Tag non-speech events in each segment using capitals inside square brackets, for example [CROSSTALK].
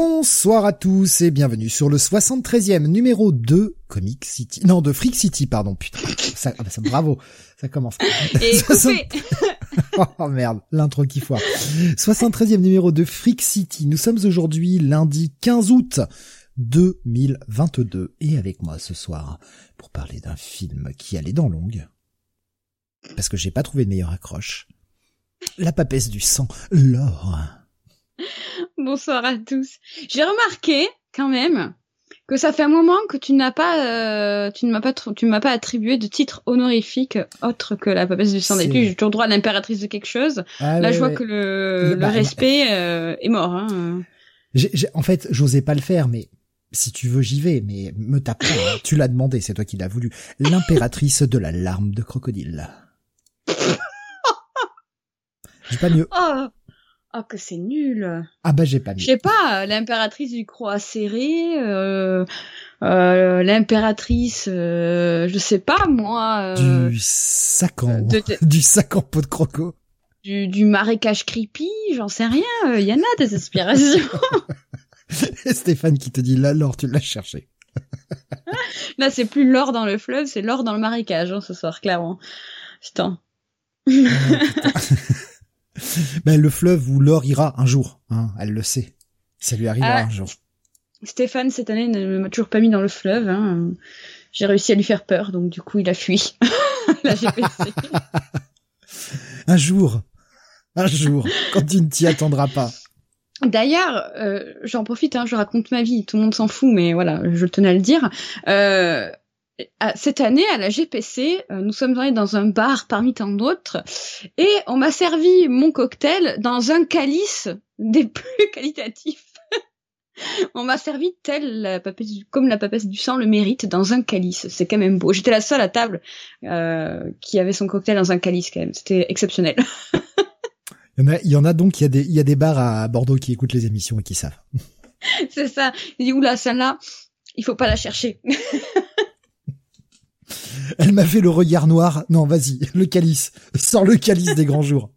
Bonsoir à tous et bienvenue sur le 73e numéro de Comic City. Non, de Freak City, pardon. Putain, ça, ah bah ça bravo, ça commence. Et 60 [LAUGHS] coupé. oh merde, l'intro qui foire. 73e numéro de Freak City. Nous sommes aujourd'hui lundi 15 août 2022 et avec moi ce soir pour parler d'un film qui a les dents longues. Parce que j'ai pas trouvé de meilleure accroche. La papesse du sang, l'or. Bonsoir à tous. J'ai remarqué quand même que ça fait un moment que tu n'as pas, euh, tu ne m'as pas, tu ne m'as pas attribué de titre honorifique autre que la papesse du sang des. J'ai toujours droit à l'impératrice de quelque chose. Ah Là, ouais, je vois ouais. que le, Le- bah, respect euh, est mort. Hein. En fait, j'osais pas le faire, mais si tu veux, j'y vais. Mais me tape pas. hein. Tu l'as demandé, c'est toi qui l'as voulu. L'impératrice de la larme de crocodile. [LAUGHS] J'ai pas mieux. Oh, oh que c'est nul. Ah bah j'ai pas Je mieux. sais pas, l'impératrice du croix serré, euh, euh, l'impératrice, euh, je sais pas moi, euh, Du sac en, de- de- [LAUGHS] du sac en peau de croco. du, du marécage creepy, j'en sais rien. Il y en a des aspirations. Et [LAUGHS] [LAUGHS] Stéphane qui te dit là, Laure, tu l'as cherché. Là, c'est plus l'or dans le fleuve, c'est l'or dans le marécage hein, ce soir, clairement. Putain. [LAUGHS] Ben, le fleuve où l'or ira un jour, hein, elle le sait. Ça lui arrivera Ah. un jour. Stéphane, cette année, ne m'a toujours pas mis dans le fleuve. Hein. J'ai réussi à lui faire peur, donc du coup, il a fui. [LAUGHS] Pensé. [LAUGHS] Un jour. Un jour. Quand tu ne t'y attendras pas. D'ailleurs, euh, j'en profite, hein, je raconte ma vie, tout le monde s'en fout, mais voilà, je tenais à le dire. Euh, cette année, à la GPC, euh, nous sommes allés dans un bar parmi tant d'autres, et on m'a servi mon cocktail dans un calice des [LAUGHS] plus qualitatifs. on m'a servi tel la papesse comme la papesse du sang le mérite dans un calice. C'est quand même beau. J'étais la seule à table euh, qui avait son cocktail dans un calice quand même. C'était exceptionnel. [LAUGHS] Il y en a, il y en a donc, il y a des, il y a des bars à Bordeaux qui écoutent les émissions et qui savent. C'est ça. Il dit oula, celle-là, il faut pas la chercher. [LAUGHS] Elle m'a fait le regard noir. Non, vas-y, le calice. Sors le calice des grands jours.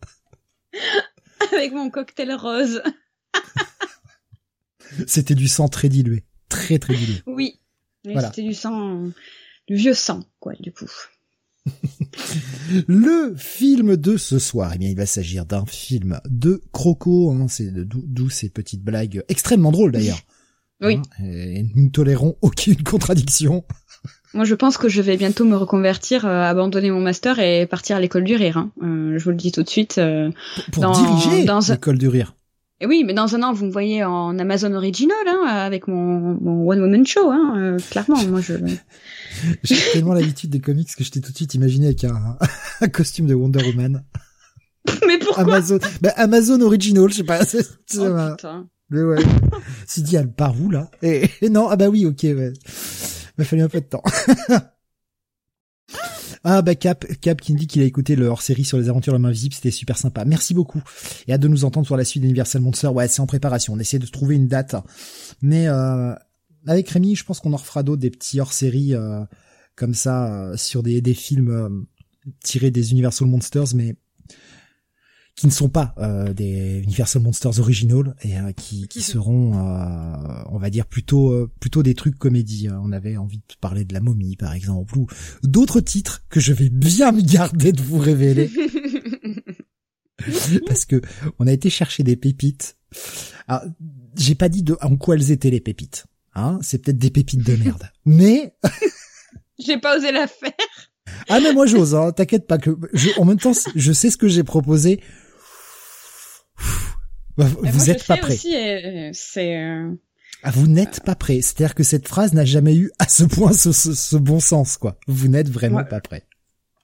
[LAUGHS] avec mon cocktail rose. [LAUGHS] C'était du sang très dilué. Très, très dilué. Oui. Voilà. C'était du sang, du vieux sang, quoi, du coup. Le film de ce soir, eh bien, il va s'agir d'un film de Croco. Hein, c'est d'où ces petites blagues extrêmement drôles d'ailleurs. Oui. Hein, et nous ne tolérons aucune contradiction. Moi, je pense que je vais bientôt me reconvertir, euh, abandonner mon master et partir à l'école du rire. hein. Euh, je vous le dis tout de suite. euh. Pour Dans- diriger dans un- l'école du rire. Et oui, mais dans un an, vous me voyez en Amazon Original, hein, avec mon, mon One Woman Show, hein, euh, clairement. Moi, je. [LAUGHS] J'ai tellement l'habitude des comics que je t'ai tout de suite imaginé avec un, [LAUGHS] un costume de Wonder Woman. [LAUGHS] mais pourquoi Amazon, bah, Amazon Original, je sais pas. Oh, m'a- putain. mais ouais. Si dit, elle part où là et, et non, ah bah oui, ok, ouais. Un peu de temps. [LAUGHS] ah bah Cap, Cap qui me dit qu'il a écouté le hors-série sur les aventures de la main visible, c'était super sympa. Merci beaucoup. Et hâte de nous entendre sur la suite d'Universal Monster. Ouais, c'est en préparation. On essaie de trouver une date. Mais euh, avec Rémi, je pense qu'on en refera d'autres, des petits hors-série euh, comme ça euh, sur des, des films euh, tirés des Universal Monsters, mais qui ne sont pas euh, des Universal Monsters original et euh, qui, qui seront, euh, on va dire plutôt euh, plutôt des trucs comédie. Euh, On avait envie de parler de la momie par exemple ou d'autres titres que je vais bien me garder de vous révéler [LAUGHS] parce que on a été chercher des pépites. Alors, j'ai pas dit de en quoi elles étaient les pépites. Hein, c'est peut-être des pépites de merde. [LAUGHS] Mais J'ai pas osé la faire. ah mais moi j'ose. Hein, T'inquiète pas que je, en même temps je sais ce que j'ai proposé. Bah, Vous Mais moi, je êtes pas sais prêts. Aussi, euh, c'est. euh, Ah, vous n'êtes pas prêts. C'est-à-dire que cette phrase n'a jamais eu à ce point ce, ce, ce bon sens, quoi. Vous n'êtes vraiment Ouais. pas prêts.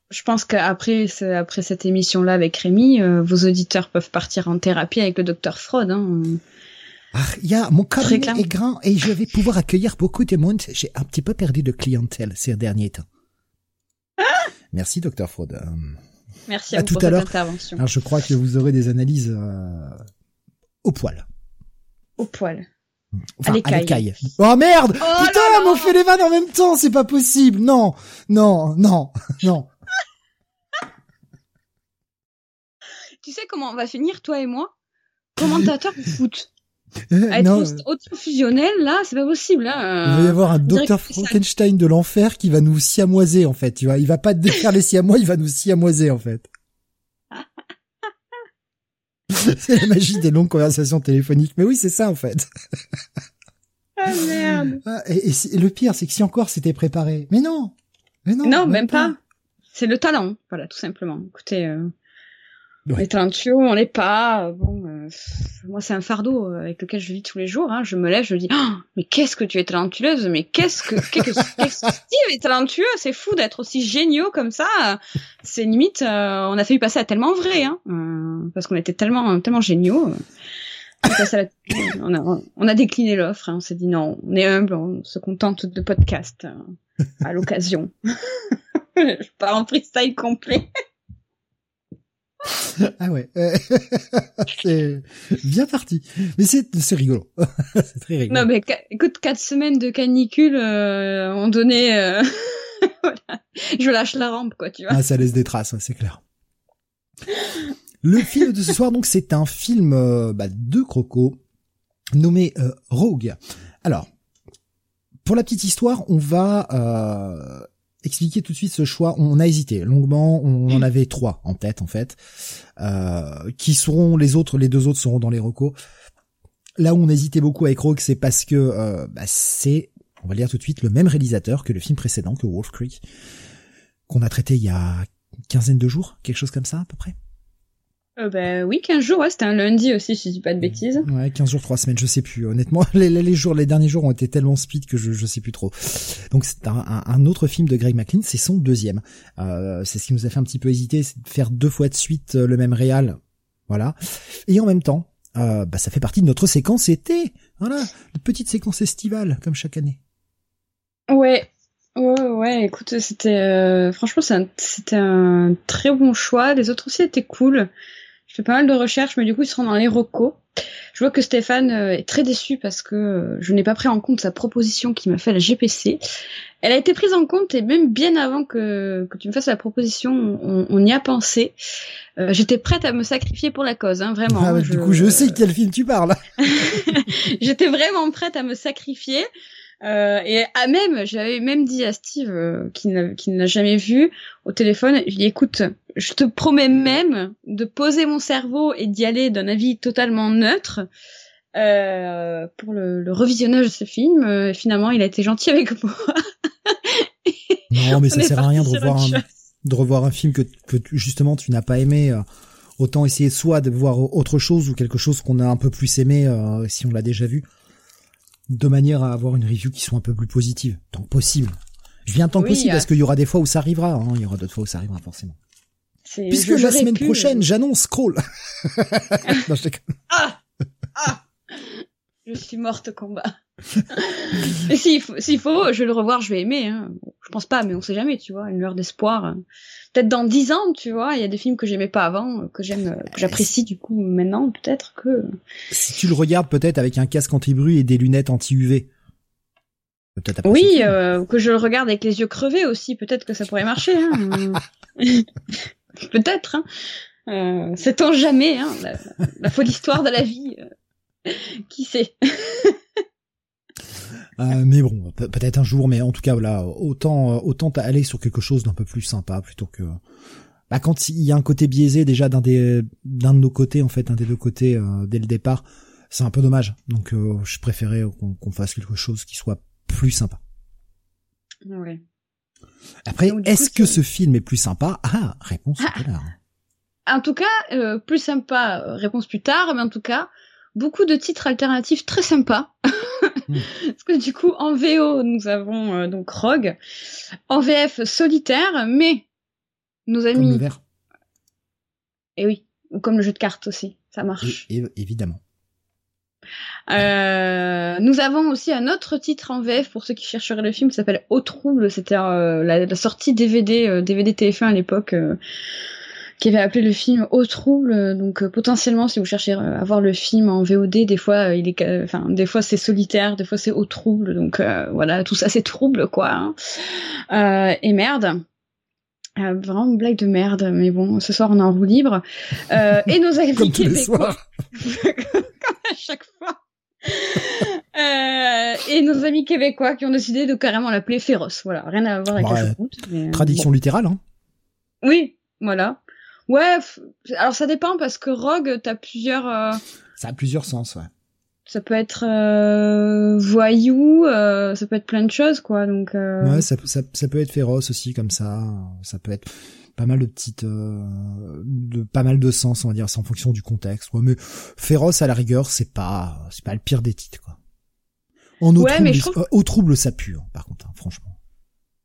Je pense qu'après après cette émission-là avec Rémi, euh, vos auditeurs peuvent partir en thérapie avec le docteur Freud. Hein. Ah, il y a, mon cabinet est grand et je vais pouvoir accueillir beaucoup de monde. J'ai un petit peu perdu de clientèle ces derniers temps. Merci, docteur Freud. Euh, Merci À à, vous tout pour à cette intervention. Alors, je crois que vous aurez des analyses euh, au poil. Au poil. Enfin, À l'écaille. l'écaille. Oh merde Oh Putain, là on fait les vannes en même temps, c'est pas possible. Non, non, non, non. [LAUGHS] Tu sais comment on va finir, toi et moi? Commentateur de foot? Être auto-fusionnel, là, c'est pas possible. Hein. Il va y avoir un docteur Frankenstein de l'enfer qui va nous siamoiser, en fait. Tu vois, il va pas défaire les siamois, il va nous siamoiser, en fait. [LAUGHS] c'est la magie des longues conversations téléphoniques. Mais oui, c'est ça, en fait. Ah merde. Ah, et, le pire, c'est que si encore c'était préparé. Mais non. Mais non. Non, même, pas. C'est le talent. Voilà, tout simplement. Écoutez, euh, on est talentueux, on l'est pas. Bon, euh, moi c'est un fardeau euh, avec lequel je vis tous les jours. Hein. Je me lève, je me dis, oh, mais qu'est-ce que tu es talentueuse, mais qu'est-ce que qu'est-ce que [LAUGHS] Steve est talentueux, c'est fou d'être aussi géniaux comme ça. C'est limite, euh, on a failli passer à tellement vrai, hein, parce qu'on était tellement tellement géniaux. On a, on a décliné l'offre, hein. on s'est dit non, on est humble, on se contente de podcast à l'occasion. [LAUGHS] je pars en freestyle complet. [LAUGHS] ah ouais, [LAUGHS] c'est bien parti. Mais c'est c'est rigolo, [LAUGHS] c'est très rigolo. Non mais écoute, quatre semaines de canicule euh, ont donné. Euh... voilà. Je lâche la rampe quoi, tu vois. Ah ça laisse des traces, c'est clair. Le film de ce soir donc c'est un film euh, bah, de Croco nommé euh, Rogue. Alors pour la petite histoire, on va euh, expliquer tout de suite ce choix. On a hésité longuement. On en avait trois en tête en fait. Euh, qui seront les autres Les deux autres seront dans les recos. Là où on hésitait beaucoup avec Rogue, c'est parce que euh, bah, c'est, on va le dire tout de suite, le même réalisateur que le film précédent, que Wolf Creek, qu'on a traité il y a une quinzaine de jours, quelque chose comme ça à peu près. Euh, bah, oui, 15 jours, ouais, c'était un lundi aussi, si je dis pas de bêtises. Ouais, 15 jours, 3 semaines, je sais plus. Honnêtement, [LAUGHS] les, les jours, les derniers jours ont été tellement speed que je, je sais plus trop. Donc c'est un, un, autre film de Greg McLean, c'est son deuxième. Euh, c'est ce qui nous a fait un petit peu hésiter, c'est de faire deux fois de suite euh, le même réal. Voilà. Et en même temps, euh, bah, ça fait partie de notre séquence été. Voilà, une petite séquence estivale, comme chaque année. Ouais, Ouais, ouais, écoute, c'était euh, franchement c'était un, un très bon choix. Les autres aussi étaient cool. Je fais pas mal de recherches, mais du coup, ils seront dans les recos. Je vois que Stéphane euh, est très déçu parce que euh, je n'ai pas pris en compte sa proposition qui m'a fait la GPC. Elle a été prise en compte et même bien avant que, que tu me fasses la proposition, on, y a pensé. Euh, j'étais prête à me sacrifier pour la cause, hein, vraiment. Ah, Du coup, je sais quel film tu parles. [LAUGHS] J'étais vraiment prête à me sacrifier. Euh, et à même, j'avais même dit à Steve, euh, qui ne l'a jamais vu, au téléphone, je lui ai écoute, je te promets même de poser mon cerveau et d'y aller d'un avis totalement neutre euh, pour le, le, revisionnage de ce film. Euh, finalement, il a été gentil avec moi. [LAUGHS] non, mais ça sert à rien de revoir, un, de revoir un film que, que justement tu n'as pas aimé. Autant essayer soit de voir autre chose ou quelque chose qu'on a un peu plus aimé si on l'a déjà vu de manière à avoir une review qui soit un peu plus positive, tant que possible. Je viens tant que possible parce qu'il y aura des fois où ça arrivera, hein. il y aura d'autres fois où ça arrivera forcément. Puisque la semaine prochaine, j'annonce Scroll. [LAUGHS] non, je ah, ah Je suis morte au combat. [LAUGHS] Mais s'il faut, s'il faut, je vais le revoir, je vais aimer. Hein. je pense pas, mais on sait jamais, tu vois. Une lueur d'espoir. Peut-être dans dix ans, tu vois, il y a des films que j'aimais pas avant, que j'aime, que j'apprécie du coup maintenant. Peut-être que. Si tu le regardes peut-être avec un casque anti-bruit et des lunettes anti-UV. Peut-être oui, euh, que je le regarde avec les yeux crevés aussi. Peut-être que ça pourrait marcher. Hein. [LAUGHS] peut-être. Hein. Euh, Sait-on jamais hein, la, la folle histoire de la vie. Euh, qui sait? Euh, mais bon, peut-être un jour, mais en tout cas, voilà, autant euh, autant aller sur quelque chose d'un peu plus sympa plutôt que bah, quand il y a un côté biaisé déjà d'un des d'un de nos côtés en fait, un des deux côtés euh, dès le départ, c'est un peu dommage. Donc je préférais qu'on fasse quelque chose qui soit plus sympa. Ouais. Après, est-ce que ce film est plus sympa? Ah, réponse tout à l'heure. En tout cas, plus sympa, réponse plus tard, mais en tout cas, beaucoup de titres alternatifs très sympas. [LAUGHS] Hmm. [LAUGHS] Parce que du coup, en VO, nous avons euh, donc Rogue, en VF Solitaire, mais nos amis. Comme le vert. Et eh oui, ou comme le jeu de cartes aussi, ça marche. évidemment. Euh, nous avons aussi un autre titre en VF pour ceux qui chercheraient le film qui s'appelle Au trouble. C'était euh, la, sortie DVD, DVD TF1 à l'époque qui avait appelé le film Au trouble. Donc euh, potentiellement, si vous cherchez à voir le film en VOD, des fois il est, enfin des fois c'est solitaire, des fois c'est au trouble. Donc euh, voilà, tout ça c'est trouble quoi. Hein. Euh, et merde. vraiment une blague de merde, mais bon, ce soir on est en roue libre. et nos amis [LAUGHS] Comme tous les soirs. [LAUGHS] Comme à chaque fois. et nos amis québécois qui ont décidé de carrément l'appeler féroce. Voilà, rien à voir avec Ouais, la mais, euh, Tradition littérale, hein. Oui, voilà. Ouais, f- alors ça dépend parce que Rogue, t'as plusieurs. euh, Ça a plusieurs sens, ouais. ça peut être euh, voyou, euh, ça peut être plein de choses, quoi. Donc. euh, Ouais, ça, ça, ça peut être féroce aussi comme ça. Ça peut être pas mal de petites, euh, de pas mal de sens, on va dire, c'est en fonction du contexte. Ouais, mais féroce à la rigueur, c'est pas, c'est pas le pire des titres, quoi. En au Ouais, trouble, mais je trouve- euh, au trouble, ça pue, hein, par contre, hein, franchement.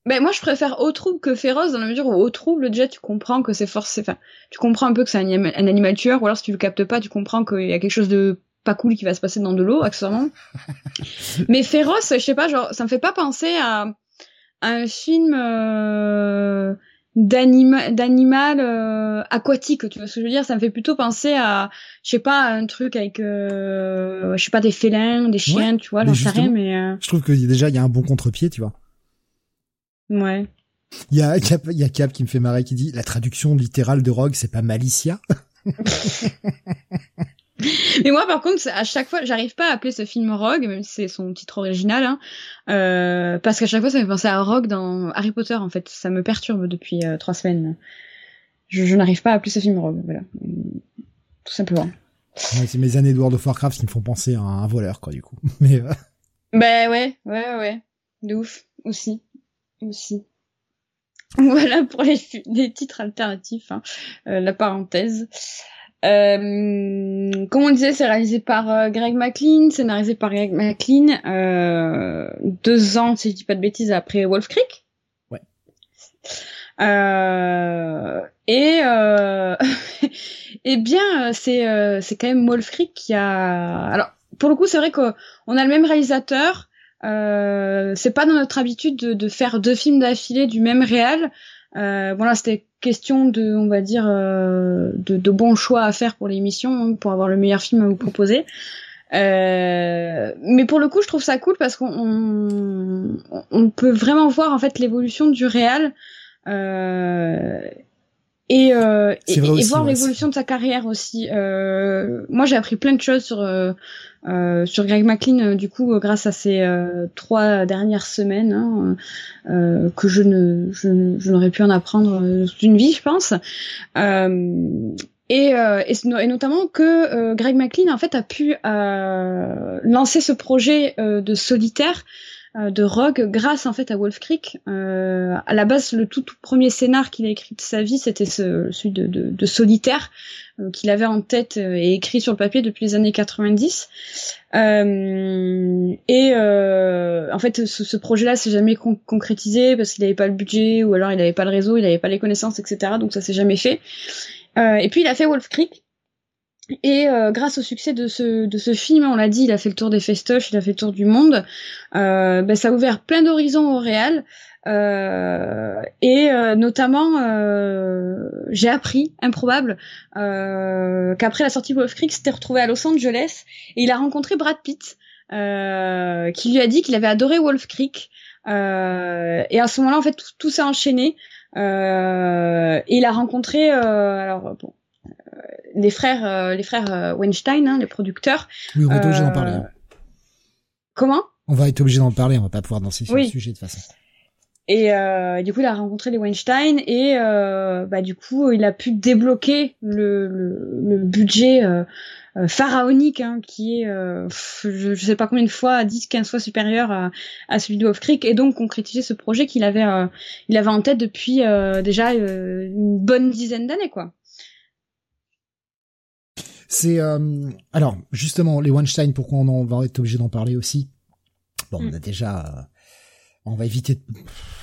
Ben moi je préfère au trouble que féroce dans la mesure où au trouble déjà tu comprends que c'est forcé, enfin tu comprends un peu que c'est un, un animal tueur ou alors si tu le captes pas tu comprends qu'il y a quelque chose de pas cool qui va se passer dans de l'eau accessoirement. [LAUGHS] Mais féroce je sais pas genre ça me fait pas penser à, à un film euh, d'anima- d'animal euh, aquatique tu vois ce que je veux dire? Ça me fait plutôt penser à je sais pas un truc avec euh, je sais pas des félins des chiens tu vois j'en sais rien mais euh, Je trouve que déjà, il y a un bon contre-pied, tu vois. Ouais Il y a Cap, il y a Cap qui me fait marrer, qui dit, la traduction littérale de Rogue, c'est pas Malicia. [LAUGHS] Mais moi, par contre, à chaque fois, j'arrive pas à appeler ce film Rogue, même si c'est son titre original, hein, euh, parce qu'à chaque fois, ça me fait penser à Rogue dans Harry Potter, en fait. Ça me perturbe depuis euh, trois semaines. Je, je n'arrive pas à appeler ce film Rogue, voilà. Tout simplement. Ouais, c'est mes années de World of Warcraft qui me font penser à un voleur, quoi, du coup. [LAUGHS] Mais, euh, Ben ouais, ouais, ouais. De ouf. Aussi. Aussi. [LAUGHS] Voilà pour les, les titres alternatifs, hein. Euh, la parenthèse. Euh, comme on disait, c'est réalisé par euh, Greg McLean, scénarisé par Greg McLean, euh, deux ans, si je dis pas de bêtises, après Wolf Creek. Ouais. Euh, et euh, [LAUGHS] eh bien, euh, c'est euh, c'est quand même Wolf Creek qui a. Alors, pour le coup, c'est vrai qu'on a le même réalisateur. Euh, c'est pas dans notre habitude de, de faire deux films d'affilée du même réal. Euh, voilà, c'était question de, on va dire, euh, de, de bons choix à faire pour l'émission, hein, pour avoir le meilleur film à vous proposer. Euh, mais pour le coup, je trouve ça cool parce qu'on on, on peut vraiment voir en fait l'évolution du réal euh, et, euh, et, vrai et aussi, voir ouais, l'évolution de sa carrière aussi. Euh, moi, j'ai appris plein de choses sur euh, sur Greg McLean euh, du coup euh, grâce à ces trois dernières semaines hein, que je ne je, n'aurais pu en apprendre euh, toute une vie, je pense. Et, notamment que Greg McLean en fait a pu lancer ce projet de solitaire de Rogue grâce en fait à Wolf Creek. Euh, à la base, le tout, premier scénar qu'il a écrit de sa vie, c'était ce, celui de, solitaire euh, qu'il avait en tête euh, et écrit sur le papier depuis les années 90. Euh, et euh, en fait, ce, projet-là s'est jamais con- concrétisé parce qu'il n'avait pas le budget ou alors il n'avait pas le réseau, il n'avait pas les connaissances, etc. Donc ça s'est jamais fait. Euh, et puis il a fait Wolf Creek. Et euh, grâce au succès de ce, de ce film, on l'a dit, il a fait le tour des festoches, il a fait le tour du monde. Euh, ben, ça a ouvert plein d'horizons au réel. Euh, et euh, notamment, euh, j'ai appris, improbable, euh, qu'après la sortie de Wolf Creek, s'était retrouvé à Los Angeles et il a rencontré Brad Pitt, qui lui a dit qu'il avait adoré Wolf Creek. Et à ce moment-là, en fait, tout, s'est enchaîné. Et il a rencontré, alors bon, les frères, euh, les frères euh, Weinstein, hein, les producteurs. oui, on va être obligé d'en Euh, parler. Comment? On va être obligé d'en parler, on va pas pouvoir danser sur oui. le sujet de toute façon. Et euh, du coup, il a rencontré les Weinstein et euh, bah, du coup, il a pu débloquer le, le, le budget euh, pharaonique hein, qui est, euh, je, je sais pas combien de fois, 10, 15 fois supérieur à, à celui de Wolf Creek et donc concrétiser ce projet qu'il avait, euh, il avait en tête depuis euh, déjà euh, une bonne dizaine d'années, quoi. C'est euh, alors justement les Weinstein, pourquoi on, en, va être obligé d'en parler aussi? Bon, on Mm. a déjà, euh, on va éviter. de-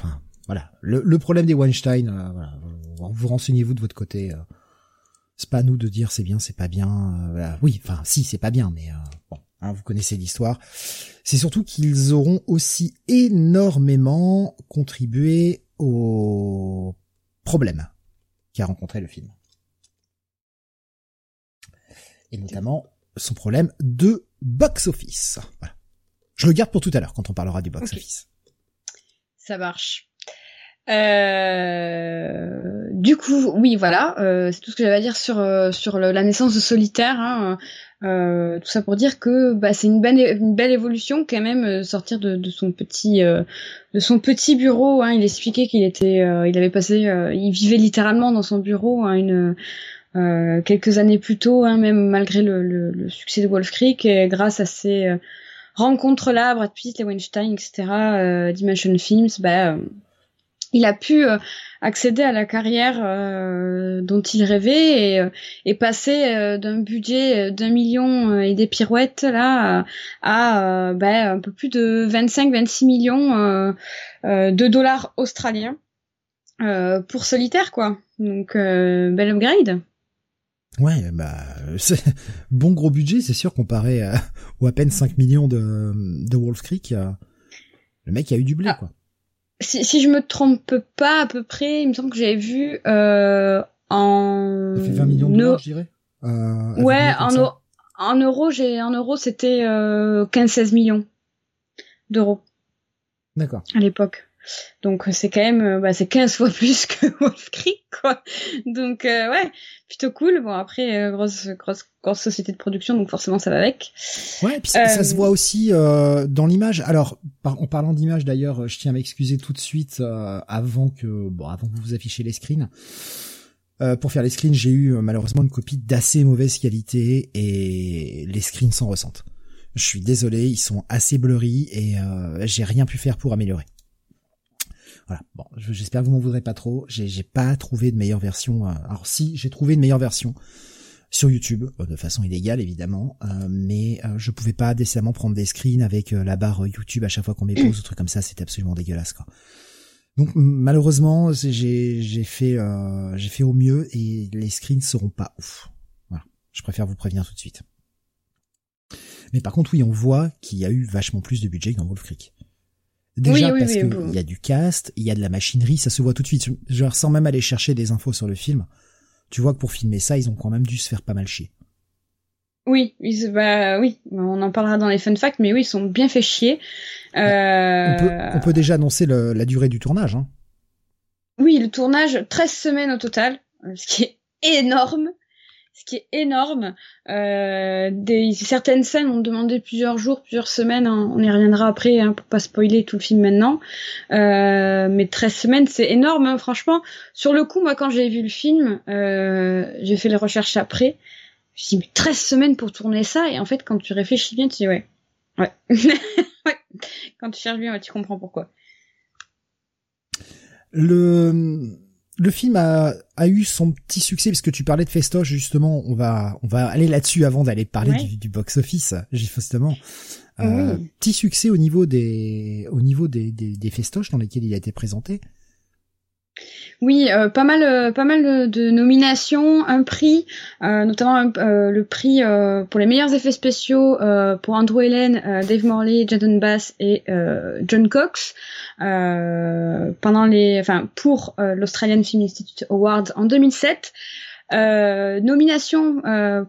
Enfin, voilà, le, le problème des Weinstein, euh, voilà, vous, vous renseignez-vous de votre côté. euh, c'est pas à nous de dire c'est bien, c'est pas bien. euh, voilà. Oui, enfin si, c'est pas bien, mais euh, bon, hein, vous connaissez l'histoire. C'est surtout qu'ils auront aussi énormément contribué au problème qu'a rencontré le film. Et notamment son problème de box-office. Voilà. Je le garde pour tout à l'heure quand on parlera du box-office. Ça marche. Euh, du coup, oui, voilà, euh, c'est tout ce que j'avais à dire sur euh, sur la naissance de Solitaire. Hein, tout ça pour dire que bah, c'est une belle une belle évolution quand même sortir de, de son petit de son petit bureau. Hein, il expliquait qu'il était il avait passé il vivait littéralement dans son bureau hein, une quelques années plus tôt, hein, même malgré le, le, le, succès de Wolf Creek, et grâce à ses rencontres là, Brad Pitt, les Weinstein, etc., Dimension Films, bah, il a pu euh, accéder à la carrière euh, dont il rêvait et, euh, passer d'un budget d'un million et des pirouettes là à, ben, un peu plus de 25-26 millions de dollars australiens pour solitaire quoi. Donc bel upgrade. Ouais, bah [LAUGHS] bon gros budget, c'est sûr comparé à, aux à peine 5 millions de, de Wolf Creek. le mec a eu du blé ah. quoi si, si je me trompe pas à peu près, il me semble que j'avais vu euh, en. Ça fait 20 millions de dollars, je dirais. Euh, ouais, en, en euros, j'ai en euros, c'était euh, 15-16 millions d'euros. D'accord. À l'époque. Donc c'est quand même, euh, bah, c'est 15 [LAUGHS] fois plus que Wolf Creek, quoi. Donc euh, ouais, plutôt cool. Bon après, euh, grosse, grosse, grosse société de production, donc forcément ça va avec. Ouais, et puis ça, ça, se voit aussi euh, dans l'image. Alors, en parlant d'image d'ailleurs, je tiens à m'excuser tout de suite avant que, bon, avant que vous vous affichez les screens. pour faire les screens, j'ai eu malheureusement une copie d'assez mauvaise qualité et les screens s'en ressentent. Je suis désolé, ils sont assez blurry et j'ai rien pu faire pour améliorer. Voilà. Bon, j'espère que vous m'en voudrez pas trop. J'ai pas trouvé de meilleure version. Euh, alors si, j'ai trouvé une meilleure version sur YouTube, euh, de façon illégale évidemment, euh, mais je pouvais pas décemment prendre des screens avec la barre YouTube à chaque fois qu'on met pause ou truc comme ça. C'était absolument dégueulasse quoi. Donc malheureusement, j'ai fait j'ai fait au mieux et les screens seront pas ouf. Voilà. Je préfère vous prévenir tout de suite. Mais par contre, oui, on voit qu'il y a eu vachement plus de budget que dans Wolf Creek. Déjà parce qu'il y a du cast, il y a de la machinerie, ça se voit tout de suite. Genre sans même aller chercher des infos sur le film, tu vois que pour filmer ça, ils ont quand même dû se faire pas mal chier. Oui, bah oui, on en parlera dans les fun facts, mais oui, ils sont bien fait chier. Euh... On, peut, déjà annoncer la durée du tournage. Hein. Oui, le tournage, 13 semaines au total, ce qui est énorme ce qui est énorme. Euh, des, certaines scènes ont demandé plusieurs jours, plusieurs semaines. Hein. on y reviendra après hein, pour pas spoiler tout le film maintenant. Euh, mais 13 semaines, c'est énorme, hein, franchement. Sur le coup, moi, quand j'ai vu le film, euh, j'ai fait les recherches après. Je dit, 13 semaines pour tourner ça. Et en fait, quand tu réfléchis bien, tu dis, ouais. Ouais. [LAUGHS] ouais. Quand tu cherches bien, tu comprends pourquoi. Le le film a, a, eu son petit succès parce que tu parlais de festoche justement. On va on va aller là-dessus avant d'aller parler du, du box-office justement. Euh, Petit succès au niveau des au niveau des, des, des festoches dans lesquels il a été présenté. Oui, euh, pas mal, euh, pas mal de, nominations, un prix, euh, notamment le prix pour les meilleurs effets spéciaux pour Andrew Helen, Dave Morley, Jaden Bass et John Cox pendant les, enfin pour l'Australian Film Institute Awards en 2007. nomination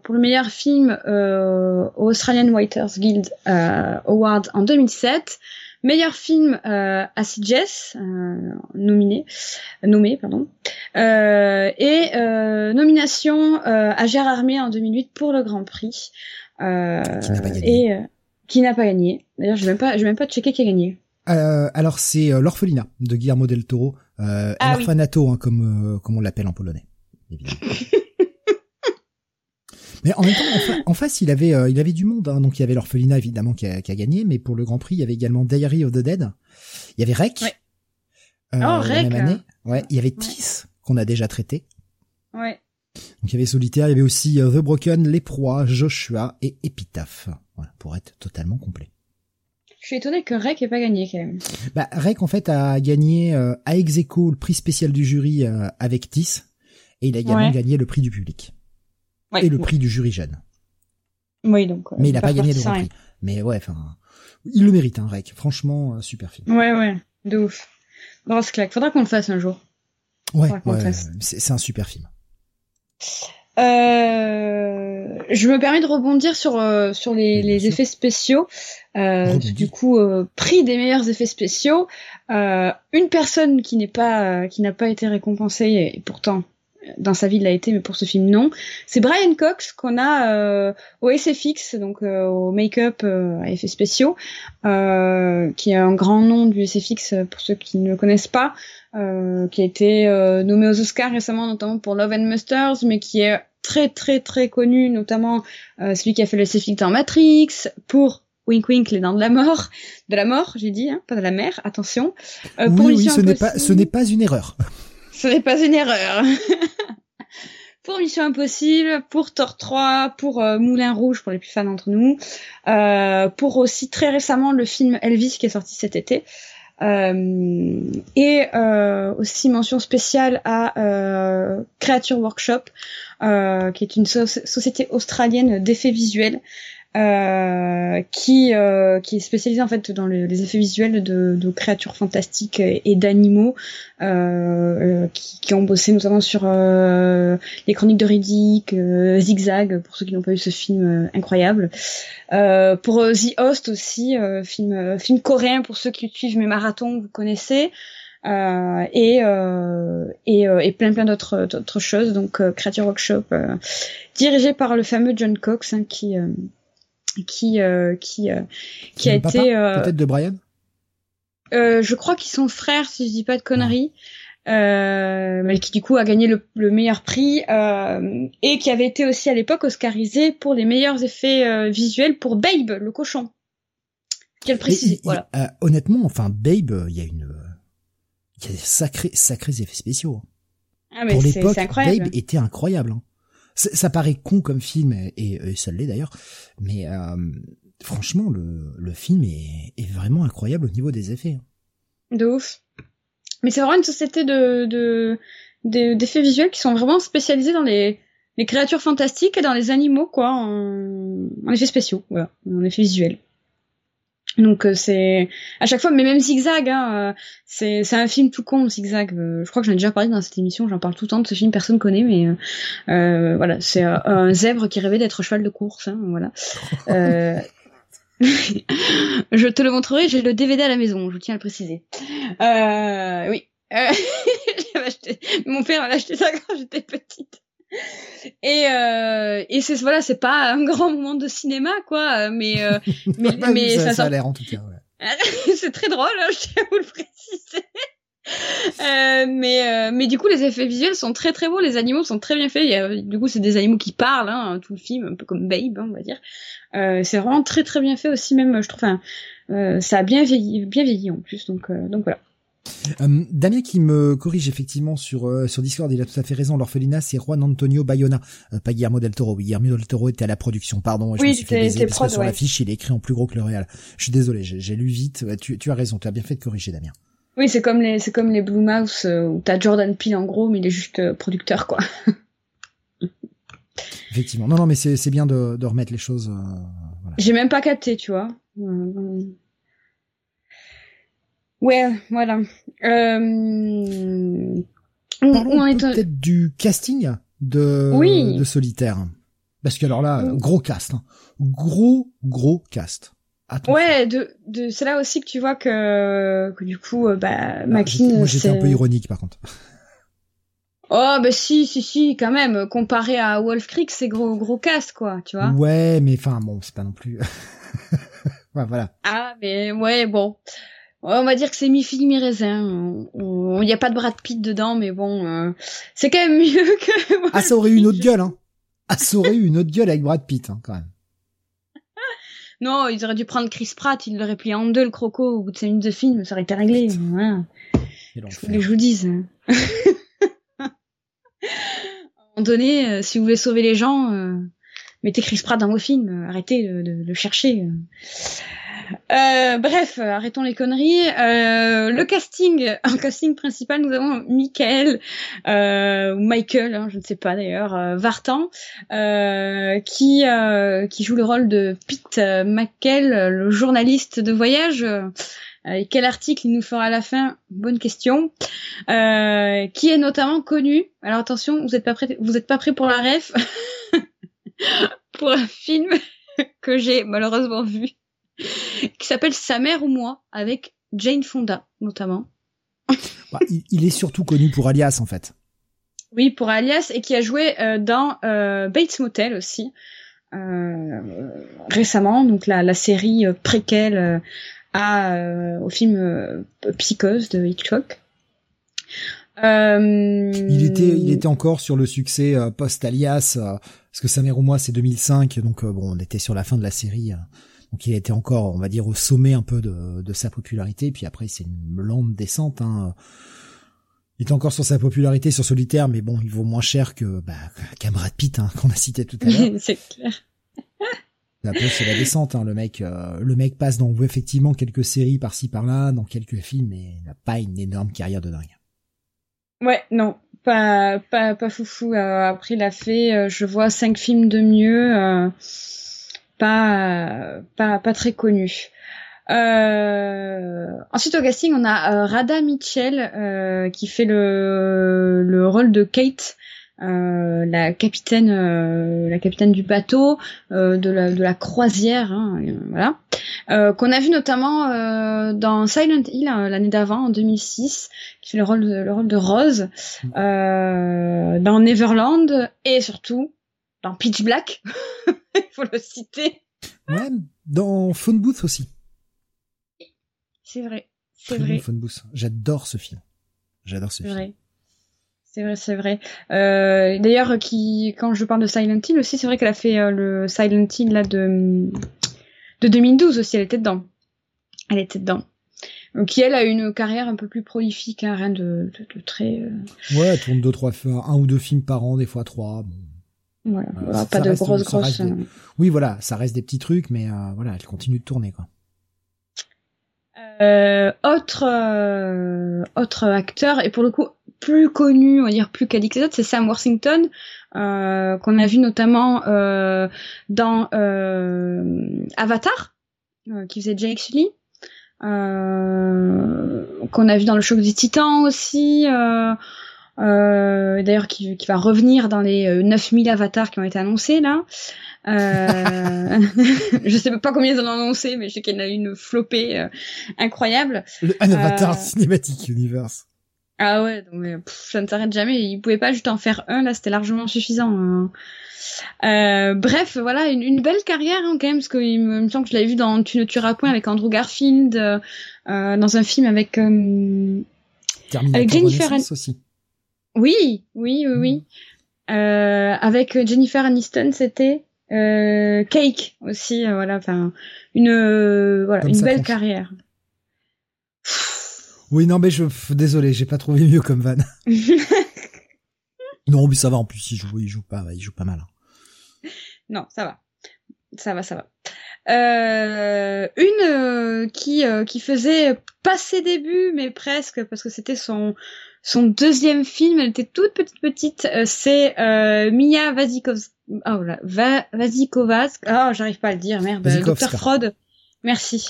pour le meilleur film au Australian Writers Guild Award en 2007. Meilleur film euh, Acid Jess, euh, nominé, nommé pardon, euh, et euh, nomination euh, à Gérard Armé en 2008 pour le Grand Prix. Euh, qui n'a pas gagné. Et qui n'a pas gagné. D'ailleurs, je vais même pas, je vais même pas checker qui a gagné. alors c'est l'orphelinat de Guillermo del Toro, ah, l'orphanato hein, comme comme on l'appelle en polonais. Évidemment. [LAUGHS] Mais en même temps, en, face, il avait, euh, il avait du monde. Hein. Donc il y avait l'orphelinat évidemment qui a, qui a, gagné, mais pour le Grand Prix, il y avait également Diary of the Dead. Il y avait Rec. Ouais. Euh, oh, Rec. Même année. Ouais. Il y avait Tis qu'on a déjà traité. Ouais. Donc il y avait Solitaire, il y avait aussi euh, The Broken, Les Proies, Joshua et Epitaph. Voilà, pour être totalement complet. Je suis étonné que Rec ait pas gagné quand même. Bah Rec en fait a gagné euh, à Execo le prix spécial du jury avec Tis et il a également gagné le prix du public et le prix du jury jeune. Oui, donc. Mais il n'a pas, gagné le Grand Prix. Mais ouais, enfin, il le mérite, hein, Rec. Franchement, euh, super film. Ouais, ouais, de ouf. Grosse claque. Faudra qu'on le fasse un jour. Ouais, ouais c'est un super film. Euh, je me permets de rebondir sur euh, sur les, les effets spéciaux. Euh, du coup, prix des meilleurs effets spéciaux. Une personne qui n'est pas qui n'a pas été récompensée et pourtant dans sa vie il l'a été, mais pour ce film non. C'est Brian Cox qu'on a au SFX, donc au make-up à effets spéciaux, qui est un grand nom du SFX pour ceux qui ne le connaissent pas, qui a été nommé aux Oscars récemment, notamment pour Love and Musters, mais qui est très très très connu, notamment euh, celui qui a fait le SFX dans Matrix, pour Wink Wink, les dents de la mort, de la mort, j'ai dit, hein, pas de la mer, attention. Euh, oui, pour oui, ce n'est pas, ce n'est pas une erreur. Ce n'est pas une erreur. [LAUGHS] pour Mission Impossible, pour Thor 3, pour euh, Moulin Rouge pour les plus fans d'entre nous, euh, pour aussi très récemment le film Elvis qui est sorti cet été. Euh, et aussi mention spéciale à Creature Workshop, qui est une société australienne d'effets visuels euh, qui euh, qui est spécialisé en fait dans les effets visuels de, créatures fantastiques et, d'animaux euh, qui, qui, ont bossé notamment sur les chroniques de Riddick, Zigzag pour ceux qui n'ont pas vu ce film incroyable. pour The Host aussi, film film coréen pour ceux qui suivent mes marathons, vous connaissez. Euh, et, euh, et, et, plein plein d'autres d'autres choses donc Creature Workshop dirigé par le fameux John Cox hein, qui qui euh, qui euh, qui a été euh, peut-être de Brian. je crois qu'ils sont frères si je dis pas de conneries. mais qui du coup a gagné le, meilleur prix et qui avait été aussi à l'époque oscarisé pour les meilleurs effets visuels pour Babe le cochon. Quel préciser, voilà. honnêtement, enfin Babe, il y a une il y a des sacrés sacrés effets spéciaux. Ah, mais pour l'époque, Babe était incroyable. Hein. Ça paraît con comme film, et, ça l'est d'ailleurs, mais euh, franchement, le, le film est, vraiment incroyable au niveau des effets. Hein. De ouf. Mais c'est vraiment une société de, de, d'effets visuels qui sont vraiment spécialisés dans les, les créatures fantastiques et dans les animaux, quoi, en, en effets spéciaux, voilà, en effets visuels. Donc euh, c'est à chaque fois, mais même Zigzag, hein, euh, c'est c'est un film tout con Zigzag. Euh, je crois que j'en ai déjà parlé dans cette émission, j'en parle tout le temps de ce film, personne connaît, mais euh, voilà, c'est un zèbre qui rêvait d'être cheval de course, hein, voilà. [LAUGHS] je te le montrerai, j'ai le DVD à la maison, je tiens à le préciser. oui, [LAUGHS] acheté... mon père l'a acheté ça quand j'étais petite. Et, euh, et c'est voilà, c'est pas un grand moment de cinéma quoi, mais euh, [LAUGHS] mais, mais ça, ça, a l'air en tout cas. Ouais. [LAUGHS] c'est très drôle, hein, je tiens à vous le préciser. [LAUGHS] Euh, mais euh, mais du coup les effets visuels sont très très beaux, les animaux sont très bien faits. Il y a, du coup c'est des animaux qui parlent, hein, tout le film, un peu comme Babe, hein, on va dire. Euh, c'est vraiment très très bien fait aussi même, je trouve. Euh, ça a bien vieilli, bien vieilli en plus, donc donc voilà. Euh, Damien qui me corrige effectivement sur euh, sur Discord, il a tout à fait raison. L'orphelinat, c'est Juan Antonio Bayona, euh, pas Guillermo del Toro. Oui, Guillermo del Toro était à la production. Pardon, je oui, me suis fait baiser parce que sur l'affiche, il est écrit en plus gros que le réel. Je suis désolé, j'ai lu vite. Tu, tu as raison, tu as bien fait de corriger, Damien. Oui, c'est comme les c'est comme les Blue Mouse où t'as Jordan Peele en gros, mais il est juste producteur quoi. [LAUGHS] Effectivement. Non, non, mais c'est bien de, de remettre les choses. Voilà. J'ai même pas capté, tu vois. Ouais, voilà. Euh... on est peut-être du casting de oui. de Solitaire, parce que alors là, gros cast, hein. gros gros cast. Ouais, de, de c'est là aussi que tu vois que que du coup, euh, bah, McLean. Moi, j'étais un peu ironique par contre. [LAUGHS] Oh bah si si si quand même comparé à Wolf Creek c'est gros gros cast quoi tu vois. Ouais mais enfin bon c'est pas non plus. [LAUGHS] ouais, voilà. Ah mais ouais bon on va dire que c'est mi-figue, mi-raisin. Il n'y a pas de Brad Pitt dedans, mais bon, euh, c'est quand même mieux [LAUGHS] que... ah, ça aurait eu une autre gueule, hein. Ah, ça aurait eu une autre gueule avec Brad Pitt, hein, quand même. [LAUGHS] non, ils auraient dû prendre Chris Pratt, ils l'auraient plié en deux, le croco, au bout de 5 minutes de film, ça aurait été réglé. Voilà. Je voulais que je vous dise. [LAUGHS] à un moment donné, euh, si vous voulez sauver les gens, euh, mettez Chris Pratt dans vos films, arrêtez de, de le chercher. Euh, bref, arrêtons les conneries. Euh, le casting, [LAUGHS] en casting principal, nous avons Michael euh, Michael, hein, je ne sais pas d'ailleurs, euh, Vartan, euh, qui qui joue le rôle de Pete McKell, le journaliste de voyage. Quel article il nous fera à la fin? Bonne question. qui est notamment connu. Alors attention, vous êtes pas prêts, vous pas prêts pour la ref [LAUGHS] pour un film [LAUGHS] que j'ai malheureusement vu, [LAUGHS] qui s'appelle Sa mère ou moi, avec Jane Fonda notamment. Bah, il, est surtout connu pour Alias en fait. Oui, pour Alias et qui a joué euh, dans euh, Bates Motel aussi euh, récemment, donc la, la série préquelle à, au film Psychose de Hitchcock. Il était, il était encore sur le succès post-Alias, parce que Sa mère ou moi c'est 2005, donc bon, on était sur la fin de la série. Donc il était encore, on va dire, au sommet un peu de, de sa popularité. Puis après, c'est une lente descente. Hein. Il est encore sur sa popularité sur Solitaire, mais bon, il vaut moins cher que bah, Brad Pitt hein, qu'on a cité tout à l'heure. [LAUGHS] c'est clair. Après, c'est la descente. Hein. Le mec, euh, le mec passe dans effectivement quelques séries par-ci par-là, dans quelques films, mais il n'a pas une énorme carrière de dingue. Ouais, non, pas pas pas foufou. Euh, après, il a fait, euh, je vois cinq films de mieux pas pas pas très connu. Euh, ensuite au casting, on a euh, Rada Mitchell euh, qui fait le le rôle de Kate, la capitaine la capitaine du bateau de la de la croisière, hein, voilà. qu'on a vu notamment dans Silent Hill l'année d'avant en 2006 qui fait le rôle de, le rôle de Rose dans Neverland et surtout dans Pitch Black, [LAUGHS] [LAUGHS] il faut le citer. Ouais, dans Phone Booth aussi. C'est vrai, c'est vrai. Phone Booth, j'adore ce film. J'adore ce film. Vrai. C'est vrai, c'est vrai. Euh, D'ailleurs, qui, quand je parle de Silent Hill aussi, c'est vrai qu'elle a fait euh, le Silent Hill là de de 2012 aussi. Elle était dedans. Elle était dedans. Donc, qui elle a une carrière un peu plus prolifique, hein, rien de, de, très. Euh... Ouais, elle tourne deux, trois, un ou deux films par an, des fois trois. Bon. Voilà, pas de grosses grosses. Euh. Oui, voilà, ça reste des petits trucs, mais euh, voilà, elle continue de tourner quoi. Euh, autre euh, autre acteur et pour le coup plus connu, on va dire plus autres, c'est Sam Worthington euh, qu'on a vu notamment dans Avatar, qui faisait Jake Sully, qu'on a vu dans le choc des Titans aussi. Euh, d'ailleurs qui, qui, va revenir dans les 9000 euh, avatars qui ont été annoncés là. Euh, [LAUGHS] je sais pas combien ils en ont annoncé, mais je sais qu'il y en a une flopée euh, incroyable. Le, un avatar cinématique universe. Ah ouais, donc, ça ne s'arrête jamais. Ils pouvaient pas juste en faire un, là, c'était largement suffisant. Hein. Euh, bref, voilà, une, une, belle carrière hein, quand même, parce qu'il me, me, semble que je l'avais vu dans Tu ne tueras point avec Andrew Garfield, euh, dans un film avec, avec Jennifer aussi. Oui, oui, oui, oui. Euh, avec Jennifer Aniston, c'était euh, Cake aussi, euh, voilà, enfin une euh, voilà une belle carrière. Oui, non, mais je désolé, j'ai pas trouvé mieux comme van. [LAUGHS] non, mais ça va. En plus, il joue, il joue pas, il joue pas mal. Hein. Non, ça va, ça va, ça va. Euh, une qui qui faisait pas ses débuts, mais presque, parce que c'était son son deuxième film, elle était toute petite petite, euh, c'est euh, Mia Vasikowska. Oh là, Va Oh, j'arrive pas à le dire, merde. Docteur Freud. Merci.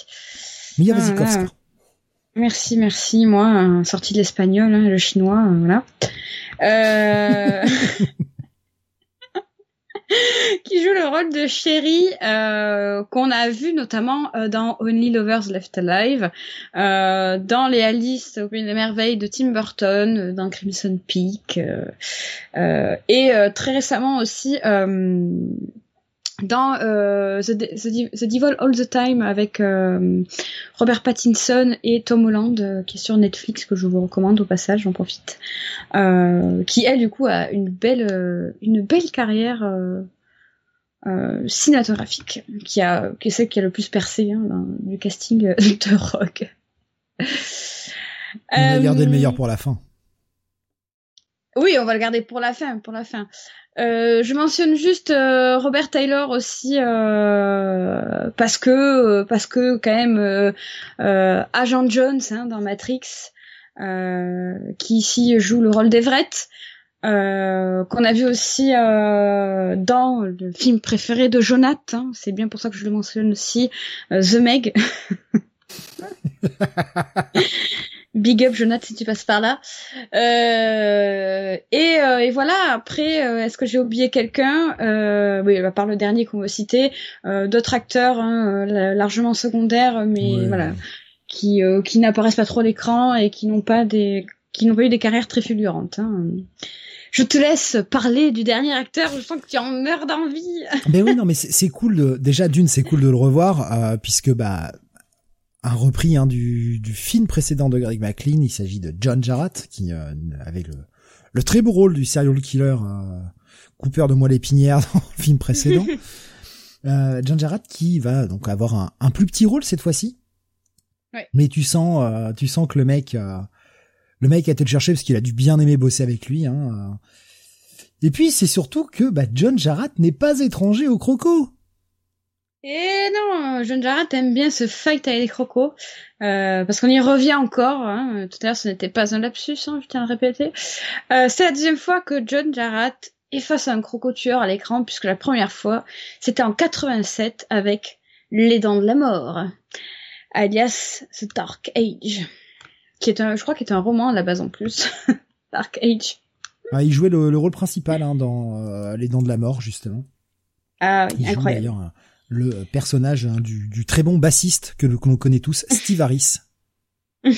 Mia Vasikowska. Merci, merci. Moi, sortie de l'espagnol, hein, le chinois, euh, voilà. Euh... [LAUGHS] [LAUGHS] qui joue le rôle de Sherry euh, qu'on a vu notamment euh, dans Only Lovers Left Alive, euh, dans les Alice au pays des merveilles de Tim Burton, euh, dans Crimson Peak, et très récemment aussi dans euh, The, The, The, Devil All the Time avec euh, Robert Pattinson et Tom Holland euh, qui est sur Netflix que je vous recommande au passage j'en profite. Euh, qui elle du coup a une belle euh, une belle carrière cinématographique qui a qui est celle qui a le plus percé hein, dans, du casting [LAUGHS] de rock. On va garder le meilleur pour la fin oui on va le garder pour la fin pour la fin. Euh, je mentionne juste euh, Robert Taylor aussi euh, parce que parce que quand même Agent Jones hein, dans Matrix qui ici joue le rôle d'Everett qu'on a vu aussi dans le film préféré de Jonathan hein, c'est bien pour ça que je le mentionne aussi The Meg [LAUGHS] Big up Jonathan si tu passes par là. Euh, et, euh, et, voilà, après, euh, est-ce que j'ai oublié quelqu'un? Euh, Oui, à part le dernier qu'on va citer, d'autres acteurs hein, largement secondaires, mais voilà, qui, qui n'apparaissent pas trop à l'écran et qui n'ont pas des qui n'ont pas eu des carrières très fulgurantes. Hein. Je te laisse parler du dernier acteur. Je sens que tu en meurs d'envie. mais oui, non, mais c'est cool. De, déjà d'une, c'est cool de le revoir puisque bah un repris hein, du, du, film précédent de Greg McLean. Il s'agit de John Jarratt, qui euh, avait le, le, très beau rôle du serial killer euh, Cooper de moelle épinière [LAUGHS] dans le film précédent. [LAUGHS] euh, John Jarratt qui va donc avoir un, un plus petit rôle cette fois-ci. Ouais. Mais tu sens, euh, tu sens que le mec, euh, le mec a été le chercher parce qu'il a dû bien aimer bosser avec lui. Hein, et puis c'est surtout que bah, John Jarratt n'est pas étranger au croco. Et non, John Jarrett aime bien ce fight avec les crocos, euh, parce qu'on y revient encore. Hein. Tout à l'heure, ce n'était pas un lapsus, hein, je tiens à le répéter. Euh, c'est la deuxième fois que John Jarrett est face à un croco-tueur à l'écran, puisque la première fois, c'était en 87 avec Les Dents de la Mort, alias The Dark Age, qui est un, je crois, qui est un roman à la base en plus. [LAUGHS] Dark Age. Ah, il jouait le, rôle principal hein, dans euh, Les Dents de la Mort, justement. Ah oui, incroyable le personnage hein, du, du, très bon bassiste que l'on connaît tous, Steve Harris. [LAUGHS]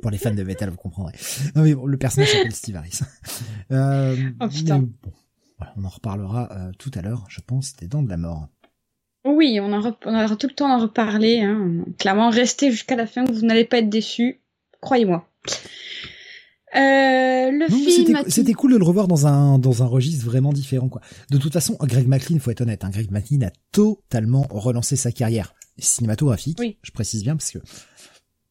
pour les fans de metal, vous comprendrez. Non mais bon, le personnage s'appelle Steve Harris. Euh, oh putain. Bon, voilà, on en reparlera euh, tout à l'heure, je pense, des dents de la mort. Oui, on, en on aura tout le temps à en reparler. Hein. Clairement, restez jusqu'à la fin, vous n'allez pas être déçus. Croyez-moi. Euh, le film. C'était cool de le revoir dans un dans un registre vraiment différent quoi. De toute façon, Greg McLean, faut être honnête, hein, Greg McLean a totalement relancé sa carrière cinématographique. Oui. Je précise bien parce que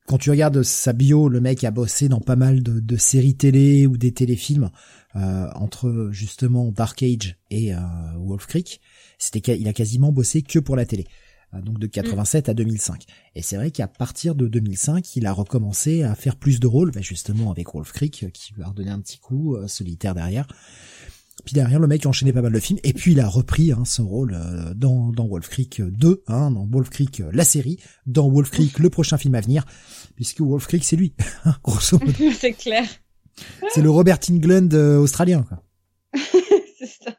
quand tu regardes sa bio, le mec a bossé dans pas mal de, de séries télé ou des téléfilms euh, entre justement Dark Age et euh, Wolf Creek. C'était il a quasiment bossé que pour la télé. Euh, donc de 87 à 2005. Et c'est vrai qu'à partir de 2005, il a recommencé à faire plus de rôles, bah, justement avec Wolf Creek, euh, qui lui a redonné un petit coup euh, solitaire derrière. Puis derrière, le mec a enchaîné pas mal de films, et puis il a repris hein, son rôle dans, dans Wolf Creek 2, hein, dans Wolf Creek la série, dans Wolf Creek le prochain film à venir, puisque Wolf Creek c'est lui, [LAUGHS] hein, grosso modo. [LAUGHS] c'est clair. C'est le Robert Englund australien, quoi. [LAUGHS] c'est ça.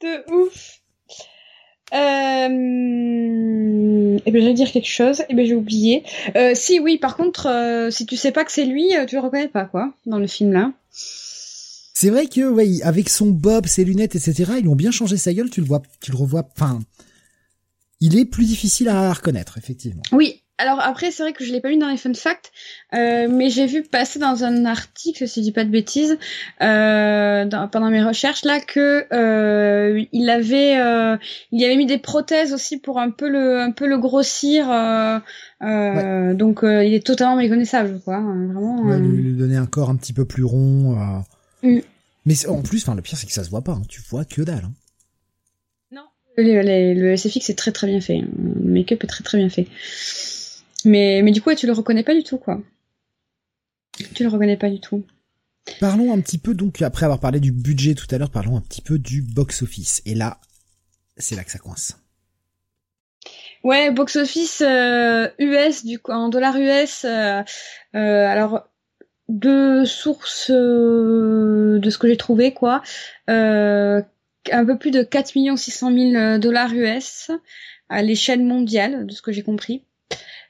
De ouf. Euh... Eh ben, j'allais dire quelque chose. Eh ben, j'ai oublié. Euh, si, oui, par contre, euh, si tu sais pas que c'est lui, euh, tu le reconnais pas, quoi, dans le film là. C'est vrai que, ouais, avec son bob, ses lunettes, etc., ils ont bien changé sa gueule. Tu le vois, tu le revois. Enfin, il est plus difficile à reconnaître, effectivement. Oui, alors après, c'est vrai que je l'ai pas lu dans les fun facts, euh, mais j'ai vu passer dans un article, si je dis pas de bêtises, euh, dans, pendant mes recherches là, que euh, il avait, euh, il avait mis des prothèses aussi pour un peu le, un peu le grossir. Euh, euh, donc il est totalement méconnaissable, quoi. Hein, vraiment. Ouais, lui, lui, donner un corps un petit peu plus rond. Mm. Mais en plus, enfin, le pire c'est que ça se voit pas. Hein. Tu vois que dalle. Hein. Non. Le, le, le SFX est très très bien fait. Le make-up est très très bien fait. Mais, mais du coup, tu le reconnais pas du tout, quoi. Tu le reconnais pas du tout. Parlons un petit peu, donc, après avoir parlé du budget tout à l'heure, parlons un petit peu du box-office. Et là, c'est là que ça coince. Ouais, box-office euh, US, du coup, en dollars US. Euh, euh, alors, deux sources euh, de ce que j'ai trouvé, quoi. Euh, un peu plus de 4 600 000 dollars US à l'échelle mondiale, de ce que j'ai compris.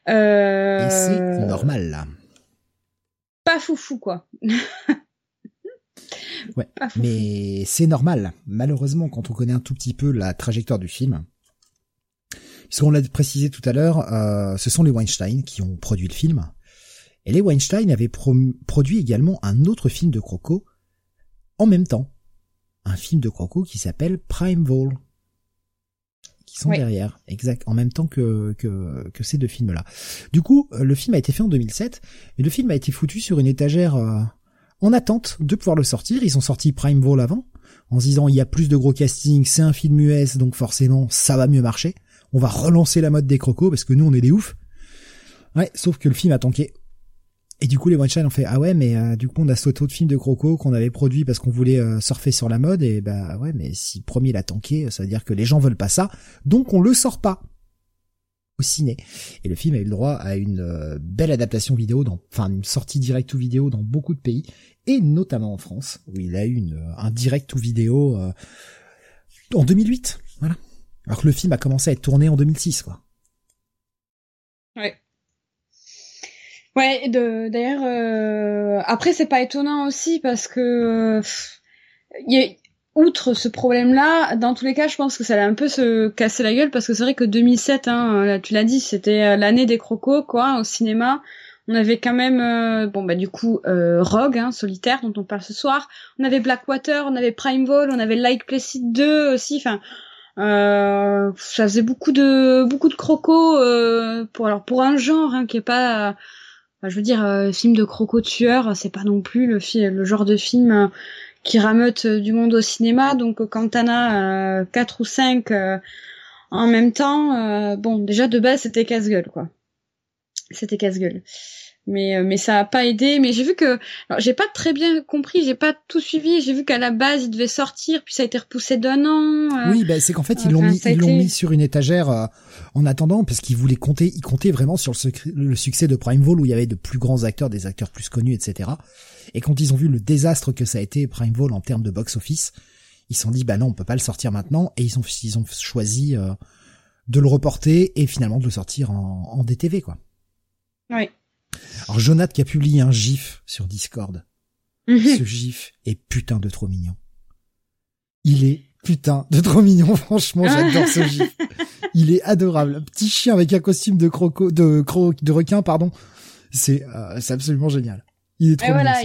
Euh... Et c'est normal là. Pas foufou quoi. [LAUGHS] ouais, mais c'est normal. Malheureusement, quand on connaît un tout petit peu la trajectoire du film, puisqu'on l'a précisé tout à l'heure, euh, ce sont les Weinstein qui ont produit le film. Et les Weinstein avaient produit également un autre film de Croco en même temps. Un film de Croco qui s'appelle Prime Vol qui sont derrière, exact, en même temps que, que, que ces deux films-là. Du coup, euh, le film a été fait en 2007, et le film a été foutu sur une étagère euh, en attente de pouvoir le sortir. Ils ont sorti Prime Vol avant, en se disant il y a plus de gros casting, c'est un film US, donc forcément ça va mieux marcher. On va relancer la mode des crocos parce que nous on est des oufs. Ouais, sauf que le film a tanké et du coup, les One ont fait ah ouais, mais euh, du coup, on a sauté de film de Croco qu'on avait produit parce qu'on voulait euh, surfer sur la mode. Et bah ouais, mais si premier l'a tanké, ça veut dire que les gens veulent pas ça, donc on le sort pas. au ciné. Et le film a eu le droit à une belle adaptation vidéo, enfin une sortie direct ou vidéo dans beaucoup de pays, et notamment en France, où il a eu une, un direct ou vidéo en 2008. Voilà. Alors que le film a commencé à être tourné en 2006, quoi. Ouais. Ouais, d'ailleurs, euh, après c'est pas étonnant aussi parce que y a, outre ce problème-là, dans tous les cas, je pense que ça allait un peu se casser la gueule parce que c'est vrai que 2007, hein, tu l'as dit, c'était euh, l'année des crocos, quoi, au cinéma. On avait quand même, euh, bon bah du coup, euh, Rogue, hein, solitaire, dont on parle ce soir. On avait Blackwater, on avait Primeval, on avait Light Placid 2 aussi. Enfin, euh, ça faisait beaucoup de beaucoup de crocos euh, pour alors pour un genre hein, qui est pas je veux dire, euh, film de croco tueur, c'est pas non plus le, le genre de film euh, qui rameute euh, du monde au cinéma. Donc quand t'en as quatre ou cinq en même temps, bon, déjà de base c'était casse-gueule quoi. C'était casse-gueule mais euh, mais ça a pas aidé. Mais j'ai vu que alors j'ai pas très bien compris j'ai pas tout suivi. J'ai vu qu'à la base il devait sortir puis ça a été repoussé d'un an euh, oui bah c'est qu'en fait ils l'ont mis ils l'ont mis sur une étagère euh, en attendant parce qu'ils voulaient compter ils comptaient vraiment sur le, le succès de Primevall où il y avait de plus grands acteurs des acteurs plus connus etc et quand ils ont vu le désastre que ça a été Primevall en termes de box office ils se sont dit bah non on peut pas le sortir maintenant. Et ils ont ils ont choisi de le reporter et finalement de le sortir en, en DTV quoi. Oui alors Jonathan qui a publié un gif sur Discord. Mhm. Ce gif est putain de trop mignon. Il est putain de trop mignon, [LAUGHS] franchement, j'adore ce gif. [LAUGHS] Il est adorable. Un petit chien avec un costume de croco, de cro, de requin, pardon. C'est, euh, c'est absolument génial. Il est trop mignon. Voilà,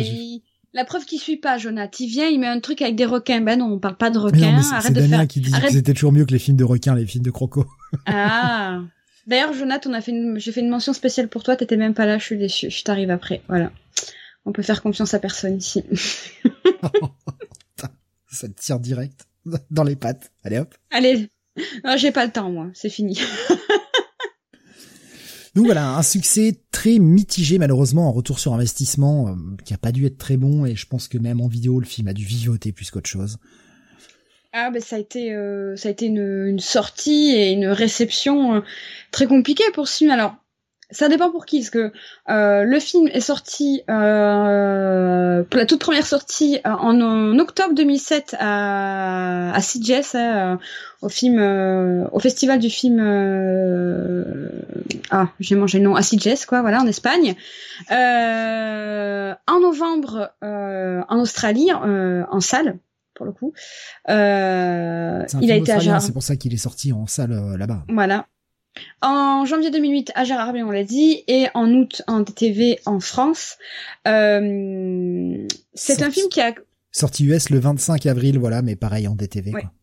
La preuve qu'il suit pas, Jonathan. Il vient, il met un truc avec des requins. Ben non, on parle pas de requins. C'est Damien qui dit que c'était toujours mieux que les films de requins, les films de croco. Ah. [LAUGHS] D'ailleurs, Jonathan, on a fait une... j'ai fait une mention spéciale pour toi. T'étais même pas là. Je suis déçue. Je t'arrive après. Voilà. On peut faire confiance à personne ici. [LAUGHS] ça te tire direct [LAUGHS] dans les pattes. Allez hop. Allez. j'ai pas le temps, moi. C'est fini. [LAUGHS] Donc voilà, un succès très mitigé malheureusement en retour sur investissement euh, qui a pas dû être très bon et je pense que même en vidéo le film a dû vivoter plus qu'autre chose. Ah ben ça a été euh, ça a été une, une, sortie et une réception euh, très compliquée pour ce film. Alors ça dépend pour qui, parce que euh, le film est sorti euh, pour la toute première sortie euh, en, en, octobre 2007 à, à CGS, hein, au film, au festival du film. ah, j'ai mangé le nom à CGS, quoi, voilà, en Espagne. en novembre, en Australie, en salle pour le coup. Euh, il a été à C'est pour ça qu'il est sorti en salle euh, là-bas. Voilà. En janvier 2008 à Gérard on l'a dit, et en août en TV en France. Euh, c'est un film qui a sorti US le 25 avril, voilà, mais pareil en DTV. Quoi.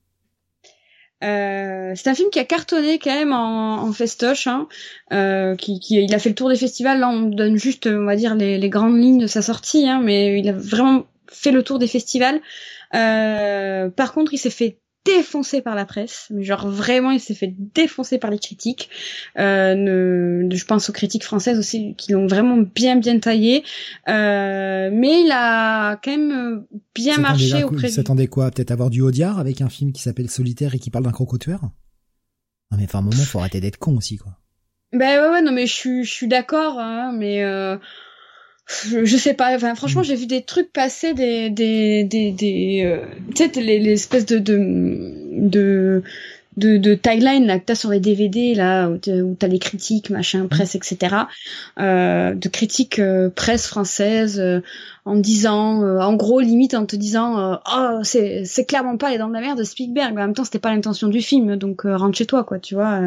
Euh, c'est un film qui a cartonné quand même en, en festoche, hein, euh, qui, qui, il a fait le tour des festivals. Là, on donne juste, on va dire, les, les grandes lignes de sa sortie, hein, mais il a vraiment fait le tour des festivals. Euh, par contre, il s'est fait défoncer par la presse, mais genre vraiment il s'est fait défoncer par les critiques. Euh, ne, je pense aux critiques françaises aussi qui l'ont vraiment bien bien taillé, euh, mais il a quand même bien marché auprès. S'attendait quoi? Peut-être avoir du Audiard avec un film qui s'appelle Solitaire et qui parle d'un crocotueur Non mais enfin un moment faut arrêter d'être con aussi quoi. Ben ouais ouais non mais je suis je suis d'accord hein, mais euh, je, sais pas enfin franchement mm. j'ai vu des trucs passer des des des, des euh, tu sais les, les espèces de de de de, de tagline là que t'as sur les DVD là où t'as les critiques machin mm. presse etc euh, de critiques euh, presse française euh, en disant en gros limite en te disant oh c'est c'est clairement pas les dents de la mer de Spielberg mais en même temps c'était pas l'intention du film donc rentre chez toi quoi tu vois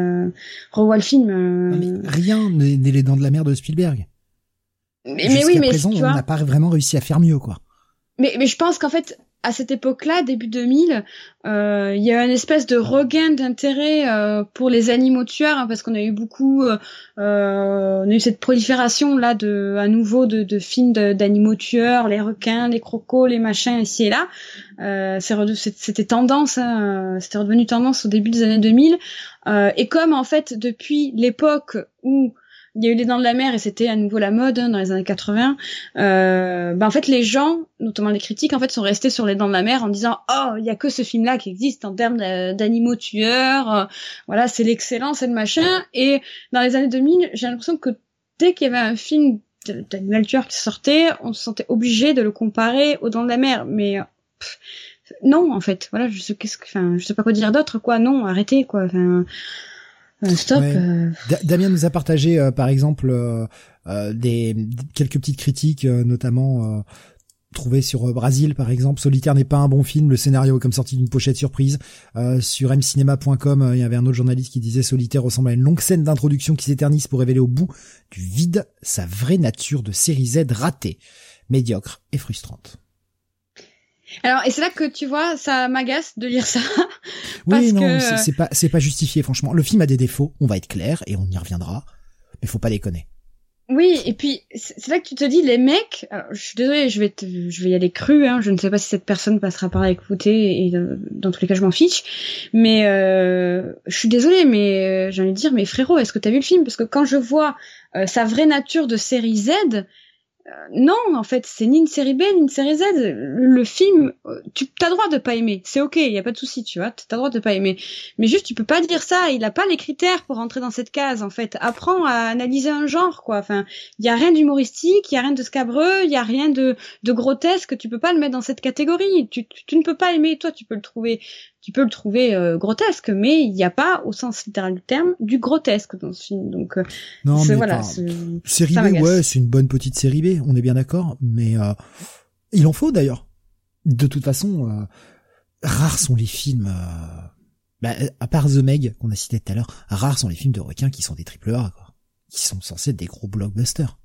revois le film rien n'est les dents de la mer de Spielberg mais, mais oui, mais présent, tu on n'a pas vraiment réussi à faire mieux, quoi. Mais, mais je pense qu'en fait, à cette époque-là, début 2000, euh, il y a une espèce de regain d'intérêt euh, pour les animaux tueurs, hein, parce qu'on a eu beaucoup, euh, on a eu cette prolifération là de, à nouveau de, de films d'animaux tueurs, les requins, les crocos, les machins ici et là. Euh, c'était tendance, hein, c'était redevenu tendance au début des années 2000. et comme en fait depuis l'époque où il y a eu les Dents de la Mer et c'était à nouveau la mode hein, dans les années 80. Euh, ben en fait, les gens, notamment les critiques, en fait, sont restés sur les Dents de la Mer en disant oh, il y a que ce film-là qui existe en termes d'animaux tueurs. Euh, voilà, c'est l'excellence, c'est le machin. Et dans les années 2000, j'ai l'impression que dès qu'il y avait un film d'animal tueur qui sortait, on se sentait obligé de le comparer aux Dents de la Mer. Mais non, en fait, voilà, je sais qu'est-ce que, enfin, je sais pas quoi dire d'autre, quoi. Non, arrêtez, quoi. Euh. Euh. Damien nous a partagé, euh, par exemple, des quelques petites critiques, notamment trouvées sur Brasil, par exemple. Solitaire n'est pas un bon film. Le scénario est comme sorti d'une pochette surprise. sur mcinema.com, il y avait un autre journaliste qui disait Solitaire ressemble à une longue scène d'introduction qui s'éternise pour révéler au bout du vide sa vraie nature de série Z ratée, médiocre et frustrante. Alors, et c'est là que tu vois, ça m'agace de lire ça. [LAUGHS] oui, non, c'est pas, c'est pas justifié, franchement. Le film a des défauts, on va être clair, et on y reviendra. Mais faut pas déconner. Oui, et puis c'est là que tu te dis les mecs. Alors, je suis désolée, je vais je vais y aller cru. Hein, je ne sais pas si cette personne passera par écouter et dans, tous les cas je m'en fiche. Mais euh, je suis désolée, mais euh, j'ai envie de dire, mais frérot, est-ce que t'as vu le film? Parce que quand je vois euh, sa vraie nature de série Z, euh, non, en fait, c'est ni une série B ni une série Z. Le, film, euh, tu as droit de pas aimer, c'est ok, il y a pas de souci, tu vois, t'as droit de pas aimer. Mais juste, tu peux pas dire ça. Il a pas les critères pour rentrer dans cette case. En fait, apprends à analyser un genre, quoi. Enfin, il y a rien d'humoristique, il y a rien de scabreux, il y a rien de, de grotesque. Tu peux pas le mettre dans cette catégorie. Tu, tu ne peux pas aimer. Toi, tu peux le trouver tu peux le trouver euh, grotesque, mais il n'y a pas, au sens littéral du terme, du grotesque dans ce film. Donc, euh, non, mais voilà, série B, ouais, c'est une bonne petite série B, on est bien d'accord, mais euh, il en faut d'ailleurs. De toute façon, rares sont les films, bah, à part The Meg qu'on a cité tout à l'heure, rares sont les films de requins qui sont des triple A, quoi, qui sont censés être des gros blockbusters.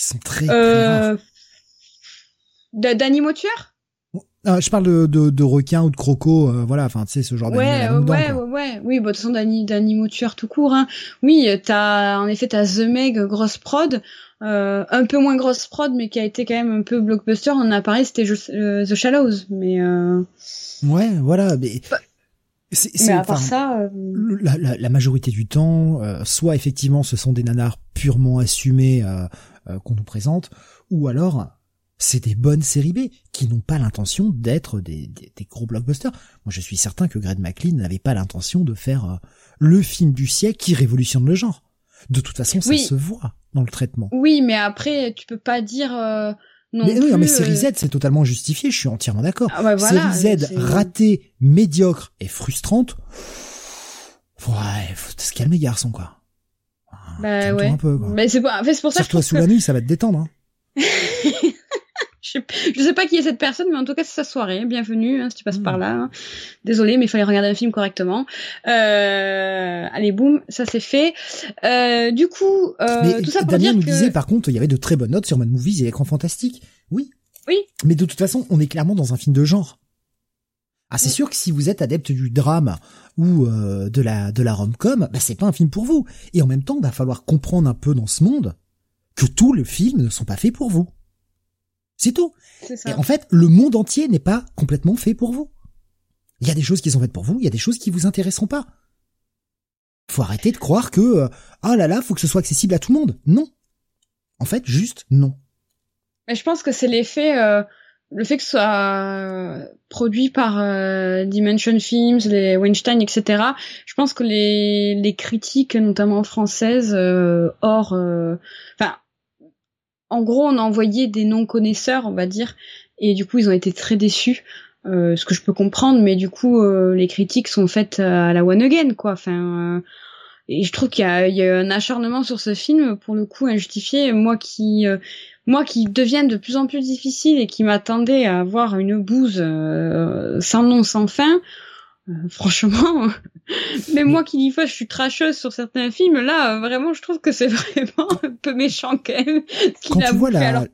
Ils sont très, très rares. D'animaux tueurs? Ah, je parle de, de, de requins ou de crocos, euh, voilà, enfin, tu sais, ce genre ouais, ouais, ouais, ouais, oui, bah, de toute façon, d'animaux tueurs tout court, hein. Oui, t'as, en effet, t'as The Meg, grosse prod, euh, un peu moins grosse prod, mais qui a été quand même un peu blockbuster. On a parlé, c'était euh, The Shallows, mais euh... Ouais, voilà, mais... Bah, c'est, à part ça, euh, la, la, la, majorité du temps, soit effectivement ce sont des nanars purement assumés qu'on nous présente, ou alors c'est des bonnes séries B qui n'ont pas l'intention d'être des, des, gros blockbusters. Moi, je suis certain que Greg McLean n'avait pas l'intention de faire euh, le film du siècle qui révolutionne le genre. De toute façon, ça se voit dans le traitement. Oui, mais après, tu peux pas dire euh, non mais, plus, non, mais série Z, c'est totalement justifié. Je suis entièrement d'accord. Ah série Z ratée, médiocre et frustrante. Ouais, faut se calmer, garçon, quoi. Bah ouais. Un peu, quoi. Mais c'est pour, c'est pour ça. toi sous la nuit, ça va te détendre. Hein. Je, sais pas qui est cette personne, mais en tout cas c'est sa soirée. Bienvenue hein, si tu passes par hmm. là. Hein. Désolé, mais il fallait regarder un film correctement. Euh, allez, boum, ça c'est fait. Euh, du coup, euh, tout ça pour Damien dire nous disait par contre, il y avait de très bonnes notes sur Mad Movies et l'écran fantastique. Oui. Oui. Mais de toute façon, on est clairement dans un film de genre. Ah, c'est sûr que si vous êtes adepte du drame ou euh, de la de la rom-com, bah c'est pas un film pour vous. Et en même temps, il va falloir comprendre un peu dans ce monde que tous les films ne sont pas faits pour vous. C'est tout. Et en fait, le monde entier n'est pas complètement fait pour vous. Il y a des choses qui sont faites pour vous, il y a des choses qui vous intéresseront pas. Faut arrêter de croire que euh, ah là là, faut que ce soit accessible à tout le monde. Non. En fait, juste non. Mais je pense que c'est l'effet euh, le fait que ce soit euh, produit par Dimension Films, les Weinstein, etc. Je pense que les, les critiques, notamment françaises, hors, enfin, en gros, on a envoyé des non-connaisseurs, on va dire, et du coup, ils ont été très déçus. Euh, ce que je peux comprendre, mais du coup, euh, les critiques sont faites à la one again, quoi. Enfin, euh, et je trouve qu'il y y a un acharnement sur ce film, pour le coup, injustifié. Moi qui, moi qui deviens de plus en plus difficile et qui m'attendais à avoir une bouse sans nom, sans fin. Euh, franchement, [LAUGHS] même moi qui dis fois je suis tracheuse sur certains films, là euh, vraiment je trouve que c'est [LAUGHS] vraiment un peu méchant quand même. Quand tu vois la,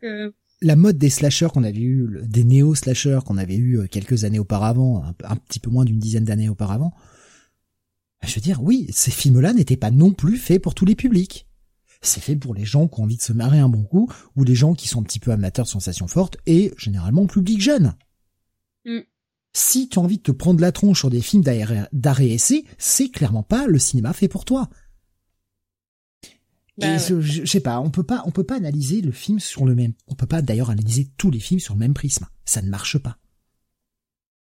la mode des slashers qu'on avait eu, des néo-slashers qu'on avait eu euh, quelques années auparavant, un, petit peu moins d'une dizaine d'années auparavant, bah, je veux dire, oui, ces films-là n'étaient pas non plus faits pour tous les publics. C'est fait pour les gens qui ont envie de se marrer un bon coup, ou les gens qui sont un petit peu amateurs de sensations fortes, et généralement public jeune. Si tu as envie de te prendre la tronche sur des films d'arrêt essai, c'est clairement pas le cinéma fait pour toi. et je, je sais pas, on peut pas, on peut pas analyser le film sur le même. On peut pas d'ailleurs analyser tous les films sur le même prisme. Ça ne marche pas.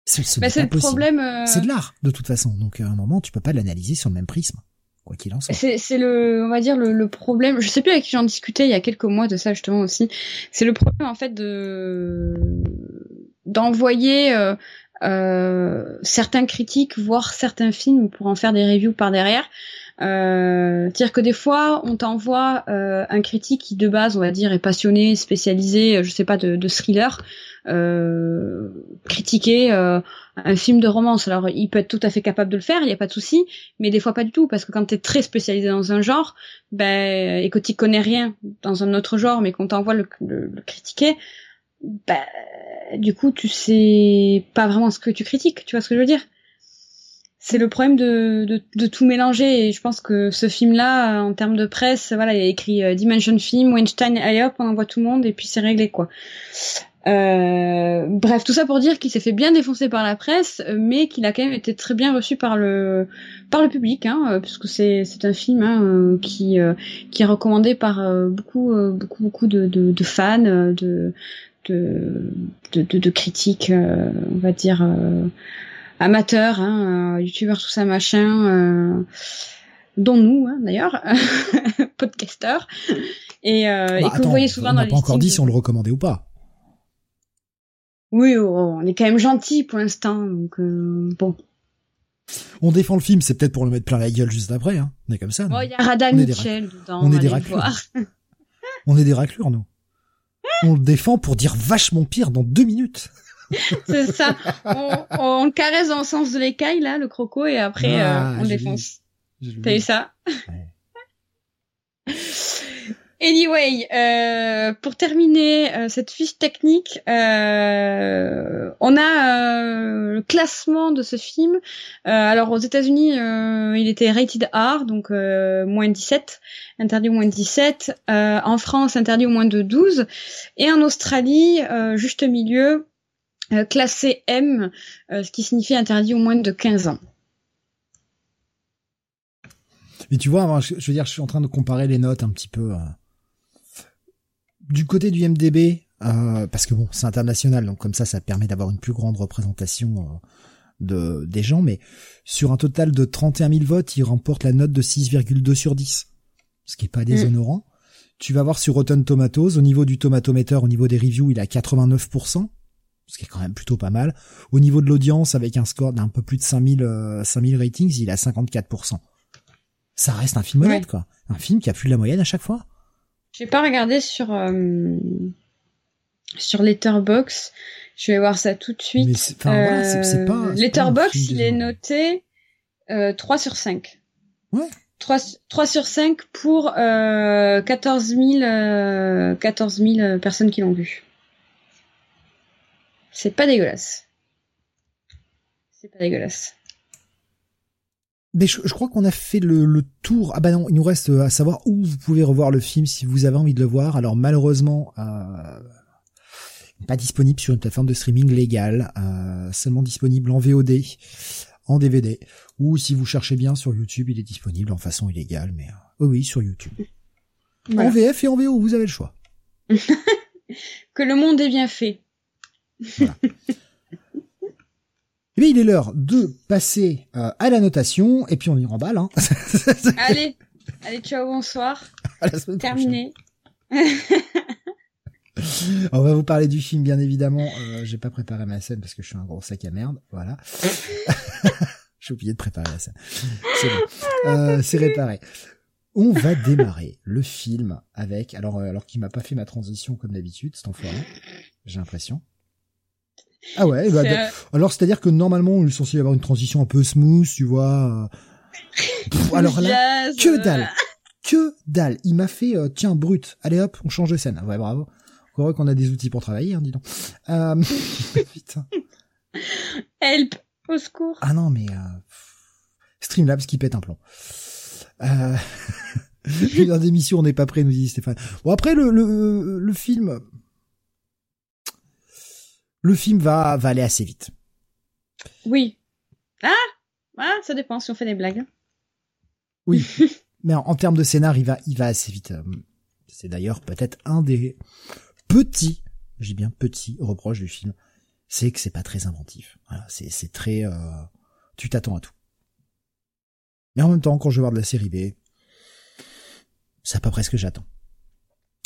C'est bah, le problème. Euh, c'est de l'art de toute façon. Donc à un moment, tu peux pas l'analyser sur le même prisme. Quoi qu'il en soit. C'est le, on va dire le, le, problème. Je sais plus avec qui j'en discutais il y a quelques mois de ça justement aussi. C'est le problème en fait de d'envoyer euh, euh, certains critiques voir certains films pour en faire des reviews par derrière. Euh, C'est-à-dire que des fois, on t'envoie euh, un critique qui de base, on va dire, est passionné, spécialisé, je sais pas, de, thriller, euh, critiquer euh, un film de romance. Alors, il peut être tout à fait capable de le faire, il n'y a pas de souci, mais des fois pas du tout, parce que quand tu es très spécialisé dans un genre, ben, et que tu connais rien dans un autre genre, mais qu'on t'envoie le, le, critiquer, ben, du coup, tu sais pas vraiment ce que tu critiques, tu vois ce que je veux dire? C'est le problème de, de, tout mélanger et je pense que ce film là en termes de presse voilà il a écrit euh, Dimension Film Weinstein allez hop on envoie tout le monde et puis c'est réglé quoi. Euh, bref tout ça pour dire qu'il s'est fait bien défoncer par la presse mais qu'il a quand même été très bien reçu par le par le public hein, euh, puisque c'est c'est un film hein, qui qui est recommandé par beaucoup beaucoup beaucoup de, de fans de de, de, de critiques on va dire amateurs, hein, euh, youtubeurs, tout ça, machin, euh, dont nous, hein, d'ailleurs, [LAUGHS] podcasteurs, et, euh, bah, et que vous voyez souvent dans les. On n'a pas encore dit si on le recommandait ou pas. Oui, oh, on est quand même gentil pour l'instant, donc euh, bon. On défend le film, c'est peut-être pour le mettre plein la gueule juste après, hein. On est comme ça. il y a Rada Mitchell dedans. On, est des raclures. on est des raclures, nous. On le défend pour dire vachement pire dans deux minutes. [LAUGHS] c'est ça. On, on, caresse dans le sens de l'écaille, là, le croco, et après, ah, euh, on défonce. T'as eu ça? Anyway, euh, pour terminer euh, cette fiche technique, euh, on a euh, le classement de ce film. alors aux États-Unis, il était rated R, donc moins 17, interdit au moins 17. en France, interdit au moins de 12. Et en Australie, juste milieu, euh, classé M, euh, ce qui signifie interdit au moins de 15 ans. Mais tu vois, je, veux dire, je suis en train de comparer les notes un petit peu. Euh, du côté du MDB, parce que bon, c'est international, donc comme ça, ça permet d'avoir une plus grande représentation de des gens, mais sur un total de 31 000 votes, il remporte la note de 6,2 sur 10, ce qui est pas déshonorant. Mm. Tu vas voir sur Rotten Tomatoes, au niveau du tomatometer, au niveau des reviews, il a 89%, ce qui est quand même plutôt pas mal. Au niveau de l'audience, avec un score d'un peu plus de 5000, 5000 euh, ratings, il a 54%. Ça reste un film honnête, quoi. Un film qui a plus de la moyenne à chaque fois. J'ai pas regardé sur, euh, sur Letterbox. Je vais voir ça tout de suite. c'est, euh, pas, Letterbox, il est noté, 3 sur 5. Ouais. 3, 3 sur 5 pour, 14 000, 14 000 personnes qui l'ont vu. C'est pas dégueulasse. C'est pas dégueulasse. Mais je, crois qu'on a fait le, tour. Ah bah non, il nous reste à savoir où vous pouvez revoir le film si vous avez envie de le voir. Alors malheureusement, euh, pas disponible sur une plateforme de streaming légale, euh, seulement disponible en VOD, en DVD, ou si vous cherchez bien sur YouTube, il est disponible en façon illégale, mais euh, oui, sur YouTube. En VF et en VO, vous avez le choix. [LAUGHS] que le monde est bien fait. Voilà. [LAUGHS] Eh bien, il est l'heure de passer euh, à la notation, et puis on y remballe. Hein. [LAUGHS] allez, allez, ciao, bonsoir. Terminé. [LAUGHS] on va vous parler du film, bien évidemment. Euh, J'ai pas préparé ma scène parce que je suis un gros sac à merde. Voilà. [LAUGHS] J'ai oublié de préparer la scène. C'est bon. euh, réparé. On va démarrer le film avec, alors, alors qu'il m'a pas fait ma transition comme d'habitude, cet enfoiré, j'ai l'impression. Ah ouais, bah, alors c'est-à-dire que normalement, il est censé y avoir une transition un peu smooth, tu vois. alors là, que dalle, que dalle. Il m'a fait, euh, tiens, brut. Allez hop, on change de scène. Ouais, bravo. Encore qu'on a des outils pour travailler, hein, dis donc. Euh... [LAUGHS] Putain. Help, au secours. Ah non, mais euh... Streamlabs qui pète un plomb. Euh... [LAUGHS] Une d'émission, on n'est pas prêt, nous dit Stéphane. Bon après le, le, le film, le film va, va aller assez vite. Oui. Ah, ah Ça dépend si on fait des blagues. Oui. [LAUGHS] mais en, termes de scénar, il va, il va assez vite. C'est d'ailleurs peut-être un des petits, j'ai bien petit reproche du film, c'est que c'est pas très inventif. Voilà, c'est, c'est très, euh, tu t'attends à tout. Mais en même temps, quand je vais voir de la série B, c'est à peu près ce que j'attends.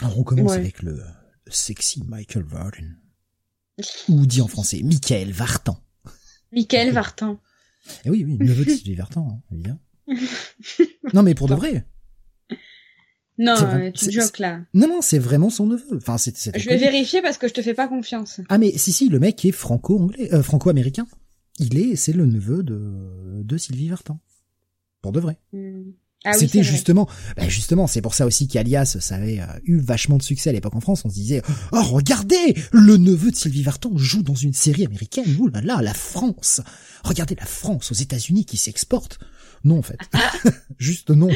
Alors on commence avec le, sexy Michael Varden. Ou dit en français, Michael Vartan. Michael Vartan. Eh oui, oui, neveu de [LAUGHS] Sylvie Vartan, hein, évidemment. non, mais pour de vrai. Non, tu joques là. Non, non, c'est vraiment son neveu. Enfin, c'est. Je vais vérifier parce que je te fais pas confiance. Ah mais si si, le mec est franco-anglais, euh, franco-américain. Il est, c'est le neveu de de Sylvie Vartan. Pour de vrai. Hmm. Ah C'était justement, ben justement, c'est pour ça aussi qu'Alias, ça avait euh, eu vachement de succès à l'époque en France. On se disait, oh regardez, le neveu de Sylvie Vartan joue dans une série américaine. Ouh là là, la France. Regardez la France aux États-Unis qui s'exporte. Non en fait, [LAUGHS] juste non.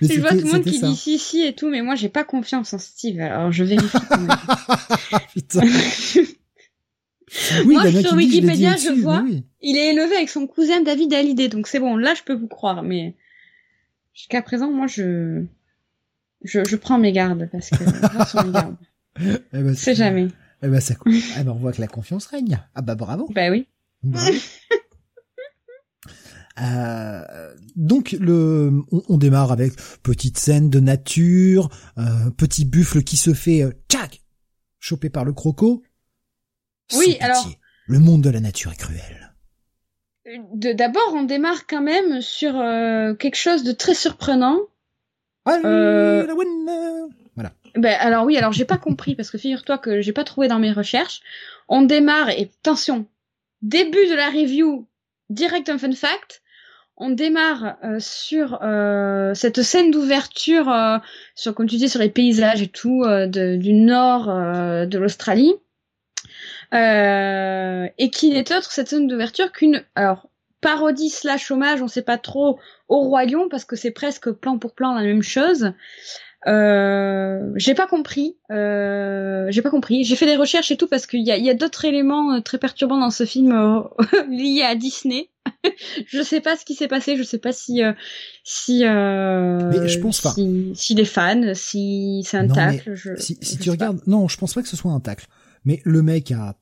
Mais je vois tout le monde qui dit si si et tout, mais moi j'ai pas confiance en Steve. Alors je vérifie. [LAUGHS] Putain. Oui, moi, sur Wikipédia, je, vois, il est élevé avec son cousin David Hallyday, donc c'est bon, là, je peux vous croire, mais Jusqu'à présent, moi, je... je, je prends mes gardes parce que sur mes gardes. [LAUGHS] Eh ben, c'est jamais. Eh ben, ça eh ben, on voit que la confiance règne. Ah bah bravo. Bah oui. [LAUGHS] Euh, donc le, on, démarre avec petite scène de nature, euh, petit buffle qui se fait euh, tchac, chopé par le croco. Oui, alors le monde de la nature est cruel d'abord, on démarre quand même sur euh, quelque chose de très surprenant. Euh, voilà. Ben alors oui, alors j'ai pas compris parce que figure-toi que j'ai pas trouvé dans mes recherches. On démarre et attention, début de la review, direct un fun fact. On démarre euh, sur cette scène d'ouverture, sur comme tu dis sur les paysages et tout du nord de l'Australie. Euh, et qui n'est autre cette scène d'ouverture qu'une alors parodie slash hommage, on sait pas trop au roi lion parce que c'est presque plan pour plan la même chose. Euh, j'ai pas compris, euh, j'ai pas compris. J'ai fait des recherches et tout parce qu'il y a, y a d'autres éléments euh, très perturbants dans ce film euh, [LAUGHS] liés à Disney. [LAUGHS] je sais pas ce qui s'est passé, je sais pas si si mais je pense pas. Si, les fans, si c'est un tacle. si, si tu regardes, non, je pense pas que ce soit un tacle. Mais le mec a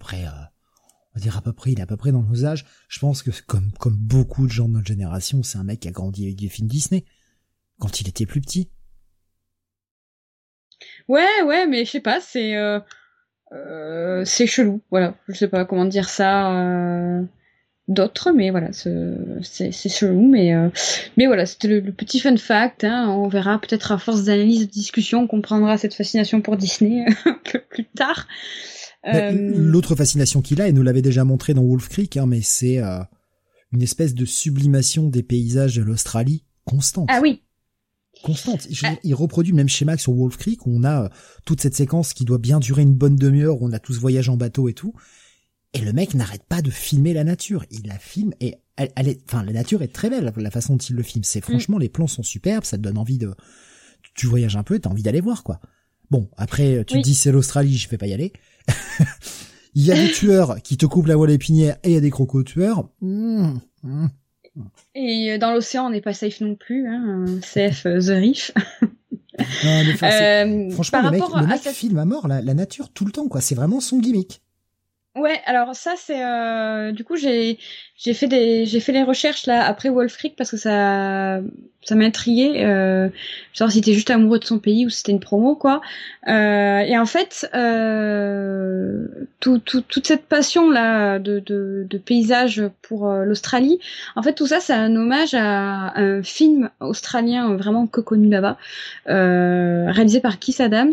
après, euh, on va dire à peu près, il est à peu près dans nos âges. Je pense que comme comme beaucoup de gens de notre génération, c'est un mec qui a grandi avec des films Disney quand il était plus petit. Ouais, ouais, mais je sais pas, c'est euh, euh, c'est chelou. Voilà, je sais pas comment dire ça. Euh, d'autres, mais voilà, c'est chelou, mais mais voilà, c'était le, petit fun fact. Hein, on verra peut-être à force d'analyse, de discussion, on comprendra cette fascination pour Disney [LAUGHS] un peu plus tard. Euh, l'autre fascination qu'il a, et nous l'avait déjà montré dans Wolf Creek, hein, mais c'est euh, une espèce de sublimation des paysages de l'Australie constante. Ah oui. Constante. Ah. Il reproduit le même schéma que sur Wolf Creek, où on a euh, toute cette séquence qui doit bien durer une bonne demi-heure, où on a tous voyage en bateau et tout. Et le mec n'arrête pas de filmer la nature. Il la filme et elle, est, enfin, la nature est très belle, la façon dont il le filme. C'est mm. franchement, les plans sont superbes, ça te donne envie de, tu voyages un peu, t'as envie d'aller voir, quoi. Bon, après, tu te dis c'est l'Australie, je vais pas y aller. [LAUGHS] il y a des tueurs qui te coupent la voie épinière et il y a des crocos tueurs. Mmh, mmh. Et euh, dans l'océan, on n'est pas safe non plus, hein. CF euh, The Reef. [LAUGHS] euh, franchement, le mec, le mec filme à mort la, la, nature tout le temps, quoi. C'est vraiment son gimmick. Ouais, alors ça c'est euh, du coup j'ai j'ai fait des j'ai fait les recherches là après Wolf Creek parce que ça ça m'a intrigué euh, savoir si était juste amoureux de son pays ou si c'était une promo quoi. Euh, et en fait euh, tout, tout, toute cette passion là de de, de paysage pour euh, l'Australie, en fait tout ça c'est un hommage à un film australien vraiment que connu là-bas euh, réalisé par Keith Adams.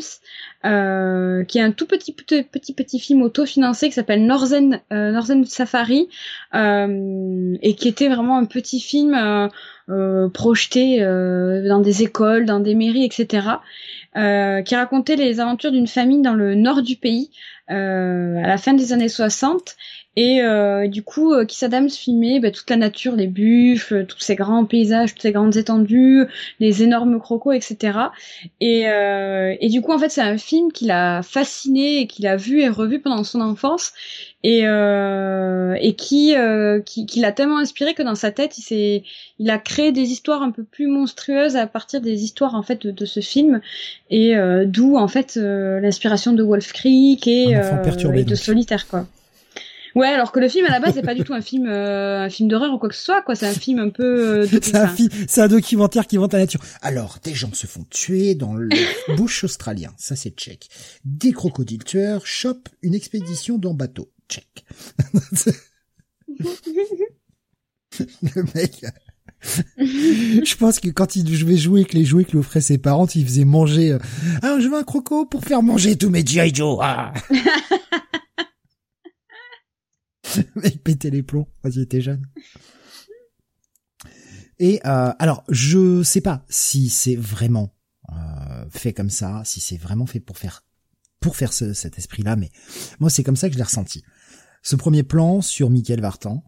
Euh, qui est un tout petit petit petit, petit film autofinancé qui s'appelle Northern euh, Safari euh, et qui était vraiment un petit film projeté dans des écoles, dans des mairies, etc. qui racontait les aventures d'une famille dans le nord du pays euh, à la fin des années 60 et euh, du coup euh, Kiss Adams filmait bah, toute la nature, les buffles, tous ces grands paysages, toutes ces grandes étendues, les énormes crocos, etc. Et, euh, et du coup en fait c'est un film qui l'a fasciné et qu'il a vu et revu pendant son enfance et, euh, et qui, euh, qui, qui l'a tellement inspiré que dans sa tête il s'est il a créé des histoires un peu plus monstrueuses à partir des histoires en fait de, de ce film et euh, d'où en fait euh, l'inspiration de Wolf Creek et, euh, de Solitaire quoi. Ouais, alors que le film à la base c'est pas du tout un film euh, un film d'horreur ou quoi que ce soit quoi, c'est un film un peu euh, [LAUGHS] c'est un, c'est un documentaire qui vante la nature. Alors, des gens se font tuer dans le [LAUGHS] bush australien, ça c'est check. Des crocodiles tueurs chopent une expédition dans bateau, check. [LAUGHS] le mec je pense que quand il jouait jouer avec les jouets que lui offraient ses parents, il faisait manger. Euh, ah, je veux un croco pour faire manger tous mes G.I. Joe. Ah. [LAUGHS] il pétait les plombs quand il était jeune. Et euh, alors, je sais pas si c'est vraiment euh, fait comme ça, si c'est vraiment fait pour faire pour faire ce, cet esprit-là, mais moi c'est comme ça que je l'ai ressenti. Ce premier plan sur Michael Vartan,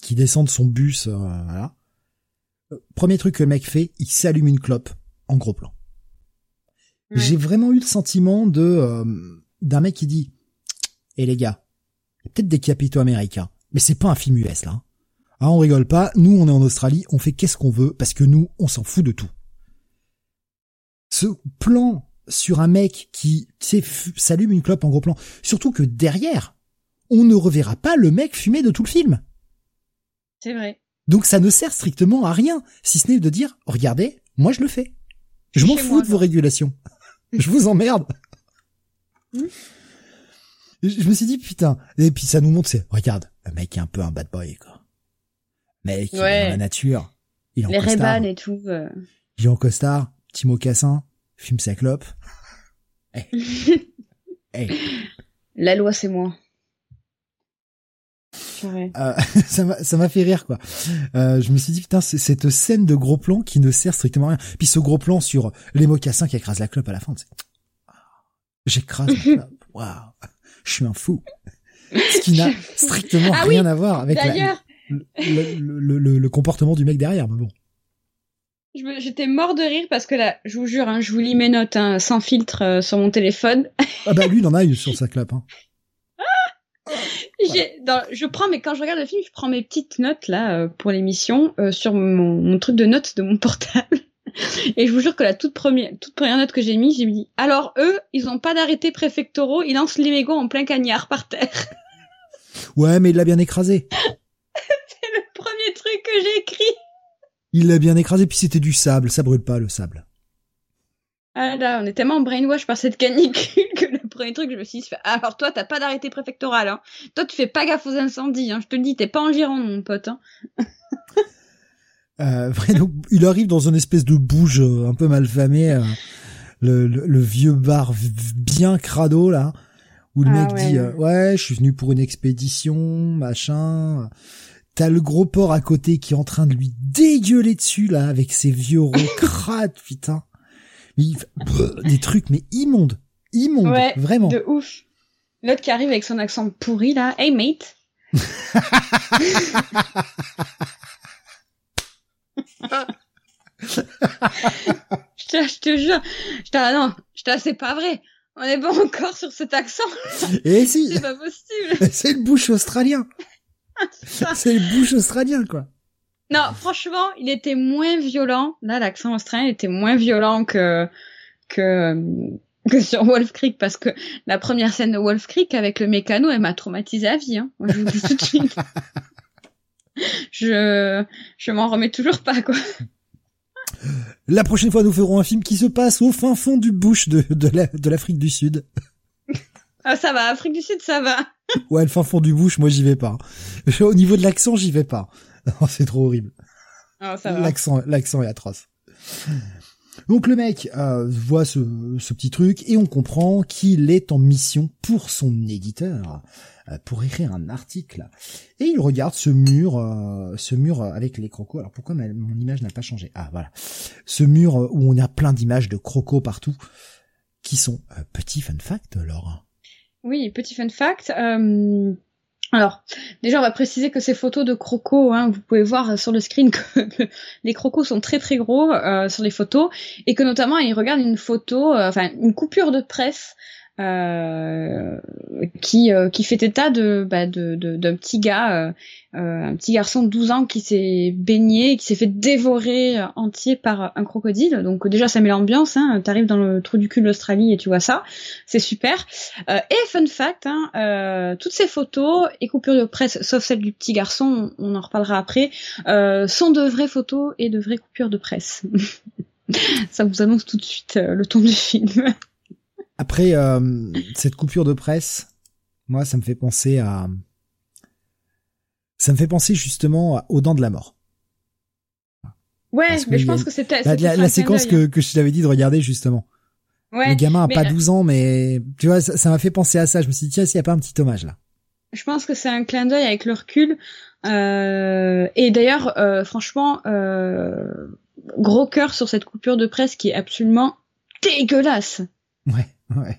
qui descend de son bus, euh, voilà, Premier truc que le mec fait, il s'allume une clope en gros plan. J'ai vraiment eu le sentiment de euh, d'un mec qui dit "Eh les gars, il y a peut-être des capitaux américains, mais c'est pas un film US là. Hein. Ah, on rigole pas, nous on est en Australie, on fait qu'est-ce qu'on veut parce que nous on s'en fout de tout." Ce plan sur un mec qui s'allume une clope en gros plan, surtout que derrière, on ne reverra pas le mec fumer de tout le film. C'est vrai. Donc ça ne sert strictement à rien, si ce n'est de dire, regardez, moi je le fais. Je m'en fous de vos régulations. [LAUGHS] je vous emmerde. Hmm. Je me suis dit, putain, et puis ça nous montre, c'est, regarde, le mec est un peu un bad boy, quoi. Mec, il est dans la nature. Il est Les en costard. et tout. Euh. Il est en costard, petit mocassin, fume sa clope. [LAUGHS] La loi, c'est moi. Euh, [LAUGHS] ça m'a fait rire quoi. Euh, je me suis dit putain c'est cette scène de gros plan qui ne sert strictement à rien. Puis ce gros plan sur les mocassins qui écrasent la clope à la fin. J'écrase la [LAUGHS] clope. Waouh, je suis un fou. Ce qui n'a [LAUGHS] strictement ah rien à voir avec le, le, le, comportement du mec derrière. Mais bon. J'étais mort de rire parce que là, je vous jure, hein, je vous lis mes notes hein, sans filtre euh, sur mon téléphone. ah bah lui, il en a eu sur sa [LAUGHS] clope. Hein. Dans, je prends, mais quand je regarde le film, je prends mes petites notes là euh, pour l'émission euh, sur mon, mon, truc de notes de mon portable. [LAUGHS] Et je vous jure que la toute première, toute première note que j'ai mise, j'ai dit alors eux, ils ont pas d'arrêté préfectoraux, ils lancent les mégots en plein cagnard par terre. [LAUGHS] Ouais, mais il l'a bien écrasé. C'est le premier truc que j'ai écrit. Il l'a bien écrasé, puis c'était du sable, ça brûle pas le sable. Ah là, on est tellement brainwash par cette canicule que le premier truc, je me suis dit, alors toi, t'as pas d'arrêté préfectoral, hein. Toi, tu fais pas gaffe aux incendies, hein. Je te le dis, t'es pas en Gironde, mon pote, hein. Euh, donc, il arrive dans une espèce de bouge euh, un peu malfamé, euh, le, le, vieux bar bien crado, là, où le ah mec dit, euh, ouais, je suis venu pour une expédition, machin. T'as le gros porc à côté qui est en train de lui dégueuler dessus, là, avec ses vieux crades, [COUGHS] putain des trucs mais immondes, immondes, ouais, vraiment. De ouf. L'autre qui arrive avec son accent pourri là, hey mate. [LAUGHS] je, te, jure, je te, non, je te, c'est pas vrai. On est bon encore sur cet accent. Et si. C'est pas possible. [LAUGHS] C'est le bouche australien. c'est le bouche australien, quoi. Non, franchement, il était moins violent. Là, l'accent australien était moins violent que que que sur Wolf Creek parce que la première scène de Wolf Creek avec le mécano, elle m'a traumatisé à vie. Hein. je vous dis tout de suite. [LAUGHS] je je m'en remets toujours pas quoi. La prochaine fois, nous ferons un film qui se passe au fin fond du bush de de l'Afrique du Sud. [LAUGHS] Ah, ça va, Afrique du Sud, ça va. [LAUGHS] ouais, le fin fond du bush, moi j'y vais pas. [LAUGHS] Au niveau de l'accent, j'y vais pas. c'est trop horrible. Oh, l'accent, l'accent est atroce. Donc le mec euh, voit ce, petit truc et on comprend qu'il est en mission pour son éditeur euh, pour écrire un article et il regarde ce mur euh, ce mur avec les crocos alors pourquoi mon image n'a pas changé? Ah voilà ce mur où on a plein d'images de crocos partout qui sont petit fun fact, Laura. Oui, petit fun fact. Alors, déjà, on va préciser que ces photos de crocos, hein, vous pouvez voir sur le screen que [LAUGHS] les crocos sont très très gros sur les photos, et que notamment ils regardent une photo, enfin une coupure de presse euh, qui euh, qui fait état de bah, de d'un petit gars, euh, un petit garçon de 12 ans qui s'est baigné, qui s'est fait dévorer entier par un crocodile. Donc déjà ça met l'ambiance. Hein, T'arrives dans le trou du cul de l'Australie et tu vois ça, c'est super. et fun fact, hein, toutes ces photos et coupures de presse, sauf celle du petit garçon, on en reparlera après, sont de vraies photos et de vraies coupures de presse. [LAUGHS] ça vous annonce tout de suite le ton du film. Après, euh, cette coupure de presse, moi, ça me fait penser à... Ça me fait penser justement aux dents de la mort. Ouais, mais je pense que c'était... La, la, séquence que, que je t'avais dit de regarder justement. Ouais, le gamin a pas 12 euh, ans, mais tu vois, ça m'a fait penser à ça. Je me suis dit, tiens, s'il n'y a pas un petit hommage là. Je pense que c'est un clin d'œil avec le recul. Euh, et d'ailleurs, euh, franchement, euh, gros cœur sur cette coupure de presse qui est absolument dégueulasse. Ouais. Ouais.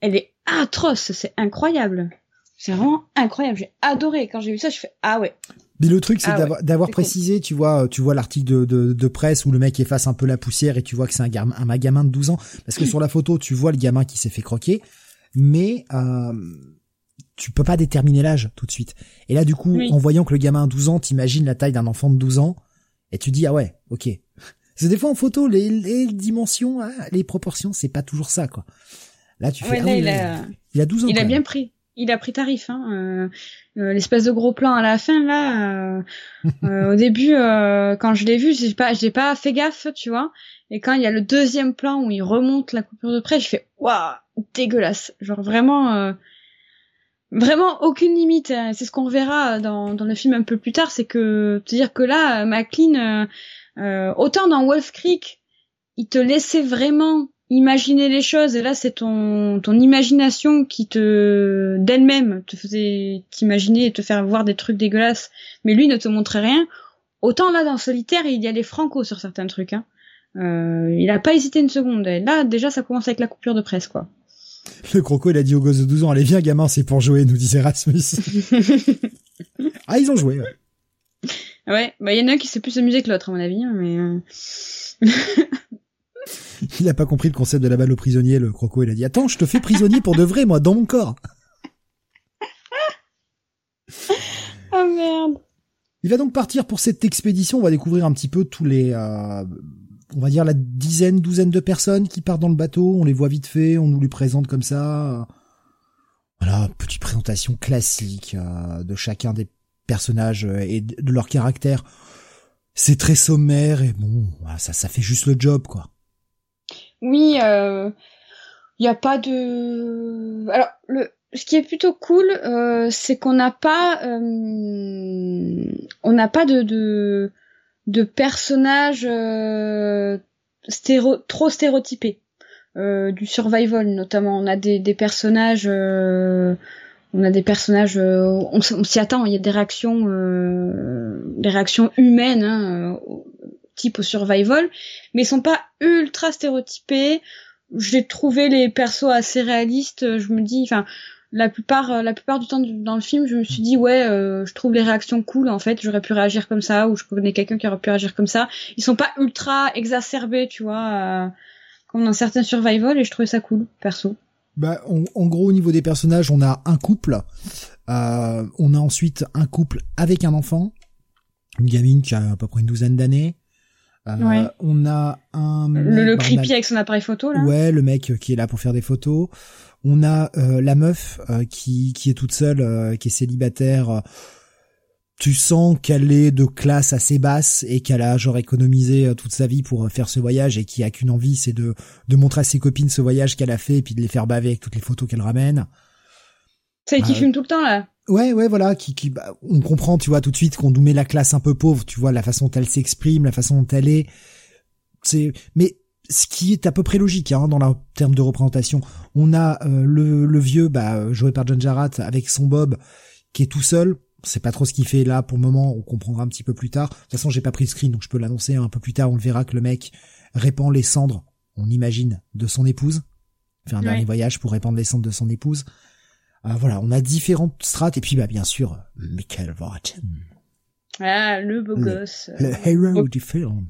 Elle est atroce, c'est incroyable. C'est vraiment incroyable. J'ai adoré quand j'ai vu ça. Je fais ah ouais. Mais le truc, c'est ah d'avoir précisé, tu vois, tu vois l'article de, de, de, presse où le mec efface un peu la poussière et tu vois que c'est un, gamin, un gamin de 12 ans. Parce que [LAUGHS] sur la photo, tu vois le gamin qui s'est fait croquer, mais euh, tu peux pas déterminer l'âge tout de suite. Et là, du coup, en voyant que le gamin a 12 ans, t'imagines la taille d'un enfant de 12 ans et tu dis ah ouais, ok. [LAUGHS] C'est des fois en photo, les, les dimensions, hein, les proportions, c'est pas toujours ça, quoi. Là, tu fais. Ah il, a, il a 12 ans. Il a bien pris. Il a pris tarif. Hein. Euh, euh, L'espèce de gros plan à la fin, là. Euh, [LAUGHS] euh au début, euh, quand je l'ai vu, j'ai pas, j'ai pas fait gaffe, tu vois. Et quand il y a le deuxième plan où il remonte la coupure de près, je fais waouh, dégueulasse. Genre vraiment. Vraiment aucune limite. Hein. C'est ce qu'on verra dans, dans le film un peu plus tard, c'est que, c'est-à-dire que là, McLean, autant dans Wolf Creek, il te laissait vraiment imaginer les choses et là c'est ton ton imagination qui te d'elle-même te faisait t'imaginer et te faire voir des trucs dégueulasses. Mais lui ne te montrait rien. Autant là dans solitaire il y a les franco sur certains trucs hein. Euh, il a pas hésité une seconde. Et là déjà ça commence avec la coupure de presse quoi. [LAUGHS] Le croco il a dit au gosse de 12 ans allez viens gamin c'est pour jouer nous disait Rasmus. [LAUGHS] Ah ils ont joué ouais. Ouais bah il y en a un qui s'est plus amusé que l'autre à mon avis hein, mais euh... [LAUGHS] il a pas compris le concept de la balle au prisonnier, le croco. Il a dit Attends, je te fais prisonnier pour de vrai, moi, dans mon corps. oh [LAUGHS] merde. Il va donc partir pour cette expédition. On va découvrir un petit peu tous les, euh, on va dire la dizaine, douzaine de personnes qui partent dans le bateau. On les voit vite fait, on nous les présente comme ça. Voilà, petite présentation classique euh, de chacun des personnages et de leur caractère. C'est très sommaire et bon, ça, ça fait juste le job, quoi. Oui, il euh, n'y a pas de. Alors, le, ce qui est plutôt cool, euh, c'est qu'on n'a pas, euh, on n'a pas de de, de personnages euh, stéro, trop stéréotypés. Euh, du survival notamment, on a des, des personnages, euh, on a des personnages, on, on s'y attend, il y a des réactions, des réactions humaines. Hein, type au survival, mais ils sont pas ultra stéréotypés. J'ai trouvé les persos assez réalistes. Je me dis, enfin, la plupart, euh, la plupart du temps dans le film, je me suis dit ouais, euh, je trouve les réactions cool. En fait, j'aurais pu réagir comme ça, ou je connais quelqu'un qui aurait pu réagir comme ça. Ils sont pas ultra exacerbés, tu vois, euh, comme dans certains survival, et je trouvais ça cool, perso. Bah, en gros, au niveau des personnages, on a un couple. Euh, on a ensuite un couple avec un enfant, une gamine qui a à peu près une douzaine d'années. Euh, on a un le, le creepy avec son appareil photo là. Ouais, le mec qui est là pour faire des photos. On a euh, la meuf euh, qui qui est toute seule, qui est célibataire. tu sens qu'elle est de classe assez basse et qu'elle a genre économisé toute sa vie pour faire ce voyage et qui a qu'une envie, c'est de de montrer à ses copines ce voyage qu'elle a fait et puis de les faire baver avec toutes les photos qu'elle ramène. C'est qui fume tout le temps là. Ouais, ouais, voilà, qui, qui, bah, on comprend, tu vois, tout de suite qu'on nous met la classe un peu pauvre, tu vois, la façon dont elle s'exprime, la façon dont elle est, c'est, mais ce qui est à peu près logique, hein, dans le terme de représentation. On a euh, le, le vieux, bah, joué par John Jarrett, avec son Bob, qui est tout seul. C'est pas trop ce qu'il fait là pour le moment, on comprendra un petit peu plus tard. De toute façon, j'ai pas pris le screen, donc je peux l'annoncer un peu plus tard. On le verra que le mec répand les cendres, on imagine, de son épouse. fait un dernier voyage pour répandre les cendres de son épouse. Euh, voilà, on a différentes strates et puis bah bien sûr Michael Vartan. Ah, le beau gosse. Le héros du film.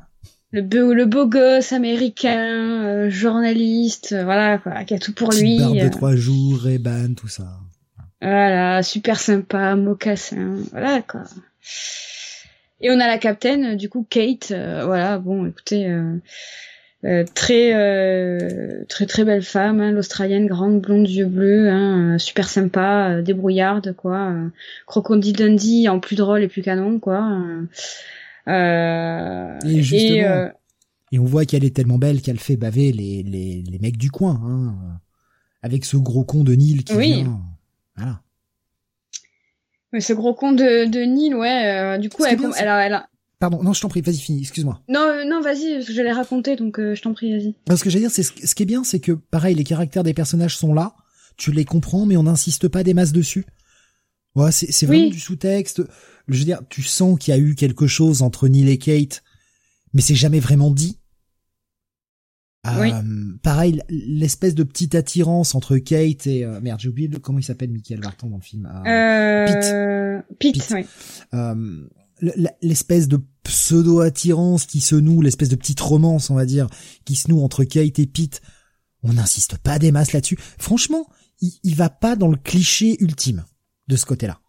Le beau, le beau gosse américain, euh, journaliste, euh, voilà quoi, qui a tout pour lui. Barbe de trois jours, Reban, tout ça. Voilà, super sympa, mocassin, voilà quoi. Et on a la capitaine, du coup Kate, voilà, bon, écoutez, euh, très euh, très très belle femme, hein, l'australienne, grande, blonde, yeux bleus, hein, euh, super sympa, débrouillarde quoi, crocodile Dundee en plus drôle et plus canon quoi. et justement, et, on voit qu'elle est tellement belle qu'elle fait baver les, les, les mecs du coin, hein, avec ce gros con de Neil qui vient. Voilà. Mais ce gros con de, de Neil, ouais, du coup, elle, elle, a, elle, a, Pardon, non, je t'en prie, vas-y, finis, excuse-moi. Non, euh, non, vas-y, parce que j'allais raconter, donc euh, je t'en prie, vas-y. Ce que j'allais dire, c'est ce, qui est bien, c'est que, pareil, les caractères des personnages sont là, tu les comprends, mais on n'insiste pas des masses dessus. Ouais, c'est, vraiment du sous-texte. Je veux dire, tu sens qu'il y a eu quelque chose entre Neil et Kate, mais c'est jamais vraiment dit. Euh, pareil, l'espèce de petite attirance entre Kate et merde, j'ai oublié comment il s'appelle Michael Barton dans le film. Euh, Pete. Pete, oui l'espèce de pseudo-attirance qui se noue, l'espèce de petite romance, on va dire, qui se noue entre Kate et Pete, on n'insiste pas des masses là-dessus. Franchement, il, va pas dans le cliché ultime de ce côté-là.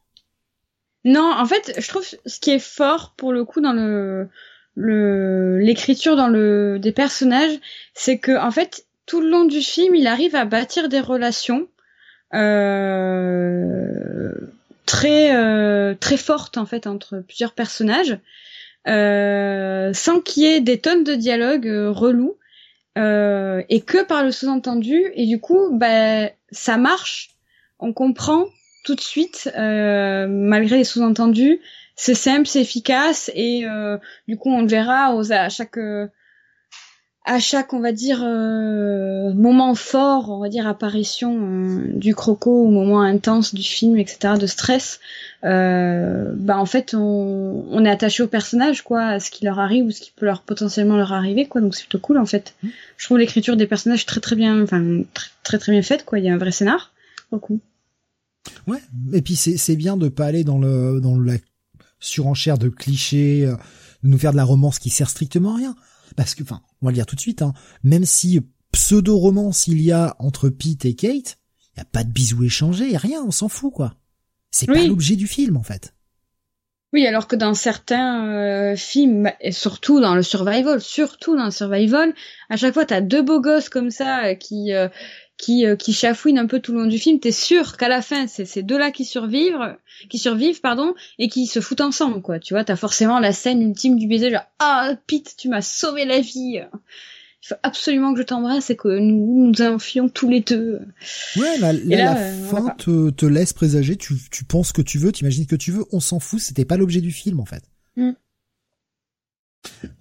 Non, en fait, je trouve ce qui est fort pour le coup dans le le l'écriture dans le des personnages, c'est que en fait tout le long du film, il arrive à bâtir des relations euh, très euh, très forte en fait entre plusieurs personnages, euh, sans qu'il y ait des tonnes de dialogues euh, relous euh, et que par le sous-entendu. Et du coup, bah, ça marche, on comprend tout de suite malgré les sous-entendus. C'est simple, c'est efficace et du coup on le verra aux, à chaque à chaque, on va dire, euh, moment fort, on va dire apparition euh, du croco ou moment intense du film, etc., de stress, euh, bah en fait, on, on est attaché au personnage, quoi, à ce qui leur arrive ou ce qui peut leur potentiellement leur arriver, quoi. Donc c'est plutôt cool, en fait. Mmh. Je trouve l'écriture des personnages très très bien, enfin très, très très bien faite, quoi. Il y a un vrai scénar, beaucoup. Ouais. Et puis c'est c'est bien de pas aller dans le dans la surenchère de clichés, de nous faire de la romance qui sert strictement à rien. Parce que, enfin, on va le dire tout de suite, hein, même si pseudo-romance il y a entre Pete et Kate, il y a pas de bisous échangés, rien, on s'en fout, quoi. C'est pas l'objet du film, en fait. Oui, alors que dans certains euh, films, et surtout dans le survival, surtout dans le survival, à chaque fois, t'as deux beaux gosses comme ça euh, qui euh, qui, euh, qui chafouinent un peu tout le long du film, t'es sûr qu'à la fin, c'est ces deux-là qui survivent, qui survivent, pardon, et qui se foutent ensemble, quoi. Tu vois, t'as forcément la scène ultime du baiser, genre, ah, Pete, tu m'as sauvé la vie. Il faut absolument que je t'embrasse et que nous nous enfions tous les deux. Ouais, la, la euh, fin te, te, laisse présager, tu, tu penses que tu veux, t'imagines que tu veux, on s'en fout, c'était pas l'objet du film, en fait. Mm.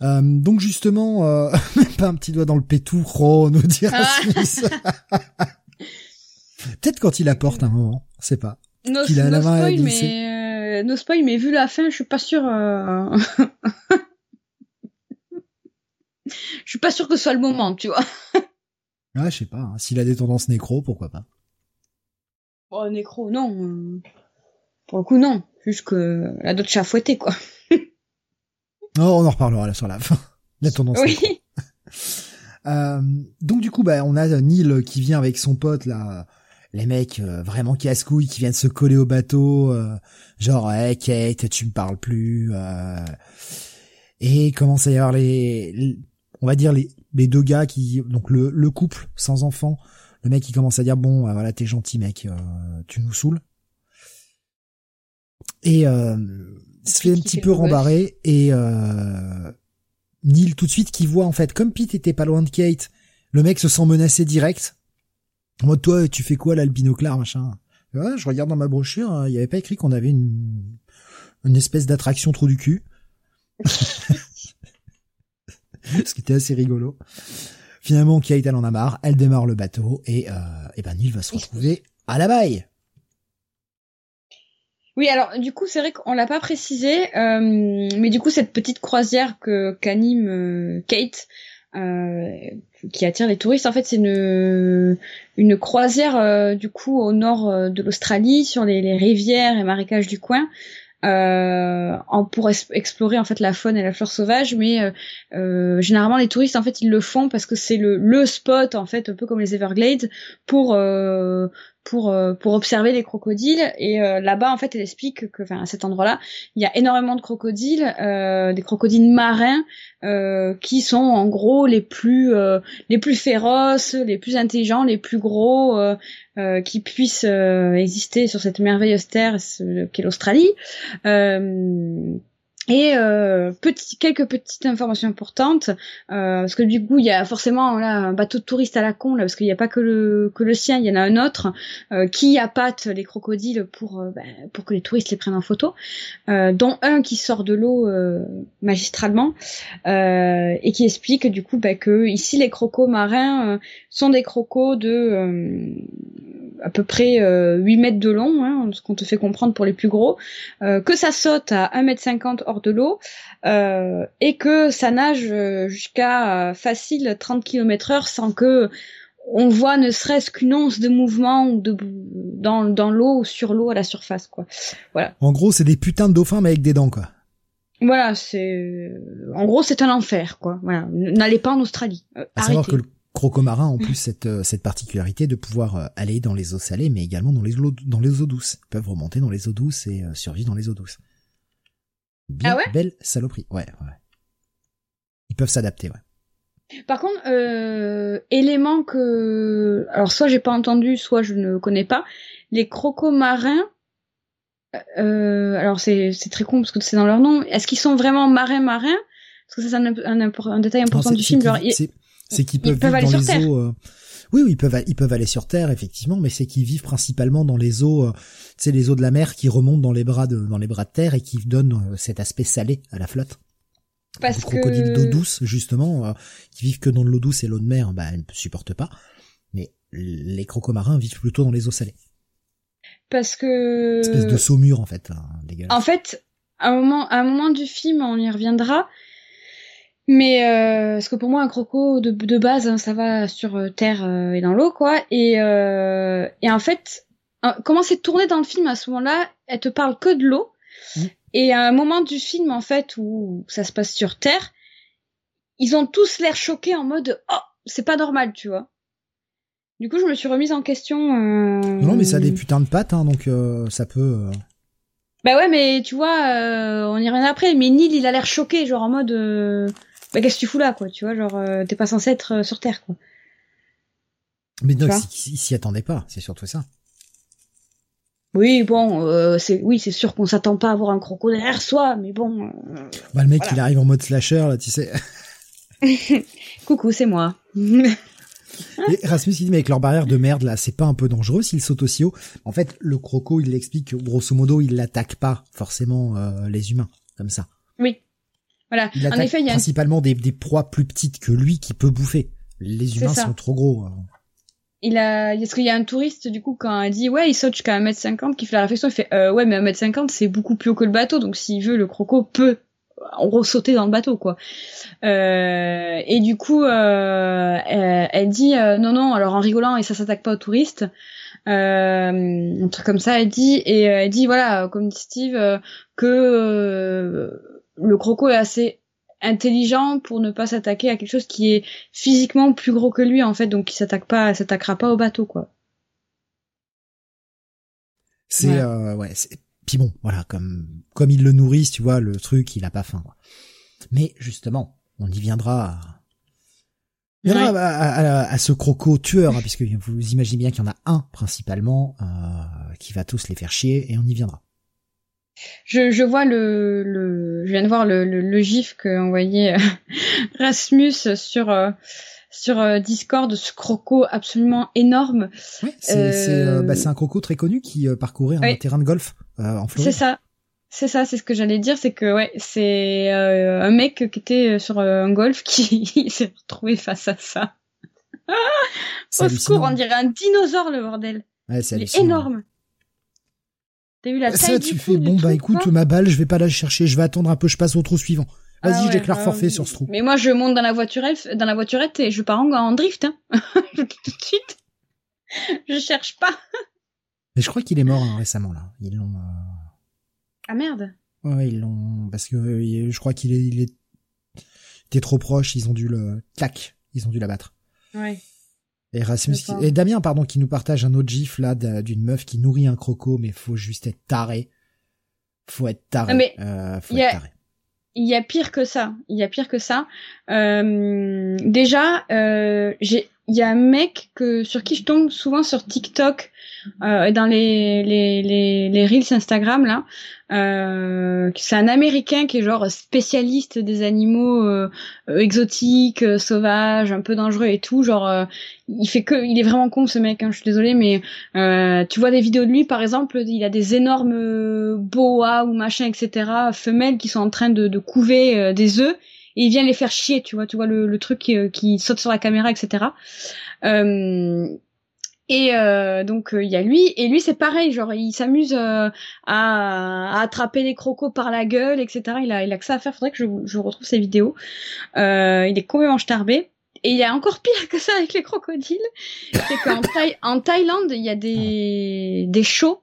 Euh, donc justement, euh, [LAUGHS] même pas un petit doigt dans le pétou, oh, nous dire ah. [LAUGHS] Peut-être quand il apporte un moment, c'est pas. No, il a no spoil, mais euh, no spoil, mais vu la fin, je suis pas sûr. Euh... [LAUGHS] je suis pas sûr que ce soit le moment, tu vois. ah, je sais pas. Hein. S'il a des tendances nécro, pourquoi pas. Oh, nécro, non. Pour le coup, non. Juste que la d'autres chats fouettés, quoi. Oh, on en reparlera là sur la fin. [LAUGHS] La tendance. Oui. [LAUGHS] euh, donc du coup, bah, on a Neil qui vient avec son pote là, les mecs euh, vraiment casse-couilles qui viennent se coller au bateau, euh, genre hey Kate, tu me parles plus. Euh, et commence à y avoir les, on va dire les, les deux gars qui, donc le, le couple sans enfant, le mec qui commence à dire bon, euh, voilà t'es gentil mec, tu nous saoules. Et se fait un petit peu rembarrer et euh, Neil tout de suite qui voit en fait comme Pete était pas loin de Kate, le mec se sent menacé direct. En mode toi tu fais quoi l'albino clair machin? Ouais, je regarde dans ma brochure, hein, il y avait pas écrit qu'on avait une une espèce d'attraction trou du cul. [LAUGHS] Ce qui était assez rigolo. Finalement, Kate, elle en a marre, elle démarre le bateau et, euh, et ben Neil va se retrouver à la baille. Oui, alors du coup, c'est vrai qu'on l'a pas précisé, euh, mais du coup, cette petite croisière que qu'anime euh, Kate, qui attire les touristes. En fait, c'est une croisière du coup au nord de l'Australie sur les, rivières et marécages du coin euh, pour explorer en fait la faune et la flore sauvage mais euh, euh, généralement les touristes en fait ils le font parce que c'est le, spot en fait un peu comme les Everglades pour euh, pour euh, pour observer les crocodiles. Et là-bas en fait elle explique que enfin à cet endroit-là il y a énormément de crocodiles des crocodiles marins qui sont en gros les plus les plus féroces les plus intelligents les plus gros qui puissent exister sur cette merveilleuse terre qu'est l'Australie et euh, petit, quelques petites informations importantes, euh, parce que du coup il y a forcément là un bateau de touristes à la con là, parce qu'il n'y a pas que le que le sien, il y en a un autre euh, qui appâte les crocodiles pour euh, bah, pour que les touristes les prennent en photo, euh, dont un qui sort de l'eau euh, magistralement et qui explique du coup bah, que ici les crocos marins sont des crocos de à peu près 8 mètres de long, hein, ce qu'on te fait comprendre pour les plus gros, que ça saute à 1 mètre 50 hors de l'eau euh, et que ça nage euh, jusqu'à euh, facile 30 km heure sans que on voit ne serait-ce qu'une once de mouvement de, dans, dans l'eau ou sur l'eau à la surface quoi. Voilà. En gros, c'est des putains de dauphins mais avec des dents quoi. Voilà, c'est en gros c'est un enfer quoi. Voilà, n'allez pas en Australie. à savoir que le crocomarin a en plus cette cette particularité de pouvoir aller dans les eaux salées mais également dans les eaux dans les eaux douces. Ils peuvent remonter dans les eaux douces et survivre dans les eaux douces. Bien ah belle saloperie. Ouais, ouais. Ils peuvent s'adapter, ouais. Par contre, euh, élément que, alors soit j'ai pas entendu, soit je ne connais pas, les crocos marins. Euh, alors c'est très con parce que c'est dans leur nom. Est-ce qu'ils sont vraiment marins marins? Parce que c'est un, un, un, détail important du film. C'est qu'ils peuvent, vivre dans les eaux. Euh, oui, oui, ils peuvent, ils peuvent aller sur Terre effectivement, mais c'est qu'ils vivent principalement dans les eaux, euh, c'est les eaux de la mer qui remontent dans les bras de, dans les bras de terre et qui donnent euh, cet aspect salé à la flotte. Parce les crocodiles d'eau douce justement, euh, qui vivent que dans l'eau douce et l'eau de mer, bah, ils ne supportent pas. Mais les crocomarins vivent plutôt dans les eaux salées. Parce que espèce de saumure en fait, hein, En fait, à un moment, à un moment du film, on y reviendra mais euh, parce que pour moi un croco de, de base hein, ça va sur euh, terre euh, et dans l'eau quoi. Et euh, et en fait comment c'est tourné dans le film à ce moment-là elle te parle que de l'eau. Mmh. et à un moment du film en fait où ça se passe sur terre ils ont tous l'air choqués en mode oh c'est pas normal tu vois. Du coup je me suis remise en question non mais ça a des putains de pattes hein, donc ça peut bah ouais mais tu vois on y revient après mais Neil il a l'air choqué genre en mode bah qu'est-ce que tu fous là, quoi, tu vois, genre, euh, t'es pas censé être euh, sur Terre, quoi. Mais non, il s'y attendait pas, c'est surtout ça. Oui, bon, euh, c'est oui, c'est sûr qu'on s'attend pas à avoir un crocodile derrière soi, mais bon. bah le mec, il arrive en mode slasher là, tu sais. [LAUGHS] Coucou, c'est moi. [LAUGHS] Et Rasmus il dit mais avec leur barrière de merde là, c'est pas un peu dangereux s'ils sautent aussi haut En fait, le croco, il explique que grosso modo, il l'attaque pas forcément les humains comme ça. Oui. Voilà. Il en effet, il y a principalement des, des proies plus petites que lui qui peut bouffer. Les humains sont trop gros. Il a, est-ce qu'il y a un touriste, du coup, quand il dit, ouais, il saute jusqu'à 1m50, qui fait la réflexion, il fait, euh, ouais, mais 1m50, c'est beaucoup plus haut que le bateau, donc s'il veut, le croco peut, en gros, sauter dans le bateau, quoi. Euh, et du coup, euh, elle, dit, euh, non, non, alors en rigolant, et ça s'attaque pas aux touristes, euh, un truc comme ça, elle dit, et elle dit, voilà, comme dit Steve, que le croco est assez intelligent pour ne pas s'attaquer à quelque chose qui est physiquement plus gros que lui en fait. Donc il s'attaque pas s'attaquera pas au bateau quoi. C'est euh, ouais puis bon voilà comme comme ils le nourrissent tu vois le truc il a pas faim mais justement on y viendra il y à, à, ce croco tueur, hein, puisque vous imaginez bien qu'il y en a un principalement euh, qui va tous les faire chier, et on y viendra. Je, je vois le, le, je viens de voir le, le, le gif que envoyait euh, [LAUGHS] Rasmus sur euh, sur euh, Discord, ce croco absolument énorme. Oui, c'est bah, un croco très connu qui parcourait un terrain de golf en Floride. C'est ça. C'est ça, c'est ce que j'allais dire, c'est que ouais, c'est un mec qui était sur un golf [LAUGHS] qui s'est retrouvé face à ça. [LAUGHS] Au secours, on dirait un dinosaure le bordel. Ouais, c'est énorme. T'as eu la taille Ça, tu fais, bon, bah écoute, ma balle, je vais pas la chercher, je vais attendre un peu, je passe au trou suivant. Vas-y, Ah je ouais, déclare ah forfait oui. sur ce trou. Mais moi, je monte dans la voiturette, dans la voiturette et je pars en, en drift, hein. [LAUGHS] tout de suite. Je cherche pas. Mais je crois qu'il est mort hein, récemment là. Ils l'ont. euh, Ah merde. Ouais, ils l'ont parce que euh, je crois qu'il est, il est... était trop proche. Ils ont dû le clac. Ils ont dû l'abattre. Ouais. Et Rasmus qui- D'accord. et Damien pardon qui nous partage un autre gif là d'une meuf qui nourrit un croco mais faut juste être taré. Faut être taré. Mais Euh, faut y être taré. Il y a pire que ça. Il y a pire que ça. Euh, déjà, euh, j'ai, il y a un mec que sur qui je tombe souvent sur TikTok euh, et dans les les les, les reels Instagram là. Euh, c'est un Américain qui est genre spécialiste des animaux euh, exotiques, euh, sauvages, un peu dangereux et tout. Genre, euh, il fait que, il est vraiment con ce mec. Hein, je suis désolée, mais euh, tu vois des vidéos de lui, par exemple, il a des énormes boas ou machin, etc. femelles qui sont en train de, de couver des œufs et il vient les faire chier, tu vois, tu vois le, truc qui, euh, qui saute sur la caméra, etc. Euh, et euh, donc euh, il y a lui et lui c'est pareil, genre il s'amuse à, attraper les crocos par la gueule, etc. Il a il a que ça à faire. Faudrait que je, je retrouve ses vidéos. Il est complètement starbé. Et il y a encore pire que ça avec les crocodiles, c'est qu'en Thaï- en Thaïlande il y a des des shows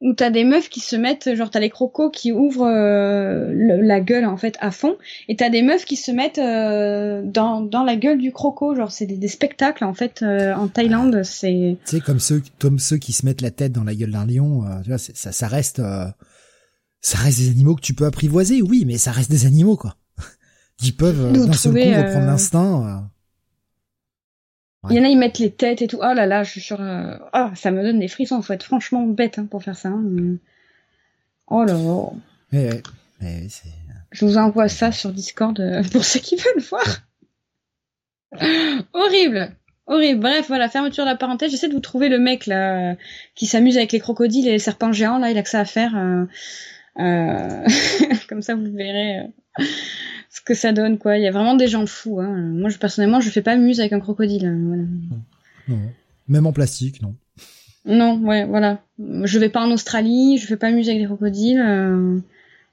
où t'as des meufs qui se mettent, genre t'as les crocos qui ouvrent euh, le- la gueule en fait à fond, et t'as des meufs qui se mettent euh, dans dans la gueule du croco, genre c'est des, des spectacles en fait euh, en Thaïlande, c'est Tu sais comme ceux comme ceux qui se mettent la tête dans la gueule d'un lion. euh, tu vois ça ça reste euh, ça reste des animaux que tu peux apprivoiser. Oui mais ça reste des animaux quoi. [LAUGHS] Ils peuvent d'un seul coup reprendre euh, l'instinct. Euh. il y en a ils mettent les têtes et tout. Oh là là, je suis sur ah ça me donne des frissons, faut être franchement bête hein, pour faire ça. hein. Oh là là. Mais, c'est Je vous envoie ça sur Discord euh, [LAUGHS] pour ceux qui veulent voir. Horrible. Horrible. Bref, voilà, fermeture de la parenthèse. J'essaie de vous trouver le mec là euh, qui s'amuse avec les crocodiles et les serpents géants. Là, il a que ça à faire. euh, euh, [LAUGHS] Comme ça, vous verrez euh, ce que ça donne, quoi. Il y a vraiment des gens fous. Hein. Moi, je, personnellement, je fais pas muse avec un crocodile. hein, voilà. non. Même en plastique non. Non, ouais, voilà. Je vais pas en Australie. Je fais pas muse avec des crocodiles. euh,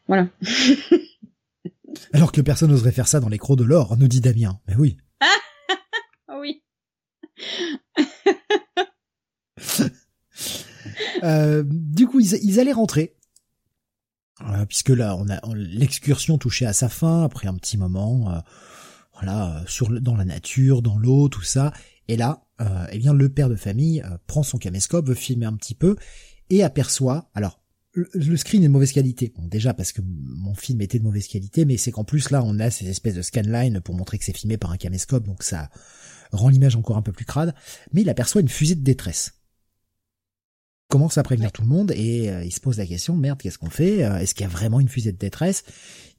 Voilà. [LAUGHS] Alors que personne n'oserait faire ça dans les crocs de l'or, nous dit Damien. Mais oui. Ah [LAUGHS] oui. Euh, du coup, ils, ils allaient rentrer. Puisque là, on a on- l'excursion touchait à sa fin après un petit moment, euh, voilà, euh, sur dans la nature, dans l'eau, tout ça. Et là, euh, eh bien, le père de famille prend son caméscope, veut filmer un petit peu et aperçoit. Alors, le, screen est de mauvaise qualité. Déjà parce que mon film était de mauvaise qualité, mais c'est qu'en plus là, on a ces espèces de scanline pour montrer que c'est filmé par un caméscope, donc ça rend l'image encore un peu plus crade. Mais il aperçoit une fusée de détresse commence à prévenir tout le monde et euh, il se pose la question merde qu'est-ce qu'on fait Euh, est-ce qu'il y a vraiment une fusée de détresse?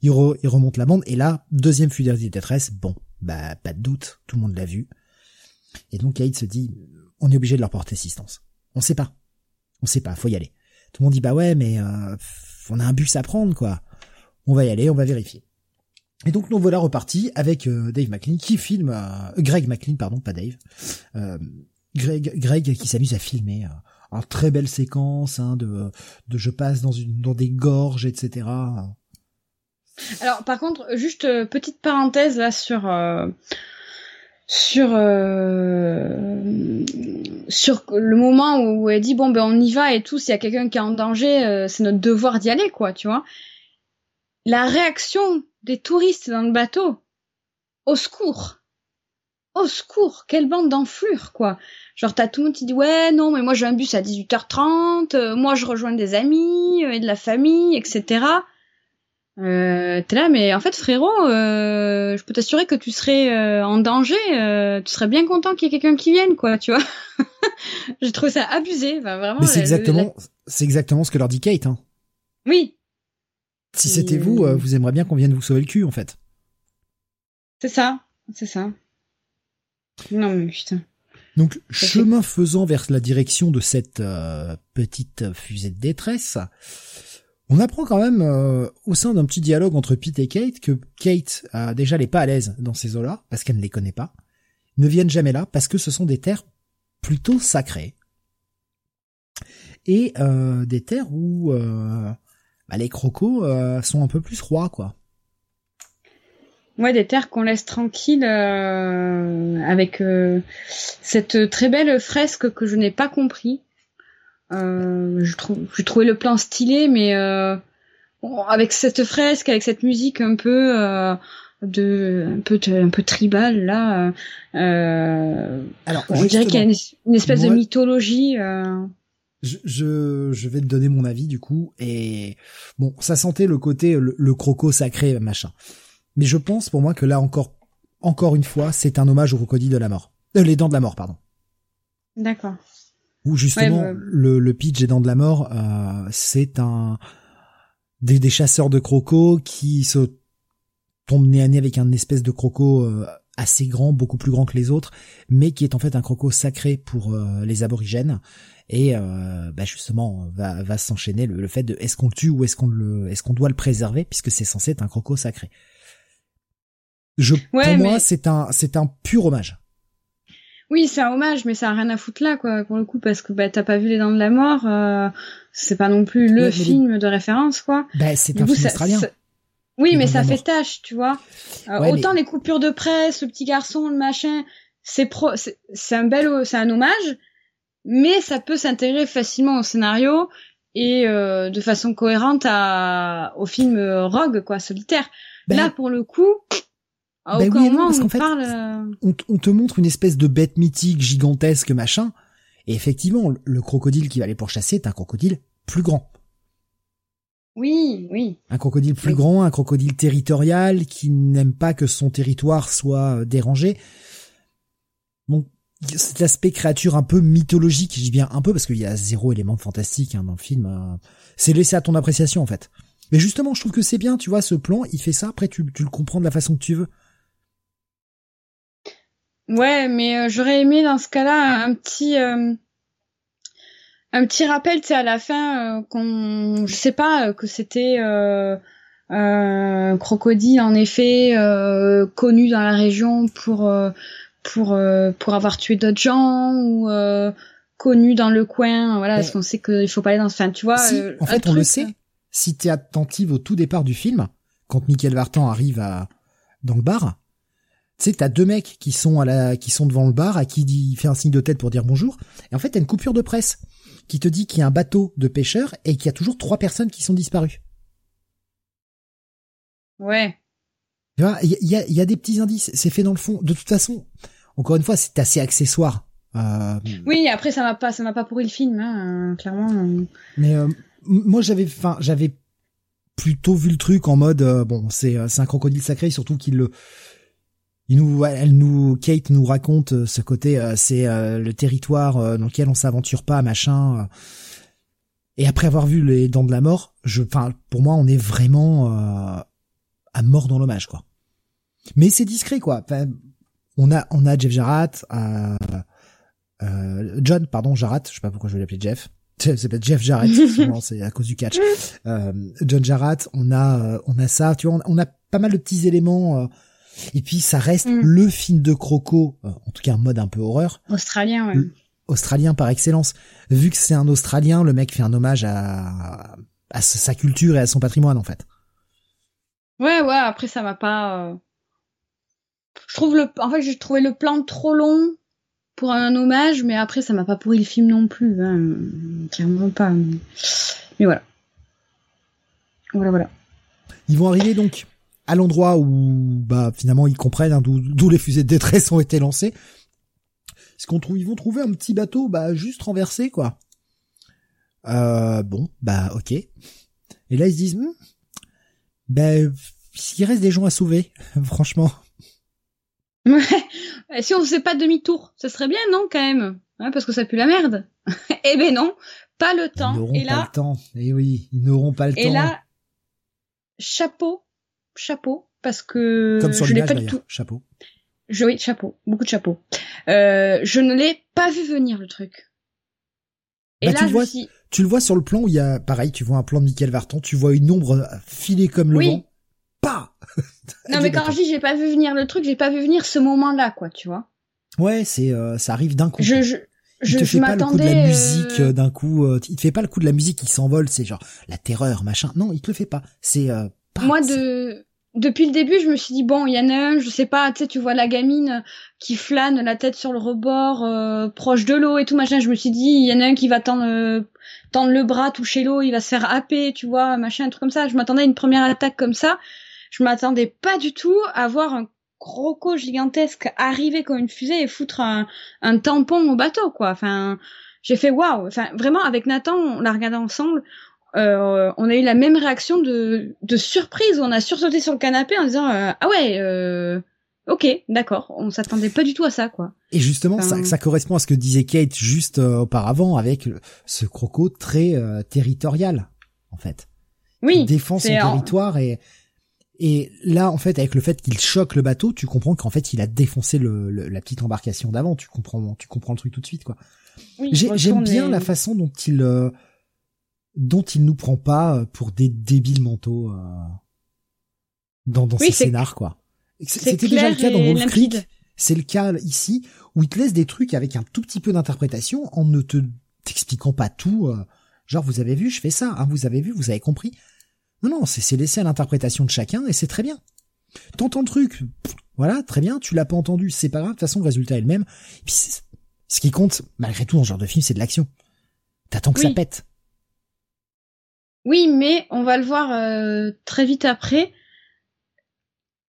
Il, re- il remonte la bande et là deuxième fusée de détresse bon bah pas de doute tout le monde l'a vu. Et donc Kate se dit on est obligé de leur porter assistance. On sait pas. On sait pas faut y aller. Tout le monde dit bah ouais mais euh, on a un bus à prendre quoi. On va y aller on va vérifier. Et donc nous voilà repartis avec euh, Dave McLean qui filme euh, Greg McLean pardon pas Dave euh, Greg, Greg qui s'amuse à filmer euh, en très belle séquence hein, de, de je passe dans une dans des gorges etc Alors, par contre, juste euh, petite parenthèse là sur euh, sur euh, sur le moment où elle dit bon ben on y va et tout. S'il y a quelqu'un qui est en danger, euh, c'est notre devoir d'y aller, quoi, tu vois. La réaction des touristes dans le bateau, au secours, au secours, quelle bande d'enflures, quoi. Genre t'as tout le monde qui dit ouais non mais moi j'ai un bus à 18h30, euh, moi je rejoins des amis euh, et de la famille, etc. Euh, t'es là, mais en fait, frérot, je peux t'assurer que tu serais en danger. tu serais bien content qu'il y ait quelqu'un qui vienne, quoi, tu vois. [LAUGHS] J'ai trouvé ça abusé, enfin, vraiment. mais c'est exactement c'est exactement ce que leur dit Kate hein. Oui, si c'était vous vous aimeriez bien qu'on vienne vous sauver le cul en fait c'est ça, c'est ça. Non mais putain. donc chemin faisant vers la direction de cette euh, petite fusée de détresse on apprend quand même euh, au sein d'un petit dialogue entre Pete et Kate que Kate euh, déjà n'est pas à l'aise dans ces eaux-là parce qu'elle ne les connaît pas, ne viennent jamais là parce que ce sont des terres plutôt sacrées et euh, des terres où euh, bah, les crocos euh, sont un peu plus rois quoi. Ouais, des terres qu'on laisse tranquilles euh, avec euh, cette très belle fresque que je n'ai pas compris. Euh, je trouvé le plan stylé, mais euh, avec cette fresque, avec cette musique un peu euh, de un peu un peu tribal là. Euh, Alors, on dirait qu'il y a une, espèce de mythologie. Euh... Je, je, je, vais te donner mon avis du coup et bon ça sentait le côté le, le croco sacré machin mais je pense pour moi que là encore, encore une fois, c'est un hommage au crocodile de la mort. Euh, les dents de la mort, pardon. D'accord. Où justement bah, le, le pitch des dents de la mort, euh, c'est un des, des, chasseurs de crocos qui se tombent nez à nez avec un espèce de croco euh, assez grand, beaucoup plus grand que les autres, mais qui est en fait un croco sacré pour euh, les aborigènes. Et euh, bah justement, va, va s'enchaîner le, le, fait de est-ce qu'on le tue ou est-ce qu'on le, est-ce qu'on doit le préserver puisque c'est censé être un croco sacré. Je, pour moi, c'est un, c'est un pur hommage. Oui, c'est un hommage, mais ça a rien à foutre là, quoi, pour le coup, parce que bah, t'as pas vu les Dents de la Mort, euh, c'est pas non plus le film de référence, quoi. Bah, c'est un film australien. Oui, mais ça fait tâche, tu vois. Euh, autant les coupures de presse, le petit garçon, le machin, c'est pro, c'est un bel, c'est un hommage, mais ça peut s'intégrer facilement au scénario et euh, de façon cohérente à, au film Rogue, quoi, solitaire. Ben là, pour le coup, ah, ben oui, parce qu'en fait, on, te montre une espèce de bête mythique gigantesque machin, et effectivement, le crocodile qui va aller pourchasser est un crocodile plus grand. Oui, oui. Un crocodile plus grand, un crocodile territorial qui n'aime pas que son territoire soit euh, dérangé. Donc, cet aspect créature un peu mythologique, je dis bien un peu parce qu'il y a zéro élément fantastique hein, dans le film. Euh, c'est laissé à ton appréciation en fait. Mais justement, je trouve que c'est bien, tu vois, ce plan, il fait ça, après tu, tu le comprends de la façon que tu veux. Ouais, mais euh, j'aurais aimé dans ce cas-là un petit euh, un petit rappel, tu sais, à la fin euh, qu'on, je sais pas, que c'était un crocodile en effet connu dans la région pour pour pour avoir tué d'autres gens ou connu dans le coin, voilà, parce qu'on sait qu'il faut pas aller dans ce, fin, tu vois. Si, en fait, on le sait. Si t'es attentive au tout départ du film, quand Michael Vartan arrive à dans le bar, tu sais, t'as deux mecs qui sont à la, qui sont devant le bar, à qui il fait un signe de tête pour dire bonjour. Et en fait, t'as une coupure de presse qui te dit qu'il y a un bateau de pêcheurs et qu'il y a toujours trois personnes qui sont disparues. Ouais. Tu vois, il y a, y a, des petits indices. C'est fait dans le fond. De toute façon, encore une fois, c'est assez accessoire. Euh... Oui, après ça m'a pas, ça m'a pas pourri le film, hein, clairement. Mais euh, moi, j'avais, enfin, j'avais plutôt vu le truc en mode, euh, bon, c'est, euh, c'est un crocodile sacré, surtout qu'il le il nous, elle nous, Kate nous raconte euh, ce côté, euh, c'est euh, le territoire dans lequel on s'aventure pas, machin. et après avoir vu les Dents de la Mort, je, enfin, pour moi, on est vraiment à mort dans l'hommage, quoi. Mais c'est discret, quoi. on a, on a Jeff Jarrett, John, pardon, Jarrett. Je sais pas pourquoi je vais l'appeler Jeff. [LAUGHS] C'est pas Jeff Jarrett, [LAUGHS] c'est à cause du catch. John Jarrett, on a, on a ça, tu vois, on, on a pas mal de petits éléments et puis ça reste mm. le film de Croco, euh, en tout cas un mode un peu horreur. Australien, ouais. Australien par excellence. Vu que c'est un Australien, le mec fait un hommage à, à sa culture et à son patrimoine en fait. Ouais, ouais. Après ça m'a pas. Euh, je trouve le, en fait j'ai trouvé le plan trop long pour un hommage, mais après ça m'a pas pourri le film non plus, hein. clairement pas. Mais voilà. Voilà, voilà. Ils vont arriver donc à l'endroit où bah finalement ils comprennent hein, d'où les fusées de détresse ont été lancées. Ce qu'on trouve, ils vont trouver un petit bateau bah juste renversé quoi. Euh, bon bah ok. Et là ils se disent, hmm, ben s'il reste des gens à sauver, [LAUGHS] franchement. Ouais. Si on faisait pas demi-tour, ce serait bien non quand même, hein, parce que ça pue la merde. [LAUGHS] eh ben non, pas le temps. Ils n'auront pas le temps. Et eh oui, ils n'auront pas le temps. Et là, chapeau chapeau parce que Comme sur je l'ai pas du tout. Chapeau. Je, oui, chapeau, beaucoup de chapeaux. Euh, je ne l'ai pas vu venir le truc. Et bah, là, tu, vois, tu le vois sur le plan où il y a, pareil, tu vois un plan de Michael Vartan, tu vois une ombre filée comme le vent. Pas. non mais [LAUGHS] quand je dis j'ai pas vu venir le truc, j'ai pas vu venir ce moment-là, quoi, tu vois. Ouais, c'est, euh, ça arrive d'un coup. Je, je, il te fait pas le coup de la musique euh, d'un coup. Euh, il te fait pas le coup de la musique qui s'envole, c'est genre la terreur, machin. Non, il te le fait pas. C'est moi de depuis le début, je me suis dit bon, il y en a un, je sais pas, tu sais, tu vois la gamine qui flâne la tête sur le rebord, euh, proche de l'eau et tout machin. Je me suis dit, il y en a un qui va tendre, euh, tendre le bras, toucher l'eau, il va se faire happer, tu vois, machin, un truc comme ça. Je m'attendais à une première attaque comme ça. Je m'attendais pas du tout à voir un croco gigantesque arriver comme une fusée et foutre un, un tampon au bateau, quoi. Enfin, j'ai fait waouh. Enfin, vraiment, avec Nathan, on l'a regardé ensemble. Euh, on a eu la même réaction de, de surprise. On a sursauté sur le canapé en disant euh, ah ouais, euh, ok, d'accord. On s'attendait pas du tout à ça, quoi. Et justement, ça, ça, correspond à ce que disait Kate juste auparavant avec ce croco très territorial, en fait. Oui. Il défend son territoire et et là, en fait, avec le fait qu'il choque le bateau, tu comprends qu'en fait, il a défoncé le, la petite embarcation d'avant. Tu comprends, tu comprends le truc tout de suite, quoi. J'aime bien la façon dont il dont il nous prend pas pour des débiles mentaux euh, dans, dans ses scénars, quoi. C'était déjà le cas dans Wolf Creek. C'est le cas ici où il te laisse des trucs avec un tout petit peu d'interprétation en ne te t'expliquant pas tout. Euh, genre vous avez vu, je fais ça. Hein, vous avez vu, vous avez compris. Non, non, c'est laissé à l'interprétation de chacun et c'est très bien. T'entends le truc, voilà, très bien. Tu l'as pas entendu, c'est pas grave. De toute façon, le résultat est le même. puis ce qui compte, malgré tout, dans ce genre de film, c'est de l'action. T'attends que ça pète. Oui, mais on va le voir euh, très vite après.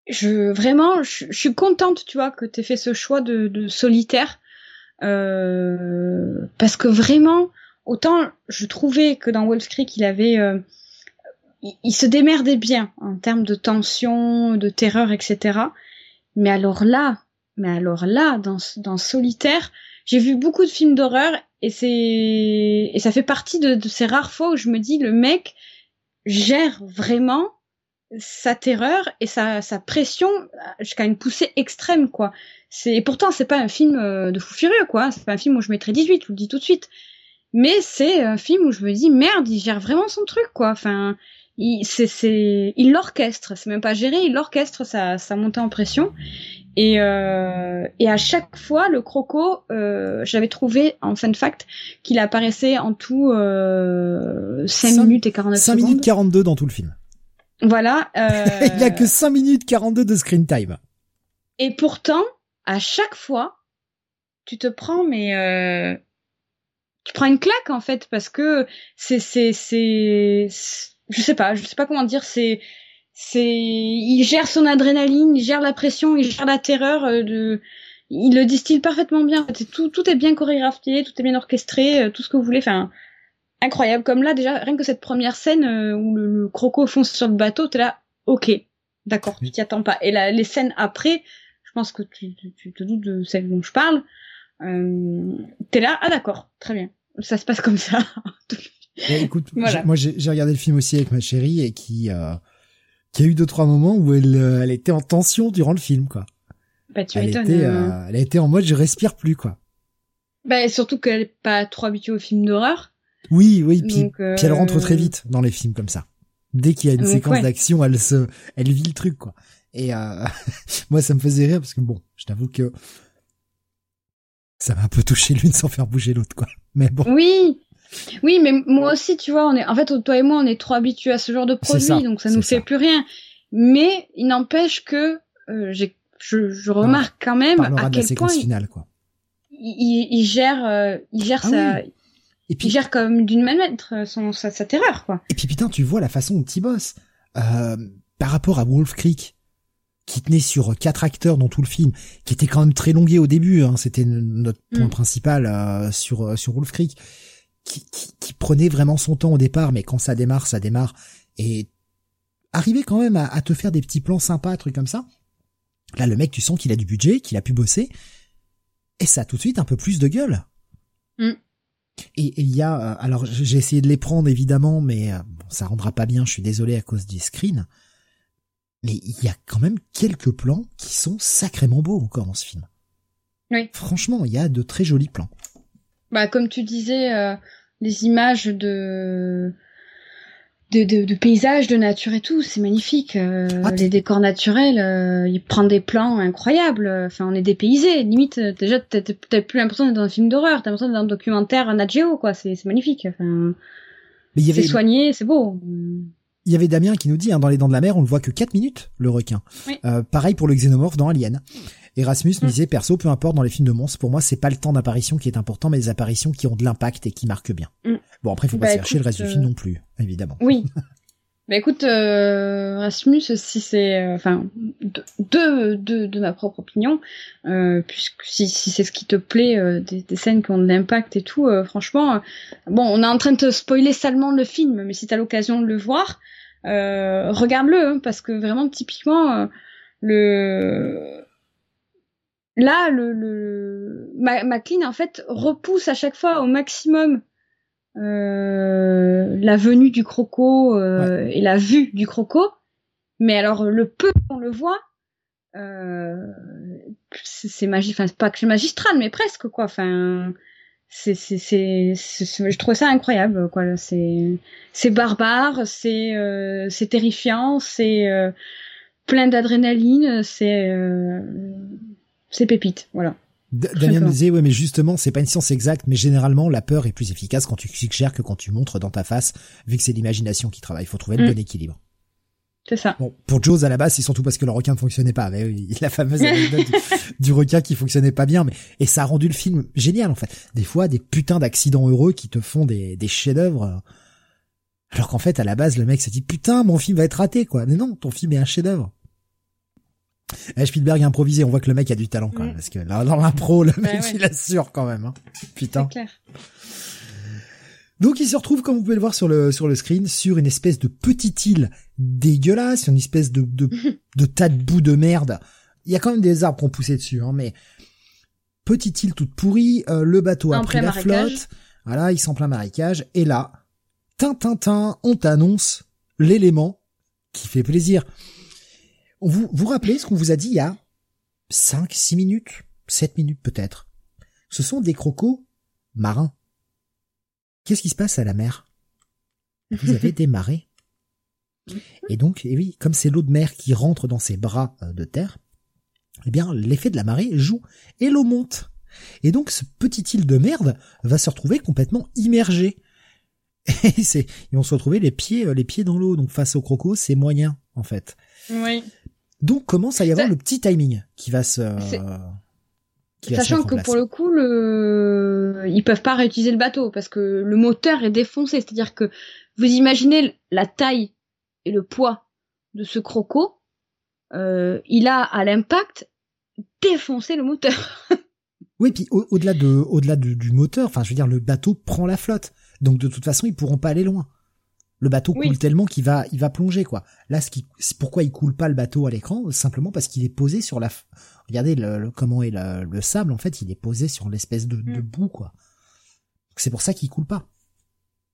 Je vraiment, je, suis contente, tu vois, que t'aies fait ce choix de, solitaire, euh, parce que vraiment, autant je trouvais que dans Wolf Creek, il avait, euh, il, se démerdait bien en termes de tension, de terreur, etc. Mais alors là, mais alors là, dans, dans solitaire, j'ai vu beaucoup de films d'horreur et c'est et ça fait partie de, de, ces rares fois où je me dis le mec gère vraiment sa terreur et sa, sa pression jusqu'à une poussée extrême quoi. C'est et pourtant c'est pas un film euh, de fou furieux quoi, c'est pas un film où je mettrais 18, je vous le dis tout de suite. Mais c'est un film où je me dis merde, il gère vraiment son truc quoi. Enfin, il c'est c'est il l'orchestre, c'est même pas géré, il l'orchestre sa sa montée en pression et, euh, et à chaque fois, le croco, euh, j'avais trouvé en fun fact qu'il apparaissait en tout euh, 5, minutes et 49 5 minutes 42 dans tout le film. Voilà. [LAUGHS] Euh... Il y a que 5 minutes 42 de screen time. Et pourtant, à chaque fois, tu te prends mais euh, tu prends une claque en fait parce que c'est c'est c'est je sais pas, je sais pas comment dire, c'est c'est il gère son adrénaline, il gère la pression, il gère la terreur euh, de il le distille parfaitement bien. Tout tout est bien chorégraphié, tout est bien orchestré, euh, tout ce que vous voulez. Enfin, incroyable. Comme là déjà, rien que cette première scène euh, où le, croco fonce sur le bateau, t'es là, ok, d'accord, tu t'y attends pas. Et là, les scènes après, je pense que tu, tu, te doutes de celle dont je parle. Euh, t'es là, ah d'accord, très bien. Ça se passe comme ça. [LAUGHS] écoute, [LAUGHS] moi j'ai regardé le film aussi avec ma chérie et qui qu'il y a eu deux trois moments où elle, euh, elle était en tension durant le film, quoi. Bah, tu elle était, euh, euh, elle était en mode je respire plus, quoi. Bah, surtout qu'elle est pas trop habituée aux films d'horreur. Oui, oui, puis, puis elle rentre très vite dans les films comme ça. Dès qu'il y a une séquence d'action, elle se, elle vit le truc, quoi. Et euh, [LAUGHS] moi, ça me faisait rire parce que bon, je t'avoue que ça m'a un peu touché l'une sans faire bouger l'autre, quoi. Mais bon. Oui, oui, mais moi aussi, tu vois, on est, en fait, toi et moi, on est trop habitués à ce genre de produit, donc ça nous fait plus rien. Mais il n'empêche que euh, j'ai, je, je, remarque quand même à quel point finale, quoi. Il, il, gère, euh, il gère ah sa, et puis, il gère comme d'une main maître son sa, sa, terreur, quoi. Et puis putain, tu vois la façon dont il bosse euh, par rapport à Wolf Creek qui tenait sur quatre acteurs dans tout le film, qui était quand même très longué au début. Hein, C'était notre point mm. principal euh, sur sur Wolf Creek qui, qui, prenait vraiment son temps au départ, mais quand ça démarre, ça démarre. Et arriver quand même à, te faire des petits plans sympas, trucs comme ça. Là, le mec, tu sens qu'il a du budget, qu'il a pu bosser, et ça a tout de suite un peu plus de gueule. Mm. Et il y a, euh, alors j'ai essayé de les prendre évidemment, mais euh, bon, ça rendra pas bien. Je suis désolé à cause du screen. Mais il y a quand même quelques plans qui sont sacrément beaux encore dans ce film. Oui. Franchement, il y a de très jolis plans. Bah comme tu disais, euh, les images de de, de, de, paysages, de nature et tout, c'est magnifique. Euh, ah, les décors naturels, euh, ils prennent des plans incroyables. Enfin, on est dépaysé. Limite, euh, déjà, t'as plus l'impression d'être dans un film d'horreur. T'as l'impression d'être dans un documentaire Nat Geo, quoi. C'est magnifique. Enfin, c'est soigné, c'est beau. il y avait Damien qui nous dit, hein, dans les dents de la mer, on le voit que 4 minutes, le requin. Euh, pareil pour le xénomorphe dans Alien. Erasmus nous mm. disait, perso, peu importe dans les films de monstres, pour moi, c'est pas le temps d'apparition qui est important, mais les apparitions qui ont de l'impact et qui marquent bien. Mm. Bon, après, il faut pas bah, se chercher le reste du film euh, non plus, évidemment. Oui. [LAUGHS] Bah écoute, euh, Erasmus, si c'est, euh, enfin, de, de, de, ma propre opinion, euh, puisque si, si c'est ce qui te plaît, euh, des, des, scènes qui ont de l'impact et tout, franchement, bon, on est en train de te spoiler salement le film, mais si t'as l'occasion de le voir, regarde-le, hein, parce que vraiment, typiquement, le là, le, le... McLean en fait repousse à chaque fois au maximum euh, la venue du croco euh, et la vue du croco, mais alors le peu qu'on le voit, euh, c'est magique, enfin pas que magistral, mais presque quoi. Enfin, c'est c'est c'est je trouve ça incroyable quoi. C'est c'est barbare, c'est euh, c'est terrifiant, c'est euh, plein d'adrénaline, c'est c'est pépite, voilà. Damien me disait, ouais, mais justement, c'est pas une science exacte, mais généralement, la peur est plus efficace quand tu suggères que quand tu montres dans ta face, vu que c'est l'imagination qui travaille. Il faut trouver le mm. bon équilibre. C'est ça. Bon, pour Jaws, à la base, c'est surtout parce que le requin ne fonctionnait pas. Mais oui, [LAUGHS] la fameuse anecdote du, requin qui fonctionnait pas bien, mais, et ça a rendu le film génial, en fait. Des fois, des putains d'accidents heureux qui te font des, des chefs-d'œuvre. Alors qu'en fait, à la base, le mec s'est dit, putain, mon film va être raté, quoi. Mais non, ton film est un chef-d'œuvre. Eh, Spielberg improvisé, on voit que le mec a du talent quand même, parce que là, dans l'impro, le mec il assure quand même. Hein. Putain. Clair. Donc il se retrouve, comme vous pouvez le voir sur le sur le screen, sur une espèce de petite île dégueulasse, une espèce de de, [LAUGHS] de tas de boue de merde. Il y a quand même des arbres qui ont poussé dessus, hein, mais petite île toute pourrie, euh, le bateau a pris la flotte, voilà, il s'en plein marécage, et là, tin, on t'annonce l'élément qui fait plaisir. Vous vous rappelez ce qu'on vous a dit il y a 5, 6 minutes, 7 minutes peut-être? Ce sont des crocos marins. Qu'est-ce qui se passe à la mer? Vous avez [LAUGHS] des marées. Et donc, et oui, comme c'est l'eau de mer qui rentre dans ses bras euh, de terre, eh bien, l'effet de la marée joue et l'eau monte. Et donc, ce petit île de merde va se retrouver complètement immergé. [LAUGHS] Et c'est, ils vont se retrouver les pieds, euh, les pieds dans l'eau. Donc, face aux crocos, c'est moyen, en fait. Oui. Donc commence à y avoir le petit timing qui va se Sachant que pour le coup, le... ils peuvent pas réutiliser le bateau parce que le moteur est défoncé. C'est-à-dire que vous imaginez la taille et le poids de ce croco, euh, il a à l'impact défoncé le moteur. [LAUGHS] oui, puis au-delà de, au-delà du moteur, enfin, je veux dire, le bateau prend la flotte, donc de toute façon, ils pourront pas aller loin. Le bateau coule tellement qu'il va, il va plonger quoi. Là, ce qui, pourquoi il coule pas le bateau à l'écran Simplement parce qu'il est posé sur la. Regardez le, comment est le, sable. En fait, il est posé sur l'espèce de, de, mm. boue quoi. C'est pour ça qu'il coule pas.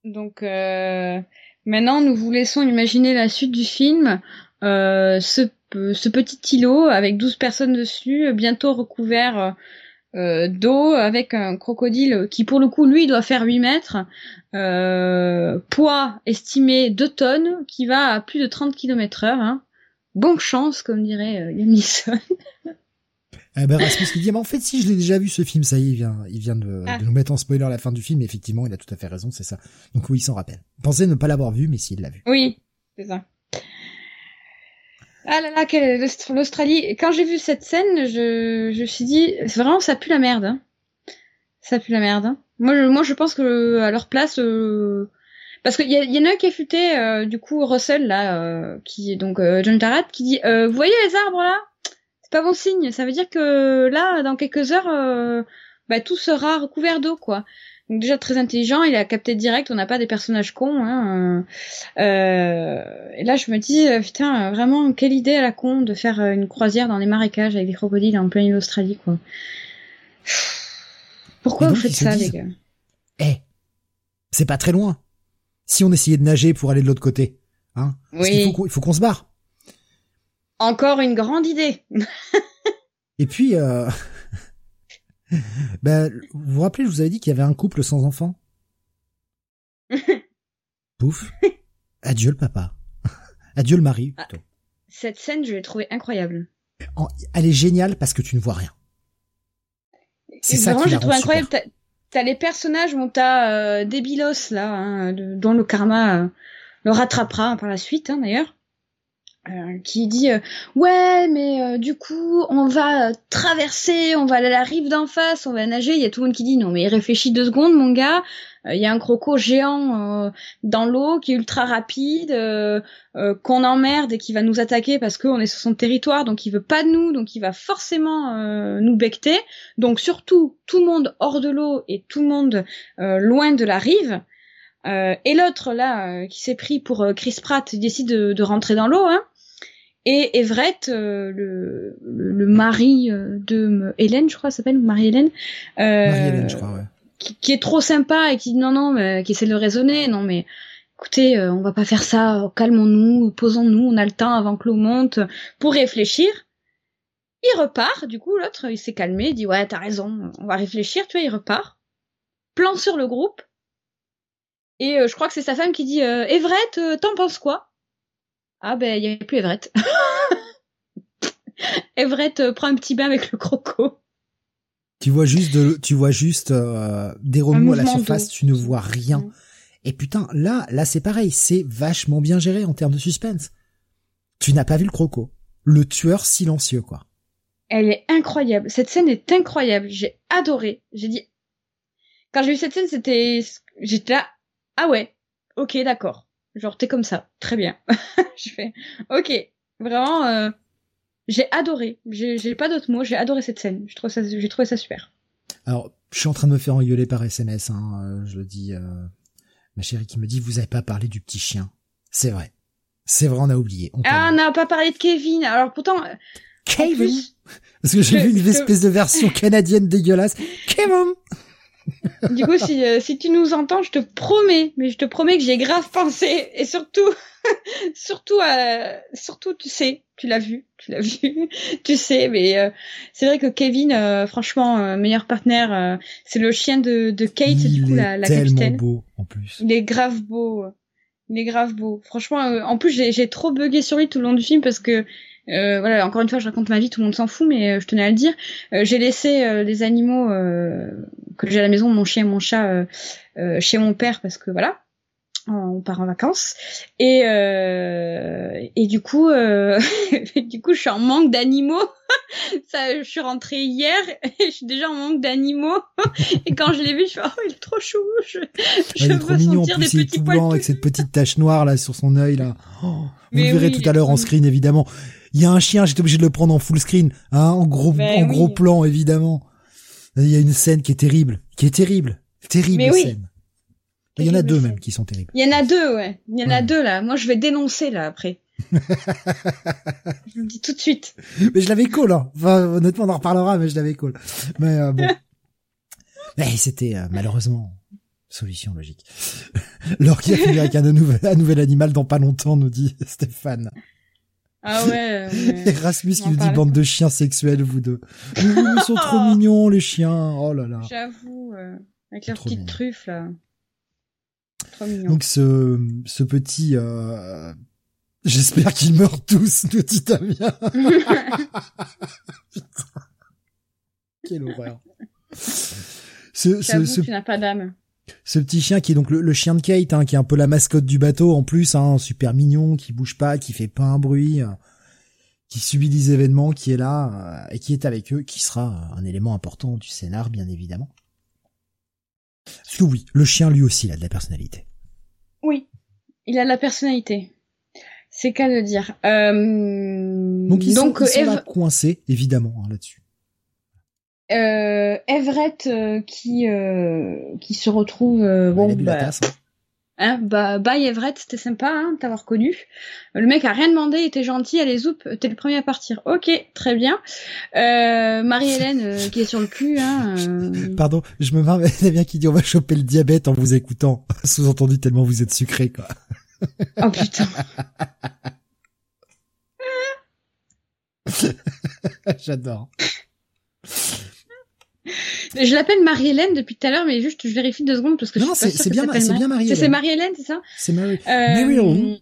Donc euh, maintenant, nous vous laissons imaginer la suite du film. Euh, ce, ce petit îlot avec 12 personnes dessus, bientôt recouvert euh, d'eau avec un crocodile qui pour le coup lui doit faire 8 mètres, euh, poids estimé 2 tonnes, qui va à plus de 30 km heure. Hein. Bonne chance, comme dirait euh, Liam [LAUGHS] Eh ben Rasmus lui dit, mais en fait, si je l'ai déjà vu ce film, ça y est, il vient, il vient de, ah. de, nous mettre en spoiler à la fin du film. Effectivement, il a tout à fait raison, c'est ça. Donc oui, il s'en rappelle. Pensez ne pas l'avoir vu, mais s'il l'a vu. Oui, c'est ça. Ah là là, l'Australie. Quand j'ai vu cette scène, je, je suis dit, vraiment, ça pue la merde. Hein. Ça pue la merde. Hein. Moi, je, moi, je pense que à leur place, euh... parce qu'il y, y, en a un qui est futé, euh, du coup, Russell là, euh, qui est donc John Tarat, qui dit, vous voyez les arbres là? C'est pas bon signe. Ça veut dire que là, dans quelques heures, bah, tout sera recouvert d'eau, quoi. Donc déjà très intelligent, il a capté direct, on n'a pas des personnages cons. Hein. Euh, et là je me dis, euh, putain, vraiment, quelle idée à la con de faire euh, une croisière dans les marécages avec des crocodiles en pleine Australie, quoi. Pourquoi vous faites ça, les gars? Eh, c'est pas très loin. Si on essayait de nager pour aller de l'autre côté, hein oui. il faut qu'on se barre. Encore une grande idée. [LAUGHS] et puis, euh, [LAUGHS] ben, vous vous rappelez, je vous avais dit qu'il y avait un couple sans enfants [LAUGHS] Pouf. Adieu le papa. [LAUGHS] Adieu le mari, ah, plutôt. cette scène, je l'ai trouvée incroyable. elle est géniale parce que tu ne vois rien. C'est ça qui j'ai trouvé incroyable. T'as les personnages, bon, t'as euh, Débilos, là, hein, dont le karma le rattrapera par la suite hein, d'ailleurs. Euh, qui dit euh, ouais mais euh, du coup on va traverser on va aller à la rive d'en face on va nager. Il y a tout le monde qui dit non mais réfléchis deux secondes mon gars. Il y a un croco géant dans l'eau qui est ultra rapide qu'on emmerde et qui va nous attaquer parce qu'on est sur son territoire. Donc il veut pas de nous donc il va forcément nous becter. Donc surtout tout le monde hors de l'eau et tout le monde loin de la rive. Et l'autre là qui s'est pris pour Chris Pratt il décide de, de rentrer dans l'eau hein et Everett, euh, le, le, mari euh, de Hélène, je crois, s'appelle Marie-Hélène. Euh, Marie-Hélène, je crois, ouais. Qui, est trop sympa et qui dit non, non, mais, qui essaie de raisonner. Non, mais écoutez, on va pas faire ça. Calmons-nous, posons-nous. On a le temps avant que l'eau monte pour réfléchir. Il repart. Du coup, l'autre, il s'est calmé. Il dit ouais, t'as raison. On va réfléchir. Tu vois, il repart. Plan sur le groupe. Et je crois que c'est sa femme qui dit Everett, t'en penses quoi? Ah ben, il n'y avait plus Everett. [LAUGHS] Everett euh, prend un petit bain avec le croco. Tu vois juste de, tu vois juste euh, des remous à la surface, tu ne vois rien. Et putain, là, là c'est pareil, c'est vachement bien géré en termes de suspense. Tu n'as pas vu le croco, le tueur silencieux quoi. Elle est incroyable. Cette scène est incroyable. J'ai adoré. J'ai dit quand j'ai vu cette scène, c'était j'étais là. Ah ouais, ok, d'accord. Genre, t'es comme ça. Très bien. [LAUGHS] je fais, ok. Vraiment, euh, j'ai adoré. J'ai pas d'autres mots. J'ai adoré cette scène. J'ai trouvé ça, j'ai trouvé ça super. Alors, je suis en train de me faire engueuler par SMS. Hein, euh, je le dis. Euh, ma chérie qui me dit, vous avez pas parlé du petit chien. C'est vrai. C'est vrai, on a oublié. ah, on n'a pas parlé de Kevin. Alors pourtant. Kevin. Parce que j'ai [LAUGHS] vu une espèce de version canadienne dégueulasse. Kevin du coup, si, euh, si tu nous entends, je te promets, mais je te promets que j'ai grave pensé. Et surtout, [LAUGHS] surtout, euh, surtout, tu sais, tu l'as vu, tu l'as [LAUGHS] vu, tu sais. Mais euh, c'est vrai que Kevin, euh, franchement, meilleur partenaire, c'est le chien de, de Kate, Il du coup, la, la capitaine. beau, en plus. Il est grave beau. Il est grave beau. Franchement, en plus, j'ai trop bugué sur lui tout le long du film parce que euh, voilà, encore une fois, je raconte ma vie, tout le monde s'en fout, mais euh, je tenais à le dire. Euh, j'ai laissé les animaux que j'ai à la maison, mon chien et mon chat, chez mon père parce que voilà, on part en vacances. Et et du coup [LAUGHS] du coup je suis en manque d'animaux. [LAUGHS] Ça je suis rentrée hier [LAUGHS] et je suis déjà en manque d'animaux. Et quand je l'ai vu je suis oh il est trop chou. Je, je il est trop mignon en plus il est tout blanc avec cette petite tache noire là sur son œil là. Oh, vous le verrez tout à l'heure en screen évidemment il y a un chien, j'étais obligé de le prendre en full screen, hein, en gros, ben en gros plan évidemment. Il y a une scène qui est terrible, qui est terrible, terrible scène. Il y en a deux même qui sont terribles. Il y en a deux, ouais. Il y en a deux là. Moi, je vais dénoncer là après. [LAUGHS] je vous le dis tout de suite. Mais je l'avais cool, hein. Enfin, honnêtement, on en reparlera, mais je l'avais cool. Mais euh, bon. [LAUGHS] mais c'était euh, malheureusement solution logique. [LAUGHS] Fini avec un nouvel, un nouvel animal dans pas longtemps, nous dit Stéphane. Ah ouais. Erasmus qui nous dit bande de chiens sexuels, vous deux. [LAUGHS] ils sont trop mignons, les chiens. Oh là là. J'avoue, euh, avec leurs petites truffes, là. Trop mignon. Donc ce, ce petit, euh, j'espère qu'ils meurent tous, [LAUGHS] nous dit Damien. [LAUGHS] Quelle horreur. Ce, ce, ce... tu n'as pas d'âme ce petit chien qui est donc le, chien de Kate, hein, qui est un peu la mascotte du bateau en plus, hein, super mignon, qui bouge pas, qui fait pas un bruit, euh, qui subit des événements, qui est là euh, et qui est avec eux, qui sera un élément important du scénar, bien évidemment. Parce que oui, le chien lui aussi il a de la personnalité. Oui, il a de la personnalité. C'est qu'à le dire. Euh... Donc ils donc, sont, coincés, évidemment, hein, là-dessus euh, Everett euh, qui euh, qui se retrouve euh, bon bah, hein. hein, bah bye Everett c'était sympa hein, t'avoir connu. Le mec a rien demandé il était gentil allez zoup t'es le premier à partir. Ok très bien. Marie-Hélène qui est sur le cul hein, pardon je me marre [LAUGHS] mais bien qui dit on va choper le diabète en vous écoutant. [LAUGHS] Sous-entendu tellement vous êtes sucré quoi. [LAUGHS] Oh putain. J'adore je l'appelle Marie-Hélène depuis tout à l'heure, mais juste je vérifie deux secondes parce que non, c'est bien, c'est bien Marie-Hélène. C'est Marie-Hélène, c'est ça C'est Marie. Euh,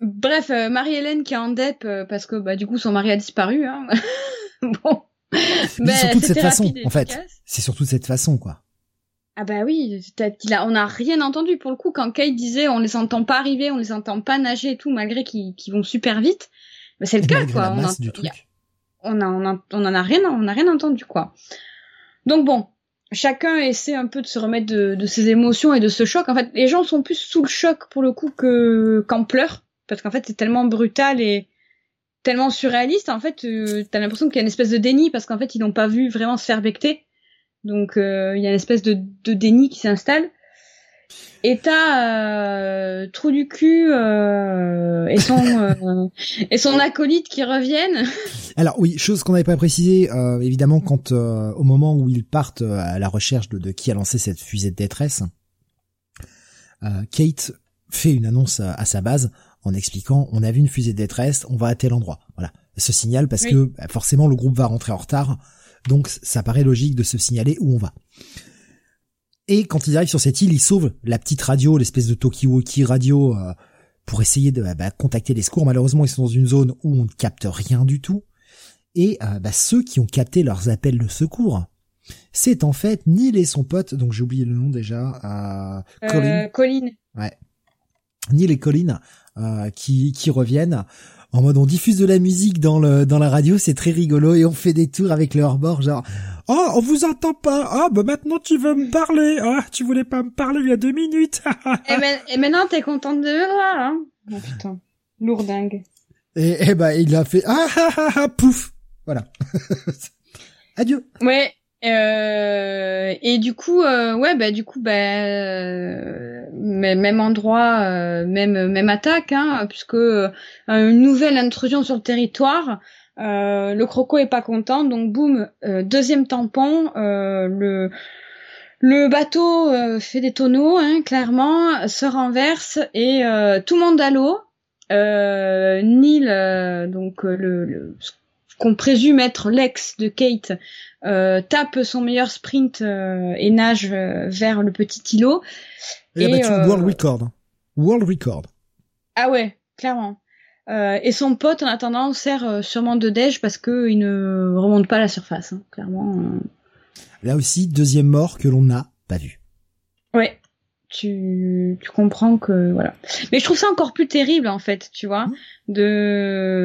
Bref, euh, Marie-Hélène qui est en dep euh, parce que bah du coup son mari a disparu. Hein. [LAUGHS] bon. Mais c'est surtout de cette façon, en fait. C'est surtout de cette façon, quoi. Ah bah oui, a, on n'a rien entendu pour le coup quand Kate disait on les entend pas arriver, on les entend pas nager et tout malgré qu'ils vont super vite. Bah, c'est le cas quoi. On, on, a, on, on en a rien, on a rien entendu quoi. Donc bon, chacun essaie un peu de se remettre de, de, ses émotions et de ce choc. En fait, les gens sont plus sous le choc pour le coup que qu'en pleurs parce qu'en fait c'est tellement brutal et tellement surréaliste. En fait, euh, t'as l'impression qu'il y a une espèce de déni parce qu'en fait ils n'ont pas vu vraiment se faire becter. Donc euh, il y a une espèce de, de déni qui s'installe. Et t'as euh, Trou du cul euh, et son euh, et son acolyte qui reviennent. Alors oui, chose qu'on n'avait pas précisé, euh, évidemment, quand au moment où ils partent à la recherche de, de, qui a lancé cette fusée de détresse, Kate fait une annonce à, sa base en expliquant on a vu une fusée de détresse, on va à tel endroit. Voilà, ce signal parce que bah, forcément le groupe va rentrer en retard, donc ça paraît logique de se signaler où on va. Et quand ils arrivent sur cette île, ils sauvent la petite radio, l'espèce de Tokiwoki radio, euh, pour essayer de bah, contacter les secours. Malheureusement, ils sont dans une zone où on ne capte rien du tout. Et euh, bah, ceux qui ont capté leurs appels de secours, c'est en fait Neil et son pote, donc j'ai oublié le nom déjà, euh, Colin. Colin. Ouais. Neil et Colin qui, qui reviennent en mode on diffuse de la musique dans le dans la radio, c'est très rigolo et on fait des tours avec le hors-bord genre oh on vous entend pas. Ah bah maintenant tu veux me parler. Ah tu voulais pas me parler il y a deux minutes. [LAUGHS] Et, maintenant t'es contente de me voir hein. Oh putain. Lourdingue. Et, et bah il a fait ah ah ah, ah pouf. Voilà. [LAUGHS] Adieu. Ouais euh, et du coup, euh, ouais, bah du coup, bah, euh, même endroit, euh, même même attaque, hein, puisque euh, une nouvelle intrusion sur le territoire. le croco est pas content, donc boum, deuxième tampon. le le bateau fait des tonneaux, hein, clairement, se renverse et tout le monde à l'eau. Neil, donc le, le qu'on présume être l'ex de Kate, euh, tape son meilleur sprint euh, et nage euh, vers le petit îlot. Et, et battu World Record. World Record. Ah ouais, clairement. et son pote, en attendant, sert sûrement de déj parce que il ne remonte pas à la surface, hein, clairement. Là aussi, deuxième mort que l'on n'a pas vu. Ouais, tu, tu comprends que voilà. Mais je trouve ça encore plus terrible en fait, tu vois, mmh. de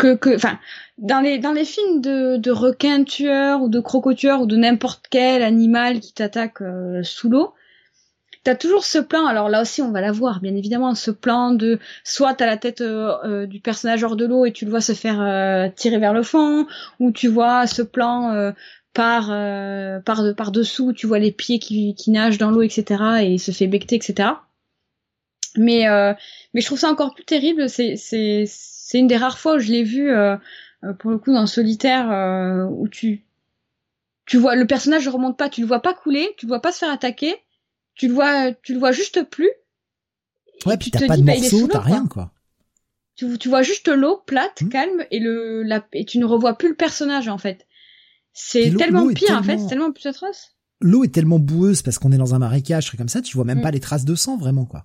que que enfin dans les dans les films de de requins tueurs ou de crocodileurs ou de n'importe quel animal qui t'attaque euh, sous l'eau t'as toujours ce plan. Alors là aussi on va la voir bien évidemment ce plan de soit t'as la tête euh, euh, du personnage hors de l'eau et tu le vois se faire tirer vers le fond ou tu vois ce plan par par par dessous tu vois les pieds qui qui nagent dans l'eau etc et il se fait becter etc mais mais je trouve ça encore plus terrible c'est c'est une des rares fois où je l'ai vu euh, euh, pour le coup dans solitaire euh, où tu tu vois le personnage ne remonte pas, tu le vois pas couler, tu le vois pas se faire attaquer, tu le vois tu le vois juste plus. Ouais, puis t'as pas de bah, t'as rien quoi. Tu, tu vois juste l'eau plate, hmm. calme et le la, et tu ne revois plus le personnage en fait. C'est tellement pire en fait, c'est tellement plus atroce. L'eau est tellement boueuse parce qu'on est dans un marécage, comme ça, tu vois même hmm. pas les traces de sang vraiment quoi.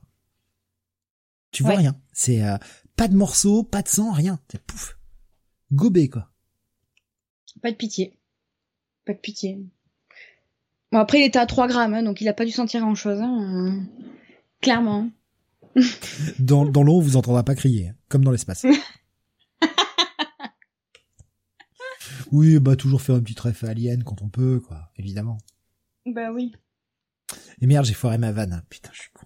Tu vois rien. C'est pas de morceaux, pas de sang, rien. C'est pouf. Gobé, quoi. Pas de pitié. Pas de pitié. Bon, après, il était à 3 grammes, hein, donc il a pas dû sentir grand chose, hein. Clairement. [LAUGHS] dans dans l'eau, on vous entendra pas crier, hein, comme dans l'espace. [LAUGHS] oui, bah, toujours faire un petit trèfle alien quand on peut, quoi, évidemment. Bah oui. Et merde, j'ai foiré ma vanne. Putain, je suis con.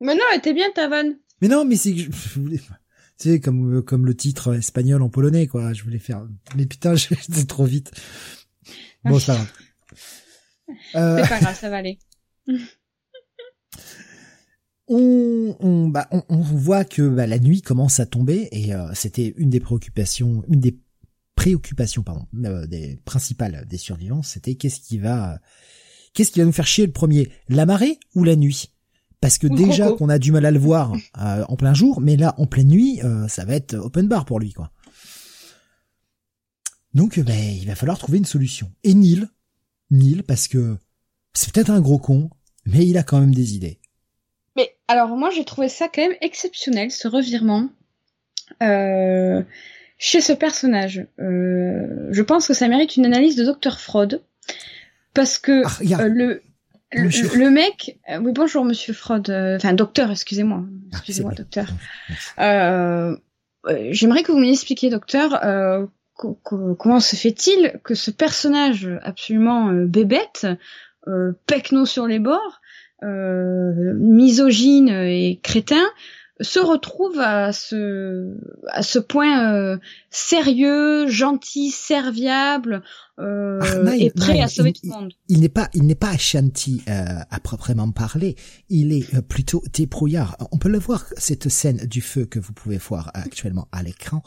Mais non, elle était bien ta vanne. Mais non, mais c'est que je [LAUGHS] voulais, tu sais, comme, comme le titre espagnol en polonais, quoi. Je voulais faire, mais putain, [LAUGHS] j'étais trop vite. Bon, ça va. Euh... [LAUGHS] C'est pas grave, ça va aller. on, on, bah, on, on, voit que bah, la nuit commence à tomber et euh, c'était une des préoccupations, une des préoccupations, pardon, euh, des principales des survivants, c'était qu'est-ce qui va, qu'est-ce qui va nous faire chier le premier, la marée ou la nuit? Parce que déjà qu'on a du mal à le voir euh, en plein jour, mais là en pleine nuit, euh, ça va être open bar pour lui quoi. Donc ben il va falloir trouver une solution. Et Neil, Neil parce que c'est peut-être un gros con, mais il a quand même des idées. Mais alors moi j'ai trouvé ça quand même exceptionnel ce revirement euh, chez ce personnage. je pense que ça mérite une analyse de Dr Freud parce que ah, le, le, mec, oui bonjour Monsieur Freud, enfin docteur, excusez-moi, ah, excusez-moi docteur. J'aimerais que vous m'expliquiez, docteur, comment se fait-il que ce personnage absolument bébête, pecno sur les bords, misogyne et crétin, se retrouve à ce à ce point euh, sérieux, gentil, serviable euh, ah, et prêt à sauver tout le monde. Il, n'est pas il n'est pas gentil euh, à proprement parler. Il est euh, plutôt débrouillard. On peut le voir cette scène du feu que vous pouvez voir actuellement à l'écran,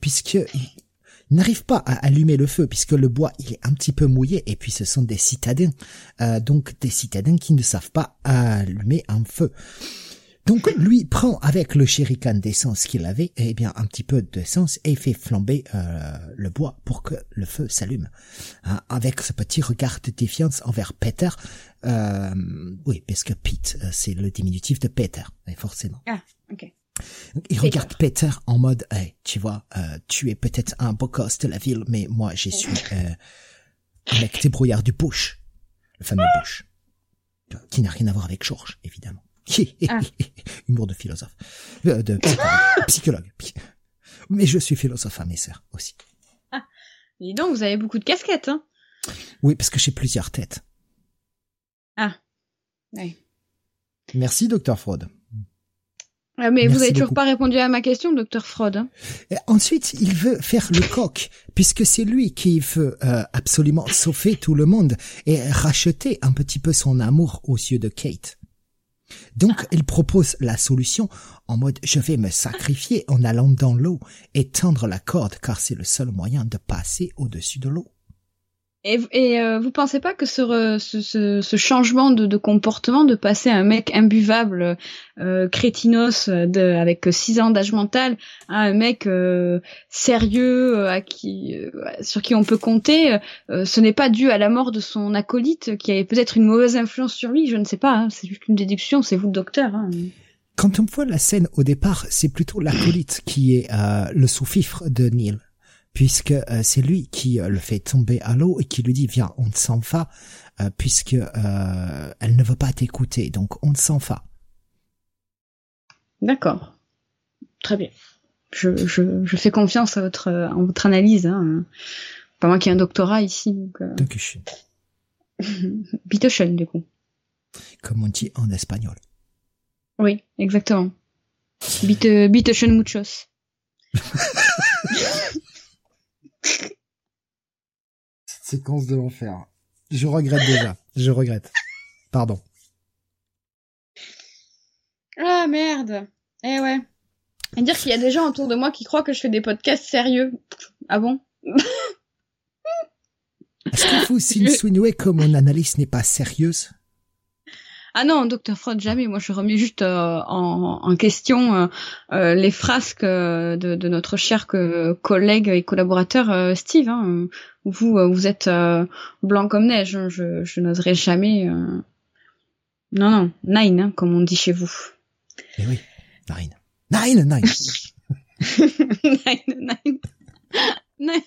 puisque il n'arrive pas à allumer le feu puisque le bois il est un petit peu mouillé et puis ce sont des citadins, donc des citadins qui ne savent pas allumer un feu. Donc lui prend avec le shuriken d'essence qu'il avait, eh bien un petit peu d'essence et fait flamber euh, le bois pour que le feu s'allume. Hein, avec ce petit regard de défiance envers Peter, euh, oui, parce que Pete euh, c'est le diminutif de Peter, forcément. Ah, ok. Il regarde Peter en mode, hey, tu vois, euh, tu es peut-être un beau gosse de la ville, mais moi je suis euh, un mec débrouillard du Bush, le fameux Bush, qui n'a rien à voir avec George, évidemment. Ah. [LAUGHS] Humour de philosophe. Euh, de psychologue. [LAUGHS] Mais je suis philosophe à mes sœurs aussi. Ah. Dis donc, vous avez beaucoup de casquettes, hein Oui, parce que j'ai plusieurs têtes. Ah. Oui. Merci, docteur Freud. Ah, mais vous avez toujours pas répondu à ma question, docteur Freud. Hein. ensuite, il veut faire le coq, puisque c'est lui qui veut euh, absolument sauver tout le monde et racheter un petit peu son amour aux yeux de Kate. Donc, il propose la solution en mode je vais me sacrifier en allant dans l'eau et tendre la corde car c'est le seul moyen de passer au-dessus de l'eau. Et, et euh, vous pensez pas que ce, ce, ce changement de, de, comportement, de passer un mec imbuvable, euh, crétinos, de, avec six ans d'âge mental, à un mec euh, sérieux, euh, à qui, sur qui on peut compter, ce n'est pas dû à la mort de son acolyte, qui avait peut-être une mauvaise influence sur lui, je ne sais pas, hein, c'est juste une déduction, c'est vous le docteur. Hein. Quand on voit la scène au départ, c'est plutôt l'acolyte qui est le sous-fifre de Neil puisque euh, c'est lui qui euh, le fait tomber à l'eau et qui lui dit viens on s'en va euh, puisque elle ne veut pas t'écouter donc on s'en va. D'accord, très bien. Je, je, je, fais confiance à votre en votre analyse. Hein. Pas moi qui ai un doctorat ici. Donc, euh... [LAUGHS] Du coup. Comme on dit en espagnol. Oui, exactement. Bitte, muchos. [LAUGHS] séquence de l'enfer. Je regrette déjà. Je regrette. Pardon. Ah merde. Eh ouais. Et dire qu'il y a des gens autour de moi qui croient que je fais des podcasts sérieux. Ah bon? Est-ce qu'il faut s'insinuer [LAUGHS] que mon analyse n'est pas sérieuse? Ah non, docteur Freud, jamais. Moi, je remets juste euh, en, question euh, euh, les frasques de, de, notre cher collègue et collaborateur Steve. Hein. Vous, vous êtes blanc comme neige. Hein. Je, je n'oserais jamais. Non, non, nine, hein, comme on dit chez vous. Eh oui, nine, nine, nine. [LAUGHS] nine, nine. [LAUGHS]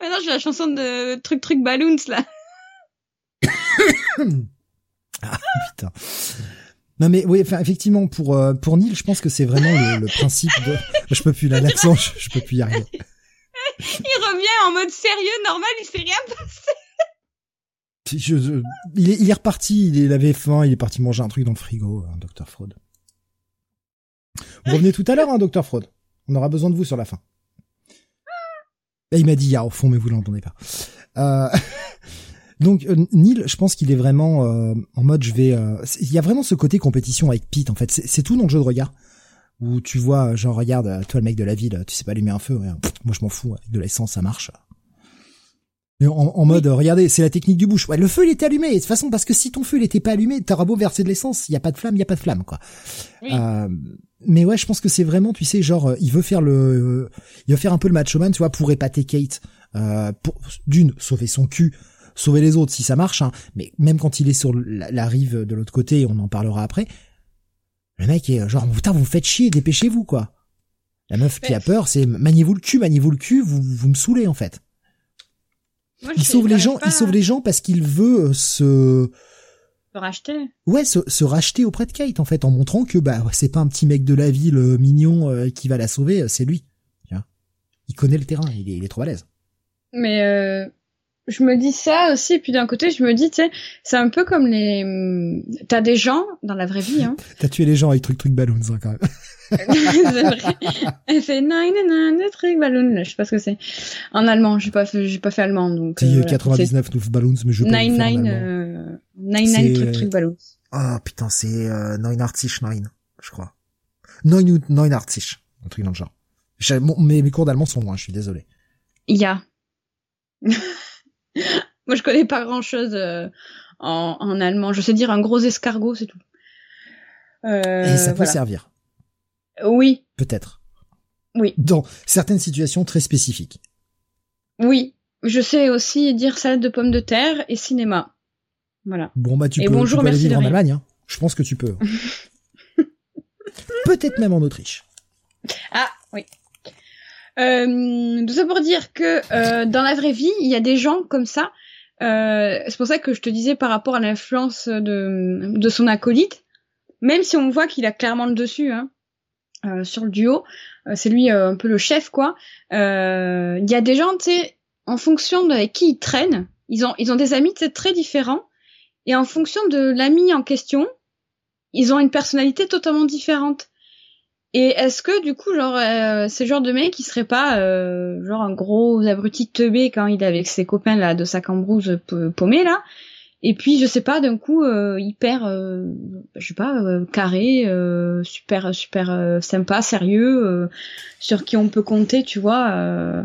Maintenant, j'ai la chanson de truc truc balloons là. [COUGHS] [COUGHS] Ah putain. Non mais oui, enfin effectivement pour euh, pour Neil, je pense que c'est vraiment le, principe de je peux plus là [LAUGHS] l'accent, je, peux plus y arriver. il revient en mode sérieux, normal, il s'est rien passé. Je, il, est, il est reparti, il avait faim, il est parti manger un truc dans le frigo, hein, Docteur Fraud. Vous revenez tout à l'heure, hein, Docteur Fraud. On aura besoin de vous sur la fin. Et il m'a dit, ah, au fond, mais vous l'entendez pas. Euh... [LAUGHS] Donc euh, Neil, je pense qu'il est vraiment euh, en mode je vais. Euh, il y a vraiment ce côté compétition avec Pete en fait. C'est tout dans le jeu de regard où tu vois genre regarde toi le mec de la ville, tu sais pas allumer un feu. moi je m'en fous avec de l'essence ça marche. En, en, mode regardez c'est la technique du bouche. Ouais le feu il était allumé. De toute façon parce que si ton feu il était pas allumé, t'auras beau verser de l'essence, il y a pas de flamme, il y a pas de flamme quoi. mais ouais je pense que c'est vraiment tu sais genre il veut faire le il veut faire un peu le machoman tu vois pour épater Kate. pour d'une sauver son cul sauver les autres si ça marche, hein. mais même quand il est sur la, rive de l'autre côté, on en parlera après, le mec est genre, putain, vous me faites chier, dépêchez-vous, quoi. La meuf qui a peur, c'est maniez-vous le cul, maniez-vous le cul, vous, vous me saoulez, en fait. il sauve les gens, il sauve les gens parce qu'il veut euh, se se racheter. Ouais, se, se, racheter auprès de Kate en fait, en montrant que bah c'est pas un petit mec de la ville euh, mignon euh, qui va la sauver, c'est lui. Il connaît le terrain, il est, il est trop à l'aise. Mais euh, je me dis ça aussi, et puis d'un côté, je me dis, tu sais, c'est un peu comme les. T'as des gens dans la vraie vie, hein. [LAUGHS] T'as tué les gens avec truc truc ballons, hein, quand même. [LAUGHS] c'est vrai. Elle fait nine nine truc ballon. Je sais pas ce que c'est. En allemand, j'ai pas fait, j'ai pas fait allemand donc. Euh, 99 neuf ballons, mais je peux nine nine euh, nine nine truc truc ballon. Ah oh, putain, c'est euh, nine artish nine, je crois. Nine nine artish, un truc dans le genre. Mes, mes cours d'allemand sont loin, je suis désolé. Il y a. [LAUGHS] Moi, je connais pas grand chose euh, en, en, allemand. Je sais dire un gros escargot, c'est tout. Euh, Et ça peut servir. Oui. Peut-être. Oui. Dans certaines situations très spécifiques. Oui. Je sais aussi dire salade de pommes de terre et cinéma. Voilà. Bon, bah, tu et peux, bonjour, tu peux aller merci vivre en. Allemagne, hein. Je pense que tu peux. [LAUGHS] Peut-être même en Autriche. Ah, oui. Euh, tout ça pour dire que euh, dans la vraie vie, il y a des gens comme ça. Euh, c'est pour ça que je te disais par rapport à l'influence de, de son acolyte, même si on voit qu'il a clairement le dessus hein, euh, sur le duo, euh, c'est lui un peu le chef quoi. Il y a des gens, tu sais, en fonction de avec qui ils traînent, ils ont ils ont des amis très différents et en fonction de l'ami en question, ils ont une personnalité totalement différente. Et est-ce que du coup, genre, euh, c'est genre de mec qui serait pas euh, genre un gros abruti teubé quand il est avec ses copains là de sa cambrouse paumé là, et puis je sais pas d'un coup euh, hyper, euh, je sais pas, euh, carré, euh, super super euh, sympa, sérieux, euh, sur qui on peut compter, tu vois. euh.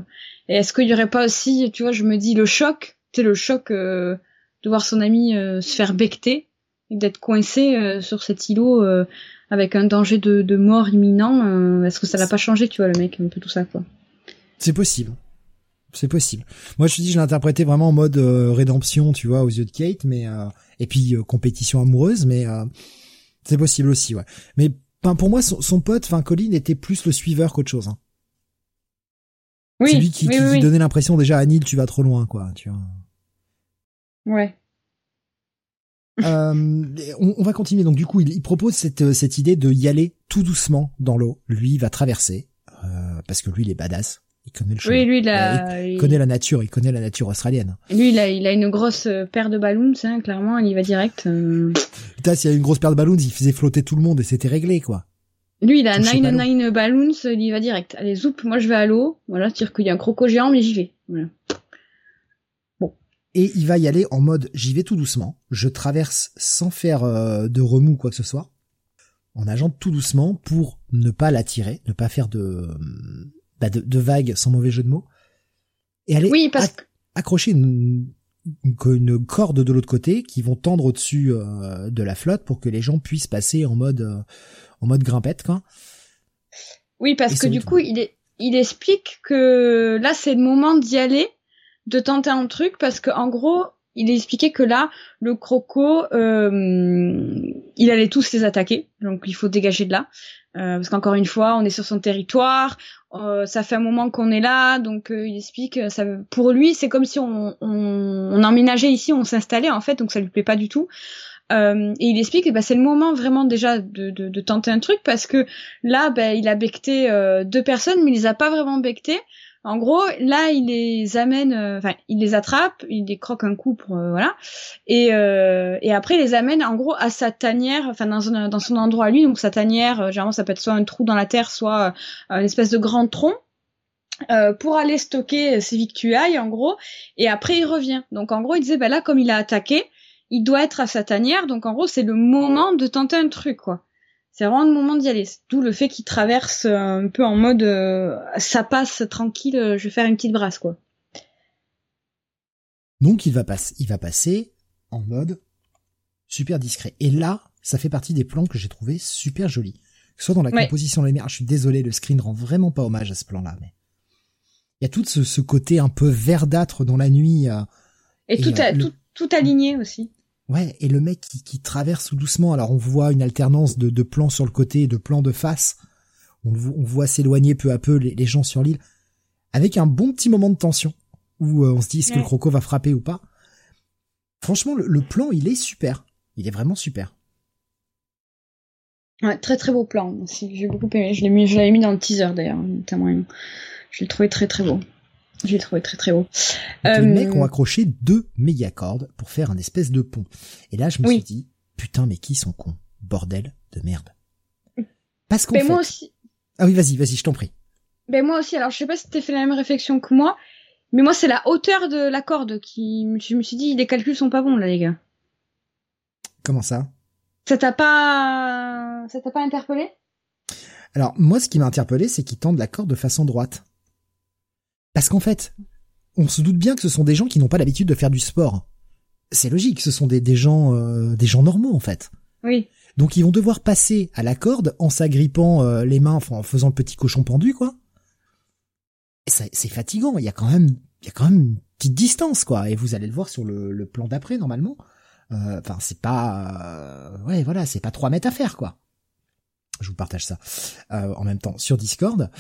et est-ce qu'il y aurait pas aussi, tu vois, je me dis le choc, c'est le choc euh, de voir son ami euh, se faire becter d'être coincé euh, sur cet îlot. Avec un danger de, de mort imminent, euh, est-ce que ça l'a pas changé, tu vois, le mec, un peu tout ça, quoi? C'est possible. C'est possible. Moi, je te dis, je l'ai interprété vraiment en mode euh, rédemption, tu vois, aux yeux de Kate, mais euh, et puis euh, compétition amoureuse, mais euh, c'est possible aussi, ouais. Mais ben, pour moi, son, son pote, enfin Colin, était plus le suiveur qu'autre chose. Hein. Oui, c'est lui qui, oui, qui, oui, qui oui. donnait l'impression déjà à Neil, tu vas trop loin, quoi. Tu vois. Ouais. Euh, on, on va continuer. Donc du coup, il, il propose cette, euh, cette idée de y aller tout doucement dans l'eau. Lui il va traverser euh, parce que lui il est badass. Il connaît le chemin. Oui, lui, il a, il il- connaît la nature. Il connaît la nature australienne. lui, il a, il a une grosse euh, paire de ballons, hein, clairement, il y va direct. euh. Putain, s'il y a une grosse paire de ballons, il faisait flotter tout le monde et c'était réglé, quoi. Lui, il a Toucher 9 ballon. 9 ballons, il y va direct. Allez, zoup, moi je vais à l'eau. Voilà, c'est-à-dire qu'il y a un croco géant, mais j'y vais. Voilà. Et il va y aller en mode j'y vais tout doucement. Je traverse sans faire euh, de remous ou quoi que ce soit. En nageant tout doucement pour ne pas l'attirer, ne pas faire de, bah, de, de vagues sans mauvais jeu de mots. Et aller Oui, parce accrocher une, une, corde de l'autre côté qui vont tendre au-dessus euh, de la flotte pour que les gens puissent passer en mode euh, en mode grimpette quoi. Oui, parce Et que du coup, il, est, il explique que là, c'est le moment d'y aller, de tenter un truc, parce que en gros, il expliquait que là, le croco, euh, il allait tous les attaquer, donc il faut dégager de là. Euh, parce qu'encore une fois, on est sur son territoire, euh, ça fait un moment qu'on est là, donc euh, il explique, ça, pour lui, c'est comme si on, on, on emménageait ici, on s'installait en fait, donc ça lui plaît pas du tout. Euh, et il explique que bah, c'est le moment vraiment déjà de, de, de tenter un truc parce que là, bah, il a becté euh, deux personnes, mais il les a pas vraiment bectées. En gros, là, il les amène, euh, enfin, il les attrape, il les croque un coup pour euh, voilà, et euh, et après il les amène en gros à sa tanière, enfin dans son endroit à lui. Donc sa tanière, généralement ça peut être soit un trou dans la terre, soit une espèce de grand tronc. pour aller stocker ses victuailles en gros et après il revient donc en gros il disait bah là comme il a attaqué il doit être à sa tanière donc en gros c'est le moment de tenter un truc quoi c'est vraiment le moment d'y aller. D'où le fait qu'il traverse euh, un peu en mode euh, ça passe tranquille, euh, je vais faire une petite brasse quoi. Donc il va passer, il va passer en mode super discret. Et là, ça fait partie des plans que j'ai trouvé super jolis. Que ce soit dans la Ouais. composition de la lumière, je suis désolé, le screen rend vraiment pas hommage à ce plan-là, mais il y a tout ce, ce côté un peu verdâtre dans la nuit. euh, Et, Et, tout, euh, a- le- tout, tout aligné aussi. Ouais, et le mec qui, qui traverse tout doucement. Alors on voit une alternance de, de plans sur le côté et de plans de face. On, voit s'éloigner peu à peu les, les gens sur l'île, avec un bon petit moment de tension. où on se dit est-ce que le croco va frapper ou pas? Franchement, le, le plan, il est super. Il est vraiment super. Ouais, très très beau plan aussi. J'ai beaucoup aimé. Je l'ai mis, je l'avais mis dans le teaser d'ailleurs, notamment. Je l'ai trouvé très très beau. Je l'ai trouvé très très. Donc, Les Euh, mecs ont accroché deux méga cordes pour faire un espèce de pont. Et là, je me Oui. suis dit, putain, mais qui sont cons Bordel de merde. Parce qu'en Mais fait... moi aussi. Ah oui, vas-y, vas-y, je t'en prie. Ben moi aussi. Alors je sais pas si t'as fait la même réflexion que moi, mais moi c'est la hauteur de la corde qui. Je me suis dit les calculs sont pas bons là les gars. Comment ça? Ça t'a pas, ça t'a pas interpellé? Alors, moi, ce qui m'a interpellé, c'est qu'ils tendent la corde de façon droite. Parce qu'en fait, on se doute bien que ce sont des gens qui n'ont pas l'habitude de faire du sport. C'est logique, ce sont des, des gens, euh, des gens normaux, en fait. Oui. Donc, ils vont devoir passer à la corde en s'agrippant euh, les mains, enfin, en faisant le petit cochon pendu, quoi. C'est fatigant. Il y a quand même, il y a quand même une petite distance, quoi. Et vous allez le voir sur le, le plan d'après, normalement. Euh, Enfin, c'est pas, euh, ouais, voilà, c'est pas trois mètres à faire, quoi. Je vous partage ça euh, en même temps sur Discord.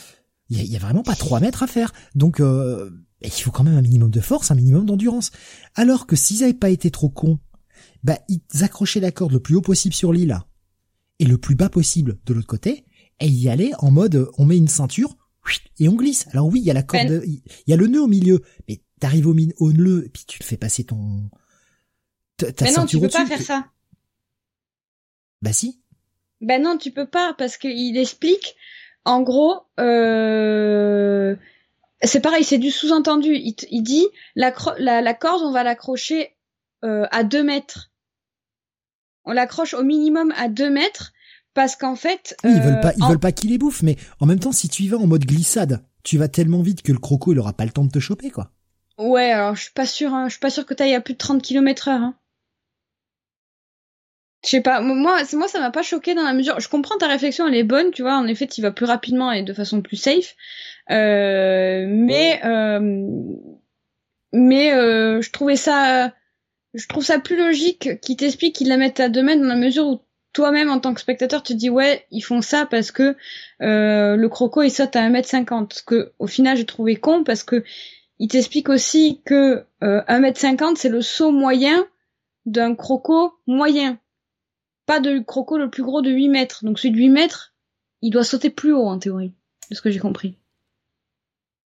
Il y y a vraiment pas trois mètres à faire. Donc, euh, il faut quand même un minimum de force, un minimum d'endurance. Alors que s'ils avaient pas été trop cons, bah ils accrochaient la corde le plus haut possible sur l'île et le plus bas possible de l'autre côté, et y allaient en mode euh, on met une ceinture et on glisse. Alors oui, il y a la corde, Ben- il y a le nœud au milieu, mais t'arrives au, mi- au nœud et puis tu te fais passer ton ta, Mais non, tu peux pas faire ça. Bah si. Ben non, tu peux pas parce qu'il explique. En gros, euh, c'est pareil, c'est du sous-entendu. Il, dit la, cro- la, la corde, on va l'accrocher euh, à 2 mètres. On l'accroche au minimum à 2 mètres parce qu'en fait, Oui, ils euh, veulent pas, ils en- veulent pas qu'il les bouffe, mais en même temps, si tu y vas en mode glissade, tu vas tellement vite que le croco, il aura pas le temps de te choper, quoi. Ouais, alors je suis pas sûr, hein, je suis pas sûr que t'ailles à plus de 30 km heure. Hein. Je sais pas, moi, moi ça m'a pas choqué dans la mesure. Je comprends ta réflexion, elle est bonne, tu vois. En effet, tu vas plus rapidement et de façon plus safe. Euh, mais euh, mais euh, je trouvais ça, je trouve ça plus logique qu'ils t'expliquent qu'ils la mettent à deux mètres dans la mesure où toi-même en tant que spectateur tu te dis ouais ils font ça parce que euh, le croco il saute à 1m50 ce que au final j'ai trouvé con parce que il t'explique aussi que euh, 1m50 c'est le saut moyen d'un croco moyen. Pas de croco le plus gros de 8 mètres. Donc celui de 8 mètres, il doit sauter plus haut en théorie. De ce que j'ai compris.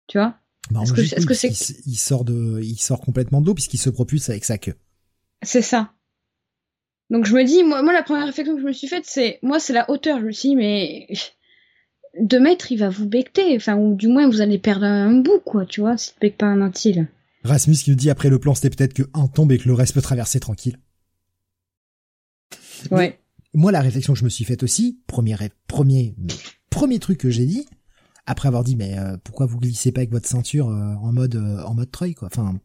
Tu vois? Bah, Est-ce que- c'est- il, sort de, il sort complètement de l'eau puisqu'il se propulse avec sa queue. C'est ça. Donc je me dis, moi, moi la première réflexion que je me suis faite, c'est, moi c'est la hauteur. Je me suis dit, mais 2 mètres, il va vous becter. Enfin, ou du moins vous allez perdre un bout, quoi, tu vois, s'il becte pas un entier, là. Rasmus qui nous dit après le plan, c'était peut-être que un tombe et que le reste peut traverser tranquille. Ouais. Moi, la réflexion que je me suis faite aussi, premier, premier, premier truc que j'ai dit, après avoir dit, mais euh, pourquoi vous glissez pas avec votre ceinture euh, en mode, euh, en mode treuil, quoi. Enfin,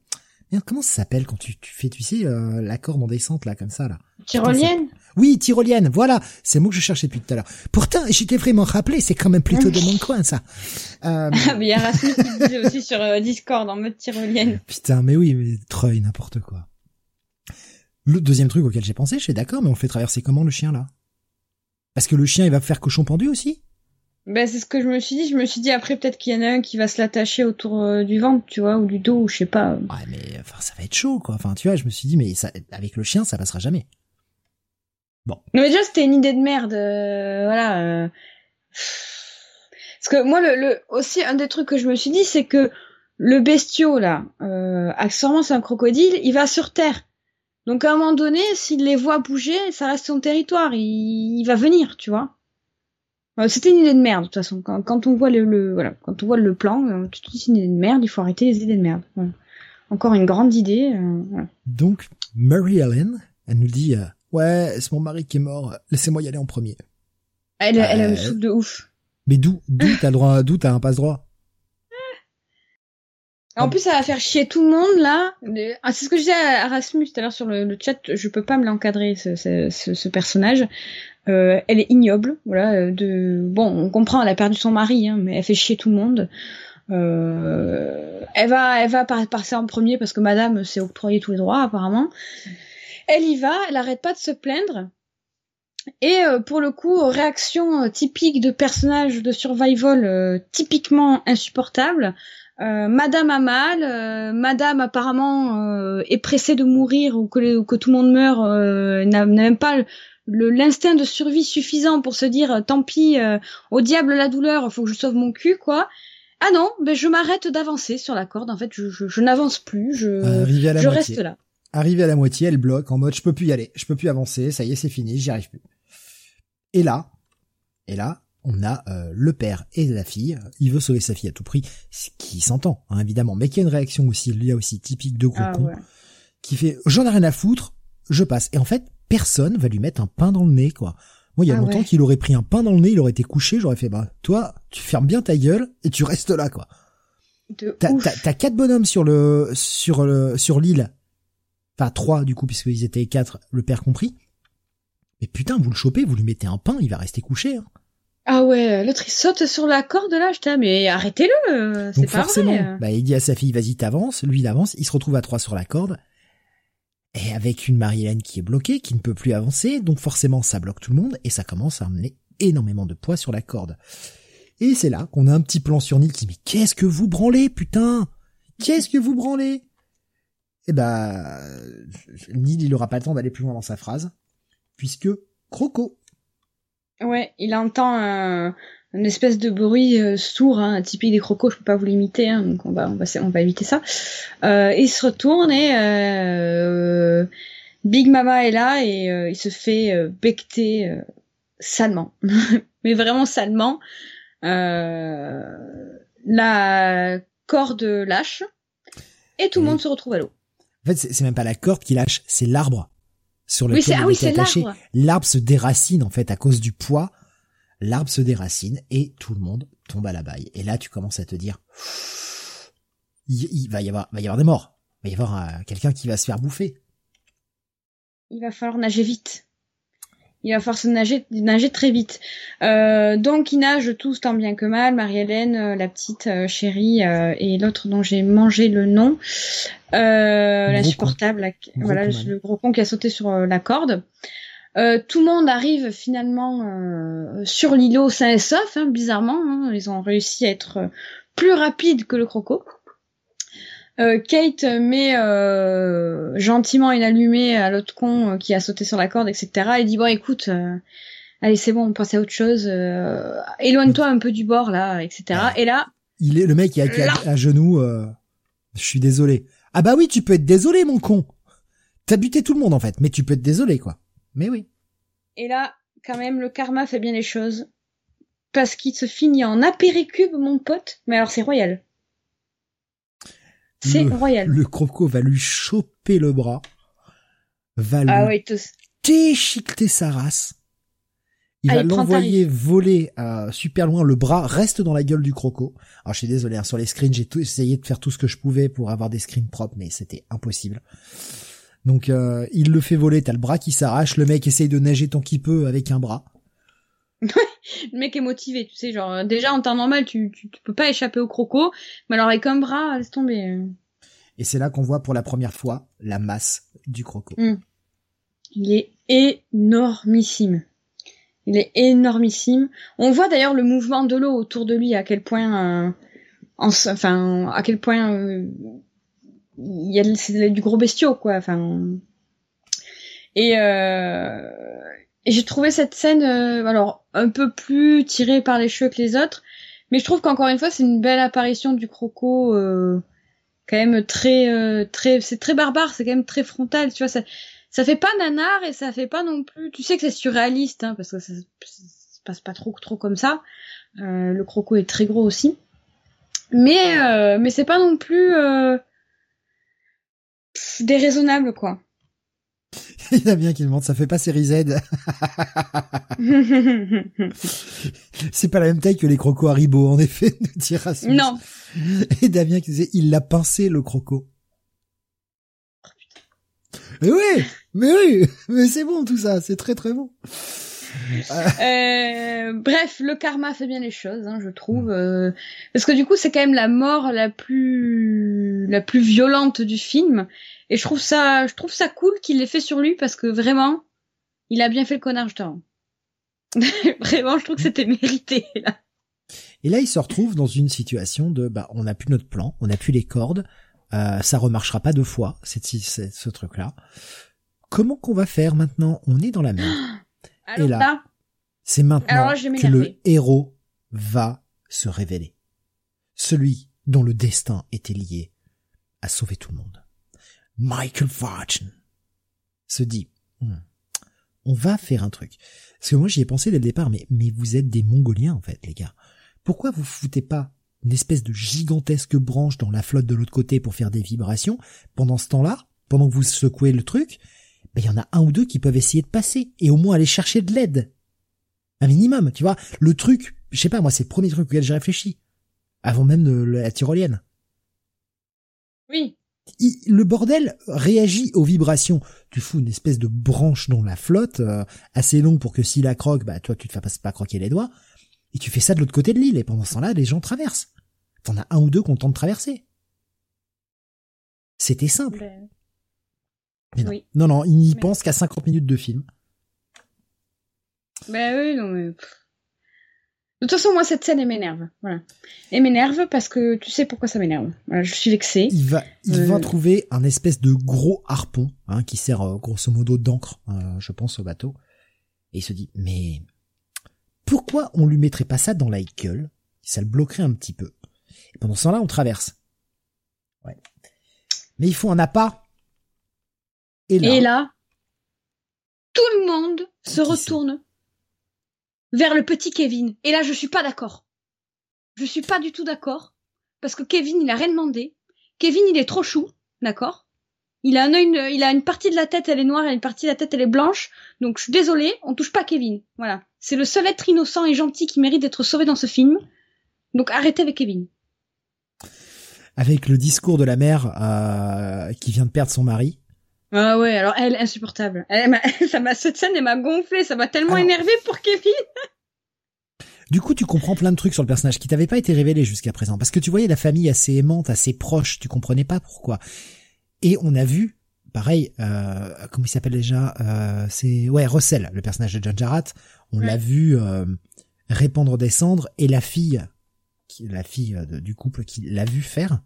merde, comment ça s'appelle quand tu, tu fais, tu sais, euh, la corde en descente là, comme ça là? Tyrolienne Oui, tyrolienne, voilà, c'est le mot que je cherchais depuis tout à l'heure. Pourtant, j'étais vraiment rappelé, c'est quand même plutôt de mon coin ça. Euh, [LAUGHS] Ah, mais il y a Rasmus qui disait aussi sur euh, Discord en mode tyrolienne. Putain, mais oui, mais treuil, n'importe quoi. Le deuxième truc auquel j'ai pensé, je suis d'accord, mais on le fait traverser comment le chien là? Parce que le chien, il va faire cochon pendu aussi? Ben, c'est ce que je me suis dit. Je me suis dit après peut-être qu'il y en a un qui va se l'attacher autour euh, du ventre, tu vois, ou du dos, ou je sais pas. Ouais, mais enfin, ça va être chaud, quoi. Enfin, tu vois, je me suis dit, mais ça, avec le chien, ça passera jamais. Non mais déjà c'était une idée de merde, euh, voilà. euh. Parce que moi le, le aussi un des trucs que je me suis dit c'est que le bestiau là, euh, accessoirement c'est un crocodile, il va sur terre. Donc à un moment donné, s'il les voit bouger, ça reste son territoire, il, il va venir, tu vois. Euh, C'était une idée de merde de toute façon. Quand, quand on voit le, le voilà, quand on voit le plan, euh, tu te dis c'est une idée de merde, il faut arrêter les idées de merde. Voilà. Encore une grande idée. euh, voilà. Donc, Mary Ellen, elle nous dit, euh, ouais, c'est mon mari qui est mort, laissez-moi y aller en premier. Elle, elle a de ouf. Mais d'où, d'où t'as droit, d'où t'as un passe droit En plus, ça va faire chier tout le monde là. Ah, c'est ce que je disais à Rasmus tout à l'heure sur le, chat. Je peux pas me l'encadrer ce, personnage. Euh, elle est ignoble, voilà. bon, on comprend, elle a perdu son mari, hein, mais elle fait chier tout le monde. Euh, elle va, elle va en premier parce que Madame s'est octroyé tous les droits apparemment. Elle y va, elle arrête pas de se plaindre. Et euh, pour le coup, réaction euh, typique de personnage de survival typiquement insupportable. Madame a mal, Madame apparemment est pressée de mourir ou que, que tout le monde meurt, n'a même pas l'instinct de survie suffisant pour se dire tant pis, au diable la douleur, faut que je sauve mon cul quoi. Ah non, ben je m'arrête d'avancer sur la corde. En fait, je, je, n'avance plus, je, je reste là. Arrivé à la moitié, elle bloque en mode je peux plus y aller, je peux plus avancer, ça y est, c'est fini, j'y arrive plus. Et là, et là, on a euh, le père et la fille. Il veut sauver sa fille à tout prix, ce qui s'entend, hein, évidemment, mais qui a une réaction aussi, il y a aussi typique de gros ah, qui fait j'en ai rien à foutre, je passe. Et en fait, personne va lui mettre un pain dans le nez, quoi. Moi, il y a ah longtemps qu'il aurait pris un pain dans le nez, il aurait été couché, j'aurais fait, bah, toi, tu fermes bien ta gueule et tu restes là, quoi. T'as quatre bonhommes sur le, sur le, sur l'île. Enfin, trois, du coup, puisqu'ils étaient quatre, le père compris. Mais putain, vous le chopez, vous lui mettez un pain, il va rester couché, hein. Ah ouais, l'autre il saute sur la corde là, je mais arrêtez-le, c'est pas forcément, vrai. bah il dit à sa fille vas-y t'avances, lui il avance, il se retrouve à trois sur la corde, et avec une Marie-Hélène qui est bloquée, qui ne peut plus avancer, donc forcément ça bloque tout le monde, et ça commence à amener énormément de poids sur la corde. Et c'est là qu'on a un petit plan sur Neil qui dit, mais qu'est-ce que vous branlez, putain? Qu'est-ce que vous branlez? Eh ben, Neil, il aura pas le temps d'aller plus loin dans sa phrase, puisque Croco. Ouais, il entend un, une espèce de bruit euh, sourd, hein, typique des crocos, je peux pas vous l'imiter, hein, donc on va, on va, on va éviter ça. Euh, il se retourne et euh, Big Mama est là et euh, il se fait euh, becter salement, [LAUGHS] mais vraiment salement. la corde lâche et tout le monde se retrouve à l'eau. En fait, c'est même pas la corde qui lâche, c'est l'arbre sur lequel oui, il ah, attaché. L'arbre se déracine en fait à cause du poids l'arbre se déracine et tout le monde tombe à la baille. Et là, tu commences à te dire, il, va y avoir, va y avoir des morts. Il va y avoir euh, quelqu'un qui va se faire bouffer. Il va falloir nager vite. Il va falloir se nager, nager très vite. Euh, donc ils nagent tous tant bien que mal. Marie-Hélène, euh, la petite chérie et l'autre dont j'ai mangé le nom, l'insupportable, voilà le gros con qui a sauté sur la corde. Euh, tout le monde arrive finalement euh, sur l'îlot sain et sauf, hein, bizarrement. Hein. ils ont réussi à être euh, plus rapides que le croco. Kate met gentiment une allumée à l'autre con qui a sauté sur la corde, etc. Et dit bon, écoute, allez, c'est bon, on passe à autre chose. Éloigne-toi un peu du bord là, etc. Et là, il est le mec qui a, qui à genoux. je suis désolé. Ah bah oui, tu peux être désolé, mon con. T'as buté tout le monde en fait, mais tu peux être désolé quoi. Mais oui. Et là, quand même, le karma fait bien les choses. Parce qu'il se finit en apéricube, mon pote. Mais alors, c'est royal. C'est royal. Le croco va lui choper le bras. Va ah lui déchiqueter sa race. Il va l'envoyer voler à super loin. Le bras reste dans la gueule du croco. Alors je suis désolé, hein, sur les screens, j'ai essayé de faire tout ce que je pouvais pour avoir des screens propres, mais c'était impossible. Donc euh, il le fait voler, t'as le bras qui s'arrache, le mec essaye de nager tant qu'il peut avec un bras. Le mec est motivé, tu sais, genre euh, déjà en temps normal tu, tu, peux pas échapper au croco, mais alors avec un bras, laisse tomber. Et c'est là qu'on voit pour la première fois la masse du croco. Hmm. Il est énormissime. Il est énormissime. On voit d'ailleurs le mouvement de l'eau autour de lui, à quel point, euh, enfin, à quel point il y a du gros bestiau quoi enfin et euh, et j'ai trouvé cette scène euh, alors un peu plus tirée par les cheveux que les autres. Mais je trouve qu'encore une fois c'est une belle apparition du croco euh, quand même très euh, très c'est très barbare c'est quand même très frontal tu vois ça ça fait pas nanar et ça fait pas non plus tu sais que c'est surréaliste hein, parce que ça, se passe pas trop trop comme ça. Le croco est très gros aussi. Mais mais c'est pas non plus déraisonnable, quoi. [LAUGHS] Il y a bien qui demande, ça fait pas série Z. [LAUGHS] c'est pas la même taille que les crocos Haribo, en effet, nous Non. Et Damien qui disait, il l'a pincé, le croco. Mais oui, mais oui, mais c'est bon tout ça, c'est très très bon. Euh, bref, le karma fait bien les choses, hein, je trouve, euh, parce que du coup c'est quand même la mort la plus la plus violente du film, et je trouve ça je trouve ça cool qu'il l'ait fait sur lui parce que vraiment il a bien fait le connard justement. [LAUGHS] vraiment, je trouve que c'était mérité là. Et là, il se retrouve dans une situation de, bah, on n'a plus notre plan, on n'a plus les cordes, euh, ça remarchera pas deux fois, cette, cette ce truc-là. Comment qu'on va faire maintenant? On est dans la mer. [GASPS] Alors, Et là, c'est maintenant que le héros va se révéler. Celui dont le destin était lié à sauver tout le monde. Michael Vargen se dit, hmm, on va faire un truc. Parce que moi j'y ai pensé dès le départ, mais, mais vous êtes des Mongoliens en fait, les gars. Pourquoi vous foutez pas une espèce de gigantesque branche dans la flotte de l'autre côté pour faire des vibrations Pendant ce temps-là, pendant que vous secouez le truc, ben, il y en a un ou deux qui peuvent essayer de passer et au moins aller chercher de l'aide. Un minimum, tu vois. Le truc, je sais pas, moi c'est le premier truc auquel j'ai réfléchi. Avant même de la tyrolienne. Oui le bordel réagit aux vibrations. Tu fous une espèce de branche dans la flotte, euh, assez longue pour que s'il la croque, bah toi tu te fasses pas croquer les doigts, et tu fais ça de l'autre côté de l'île, et pendant ce temps-là, les gens traversent. T'en as un ou deux qui ont de traverser. C'était simple. Non. non, non, il n'y pense qu'à 50 minutes de film. Ben oui, non mais... De toute façon, moi, cette scène, elle m'énerve. Voilà. Elle m'énerve parce que tu sais pourquoi ça m'énerve. Voilà, je suis vexée. Il va, il va euh, trouver un espèce de gros harpon, hein, qui sert euh, grosso modo d'encre, euh, je pense, au bateau. Et il se dit, mais pourquoi on lui mettrait pas ça dans la gueule? Ça le bloquerait un petit peu. Et pendant ce temps-là, on traverse. Ouais. Mais il faut un appât. Et là, Et là tout le monde se retourne vers le petit Kevin. Et là, je suis pas d'accord. Je suis pas du tout d'accord. Parce que Kevin, il a rien demandé. Kevin, il est trop chou. D'accord? Il a un œil, il a une partie de la tête, elle est noire, et une partie de la tête, elle est blanche. Donc, je suis désolée, on touche pas Kevin. Voilà. C'est le seul être innocent et gentil qui mérite d'être sauvé dans ce film. Donc, arrêtez avec Kevin. Avec le discours de la mère euh, qui vient de perdre son mari. Ah ouais, alors elle, insupportable. Elle, [LAUGHS] ça m'a, cette scène, elle m'a gonflé, ça m'a tellement énervé pour Kevin. [LAUGHS] Du coup, tu comprends plein de trucs sur le personnage qui t'avaient pas été révélés jusqu'à présent, parce que tu voyais la famille assez aimante, assez proche, tu comprenais pas pourquoi. Et on a vu, pareil, euh, comment il s'appelle déjà euh, C'est ouais, Russell, le personnage de John Jarrett. On l'a vu euh, répandre des cendres, et la fille, qui, la fille du couple qui l'a vu faire,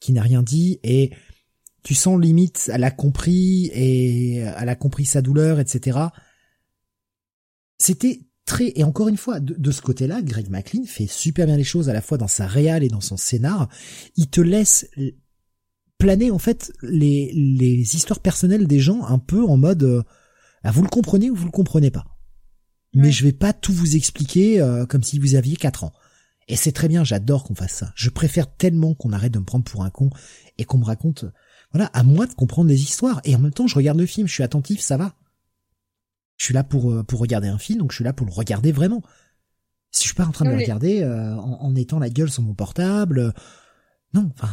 qui n'a rien dit, et tu sens limite, elle a compris et elle a compris sa douleur, etc. C'était très et encore une fois de, ce côté-là, Greg McLean fait super bien les choses à la fois dans sa réal et dans son scénar. Il te laisse planer en fait les les histoires personnelles des gens un peu en mode euh, ah, vous le comprenez ou vous le comprenez pas? Mais je vais pas tout vous expliquer euh, comme si vous aviez quatre ans. Et c'est très bien, j'adore qu'on fasse ça. Je préfère tellement qu'on arrête de me prendre pour un con et qu'on me raconte voilà, à moi de comprendre les histoires. Et en même temps, je regarde le film, je suis attentif, ça va. Je suis là pour euh, pour regarder un film, donc je suis là pour le regarder vraiment. Si je suis pas en train de le regarder euh, en, en, étant la gueule sur mon portable, euh, non, enfin.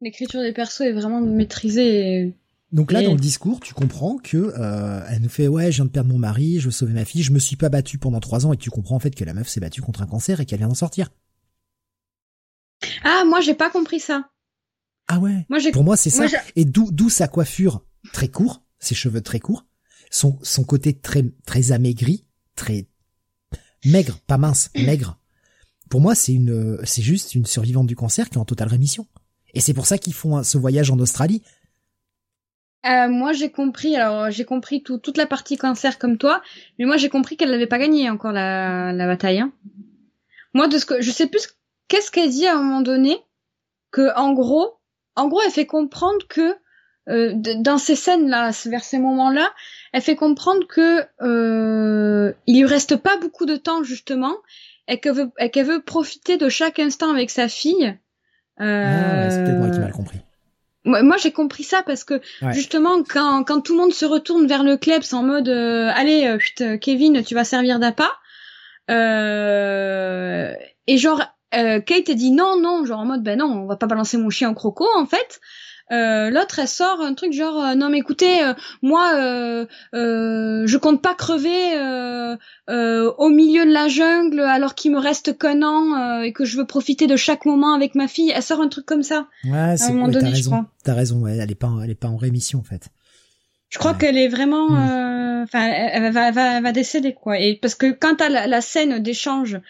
L'écriture des persos est vraiment maîtrisée. Donc là, dans le discours, tu comprends que elle nous fait ouais, je viens de perdre mon mari, je veux sauver ma fille, je me suis pas battu pendant trois ans, et tu comprends en fait que la meuf s'est battue contre un cancer et qu'elle vient d'en sortir. Ah, moi j'ai pas compris ça. Ah ouais. Pour moi, c'est ça. Et d'où d'où sa coiffure très court, ses cheveux très courts, son son côté très très amaigri, très maigre, pas mince, [CLEARS THROAT] maigre. Pour moi, c'est une c'est juste une survivante du cancer qui est en totale rémission. Et c'est pour ça qu'ils font ce voyage en Australie. Euh, moi, j'ai compris. Alors, j'ai compris tout, toute la partie cancer comme toi, mais moi, j'ai compris qu'elle n'avait pas gagné encore la, la bataille. Hein. Moi, de ce que je sais plus, qu'est-ce qu'elle dit à un moment donné, que en gros, en gros, elle fait comprendre que euh, dans ces scènes-là, vers ces moments-là, elle fait comprendre que euh, il lui reste pas beaucoup de temps justement, et qu'elle veut, qu'elle veut profiter de chaque instant avec sa fille. Euh, ah, c'est peut-être moi qui mal compris. Moi, j'ai compris ça parce que justement, quand, quand tout le monde se retourne vers le club, c'est en mode euh, allez, euh, Kevin, tu vas servir d'appât. et genre, euh, Kate dit non, non, genre en mode ben non, on va pas balancer mon chien en croco en fait. Euh, l'autre elle sort un truc genre euh, non mais écoutez moi je compte pas crever au milieu de la jungle alors qu'il me reste qu'un an et que je veux profiter de chaque moment avec ma fille. Elle sort un truc comme ça. Ouais c'est ouais, t'as raison. t'as raison ouais elle est pas elle est pas en rémission en fait. Je crois qu'elle est vraiment hmm. enfin elle, va, va, va décéder quoi. Et parce que quand t'as la, la scène d'échange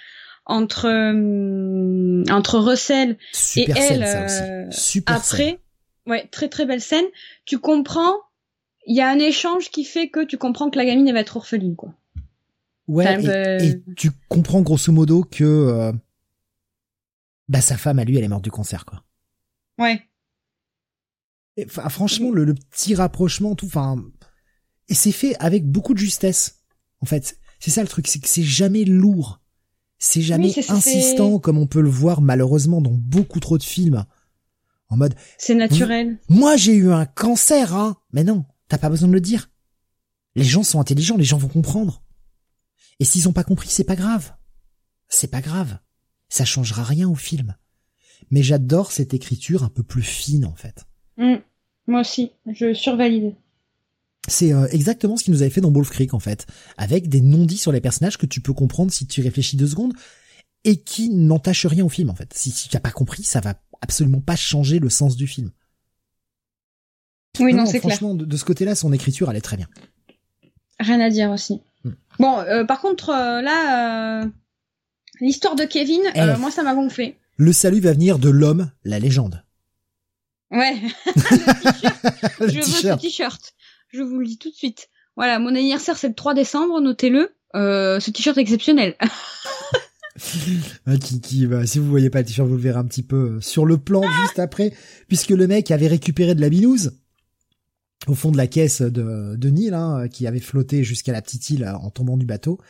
entre euh, entre Russell Super et scène, elle ça aussi. euh, Super après, scène. ouais, très très belle scène. Tu comprends, il y a un échange qui fait que tu comprends que la gamine elle va être orpheline, quoi. Ouais, et, euh, et tu comprends grosso modo que euh, bah sa femme à lui, elle est morte du cancer, quoi. Ouais. Et, enfin, franchement, le, le petit rapprochement, tout, enfin, et c'est fait avec beaucoup de justesse. En fait, c'est ça le truc, c'est que c'est jamais lourd, c'est jamais Oui, insistant comme on peut le voir malheureusement dans beaucoup trop de films. En mode, C'est naturel. moi j'ai eu un cancer, hein. Mais non, t'as pas besoin de le dire. Les gens sont intelligents, les gens vont comprendre. Et s'ils ont pas compris, c'est pas grave. C'est pas grave. Ça changera rien au film. Mais j'adore cette écriture un peu plus fine, en fait. Mm. Moi aussi, je survalide. C'est euh, exactement ce qu'ils nous avait fait dans Wolf Creek, en fait. Avec des non-dits sur les personnages que tu peux comprendre si tu réfléchis deux secondes et qui n'entachent rien au film, en fait. Si, si tu n'as pas compris, ça va absolument pas changer le sens du film. Oui, non, c'est clair. franchement, de, de ce côté-là, son écriture, elle est très bien. Rien à dire aussi. Mm. Bon, euh, par contre, euh, là, euh, l'histoire de Kevin, euh, Eh. moi, ça m'a gonflé. Le salut va venir de l'homme, la légende. Ouais. [LAUGHS] [LAUGHS] Le je veux ce t-shirt. Je vous le dis tout de suite. Voilà, mon anniversaire, c'est le 3 décembre, notez-le. Euh, ce t-shirt exceptionnel. [LAUGHS] Qui, qui, bah, si vous voyez pas le t-shirt, vous le verrez un petit peu euh, sur le plan juste après, puisque le mec avait récupéré de la binouse au fond de la caisse de, de Neil, hein, qui avait flotté jusqu'à la petite île euh, en tombant du bateau.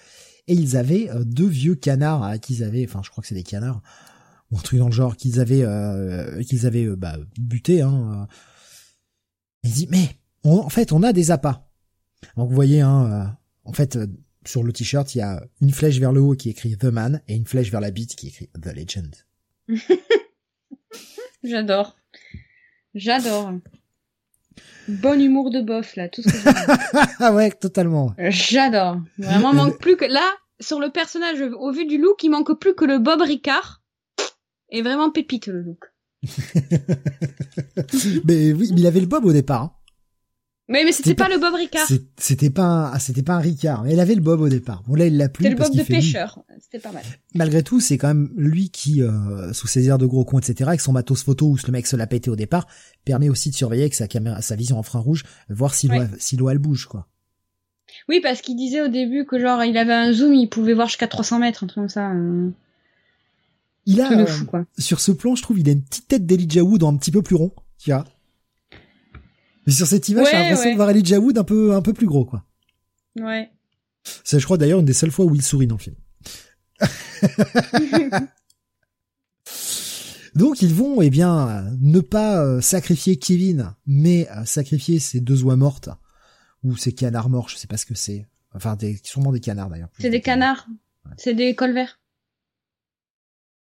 Et ils avaient deux vieux canards qu'ils avaient, enfin je crois que c'est des canards, ou un truc dans le genre, qu'ils avaient, euh, qu'ils avaient bah, buté. Hein. Il dit mais on- en fait on a des appâts. Donc vous voyez, hein, euh, en fait euh, sur le t-shirt il y a une flèche vers le haut qui écrit The Man et une flèche vers la bite qui écrit The Legend. [LAUGHS] J'adore. J'adore. Bon humour de bof, là, tout ce que ah [LAUGHS] ouais, totalement. J'adore. Vraiment, manque plus que... Là, sur le personnage, au vu du look, il manque plus que le Bob Ricard. Et vraiment pépite, le look. [LAUGHS] mais oui, mais il avait le bob au départ. hein. Mais, mais c'était pas, pas- le Bob Ricard. C'était pas un, ah, c'était pas un Ricard, mais il avait le bob au départ. Bon là il l'a plus C'était le Bob de pêcheur. C'était pas mal. Malgré tout, c'est quand même lui qui, euh, sous ses airs de gros con, etc., avec son matos photo où le mec se l'a pété au départ, permet aussi de surveiller avec sa caméra, sa vision infrarouge, voir si l'eau, Ouais. si l'eau elle bouge quoi. Oui, parce qu'il disait au début que genre, il avait un zoom, il pouvait voir jusqu'à 300 mètres, un truc comme ça. Un Il a euh, fou, quoi. sur ce plan, je trouve, il a une petite tête d'Elijah Wood un petit peu plus rond, tu vois. Mais sur cette image, j'ai l'impression ouais. de voir Elijah Wood un peu, un peu plus gros, quoi. Ouais. C'est, je crois, d'ailleurs, une des seules fois où il sourit dans le film. [LAUGHS] Donc, ils vont, eh bien, ne pas euh, sacrifier Kevin, mais euh, sacrifier ces deux oies mortes, ou ces canards morts, je sais pas ce que c'est. Enfin, des, sûrement des canards, d'ailleurs. C'est des canards. C'est des colverts.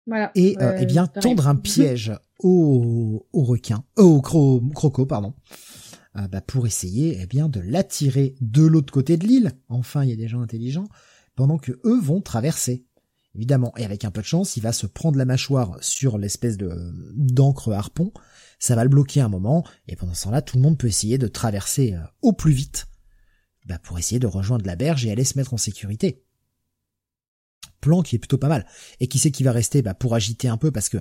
Voilà. et euh, eh bien tendre un piège au, au requin, euh, au cro, croco, pardon, euh, bah, pour essayer eh bien de l'attirer de l'autre côté de l'île. Enfin, il y a des gens intelligents pendant que eux vont traverser. Évidemment, et avec un peu de chance, il va se prendre la mâchoire sur l'espèce de d'encre harpon. Ça va le bloquer un moment, et pendant ce temps-là, tout le monde peut essayer de traverser euh, au plus vite, bah, pour essayer de rejoindre la berge et aller se mettre en sécurité. Plan qui est plutôt pas mal. Et qui c'est qui va rester bah, pour agiter un peu parce que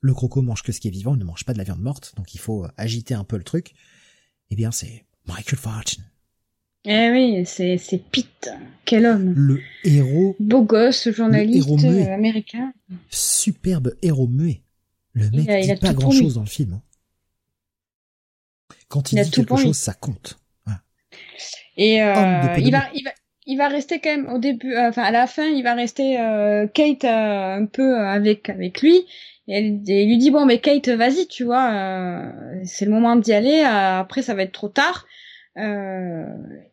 le croco mange que ce qui est vivant, il ne mange pas de la viande morte, donc il faut euh, agiter un peu le truc. Eh bien, c'est Michael Fortune, Eh oui, c'est, c'est Pete. Quel homme. le héros, Beau gosse, journaliste héros muet. euh, américain. superbe héros muet. Le mec Il a- il dit a pas grand chose dans le film. hein. Quand il, Il dit quelque chose, ça compte. Et euh, il va, il va, il va rester quand même au début, euh, enfin à la fin, il va rester euh, Kate un peu avec avec lui. Et elle il lui dit bon mais Kate vas-y tu vois euh, c'est le moment d'y aller euh, après ça va être trop tard. Euh,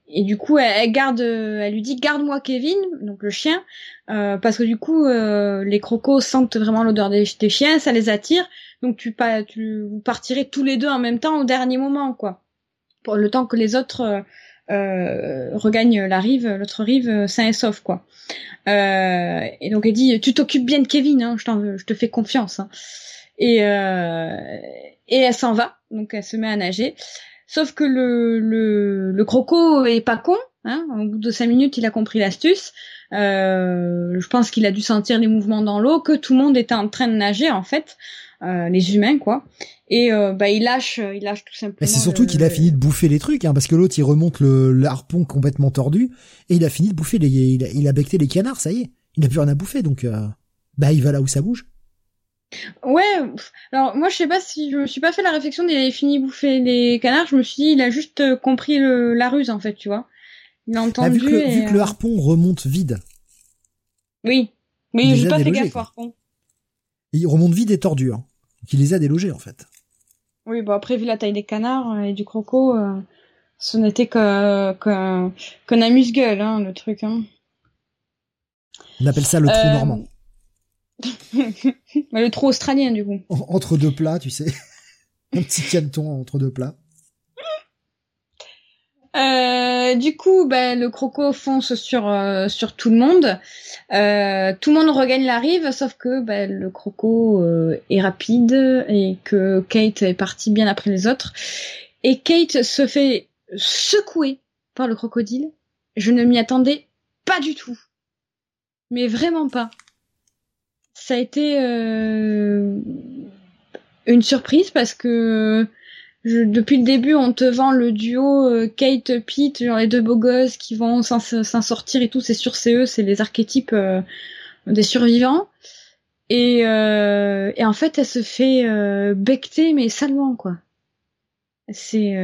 et du coup elle, elle garde elle lui dit garde-moi Kevin donc le chien euh, parce que du coup euh, les crocos sentent vraiment l'odeur des, des chiens ça les attire. Donc tu pas tu vous partirez tous les deux en même temps au dernier moment quoi. Pour le temps que les autres euh, regagnent la rive, l'autre rive euh, sain et sauf quoi. Euh, et donc elle dit tu t'occupes bien de Kevin, hein, je, je te fais confiance. hein. Et et elle s'en va, donc elle se met à nager. Sauf que le le, le croco est pas con Hein Au bout de cinq minutes, il a compris l'astuce. Je pense qu'il a dû sentir les mouvements dans l'eau, que tout le monde était en train de nager en fait, euh, les humains quoi. Et euh, bah il lâche, il lâche tout simplement. Mais c'est surtout qu'il a fini de bouffer les trucs, hein, parce que l'autre il remonte le, harpon complètement tordu et il a fini de bouffer les, il a, il a becté les canards, ça y est, il n'a plus rien à bouffer donc euh, bah il va là où ça bouge. Ouais, alors moi je sais pas si je me suis pas fait la réflexion d'il avait fini de bouffer les canards, je me suis dit il a juste euh, compris le, la ruse en fait, tu vois. Il a bah, entendu. vu, que, vu que le harpon remonte vide. Oui, mais j'ai pas fait gaffe au harpon. Il remonte vide et tordu, hein. Il les a délogés en fait. Oui, bon après vu la taille des canards euh, et du croco, euh, ce n'était que qu'un amuse-gueule, hein, le truc. Hein. On appelle ça le trou normand. [LAUGHS] le trou australien, du coup. Entre deux plats, tu sais. [LAUGHS] Un petit canton entre deux plats. Euh, du coup, ben, le croco fonce sur euh, sur tout le monde. Euh, tout le monde regagne la rive, sauf que ben, le croco est rapide et que Kate est partie bien après les autres. Et Kate se fait secouer par le crocodile. Je ne m'y attendais pas du tout, mais vraiment pas ça a été une surprise parce que depuis le début, on te vend le duo euh, Kate Pete, genre les deux beaux gosses qui vont s'en sortir et tout. C'est sur CE, c'est les archétypes euh, des survivants. Et, et en fait, elle se fait becter mais salement quoi. C'est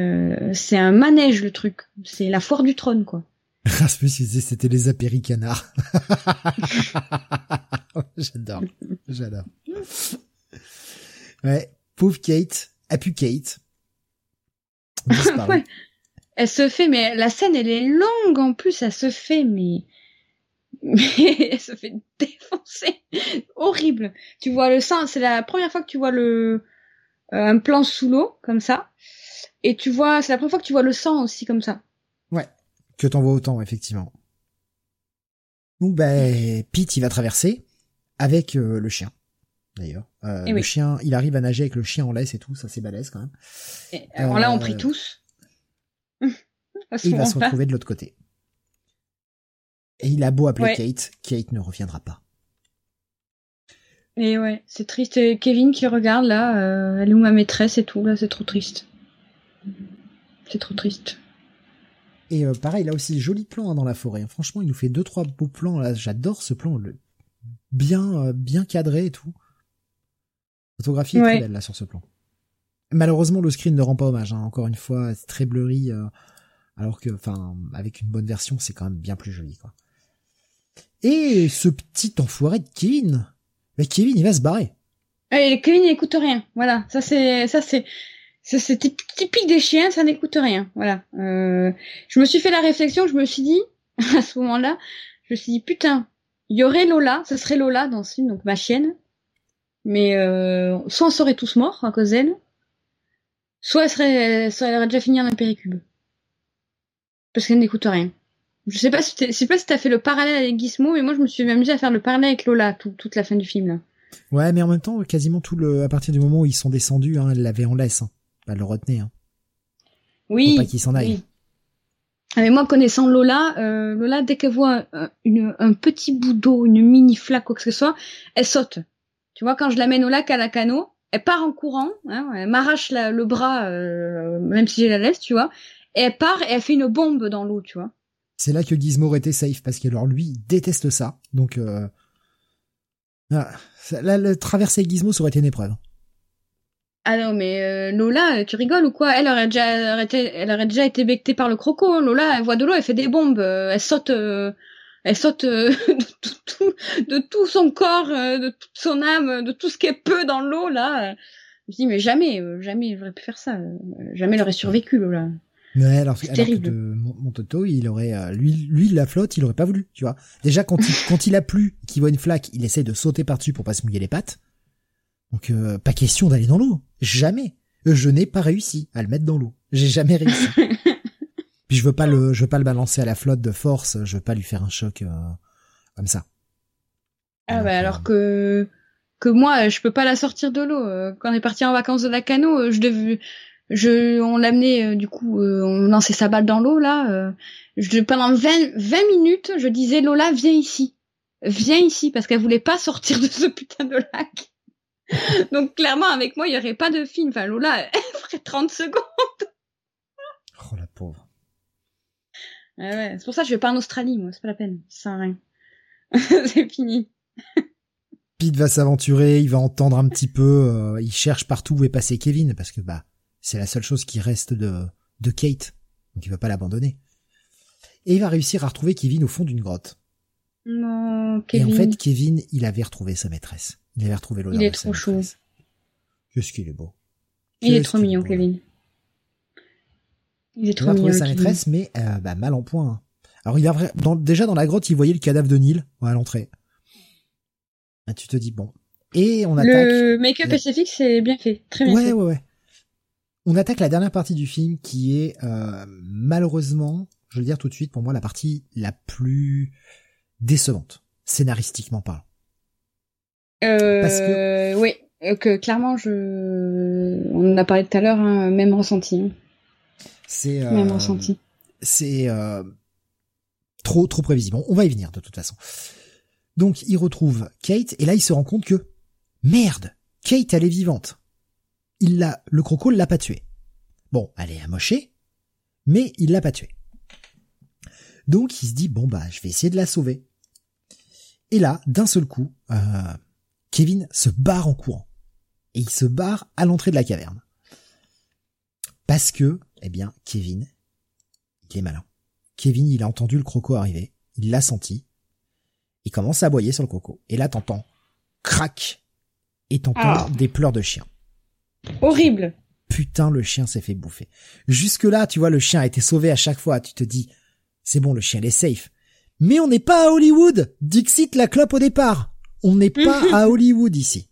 c'est un manège le truc. C'est la foire du trône quoi. [LAUGHS] Rasmus disait c'était les apéricanards. [LAUGHS] j'adore, j'adore. Ouais, pauvre Kate, a Kate. Ouais. Elle se fait, mais la scène elle est longue en plus, elle se fait, mais mais [LAUGHS] elle se fait défoncer, horrible. Tu vois le sang, c'est la première fois que tu vois le euh, un plan sous l'eau comme ça, et tu vois, c'est la première fois que tu vois le sang aussi comme ça. Ouais que t'en vois autant, effectivement. Donc, ben, Pete, il va traverser avec euh, le chien, d'ailleurs. Euh, eh le chien, il arrive à nager avec le chien en laisse et tout, ça c'est balèze quand même. Et, alors là, on prie euh, tous. [LAUGHS] il va se retrouver de l'autre côté. Et il a beau appeler Kate, Kate ne reviendra pas. Et ouais, c'est triste. Et Kevin qui regarde là, elle est où ma maîtresse et tout, là, c'est trop triste. C'est trop triste. Et euh, pareil, là aussi, joli plan hein, dans la forêt. Franchement, il nous fait deux trois beaux plans. Là, j'adore ce plan, le bien euh, bien cadré et tout. La photographie est très belle là sur ce plan. Malheureusement, le screen ne rend pas hommage. Hein. Encore une fois, c'est très blurry. Euh, alors que, enfin, avec une bonne version, c'est quand même bien plus joli, quoi. Et ce petit enfoiré de Kevin, mais Kevin, il va se barrer. Et Kevin, il écoute rien. Voilà, ça c'est, ça c'est, c'est typique des chiens, ça n'écoute rien. Voilà. Euh, je me suis fait la réflexion, je me suis dit, [LAUGHS] à ce moment-là, je me suis dit, putain, il y aurait Lola, ce serait Lola dans ce film, donc ma chienne. Mais euh, soit on serait tous morts à cause d'elle, soit elle serait, soit elle aurait déjà fini en un péricube. Parce qu'elle n'écoute rien. Je sais pas si je sais pas si t'as fait le parallèle avec Gizmo, mais moi je me suis amusé à faire le parallèle avec Lola toute la fin du film là. Ouais, mais en même temps, quasiment tout le, à partir du moment où ils sont descendus, hein, elle l'avait en laisse. Hein le retenait. Hein. Oui. pas qu'il s'en aille. Ah, mais moi, connaissant Lola, euh, Lola, dès qu'elle voit un, une, un petit bout d'eau, une mini flaque, quoi que ce soit, elle saute. Tu vois, quand je l'amène au lac à la canot, elle part en courant, hein, elle m'arrache le bras, euh, même si j'ai la laisse, tu vois, et elle part et elle fait une bombe dans l'eau, tu vois. C'est là que Gizmo était safe, parce que alors lui, il déteste ça, donc euh... Ah, la, traverser Gizmo, ça aurait été une épreuve. Ah non, mais euh, Lola, tu rigoles ou quoi? Elle aurait déjà, été, elle aurait déjà été bectée par le croco. Hein. Lola, elle voit de l'eau, elle fait des bombes, euh, elle saute, euh, elle saute [LAUGHS] de, tout, de tout son corps, de toute son âme, de tout ce qu'elle peut dans l'eau là. Je me dis mais jamais, jamais j'aurais pu faire ça. Jamais elle aurait survécu Lola. Mais alors, c'est terrible. mon, Toto, il aurait, lui, lui, la flotte, il aurait pas voulu, tu vois. Déjà, quand il, quand il a plu, qu'il voit une flaque, il essaie de sauter par-dessus pour pas se mouiller les pattes. Donc euh, pas question d'aller dans l'eau. Jamais. Je n'ai pas réussi à le mettre dans l'eau. J'ai jamais réussi. [LAUGHS] Puis je veux pas le, je veux pas le balancer à la flotte de force. Je veux pas lui faire un choc euh, comme ça. Ah bah alors que que moi je peux pas la sortir de l'eau. Quand on est parti en vacances de la cano, je devais je, on l'amenait euh, du coup, euh, on lançait sa balle dans l'eau là. Euh, je, pendant 20, 20 minutes, je disais Lola, viens ici, viens ici, parce qu'elle voulait pas sortir de ce putain de lac. [LAUGHS] Donc clairement, avec moi, il y aurait pas de film. Enfin, Lola, [LAUGHS] elle ferait 30 secondes. Oh la pauvre. Ouais, c'est pour ça que je vais pas en Australie, moi. C'est pas la peine. Ça sert à rien. [LAUGHS] c'est fini. Pete va s'aventurer, il va entendre un petit peu, il cherche partout où est passé Kevin, parce que bah c'est la seule chose qui reste de, de Kate. Donc il va pas l'abandonner. Et il va réussir à retrouver Kevin au fond d'une grotte. Non, Kevin. Et en fait, Kevin, il avait retrouvé sa maîtresse. Il avait retrouvé l'odeur Il est trop chaud. Qu'est-ce qu'il est beau. Il est trop mignon, Kevin. Il est trop il a mignon. sa maîtresse, mais euh, bah, mal en point. Hein. Alors il a dans, déjà dans la grotte, il voyait le cadavre de Neil à l'entrée. Ah, tu te dis bon. Et on attaque. Le make-up spécifique, c'est bien fait, très bien ouais, fait. Ouais, ouais, On attaque la dernière partie du film, qui est euh, malheureusement, je vais le dire tout de suite, pour moi la partie la plus décevante, scénaristiquement parlant. Euh, Parce que oui, euh, que clairement, je, on en a parlé tout à l'heure, hein, même ressenti. Hein. C'est euh, même ressenti. C'est euh, trop trop prévisible. On va y venir de toute façon. Donc il retrouve Kate et là il se rend compte que merde, Kate elle est vivante. Il l'a, le croco l'a pas tuée. Bon, elle est amochée, mais il l'a pas tuée. Donc il se dit bon bah je vais essayer de la sauver. Et là, d'un seul coup, euh, Kevin se barre en courant. Et il se barre à l'entrée de la caverne. Parce que, eh bien, Kevin, il est malin. Kevin, il a entendu le croco arriver, il l'a senti, il commence à aboyer sur le croco. Et là, t'entends crac, et t'entends Ah. des pleurs de chien. Horrible. Putain, le chien s'est fait bouffer. Jusque là, tu vois, le chien a été sauvé à chaque fois. Tu te dis, c'est bon, le chien il est safe. Mais on n'est pas à Hollywood. Dixit la clope au départ. On n'est pas [LAUGHS] à Hollywood ici.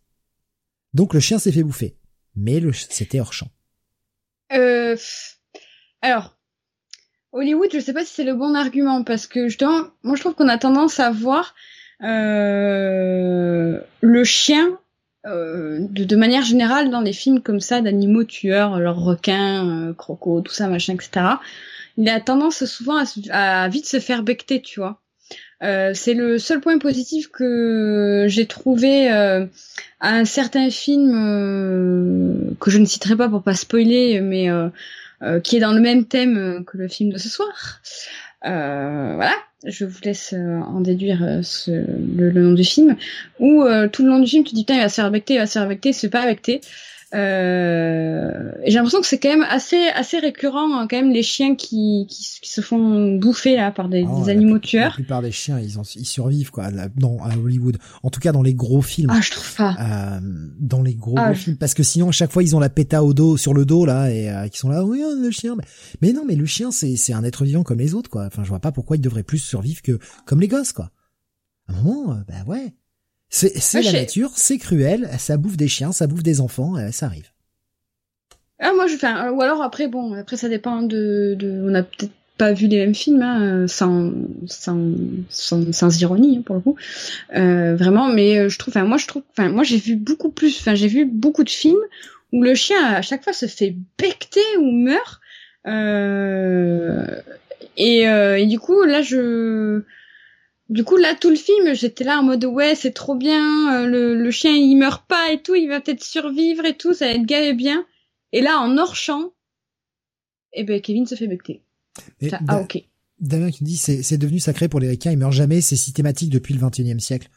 Donc le chien s'est fait bouffer. Mais le, c'était hors champ. Euh, alors, Hollywood, je sais pas si c'est le bon argument parce que justement, moi je trouve qu'on a tendance à voir euh, le chien euh, de, manière générale dans les films comme ça d'animaux tueurs, leurs requins, euh, crocos, tout ça, machin, etc. Il a tendance souvent à, vite se faire becter, tu vois. Euh, c'est le seul point positif que j'ai trouvé euh, à un certain film que je ne citerai pas pour pas spoiler, mais euh, qui est dans le même thème euh, que le film de ce soir. Euh, voilà, je vous laisse en déduire le, nom du film. Où tout le long du film, tu dis putain, il va se faire il va se faire becter, c'est pas becter. Euh, j'ai l'impression que c'est quand même assez assez récurrent hein, quand même les chiens qui, qui, qui se font bouffer là par des, Oh, des la- animaux La tueurs. plupart des chiens, ils, en, ils survivent quoi, là, dans, à Hollywood. En tout cas, dans les gros films. Ah, je trouve pas. Euh, dans les gros, Ah, gros je- films parce que sinon à chaque fois ils ont la péta au dos sur le dos là et euh, qui sont là oui le chien mais, mais non mais le chien c'est c'est un être vivant comme les autres quoi enfin je vois pas pourquoi il devrait plus survivre que comme les gosses quoi à un moment euh, bah ouais c'est la nature c'est cruel ça bouffe des chiens ça bouffe des enfants euh, ça arrive. Ah moi je fais un- ou alors après bon après ça dépend de, de on a peut-être pas vu les mêmes films hein, sans, sans sans sans ironie hein, pour le coup. Euh, vraiment mais euh, je trouve enfin moi je trouve enfin moi j'ai vu beaucoup plus enfin j'ai vu beaucoup de films où le chien à chaque fois se fait becter ou meurt euh, et, euh, et du coup là je du coup là tout le film j'étais là en mode ouais c'est trop bien euh, le, le chien il meurt pas et tout il va peut-être survivre et tout ça va être gavé bien et là, en hors champ, eh ben, Kevin se fait becter. Et Ça- Ah, ok. Damien qui nous dit c'est devenu sacré pour les ricains ils meurent jamais c'est systématique depuis le 21e siècle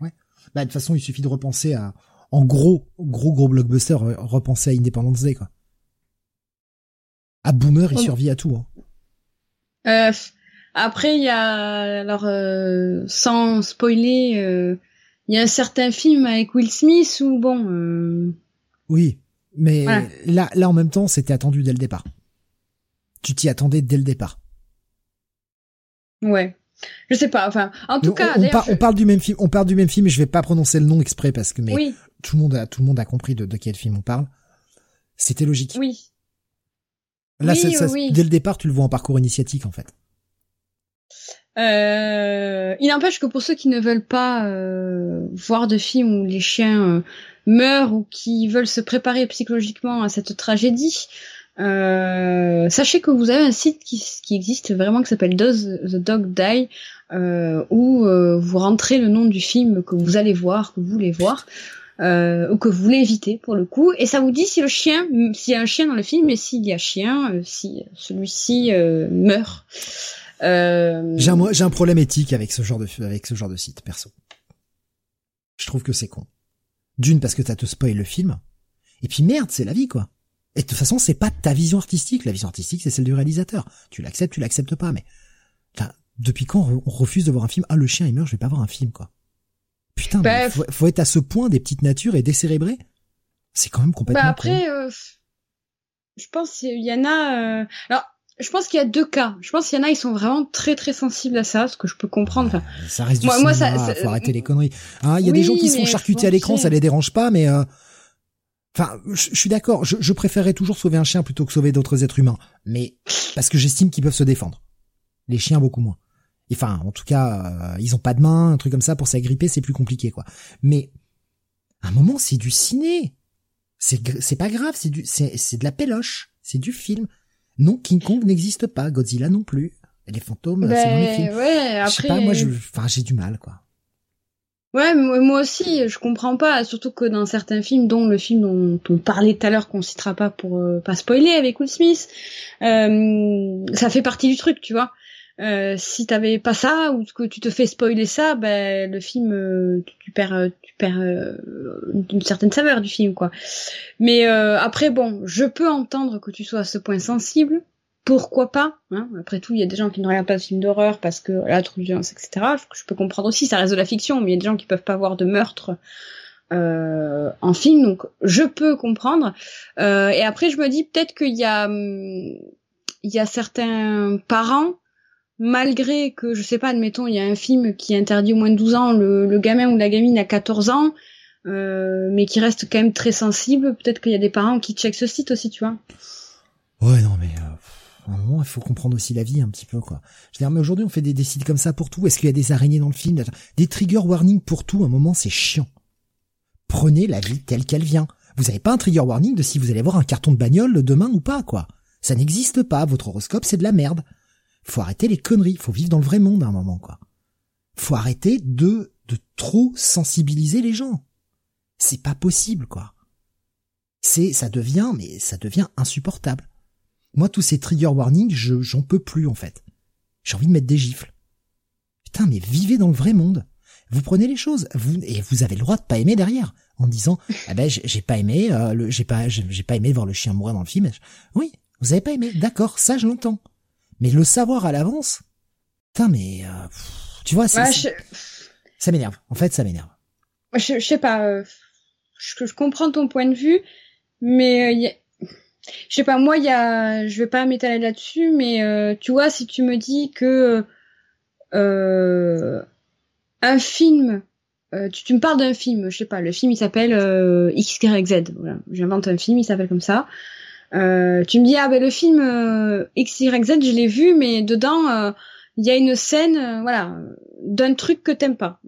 ouais bah de toute façon il suffit de repenser à en gros gros gros blockbuster re- repenser à Independence Day quoi à Boomer il Oh. survit à tout hein. Euh, après, il y a, alors, euh, sans spoiler, euh, il y a un certain film avec Will Smith où, bon, euh, Oui, mais Voilà. là, là en même temps, c'était attendu dès le départ. Tu t'y attendais dès le départ. ouais. Je sais pas, enfin, en tout on, cas, on d'ailleurs, par- je- on parle du même film, on parle du même film, et je vais pas prononcer le nom exprès parce que mais oui, tout le monde a tout le monde a compris de, de quel film on parle. C'était logique. oui. Là, Oui, ça- ça- oui, oui. dès le départ, tu le vois en parcours initiatique en fait. Euh, il n'empêche que pour ceux qui ne veulent pas euh, voir de films où les chiens euh, meurent ou qui veulent se préparer psychologiquement à cette tragédie, sachez que vous avez un site qui, existe vraiment qui s'appelle Does the Dog Die, où vous rentrez le nom du film que vous allez voir, que vous voulez voir, ou que vous voulez éviter pour le coup, et ça vous dit si le chien, s'il y a un chien dans le film, et s'il y a chien, si celui-ci meurt. J'ai un, un problème éthique avec ce genre de avec ce genre de site perso. Je trouve que c'est con. D'une parce que t'as te spoil le film, et puis merde, c'est la vie quoi. Et de toute façon, c'est pas ta vision artistique. La vision artistique, c'est celle du réalisateur. Tu l'acceptes, tu l'acceptes pas. Mais depuis quand on refuse de voir un film? Ah, le chien il meurt, je vais pas voir un film quoi. Putain, bah, faut, être à ce point des petites natures et décérébrées? C'est quand même complètement. Bah après, euh, je pense qu'il y en a. Euh... Alors, je pense qu'il y a deux cas. Je pense qu'il y en a, ils sont vraiment très très sensibles à ça, ce que je peux comprendre. Enfin, ça reste du moi, cinéma, ça, faut arrêter les conneries. Ah, il y a des gens qui se font charcuter à l'écran, ça les dérange pas, mais euh, Enfin, je, suis d'accord. Je, je, préférerais toujours sauver un chien plutôt que sauver d'autres êtres humains, mais parce que j'estime qu'ils peuvent se défendre. Les chiens beaucoup moins. Enfin, en tout cas, euh, ils ont pas de main, un truc comme ça pour s'agripper, c'est plus compliqué, quoi. Mais à un moment, c'est du ciné. C'est c'est pas grave, c'est du c'est c'est de la péloche, c'est du film. Non, King Kong n'existe pas, Godzilla non plus. Les fantômes, c'est dans les ben, films. Ouais, après... Je sais pas, moi, je, enfin, j'ai du mal, quoi. Ouais, moi aussi, je comprends pas, surtout que dans certains films, dont le film dont on parlait tout à l'heure, qu'on citera pas pour euh, pas spoiler avec Will Smith, euh, ça fait partie du truc, tu vois. Euh, si t'avais pas ça ou que tu te fais spoiler ça, ben le film, euh, tu, perds, tu perds une certaine saveur du film, quoi. Mais après, bon, je peux entendre que tu sois à ce point sensible pourquoi pas hein? Après tout, il y a des gens qui ne regardent pas de films d'horreur parce que la trop violence, etc. Je peux comprendre aussi, ça reste de la fiction, mais il y a des gens qui peuvent pas voir de meurtre euh, en film, donc je peux comprendre. Euh, et après, je me dis peut-être qu'il y a, hum, il y a certains parents, malgré que, je sais pas, admettons, il y a un film qui interdit au moins de 12 ans, le, le gamin ou la gamine a 14 ans, euh, mais qui reste quand même très sensible. Peut-être qu'il y a des parents qui checkent ce site aussi, tu vois. Ouais, non, mais à un moment, il faut comprendre aussi la vie un petit peu, quoi. Je veux dire, mais aujourd'hui, on fait des décides comme ça pour tout. Est-ce qu'il y a des araignées dans le film Des trigger warnings pour tout, à un moment, c'est chiant. Prenez la vie telle qu'elle vient. Vous n'avez pas un trigger warning de si vous allez voir un carton de bagnole demain ou pas, quoi. Ça n'existe pas. Votre horoscope, c'est de la merde. Faut arrêter les conneries. Faut vivre dans le vrai monde à un moment, quoi. Faut arrêter de, de trop sensibiliser les gens. C'est pas possible, quoi. C'est, ça devient, mais ça devient insupportable. Moi, tous ces trigger warnings, je, j'en peux plus, en fait. J'ai envie de mettre des gifles. Putain, mais vivez dans le vrai monde. Vous prenez les choses, vous, et vous avez le droit de pas aimer derrière, en disant, [LAUGHS] ah ben, j'ai pas aimé, euh, le, j'ai pas, j'ai pas aimé voir le chien mourir dans le film. Oui, vous avez pas aimé, d'accord, ça je l'entends. Mais le savoir à l'avance, putain, mais, euh, tu vois, ça m'énerve. En fait, ça m'énerve. Je, je sais pas, euh, je, je, comprends ton point de vue, mais y a je sais pas, moi, il y a, je vais pas m'étaler là-dessus, mais euh, tu vois, si tu me dis que euh, un film, euh, tu, tu, me parles d'un film, je sais pas, le film il s'appelle euh, XYZ, voilà, j'invente un film, il s'appelle comme ça. Euh, tu me dis ah ben le film XYZ, je l'ai vu, mais dedans il y a une scène, voilà, d'un truc que t'aimes pas.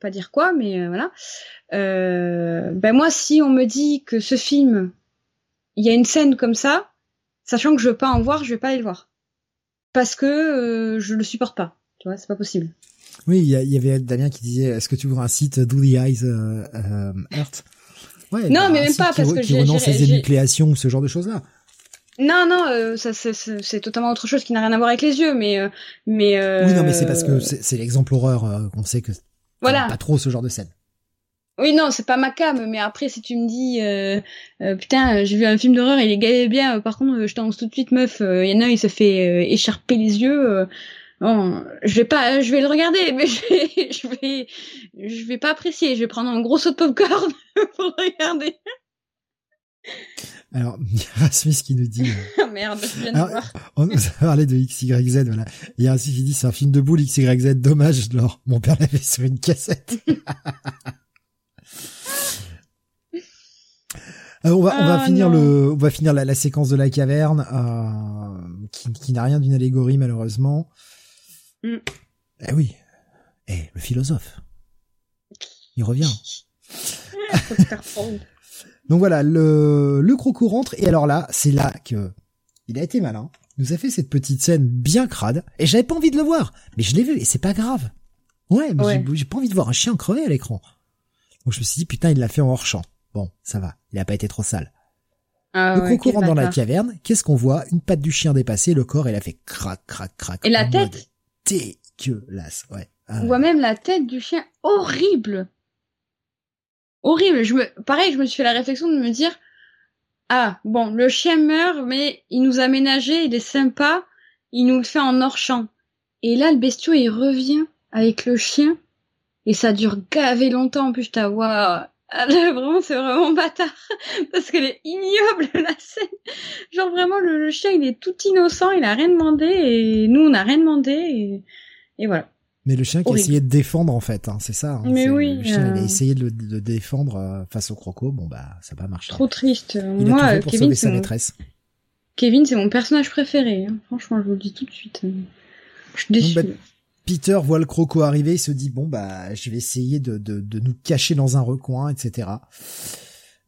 Pas dire quoi, mais voilà. ben moi, si on me dit que ce film il y a une scène comme ça, sachant que je veux pas en voir, je vais pas aller le voir. Parce que euh, je le supporte pas. Tu vois, c'est pas possible. Oui, il y, avait Damien qui disait est-ce que tu vois un site Do the Eyes euh, euh Earth? Ouais, non, bah, mais même pas parce que qui renonce les énucléations ou ce genre de choses là. Non, non, euh, ça c'est totalement autre chose qui n'a rien à voir avec les yeux, mais mais. Oui, non, mais c'est parce que c'est l'exemple horreur qu'on sait que voilà. pas trop ce genre de scène. Oui, non, c'est pas ma cam, mais après, si tu me dis, euh, euh, putain, j'ai vu un film d'horreur, il est gay bien, par contre, je t'annonce tout de suite, meuf, il y en a un, il se fait écharper les yeux, bon, je vais pas, je vais le regarder, mais [LAUGHS] je vais, je vais, je vais pas apprécier, je vais prendre un gros saut de popcorn [LAUGHS] pour regarder. Alors, il y a Rasmus qui nous dit. oh [LAUGHS] merde, je viens de voir. On nous a parlé de XYZ, voilà. Il y a Rasmus qui dit c'est un film de boule XYZ, dommage, alors mon père l'avait sur une cassette. Euh, on va, on va ah, finir le, on va finir la, la, séquence de la caverne, euh, qui, qui n'a rien d'une allégorie malheureusement. Mm. Eh oui, eh le philosophe, il revient. [LAUGHS] Donc voilà, le, le croco rentre et alors là, c'est là que il a été malin, il nous a fait cette petite scène bien crade, et j'avais pas envie de le voir, mais je l'ai vu, et c'est pas grave. Ouais, mais j'ai pas envie de voir un chien crever à l'écran. Donc je me suis dit, putain, il l'a fait en hors champ. Bon, ça va, il a pas été trop sale. Ah le croco rentre dans la caverne, qu'est-ce qu'on voit? Une patte du chien dépassée, le corps, il a fait crac, crac, crac. Et la tête Dégueulasse, ouais. Ah On voit même la tête du chien horrible. Horrible. Je me, pareil, je me suis fait la réflexion de me dire, ah, bon, le chien meurt, mais il nous a ménagé, il est sympa, il nous le fait en hors champ. Et là, le bestiau, il revient avec le chien, et ça dure gavé longtemps, en plus, t'as, waouh, ah, [LAUGHS] vraiment, c'est vraiment [LAUGHS] bâtard. Parce qu'elle est ignoble, [LAUGHS] la scène. Genre, vraiment, le, chien, il est tout innocent, il a rien demandé, et nous, on n'a rien demandé, et, et voilà. Mais le chien qui a essayé de défendre, en fait, hein, c'est ça. Hein, Mais oui. Le chien, il a euh. essayé de le défendre euh, face au croco, bon, bah, ça pas marché. Trop triste. Il Moi, a tout fait pour Kevin, sa maîtresse. Kevin, c'est mon personnage préféré. Hein. Franchement, je vous le dis tout de suite. Je suis déçue. Bah, Peter voit le croco arriver, il se dit bon bah je vais essayer de, de, de nous cacher dans un recoin, etc.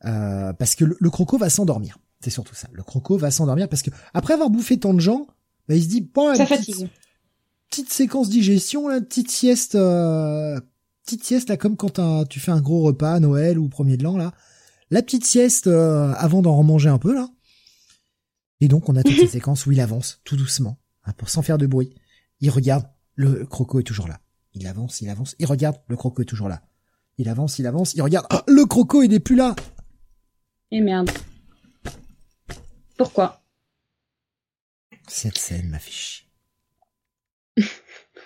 Euh, parce que le, croco va s'endormir. C'est surtout ça. Le croco va s'endormir parce que après avoir bouffé tant de gens, bah, il se dit bon ça fatigue. Petite, séquence digestion, là, petite sieste, euh, petite sieste là comme quand tu fais un gros repas à Noël ou premier de l'an là. La petite sieste euh, avant d'en remanger un peu là. Et donc on a toute cette [LAUGHS] séquence où il avance tout doucement, hein, pour sans faire de bruit. Il regarde le croco est toujours là. Il avance, il avance, il regarde, le croco est toujours là. Il avance, il avance, il regarde, oh, le croco il n'est plus là Et merde. Pourquoi? Cette scène m'a fait chier.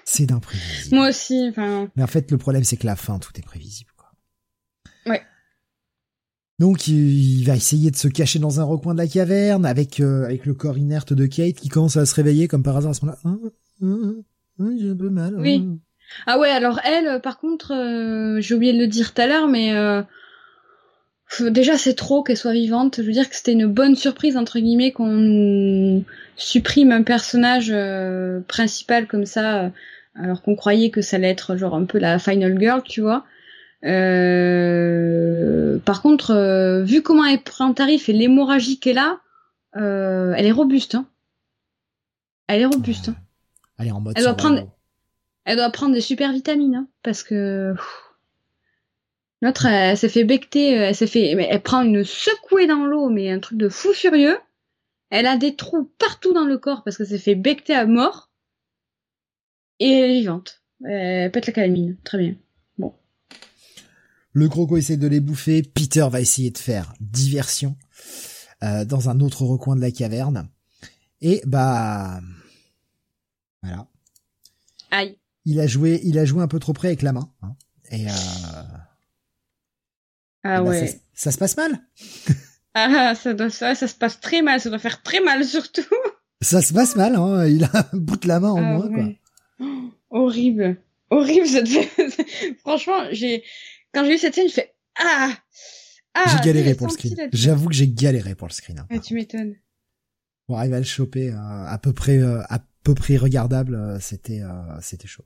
c'est d'imprévisible. Moi aussi, enfin... Mais en fait, le problème, c'est que la fin, tout est prévisible, quoi. Ouais. Donc, il va essayer de se cacher dans un recoin de la caverne avec, euh, avec le corps inerte de Kate qui commence à se réveiller comme par hasard à ce moment-là. Hein, hein? Oui, j'ai un peu mal. Oui. Ah ouais, alors elle, par contre, euh, j'ai oublié de le dire tout à l'heure, mais euh, déjà c'est trop qu'elle soit vivante. Je veux dire que c'était une bonne surprise entre guillemets qu'on supprime un personnage euh, principal comme ça, alors qu'on croyait que ça allait être genre un peu la final girl, tu vois. par contre, vu comment elle prend tarif et l'hémorragie qu'elle a, elle est robuste. Hein. Elle est robuste. Hein. Elle en mode. Elle doit prendre. Elle doit prendre des super vitamines, hein, parce que l'autre, elle, s'est fait becter, elle s'est fait, elle prend une secouée dans l'eau, mais un truc de fou furieux. Elle a des trous partout dans le corps parce que s'est fait becter à mort. Et elle est vivante. Elle pète la calamine. Très bien. Bon. Le croco essaie de les bouffer. Peter va essayer de faire diversion euh, dans un autre recoin de la caverne. Et bah voilà. Aïe. Il a joué, il a joué un peu trop près avec la main. Hein. et euh... ah bah, ouais. Ça, se passe mal. [LAUGHS] ah ça doit ça, ça se passe très mal. Ça doit faire très mal surtout. [LAUGHS] Ça se passe mal. Hein. Il a un bout de la main en ah moins quoi. Oh, [GASPS] horrible, horrible [LAUGHS] Franchement, j'ai quand j'ai vu cette scène, je fais ah. ah j'ai galéré pour le screen. J'avoue que j'ai galéré pour le screen. Hein, ah, tu m'étonnes. Bon, arriver à le choper euh, à peu près euh, à peu près regardable, euh, c'était euh, c'était chaud.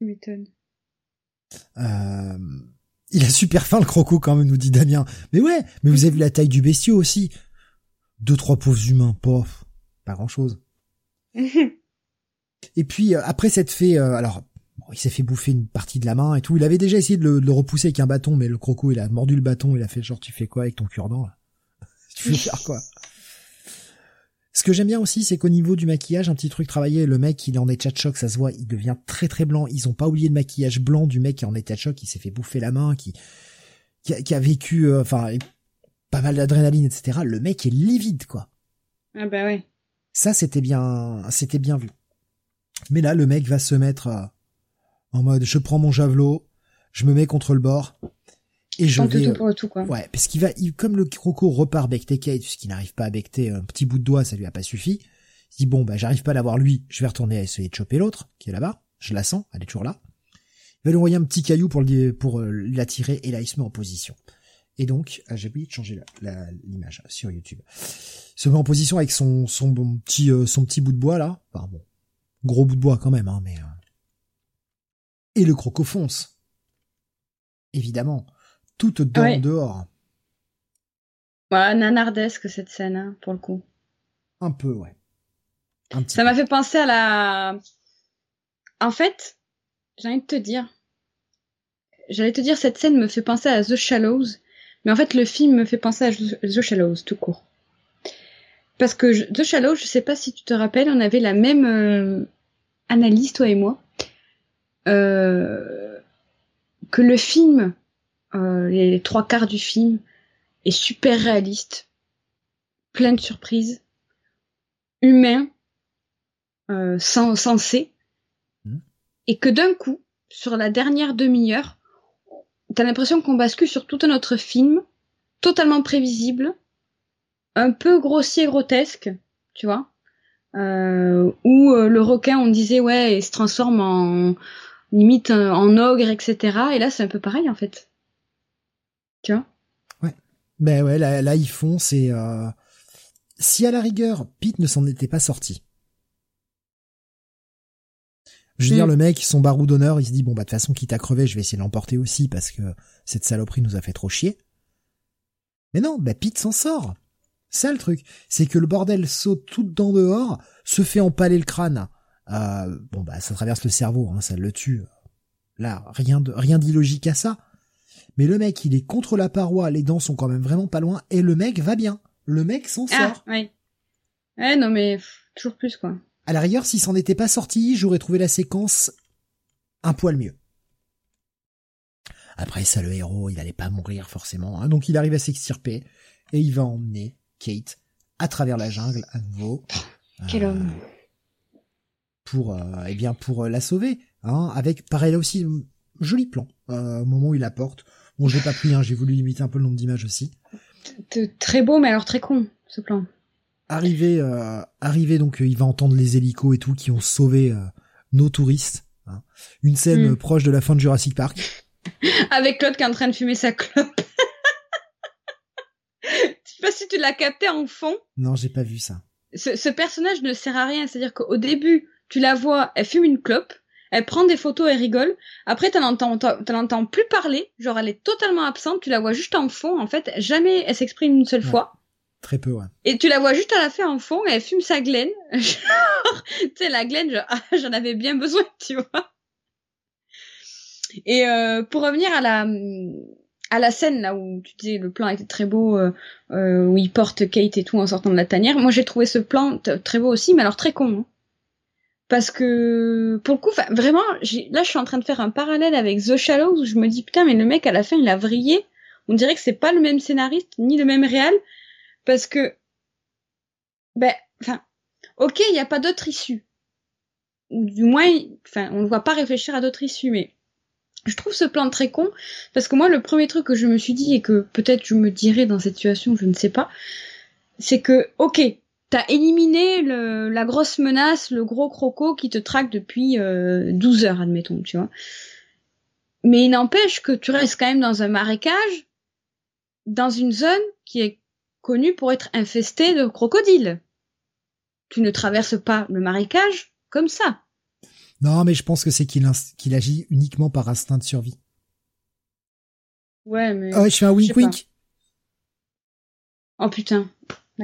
M'étonne. Euh, il a super faim le croco quand même, nous dit Damien. Mais ouais, mais vous avez vu la taille du bestiau aussi. Deux trois pauvres humains, pas pas grand chose. [LAUGHS] et puis après cette fait, alors il s'est fait bouffer une partie de la main et tout. Il avait déjà essayé de le, repousser avec un bâton, mais le croco il a mordu le bâton, il a fait genre tu fais quoi avec ton cure-dent [LAUGHS] Tu faire quoi? Ce que j'aime bien aussi, c'est qu'au niveau du maquillage, un petit truc travaillé, le mec, il est en état de choc, ça se voit, il devient très très blanc. Ils ont pas oublié le maquillage blanc du mec qui est en état de choc, qui s'est fait bouffer la main, qui, qui, a, vécu, euh, enfin, pas mal d'adrénaline, etc. Le mec est livide, quoi. Ah bah ouais. Ça, c'était bien, c'était bien vu. Mais là, le mec va se mettre euh, en mode, je prends mon javelot, je me mets contre le bord, et je vais, tout tout, quoi. Ouais, parce qu'il va, comme le croco repart becter Kate, puisqu'il n'arrive pas à becter un petit bout de doigt, ça lui a pas suffi. Il dit bon, bah, j'arrive pas à l'avoir lui, je vais retourner à essayer de choper l'autre, qui est là-bas. Je la sens, elle est toujours là. Il va lui envoyer un petit caillou pour le, pour euh, l'attirer, et là, il se met en position. Et donc, ah, j'ai oublié de changer l'image sur YouTube. Il se met en position avec son, son bon petit, euh, son petit bout de bois, là. Enfin bon, gros bout de bois quand même, hein, mais, euh. et le croco fonce. Évidemment toute dans dehors. Ouais, nanardesque cette scène, hein, pour le coup. Un peu, ouais. ça m'a fait penser à la. En fait, j'ai envie de te dire. J'allais te dire, cette scène me fait penser à The Shallows, mais en fait, le film me fait penser à The Shallows, tout court. Parce que The Shallows, je sais pas si tu te rappelles, on avait la même euh, analyse, toi et moi, euh, que le film, euh, les trois quarts du film, est super réaliste, plein de surprises, humain, euh, sensé, mmh. et que d'un coup, sur la dernière demi-heure, t'as l'impression qu'on bascule sur tout un autre film, totalement prévisible, un peu grossier, grotesque, tu vois, euh, où euh, le requin, on disait ouais, il se transforme en limite en ogre, etc. Et là, c'est un peu pareil en fait, tu vois. Ouais, ben ouais, là, là ils font, c'est euh... si à la rigueur Pete ne s'en était pas sorti. Je veux dire, le mec, son barou d'honneur, il se dit, bon, bah, de toute façon, quitte à crever, je vais essayer de l'emporter aussi parce que cette saloperie nous a fait trop chier. Mais non, bah, Pete s'en sort. Ça le truc, c'est que le bordel saute tout dedans dehors, se fait empaler le crâne. Euh, bon bah ça traverse le cerveau, hein, ça le tue. Là, rien de rien d'illogique à ça. Mais le mec, il est contre la paroi, les dents sont quand même vraiment pas loin, et le mec va bien. Le mec s'en ah, sort. Oui. Ouais, non mais toujours plus quoi. À la rigueur, s'il s'en était pas sorti, j'aurais trouvé la séquence un poil mieux. Après ça, le héros, il allait pas mourir forcément, hein, donc il arrive à s'extirper et il va emmener Kate à travers la jungle à nouveau. Quel homme. Euh, pour euh, eh bien pour euh, la sauver, hein, avec pareil là aussi joli plan au moment où il la porte. Bon, j'ai pas pris, hein, j'ai voulu limiter un peu le nombre d'images aussi. Très beau, mais alors très con ce plan. Arrivé, arrivé donc, il va entendre les hélicos et tout qui ont sauvé nos touristes. Hein. Une scène hmm. proche de la fin de Jurassic Park. [LAUGHS] Avec Claude qui est en train de fumer sa clope [LAUGHS] sais pas si tu l'as capté en fond. Non, j'ai pas vu ça. Ce, personnage ne sert à rien. C'est-à-dire qu'au début, tu la vois, elle fume une clope, elle prend des photos, elle rigole. Après, t'en entends, t'en plus parler. Genre, elle est totalement absente. Tu la vois juste en fond. En fait, jamais elle s'exprime une seule fois. Très peu, ouais. Et tu la vois juste à la fin en fond, elle fume sa glaine. [LAUGHS] Genre, tu sais, la glaine, ah, j'en avais bien besoin, [LAUGHS] tu vois. Et euh, pour revenir à la à la scène là où tu disais le plan était très beau euh, euh, où il porte Kate et tout en sortant de la tanière moi j'ai trouvé ce plan très beau aussi mais alors très con hein. Parce que pour le coup vraiment là je suis en train de faire un parallèle avec The Shallows où je me dis putain mais le mec à la fin il a vrillé. On dirait que c'est pas le même scénariste ni le même réal parce que ben enfin ok il n'y a pas d'autre issue. Ou du moins enfin on ne voit pas réfléchir à d'autres issues mais je trouve ce plan très con parce que moi le premier truc que je me suis dit et que peut-être je me dirais dans cette situation, je ne sais pas, c'est que ok, t'as éliminé le, la grosse menace, le gros croco qui te traque depuis euh, 12 heures, admettons, tu vois. Mais il n'empêche que tu restes quand même dans un marécage, dans une zone qui est connue pour être infestée de crocodiles. Tu ne traverses pas le marécage comme ça. Non, mais je pense que c'est qu'il agit uniquement par instinct de survie. Ouais, mais. Ah ouais, je fais un wink wink. Oh putain.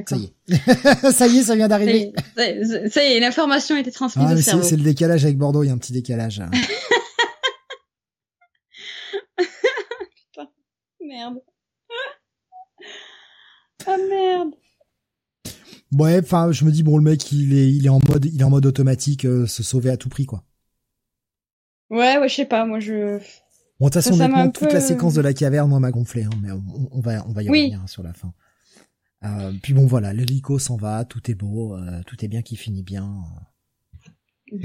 Ça y est. [LAUGHS] ça y est, ça vient d'arriver. Ça, y est, l'information a été transmise ah, au cerveau. C'est le décalage avec Bordeaux, il y a un petit décalage. [LAUGHS] putain. Merde. Ah merde. Ouais, enfin, je me dis bon, le mec, il est, il est en mode, il est en mode automatique, euh, se sauver à tout prix, quoi. Ouais, ouais, je sais pas, moi je. Bon, de toute façon, honnêtement, toute la séquence de la caverne, moi, m'a gonflé, hein, mais on, va, on va y revenir hein, sur la fin. Euh, puis bon, voilà, l'hélico s'en va, tout est beau, euh, tout est bien qui finit bien. [LAUGHS]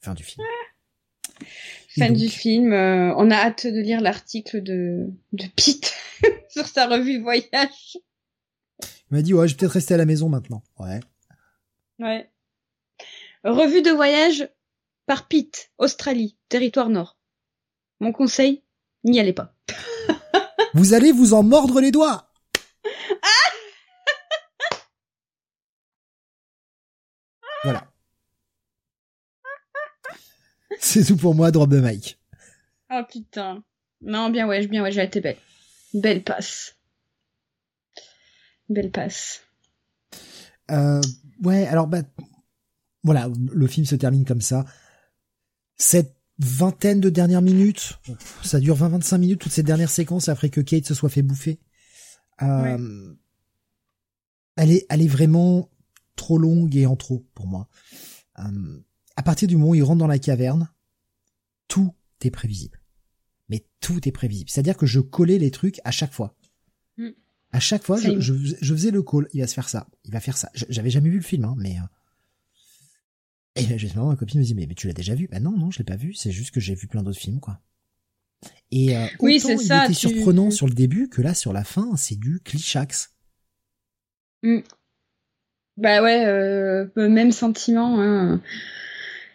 Fin du film. Fin du film. on a hâte de lire l'article de, de Pete [LAUGHS] sur sa revue voyage. Il m'a dit, ouais, je vais peut-être rester à la maison maintenant. Ouais. Ouais. Revue de voyage par Pete, Australie, territoire nord. Mon conseil, n'y allez pas. [LAUGHS] vous allez vous en mordre les doigts. voilà. C'est tout pour moi, drop de Mike. Oh putain. Non, bien ouais, bien ouais, j'ai été belle. Belle passe. belle passe. Euh, ouais, alors bah voilà, le film se termine comme ça. Cette vingtaine de dernières minutes, ça dure 20-25 minutes toutes ces dernières séquences après que Kate se soit fait bouffer. Euh, elle est, elle est vraiment trop longue et en trop pour moi. Euh, à partir du moment où il rentre dans la caverne, tout est prévisible. Mais tout est prévisible. C'est-à-dire que je collais les trucs à chaque fois. Mm. À chaque fois, je, je, faisais le call. Il va se faire ça. Il va faire ça. J'avais jamais vu le film, hein, mais. Et justement, ma copine me dit, mais, mais tu l'as déjà vu? Bah non, non, je l'ai pas vu. C'est juste que j'ai vu plein d'autres films, quoi. Et euh, oui, c'est ça. Il était surprenant sur le début que là, sur la fin, c'est du clichax. Mm. Bah ouais, euh, même sentiment. Hein.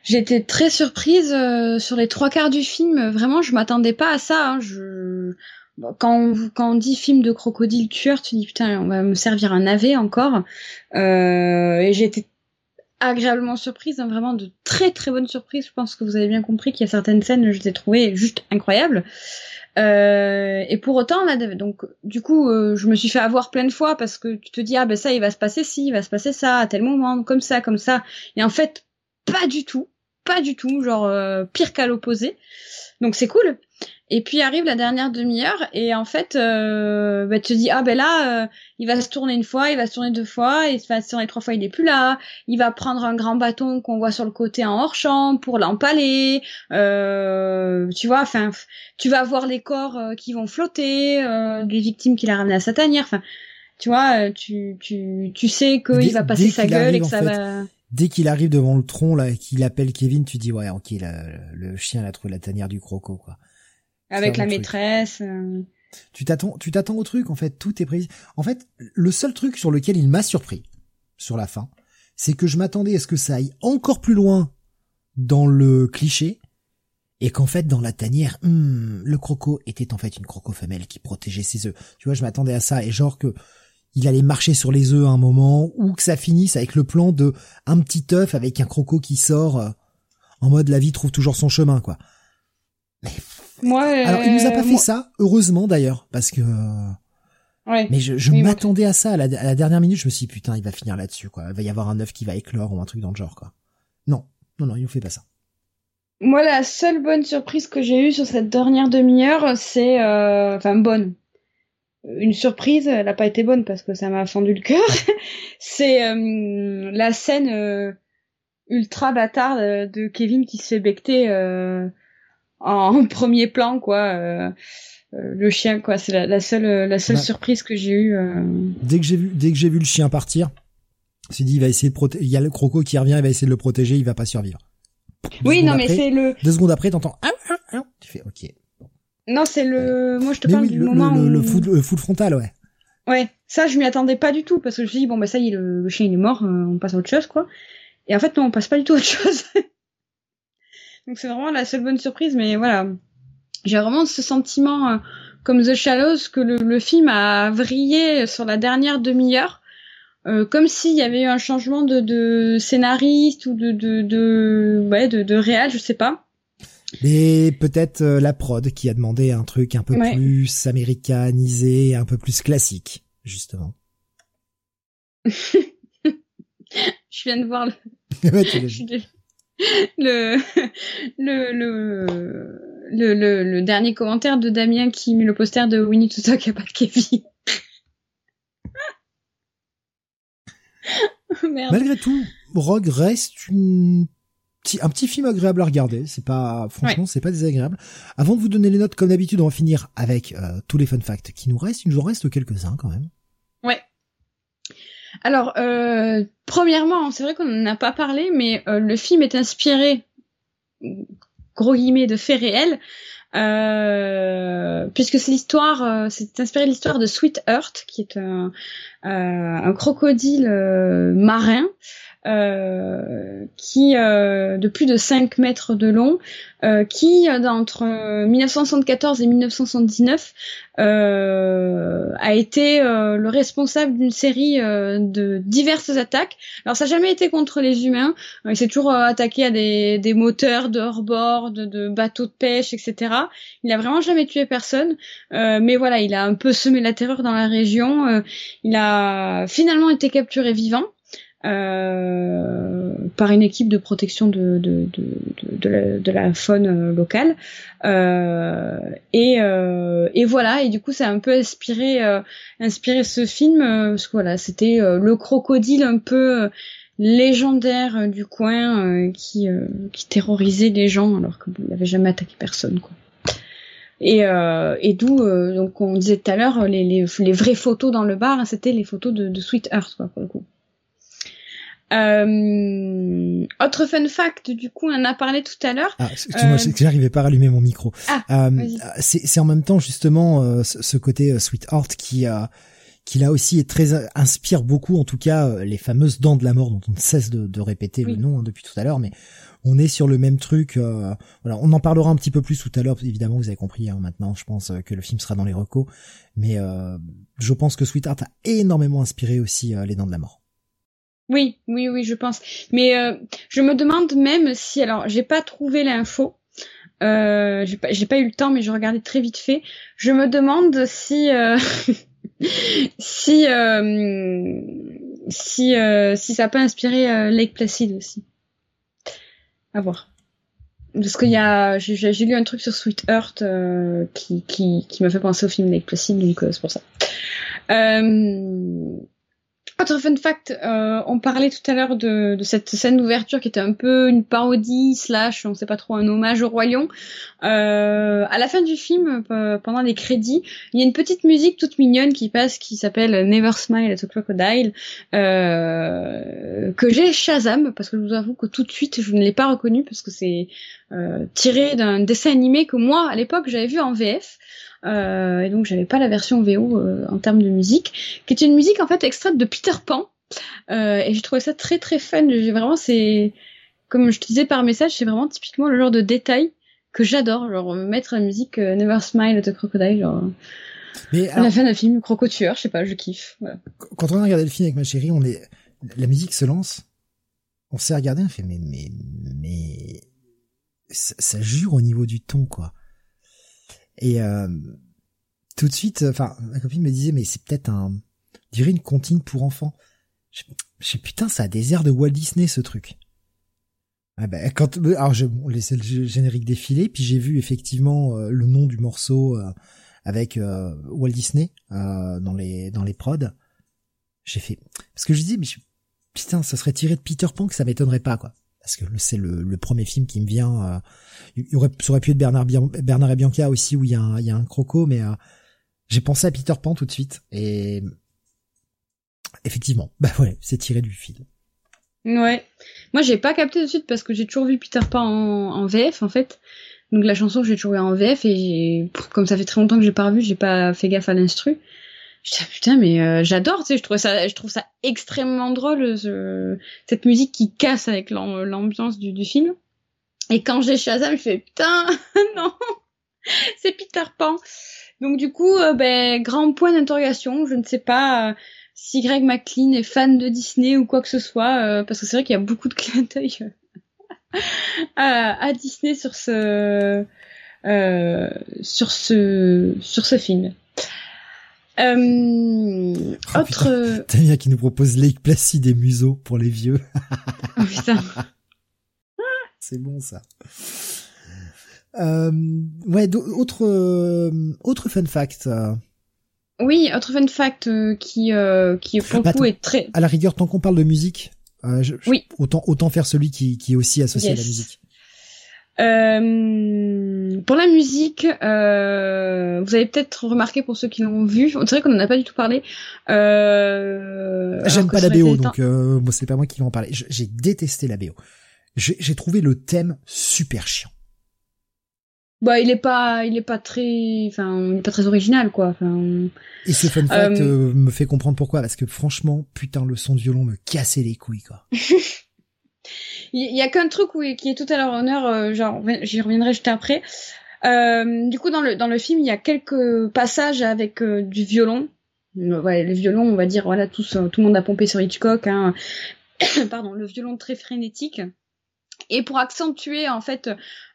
J'étais très surprise euh, sur les trois quarts du film. Vraiment, je m'attendais pas à ça. Hein. Je... Quand, on, quand on dit film de crocodile tueur, tu dis putain, on va me servir un navet encore. Euh, et été agréablement surprise, hein, vraiment de très très bonnes surprises. Je pense que vous avez bien compris qu'il y a certaines scènes, je les ai trouvées juste incroyables. Euh, et pour autant, là, donc du coup, euh, je me suis fait avoir plein de fois parce que tu te dis ah ben ça, il va se passer ci, il va se passer ça à tel moment, comme ça, comme ça. Et en fait, pas du tout pas du tout, genre euh, pire qu'à l'opposé. Donc c'est cool. Et puis arrive la dernière demi-heure et en fait, euh, bah, tu te dis ah ben là, euh, il va se tourner une fois, il va se tourner deux fois, il va se tourner trois fois, il est plus là. Il va prendre un grand bâton qu'on voit sur le côté en hors champ pour l'empaler. Euh, tu vois, enfin, tu vas voir les corps qui vont flotter, des victimes qu'il a ramenées à sa tanière. Enfin, tu vois, tu tu tu sais qu'il va passer sa gueule et que ça va dès qu'il arrive devant le tronc là, qu'il appelle Kevin, tu dis ouais, ok, le chien a trouvé la tanière du croco quoi. Avec la maîtresse. Euh. Tu t'attends, tu t'attends au truc en fait, tout est prévu. En fait, le seul truc sur lequel il m'a surpris sur la fin, c'est que je m'attendais à ce que ça aille encore plus loin dans le cliché et qu'en fait dans la tanière, hmm, le croco était en fait une croco femelle qui protégeait ses œufs. Tu vois, je m'attendais à ça et genre que il allait marcher sur les œufs à un moment, ou que ça finisse avec le plan de un petit œuf avec un croco qui sort euh, en mode la vie trouve toujours son chemin, quoi. Mais... Moi, alors il nous a pas fait ça, heureusement d'ailleurs, parce que. Ouais. Mais je, m'attendais à ça à la, dernière minute. Je me suis dit, putain, il va finir là-dessus, quoi. Il va y avoir un œuf qui va éclore ou un truc dans le genre, quoi. Non, non, non, il nous fait pas ça. Moi, la seule bonne surprise que j'ai eue sur cette dernière demi-heure, c'est, euh... enfin, bonne une surprise, elle n'a pas été bonne parce que ça m'a fendu le cœur. [LAUGHS] c'est euh, la scène euh, ultra bâtarde de Kevin qui se fait becter euh, [LAUGHS] en premier plan, quoi. le chien, quoi. C'est la, seule, la seule bah. surprise que j'ai eue. Dès que j'ai vu, dès que j'ai vu le chien partir, je dit il va essayer de protéger. Il y a le croco qui revient, il va essayer de le protéger, il va pas survivre. oui, non, mais c'est le. Deux secondes après, t'entends. Ah, ah, ah. Tu fais OK. Non, c'est le. Moi, je te parle du le, moment le, où... le foot, frontal, ouais. Ouais, ça, je m'y attendais pas du tout parce que je me suis dit bon bah ça y est, le, chien il est mort, euh, on passe à autre chose quoi. Et en fait non, on passe pas du tout à autre [LAUGHS] chose. Donc c'est vraiment la seule bonne surprise, mais voilà, j'ai vraiment ce sentiment euh, comme The Shallows que le, film a vrillé sur la dernière demi-heure. Euh, comme s'il y avait eu un changement de, de scénariste ou de de de ouais de, de réal, je sais pas. Mais peut-être euh, la prod qui a demandé un truc un peu plus américanisé, un peu plus classique, justement. [LAUGHS] Je viens de voir le... [LAUGHS] [LAUGHS] le... le... Le... Le... le, dernier commentaire de Damien qui met le poster de Winnie to Talk About Kevin. [LAUGHS] Merde. Malgré tout, Rogue reste une un petit film agréable à regarder. C'est pas, franchement, c'est pas désagréable. Avant de vous donner les notes, comme d'habitude, on va finir avec euh, tous les fun facts qui nous restent. Il nous en reste quelques-uns quand même. Alors, euh, premièrement, c'est vrai qu'on n'en a pas parlé, mais euh, le film est inspiré, gros guillemets, de faits réels, puisque c'est l'histoire, c'est inspiré de l'histoire de Sweet Earth, qui est un, un crocodile marin euh, qui euh, de plus de 5 mètres de long, euh, qui, entre 1974 et 1979, euh, a été euh, le responsable d'une série de diverses attaques. Alors ça n'a jamais été contre les humains, il s'est toujours attaqué à des, des moteurs de hors-bord, de, de, bateaux de pêche, etc. Il a vraiment jamais tué personne, mais voilà, il a un peu semé la terreur dans la région. il a finalement été capturé vivant. Euh, par une équipe de protection de, de, de, la, de la, faune euh, locale. Euh, et, euh, et, voilà, et du coup ça a un peu inspiré, euh, inspiré ce film, parce que voilà, c'était le crocodile un peu légendaire du coin qui, qui terrorisait les gens alors qu'il n'avait jamais attaqué personne. Quoi. Et, et d'où, donc on disait tout à l'heure, les, les, les, vraies photos dans le bar, c'était les photos de, de Sweet Earth, quoi, pour le coup. Euh, autre fun fact, du coup, on en a parlé tout à l'heure. Ah, excuse-moi, euh... j'arrivais pas à rallumer mon micro. Ah, euh, c'est en même temps justement euh, ce, côté euh, Sweet Heart qui a qui là aussi est très inspire beaucoup, en tout cas les fameuses dents de la mort dont on ne cesse de, de répéter le nom hein, depuis tout à l'heure, mais on est sur le même truc. voilà, on en parlera un petit peu plus tout à l'heure. Évidemment, vous avez compris. Hein, maintenant, je pense que le film sera dans les recos, mais je pense que Sweet Heart a énormément inspiré aussi les dents de la mort. Oui, oui, oui, je pense. Mais euh, je me demande même si, alors, j'ai pas trouvé l'info. Euh, j'ai pas, pas, eu le temps, mais je regardais très vite fait. Je me demande si, euh, [LAUGHS] si, euh, si, euh, si ça peut inspirer Lake Placid aussi. À voir. Parce qu'il y a, j'ai lu un truc sur Sweet Earth qui, qui, qui m'a fait penser au film Lake Placid, donc c'est pour ça. Euh, autre fun fact, euh, on parlait tout à l'heure de, cette scène d'ouverture qui était un peu une parodie slash, on sait pas trop, un hommage au Lion. Euh, à la fin du film, euh, pendant les crédits, il y a une petite musique toute mignonne qui passe, qui s'appelle Never Smile at a Crocodile, euh, que j'ai Shazam, parce que je vous avoue que tout de suite, je ne l'ai pas reconnu parce que c'est tiré d'un dessin animé que moi, à l'époque, j'avais vu en VF. Euh, et donc j'avais pas la version VO euh, en termes de musique, qui est une musique en fait extraite de Peter Pan. Euh, et j'ai trouvé ça très très fun. J'ai vraiment c'est comme je te disais par message, c'est vraiment typiquement le genre de détail que j'adore, genre mettre la musique Never Smile at a Crocodile, genre. Mais à la fin d'un film, Crocotueur, je sais pas, je kiffe. Quand on a regardé le film avec ma chérie, on est, la musique se lance, on s'est regardé, on fait mais mais mais ça, ça, jure au niveau du ton quoi. Et euh, tout de suite, enfin, ma copine me disait, mais c'est peut-être un, dirait une comptine pour enfants. Je, sais, putain, ça a des airs de Walt Disney, ce truc. Ah ben, quand, alors je on laissait le générique défiler, puis j'ai vu effectivement euh, le nom du morceau euh, avec Walt Disney dans les dans les prods. J'ai fait parce que je dis mais putain, ça serait tiré de Peter Pan que ça m'étonnerait pas quoi parce que c'est le, premier film qui me vient. Euh, il aurait, ça aurait pu être Bernard, Bernard et Bianca aussi où il y a un, il croco, mais euh, j'ai pensé à Peter Pan tout de suite et effectivement, [LAUGHS] bah ouais, c'est tiré du film. Ouais, moi j'ai pas capté tout de suite parce que j'ai toujours vu Peter Pan en, VF en fait. Donc la chanson j'ai toujours eu en VF et comme ça fait très longtemps que j'ai pas revu, j'ai pas fait gaffe à l'instru. Je dis, putain, mais euh, j'adore, tu sais, je trouve ça, je trouve ça extrêmement drôle, cette musique qui casse avec l'ambiance du, du, film. Et quand j'ai Shazam, je fais, putain, [LAUGHS] non, c'est Peter Pan. Donc du coup, euh, ben, grand point d'interrogation, je ne sais pas euh, si Greg McLean est fan de Disney ou quoi que ce soit, parce que c'est vrai qu'il y a beaucoup de clins d'œil à, à, Disney sur ce, sur ce, sur ce film. Euh, oh, autre. Tamia qui nous propose Lake Placid et Museau pour les vieux. [LAUGHS] oh, putain. C'est bon ça. Euh, ouais, autre euh, autre fun fact. Euh. Oui, autre fun fact euh, qui qui pour le coup est très. À la rigueur, tant qu'on parle de musique, oui. autant autant faire celui qui qui est aussi associé à la musique. Euh, pour la musique, euh, vous avez peut-être remarqué pour ceux qui l'ont vu, c'est vrai qu'on en a pas du tout parlé. Euh, J'aime pas la BO, donc euh, moi c'est pas moi qui vais en parler. J'ai détesté la BO. J'ai trouvé le thème super chiant. Bah, il est pas, il est pas très, enfin, il est pas très original, quoi. Enfin, Et ce fun fact euh, me fait comprendre pourquoi, parce que franchement, putain, le son de violon me cassait les couilles, quoi. [LAUGHS] il y, a qu'un truc qui est tout à leur honneur, genre j'y reviendrai juste après. Euh, du coup, dans le dans le film, il y a quelques passages avec du violon. Ouais, les violons, on va dire, voilà, tous, tout le monde a pompé sur Hitchcock. Hein. [COUGHS] Pardon, le violon très frénétique. Et pour accentuer en fait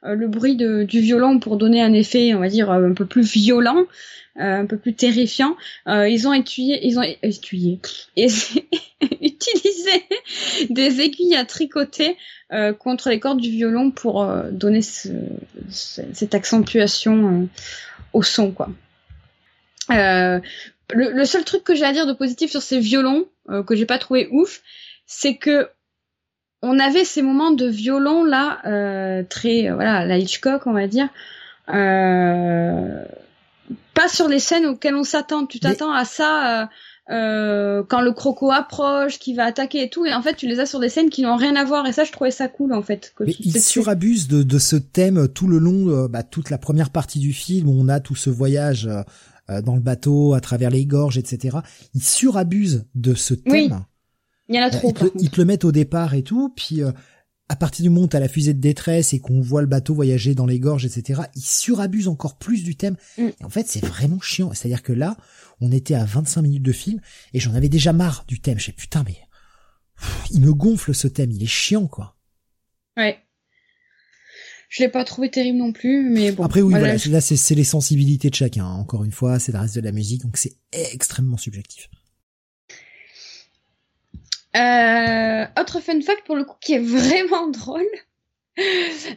euh, le bruit de, du violon, pour donner un effet, on va dire un peu plus violent, euh, un peu plus terrifiant, euh, ils ont étuyé, ils ont étuyé, [LAUGHS] [LAUGHS] utilisé des aiguilles à tricoter contre les cordes du violon pour donner ce, cette accentuation au son, quoi. Le, le, seul truc que j'ai à dire de positif sur ces violons que j'ai pas trouvé ouf, c'est que on avait ces moments de violon là, euh, très euh, voilà, la Hitchcock, on va dire. Euh, pas sur les scènes auxquelles on s'attend. Tu t'attends à ça quand le croco approche, qui va attaquer et tout, et en fait tu les as sur des scènes qui n'ont rien à voir. Et ça, je trouvais ça cool en fait. Que Mais il surabuse de, de ce thème tout le long, bah, toute la première partie du film où on a tout ce voyage dans le bateau à travers les gorges, etc. Il surabuse de ce thème. Il y en a trop. Ils te, le mettent au départ et tout, puis euh, à partir du moment où t'as la fusée de détresse et qu'on voit le bateau voyager dans les gorges, etc., ils surabusent encore plus du thème. Mm. Et en fait, c'est vraiment chiant. C'est-à-dire que là, on était à 25 minutes de film et j'en avais déjà marre du thème. Je sais putain, mais il me gonfle ce thème. Il est chiant, quoi. Ouais. Je l'ai pas trouvé terrible non plus, mais bon. Après oui, voilà, là c'est les sensibilités de chacun. Encore une fois, c'est le reste de la musique, donc c'est extrêmement subjectif. Euh, autre fun fact pour le coup qui est vraiment [LAUGHS] drôle.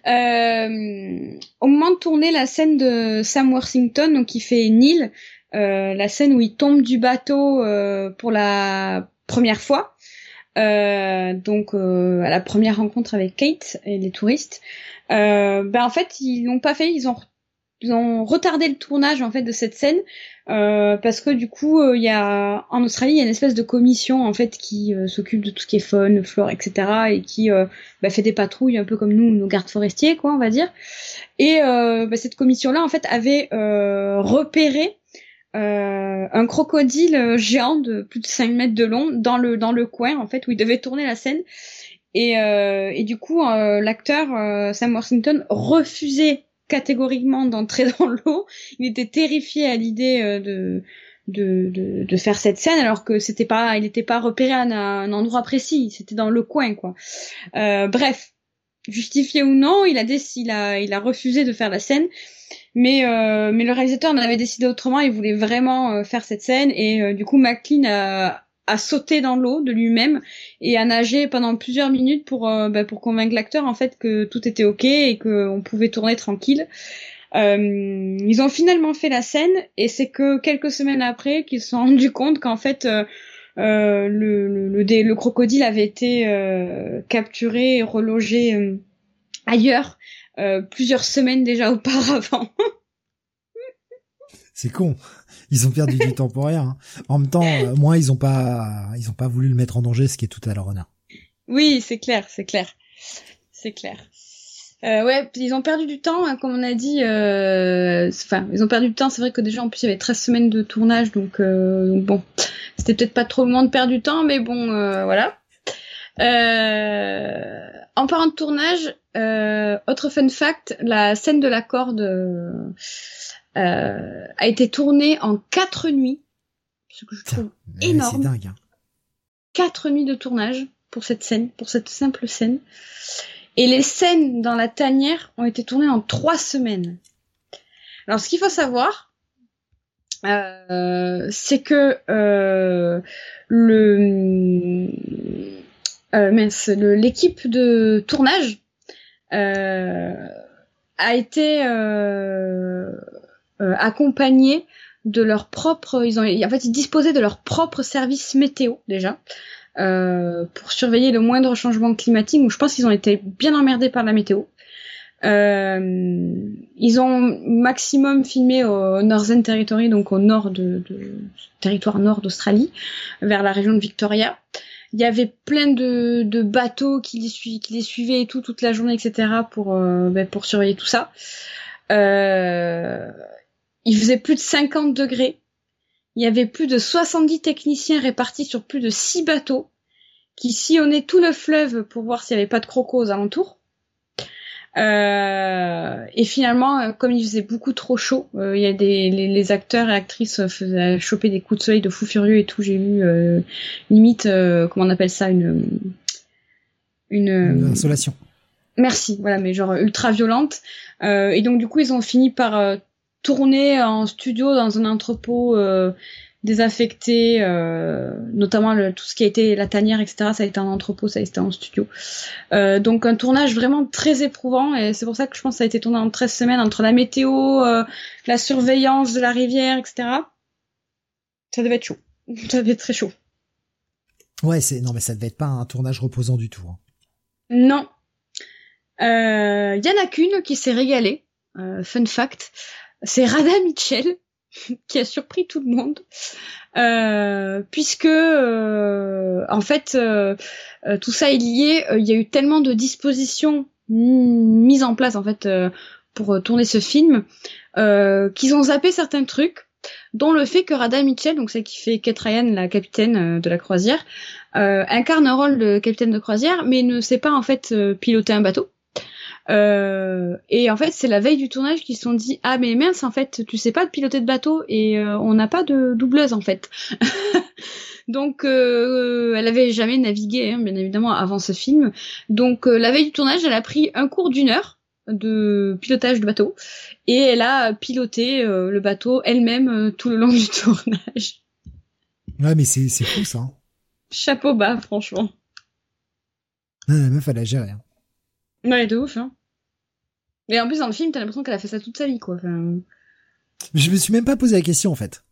Euh, au moment de tourner la scène de Sam Worthington, donc qui fait Neil, euh, la scène où il tombe du bateau euh, pour la première fois, euh, donc à la première rencontre avec Kate et les touristes, ben en fait ils l'ont pas fait, ils ont ils ont retardé le tournage en fait de cette scène euh, parce que du coup euh, il y a en Australie il y a une espèce de commission en fait qui euh, s'occupe de tout ce qui est faune, flore, etc. et qui bah, fait des patrouilles un peu comme nous nos gardes forestiers quoi on va dire. Et bah, cette commission là en fait avait repéré un crocodile géant de plus de 5 mètres de long dans le dans le coin en fait où il devait tourner la scène. Et, et du coup l'acteur Sam Worthington refusait catégoriquement d'entrer dans l'eau. Il était terrifié à l'idée euh, de, de, de, faire cette scène alors que c'était pas il n'était pas repéré à un, endroit précis. C'était dans le coin quoi. Euh, bref justifié ou non il a, il a il a refusé de faire la scène. Mais euh, mais le réalisateur en avait décidé autrement. Il voulait vraiment faire cette scène. Et du coup McLean a à sauter dans l'eau de lui-même et à nager pendant plusieurs minutes pour euh, bah, pour convaincre l'acteur en fait que tout était ok et qu'on pouvait tourner tranquille. Euh, ils ont finalement fait la scène et c'est que quelques semaines après qu'ils se sont rendus compte qu'en fait euh, euh le, le, le, crocodile avait été capturé et relogé ailleurs plusieurs semaines déjà [LAUGHS] auparavant. C'est con ils ont perdu du temps pour rien. Hein. En même temps, euh, moi, ils ont pas, ils ont pas voulu le mettre en danger, ce qui est tout à leur honneur. Oui, c'est clair, c'est clair, c'est clair. Euh, ouais, ils ont perdu du temps, hein, comme on a dit. Euh, enfin, ils ont perdu du temps. C'est vrai que déjà, en plus, il y avait 13 semaines de tournage, donc euh, bon, c'était peut-être pas trop le moment de perdre du temps, mais bon, voilà. en parlant de tournage, autre fun fact, la scène de la corde euh, a été tourné en quatre nuits, ce que je trouve énorme. Dingue, hein. Quatre nuits de tournage pour cette scène, pour cette simple scène. Et les scènes dans la tanière ont été tournées en trois semaines. Alors, ce qu'il faut savoir, euh, c'est que euh, le euh, l'équipe de tournage euh, a été accompagnés de leur propre, ils ont, en fait, ils disposaient de leur propre service météo déjà euh, pour surveiller le moindre changement climatique. Je pense qu'ils ont été bien emmerdés par la météo. Euh, ils ont maximum filmé au Northern Territory, donc au nord de, de territoire nord d'Australie, vers la région de Victoria. Il y avait plein de, de bateaux qui les, qui les suivaient et tout toute la journée, etc. pour euh, ben, pour surveiller tout ça. Euh, il faisait plus de 50 degrés. Il y avait plus de 70 techniciens répartis sur plus de 6 bateaux qui sillonnait tout le fleuve pour voir s'il n'y avait pas de crocos aux alentours. Euh, et finalement, euh, comme il faisait beaucoup trop chaud, euh, il y a des les, acteurs et actrices faisaient choper des coups de soleil de fou furieux et tout. J'ai vu limite comment on appelle ça une une, une insolation. Merci, voilà, mais genre ultra violente. et donc du coup, ils ont fini par tourner en studio dans un entrepôt désaffecté, euh, notamment le, tout ce qui a été la tanière, etc. Ça a été en entrepôt, ça a été en studio. Euh, donc un tournage vraiment très éprouvant et c'est pour ça que je pense que ça a été tourné en 13 semaines entre la météo, euh, la surveillance de la rivière, etc. Ça devait être chaud. [LAUGHS] Ça devait être très chaud. Ouais, c'est non mais ça devait être pas un tournage reposant du tout. Hein. Non. Il y en a qu'une qui s'est régalée. fun fact, c'est Rada Mitchell [LAUGHS] qui a surpris tout le monde, euh, puisque euh, en fait euh, tout ça est lié. Il y a eu tellement de dispositions mises en place en fait pour tourner ce film qu'ils ont zappé certains trucs, dont le fait que Rada Mitchell, donc celle qui fait Kate Ryan, la capitaine de la croisière, incarne un rôle de capitaine de croisière, mais ne sait pas en fait piloter un bateau. Euh, et en fait, c'est la veille du tournage qu'ils se sont dit ah mais mince en fait tu sais pas de piloter de bateau et euh, on n'a pas de doubleuse en fait. [LAUGHS] Donc euh, elle avait jamais navigué hein, bien évidemment avant ce film. Donc la veille du tournage, elle a pris un cours d'une heure de pilotage de bateau et elle a piloté le bateau elle-même tout le long [LAUGHS] du tournage. Ouais mais c'est c'est fou ça. Hein. Chapeau bas franchement. la meuf elle a géré. Hein. Ouais, de ouf, hein. Mais en plus, dans le film, t'as l'impression qu'elle a fait ça toute sa vie, quoi. Je me suis même pas posé la question, en fait.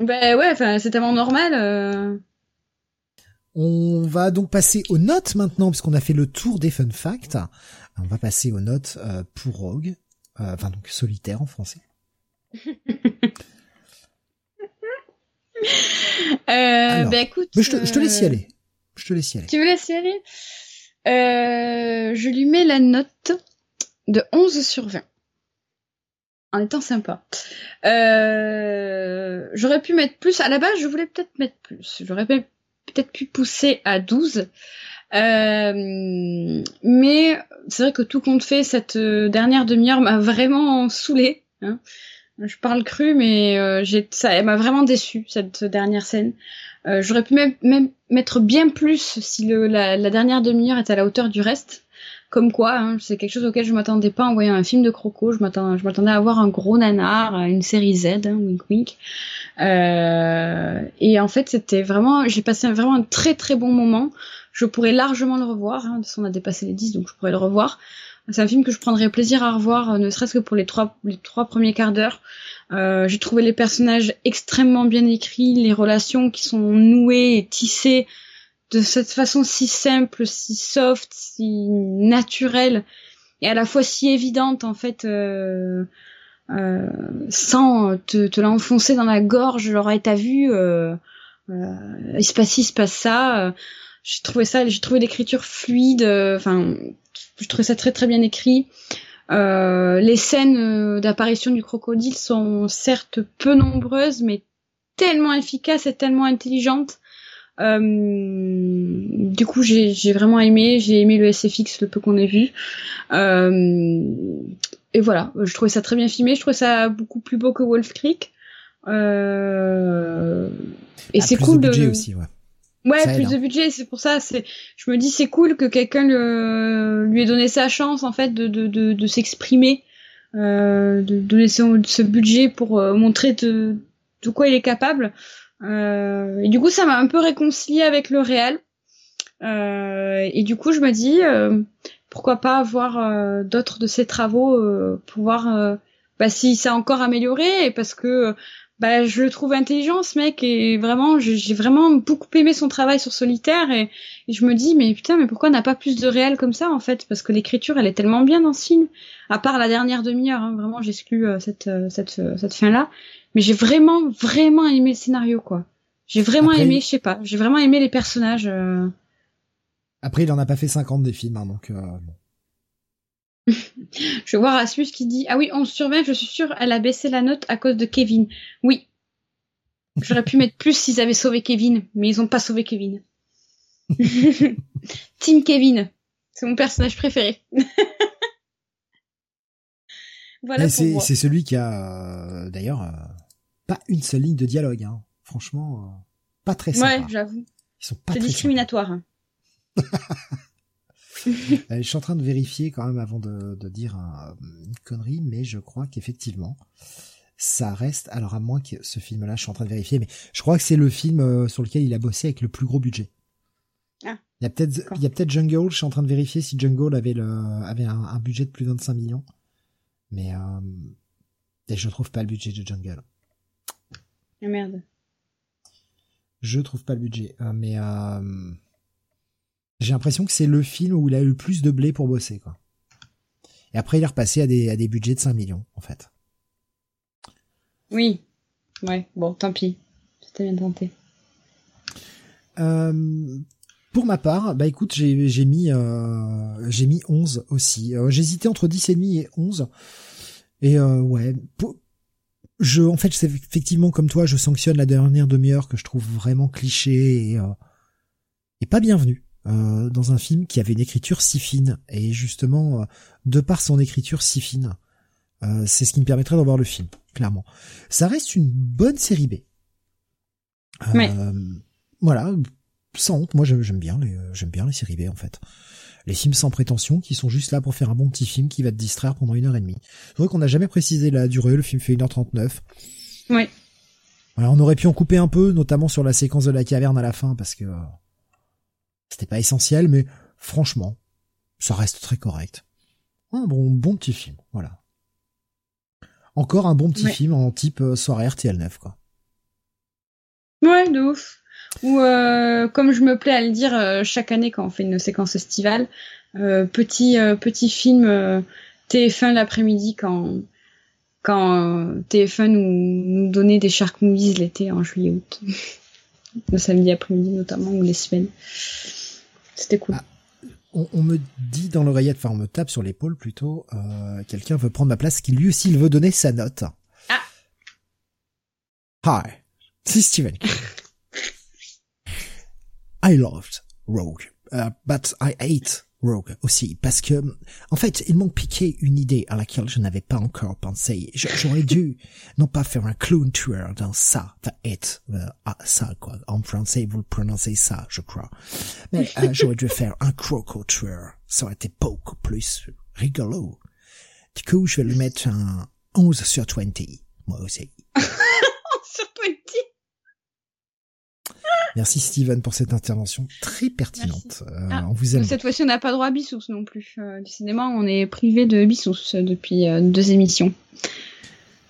Ben ouais, enfin, c'est tellement normal. Euh. On va donc passer aux notes maintenant, puisqu'on a fait le tour des fun facts. On va passer aux notes euh, pour Rogue, euh, enfin donc solitaire en français. [LAUGHS] ben écoute, je te, je te laisse y aller. Je te laisse y aller. Tu veux laisser y aller euh, je lui mets la note de 11 sur 20. En étant sympa. Euh, j'aurais pu mettre plus. À la base, je voulais peut-être mettre plus. J'aurais peut-être pu pousser à 12. Euh, mais c'est vrai que tout compte fait, cette dernière demi-heure m'a vraiment saoulée. Hein. Je parle cru, mais j'ai, ça, elle m'a vraiment déçu cette dernière scène. Euh, j'aurais pu même, mettre bien plus si le, la, la, dernière demi-heure était à la hauteur du reste. Comme quoi, hein, c'est quelque chose auquel je m'attendais pas en voyant un film de Croco. Je m'attendais à avoir un gros nanar, une série Z, hein, wink wink. Euh, et en fait, c'était vraiment, j'ai passé vraiment un très très bon moment. Je pourrais largement le revoir. Hein, on a dépassé les 10, donc je pourrais le revoir. C'est un film que je prendrais plaisir à revoir, euh, ne serait-ce que pour les trois, les trois premiers quarts d'heure. Euh, j'ai trouvé les personnages extrêmement bien écrits, les relations qui sont nouées et tissées de cette façon si simple, si soft, si naturelle et à la fois si évidente en fait, euh, euh, sans te, te l'enfoncer dans la gorge. Genre, t'as vu, euh, il se passe ci, il se passe ça. j'ai trouvé ça, j'ai trouvé l'écriture fluide. Enfin, je trouvais ça très très bien écrit. Euh, les scènes euh, d'apparition du crocodile sont certes peu nombreuses, mais tellement efficaces et tellement intelligentes. Euh, du coup, j'ai vraiment aimé. J'ai aimé le SFX, le peu qu'on ait vu. Euh, et voilà, je trouvais ça très bien filmé. Je trouvais ça beaucoup plus beau que Wolf Creek. Euh, et ah, c'est cool de. Budget aussi, ouais. Ouais, plus de hein. budget, c'est pour ça. C'est, je me dis, c'est cool que quelqu'un lui ait donné sa chance en fait de de de, de s'exprimer, euh, de donner ce, ce budget pour euh, montrer de de quoi il est capable. Euh, et du coup, ça m'a un peu réconcilié avec le réel. Euh, et du coup, je me dis, euh, pourquoi pas avoir euh, d'autres de ses travaux pour voir bah, si ça a encore amélioré, parce que bah je le trouve intelligent ce mec et vraiment j'ai vraiment beaucoup aimé son travail sur Solitaire et, je me dis mais putain mais pourquoi on n'a pas plus de réel comme ça en fait? Parce que l'écriture elle est tellement bien dans ce film à part la dernière demi-heure hein, vraiment j'exclus euh, cette euh, cette euh, cette fin là mais j'ai vraiment vraiment aimé le scénario quoi. J'ai vraiment aimé je sais pas j'ai vraiment aimé les personnages après il en a pas fait 50 des films hein, donc je vois Rasmus qui dit Ah oui, on surveille, je suis sûre, elle a baissé la note à cause de Kevin. Oui. J'aurais pu mettre plus s'ils avaient sauvé Kevin, mais ils ont pas sauvé Kevin. [LAUGHS] Team Kevin, c'est mon personnage préféré. [LAUGHS] voilà c'est, c'est celui qui a, d'ailleurs, euh, pas une seule ligne de dialogue. Hein. Franchement, euh, pas très sympa. Ouais, j'avoue. Ils sont pas c'est discriminatoire. [LAUGHS] Hein. je suis en train de vérifier quand même avant de, de dire une connerie, mais je crois qu'effectivement, ça reste. Alors à moins que ce film-là, je suis en train de vérifier, mais je crois que c'est le film euh, sur lequel il a bossé avec le plus gros budget. Ah. Il y a peut-être, il y a peut-être Jungle. Je suis en train de vérifier si Jungle avait le, avait un, budget de plus de 25 millions, mais euh, et je trouve pas le budget de Jungle. Ah merde. Je trouve pas le budget, euh, mais euh, j'ai l'impression que c'est le film où il a eu le plus de blé pour bosser, quoi. Et après, il est repassé à des, à des budgets de 5 millions, en fait. Oui. Ouais, bon, tant pis. C'était bien tenté. Euh, pour ma part, bah écoute, j'ai, j'ai mis euh, j'ai mis 11 aussi. Euh, j'hésitais entre 10 et demi et 11. Et euh, ouais, je en fait, c'est effectivement comme toi, je sanctionne la dernière demi-heure que je trouve vraiment cliché et, euh, et pas bienvenue. Euh, dans un film qui avait une écriture si fine. Et justement, euh, de par son écriture si fine, euh, c'est ce qui me permettrait d'en voir le film, clairement. Ça reste une bonne série B. Voilà, sans honte, moi j'aime bien les j'aime bien les séries B en fait. Les films sans prétention qui sont juste là pour faire un bon petit film qui va te distraire pendant une heure et demie. C'est vrai qu'on n'a jamais précisé la durée, le film fait 1h39. Oui. Alors on aurait pu en couper un peu, notamment sur la séquence de la caverne à la fin, parce que c'était pas essentiel, mais franchement, ça reste très correct. Un bon, bon petit film, voilà. Encore un bon petit film en type euh, soirée RTL9, quoi. Ouais, de ouf. Ou euh, comme je me plais à le dire euh, chaque année quand on fait une séquence estivale, petit petit film TF1 l'après-midi quand quand TF1 nous, nous donnait des Shark Movies l'été en juillet août. [LAUGHS] le samedi après-midi notamment ou les semaines. C'était cool. Ah, on, me dit dans l'oreillette, enfin on me tape sur l'épaule plutôt, euh, quelqu'un veut prendre ma place, qui lui aussi il veut donner sa note. Ah. Hi, c'est Steven. [LAUGHS] I loved Rogue, uh, but I hate Rogue aussi, parce que, en fait, ils m'ont piqué une idée à laquelle je n'avais pas encore pensé. J'aurais dû, [LAUGHS] non pas faire un clown tueur dans ça, the it, euh, ah, ça, quoi. En français, vous le prononcez ça, je crois. Mais euh, [LAUGHS] j'aurais dû faire un croco tueur. Ça aurait été beaucoup plus rigolo. Du coup, je vais lui mettre un 11 sur 20, moi aussi. [LAUGHS] Merci Steven pour cette intervention très pertinente. Euh, ah, on vous aime. Cette fois-ci, on n'a pas droit à Bissous non plus. Euh, du cinéma, on est privé de Bissous depuis euh, deux émissions.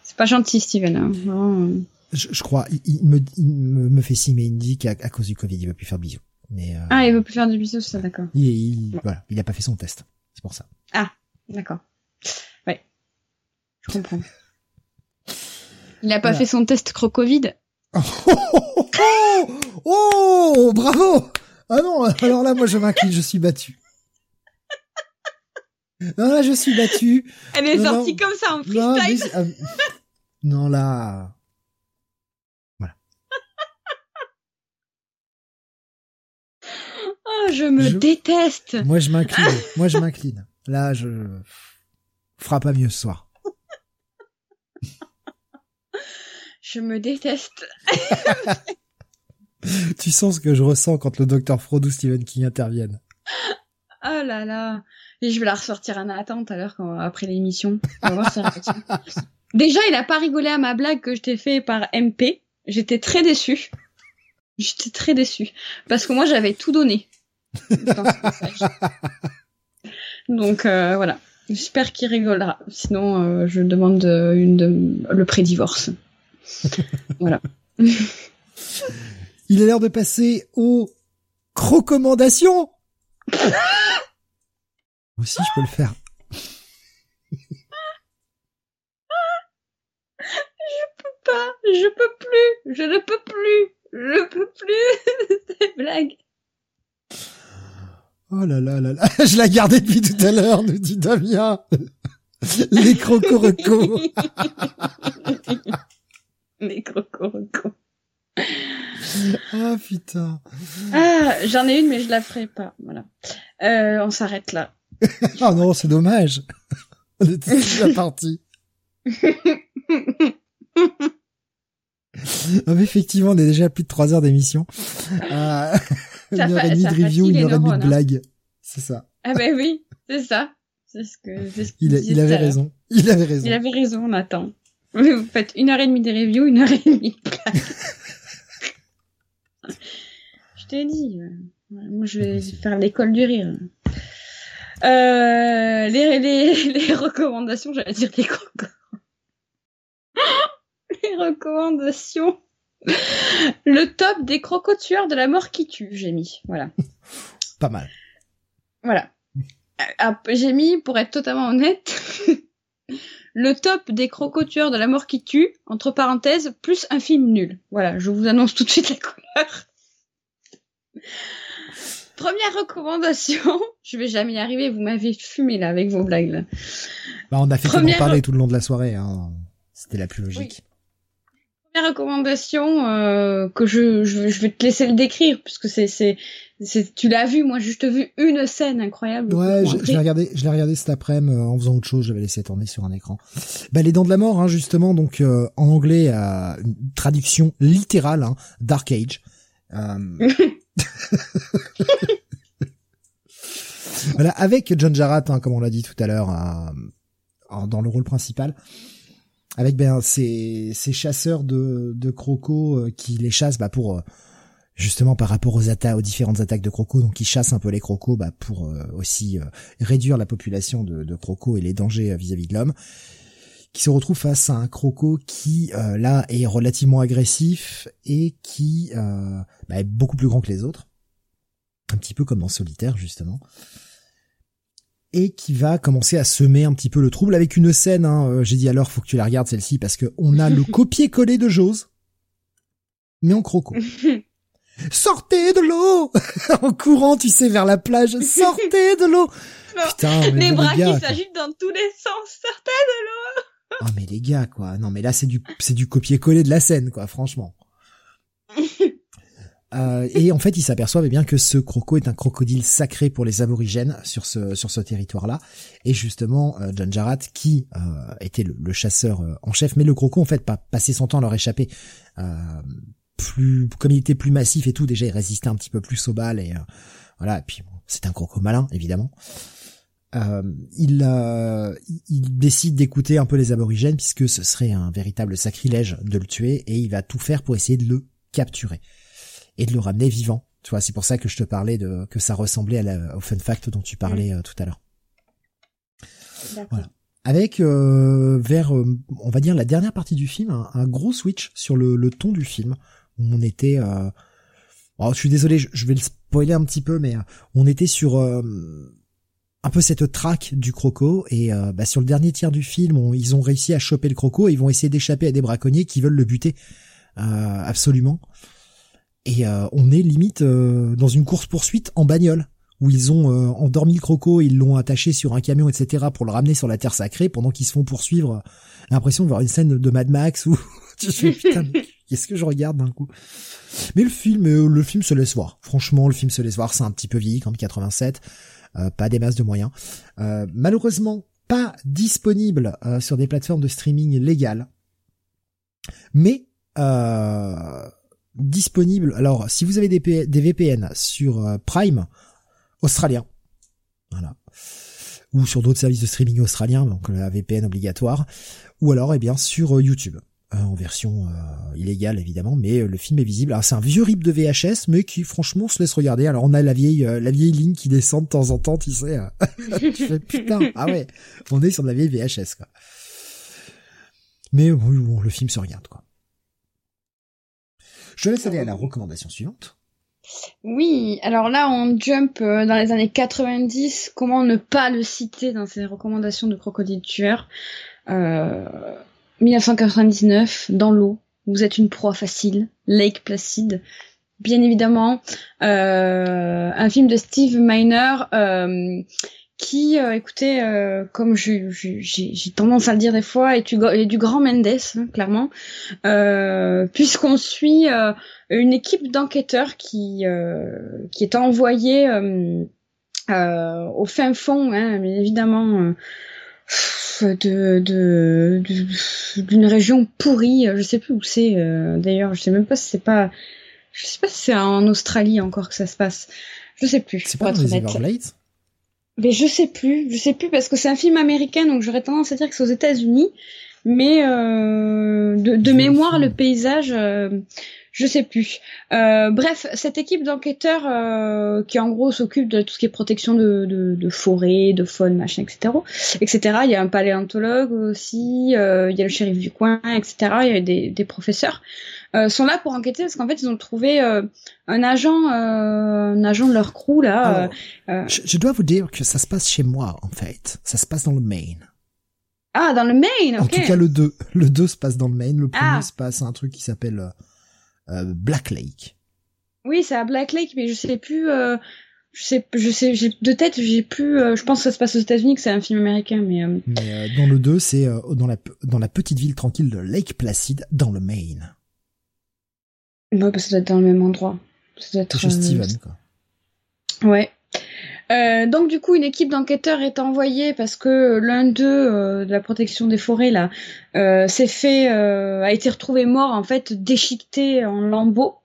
C'est pas gentil, Steven. Hein. Je, crois, il, me, il me, fait signe, mais il me dit qu'à cause du Covid, il veut plus faire bisous. Mais ah, il veut plus faire de bisous, ça, d'accord. Il, il voilà, il a pas fait son test. C'est pour ça. Ah, d'accord. Ouais. Je comprends. Il a pas fait son test crocovid? [LAUGHS] Oh, oh, bravo Ah non, alors là, moi, je m'incline, je suis battu. Non, là, je suis battu. Elle est sortie comme ça en freestyle. Non, euh, non là... Voilà. [LAUGHS] Oh, je me déteste. Moi, je m'incline. moi, je m'incline. Là, je... Fera pas mieux ce soir. [LAUGHS] Je me déteste. [LAUGHS] [LAUGHS] tu sens ce que je ressens quand le docteur Frodo ou Stephen King interviennent. Oh là là. Et je vais la ressortir à Nathan tout à l'heure après l'émission. [LAUGHS] Déjà, il a pas rigolé à ma blague que je t'ai fait par MP. J'étais très déçue. J'étais très déçue. Parce que moi, j'avais tout donné. Donc, euh, voilà. J'espère qu'il rigolera. Sinon, euh, je demande une le pré-divorce. [LAUGHS] voilà. Il est l'heure de passer aux recommandations. [LAUGHS] Aussi, je peux le faire. je peux pas, je peux plus, je ne peux plus, je peux plus [LAUGHS] ces blagues. Oh là là là là, [LAUGHS] je l'ai gardé depuis tout à l'heure, nous dit Damien. Les crocorecos. Les crocos ah putain. Ah, j'en ai une, mais je la ferai pas. Voilà. Euh, on s'arrête là. oh [LAUGHS] non, c'est dommage. [LAUGHS] on était déjà [LAUGHS] parti. Effectivement, on est déjà à plus de trois heures d'émission. Euh, une heure et demie de review, une heure et demie de blague. C'est ça. Ah ben oui, c'est ça. C'est ce que, ce il, il avait raison. Il avait raison. Il avait raison, on attend. Vous faites une heure et demie de review, une heure et demie de blague. Je t'ai dit. Euh, moi, je vais faire l'école du rire. Euh, les, les, les recommandations, j'allais dire les [LAUGHS] les recommandations. Le top des crocotueurs de la mort qui tue, j'ai mis. Voilà. [LAUGHS] Pas mal. Voilà. Ah, j'ai mis, pour être totalement honnête, [LAUGHS] le top des crocotueurs de la mort qui tue, entre parenthèses, plus un film nul. Voilà, je vous annonce tout de suite la couleur. Première recommandation, je vais jamais y arriver, vous m'avez fumé là avec vos blagues Bah, on a fait Première... parler tout le long de la soirée, hein. c'était la plus logique. Recommandation euh, que je, je, je, vais te laisser le décrire puisque c'est c'est tu l'as vu, moi juste vu une scène incroyable. Ouais, je, l'ai regardé, je l'ai regardé cet après-midi euh, en faisant autre chose, j'avais laissé tourner sur un écran. Bah les dents de la mort, hein, justement, donc euh, en anglais, euh, une traduction littérale, hein, Dark Age. Euh... [LAUGHS] [LAUGHS] voilà, avec John Jarratt, hein, comme on l'a dit tout à l'heure, dans le rôle principal avec ben ces, ces chasseurs de, de crocos qui les chassent bah, pour justement par rapport aux attaques, aux différentes attaques de crocos, donc ils chassent un peu les crocos bah, pour euh, aussi euh, réduire la population de, de, crocos et les dangers euh, vis-à-vis de l'homme, qui se retrouve face à un croco qui là est relativement agressif et qui bah, est beaucoup plus grand que les autres, un petit peu comme dans Solitaire justement, et qui va commencer à semer un petit peu le trouble avec une scène. Hein, J'ai dit alors faut que tu la regardes celle-ci parce que on a le [LAUGHS] copier-coller de Jose, mais en croco. [LAUGHS] Sortez de l'eau [LAUGHS] En courant, tu sais, vers la plage. Sortez de l'eau Putain, les bras qui s'agitent dans tous les sens. Sortez de l'eau Oh mais les gars, quoi. Non mais là c'est du c'est du copier-coller de la scène, quoi. Franchement. Euh, et en fait, ils s'aperçoivent eh bien que ce croco est un crocodile sacré pour les aborigènes sur ce sur ce territoire-là. Et justement, euh, John Jarratt, qui euh, était le, chasseur euh, en chef, mais le croco en fait pas passé son temps à leur échapper plus, comme il était plus massif et tout, déjà il résistait un petit peu plus aux balles et euh, voilà. Et puis c'est un croco malin évidemment. Euh, il, euh, il décide d'écouter un peu les aborigènes puisque ce serait un véritable sacrilège de le tuer et il va tout faire pour essayer de le capturer et de le ramener vivant. Tu vois, c'est pour ça que je te parlais de que ça ressemblait à la, au fun fact dont tu parlais mm. tout à l'heure. Voilà. Avec vers, on va dire la dernière partie du film, un, gros switch sur le, le ton du film on était euh... oh, je suis désolé, je, vais le spoiler un petit peu, mais euh, on était sur euh, un peu cette traque du croco et euh, bah, sur le dernier tiers du film, ils ont réussi à choper le croco et ils vont essayer d'échapper à des braconniers qui veulent le buter absolument. Et on est limite dans une course poursuite en bagnole où ils ont endormi le croco, ils l'ont attaché sur un camion, etc. pour le ramener sur la terre sacrée pendant qu'ils se font poursuivre. L'impression de voir une scène de Mad Max où [LAUGHS] tu fais putain Qu'est-ce que je regarde d'un coup Mais le film, euh, le film se laisse voir. Franchement, le film se laisse voir. C'est un petit peu vieilli, comme 87. Euh, pas des masses de moyens. Euh, malheureusement, pas disponible sur des plateformes de streaming légales. Mais disponible. Alors, si vous avez des, VPN sur Prime australien, voilà, ou sur d'autres services de streaming australiens, donc la VPN obligatoire, ou alors, eh bien, sur YouTube. Euh, en version euh, illégale évidemment, mais euh, le film est visible. Alors c'est un vieux rip de VHS, mais qui franchement se laisse regarder. Alors on a la vieille la vieille ligne qui descend de temps en temps, tu sais. [LAUGHS] tu fais putain, ah ouais, on est sur de la vieille VHS quoi. Mais bon, le film se regarde quoi. Je laisse aller à la recommandation suivante. Oui, alors là on jump dans les années 90. Comment ne pas le citer dans ces recommandations de Crocodile Tueur 1999, dans l'eau, vous êtes une proie facile, Lake Placid. Bien évidemment, euh, un film de Steve Miner euh, qui, euh, écoutez, euh, comme j'ai tendance à le dire des fois, est du, du grand Mendes, hein, clairement, euh, puisqu'on suit une équipe d'enquêteurs qui qui est envoyée au fin fond, hein, mais évidemment. de d'une de, région pourrie, je sais plus où c'est d'ailleurs, je sais même pas si c'est pas je sais pas si c'est en Australie encore que ça se passe. Je sais plus. C'est pas dans les Everglades? Mais je sais plus, je sais plus parce que c'est un film américain, donc j'aurais tendance à dire que c'est aux États-Unis. Mais euh, de, de mémoire, le paysage, euh, je sais plus. Euh, bref, cette équipe d'enquêteurs euh, qui en gros s'occupe de tout ce qui est protection de, de, de forêt, de faune, machin, etc., etc. Il y a un paléontologue aussi, euh, il y a le shérif du coin, etc. Il y a des, des professeurs. Euh, sont là pour enquêter parce qu'en fait ils ont trouvé euh, un agent, euh, un agent de leur crew là. Je, je, dois vous dire que ça se passe chez moi en fait. Ça se passe dans le Maine. Ah, dans le Maine. En tout cas le 2. Le 2 se passe dans le Maine. Le premier ah. se passe un truc qui s'appelle Black Lake. Oui, c'est à Black Lake, mais je sais plus. je sais, je sais, j'ai de tête, j'ai plus. je pense que ça se passe aux États-Unis, que c'est un film américain, mais. mais dans le 2, c'est dans la dans la petite ville tranquille de Lake Placid, dans le Maine. Ouais, parce que ça doit être dans le même endroit. Ça doit être. Chez Steven, quoi. Ouais. Euh, donc du coup, une équipe d'enquêteurs est envoyée parce que l'un d'eux euh, de la protection des forêts là euh, s'est fait euh, a été retrouvé mort en fait déchiqueté en lambeaux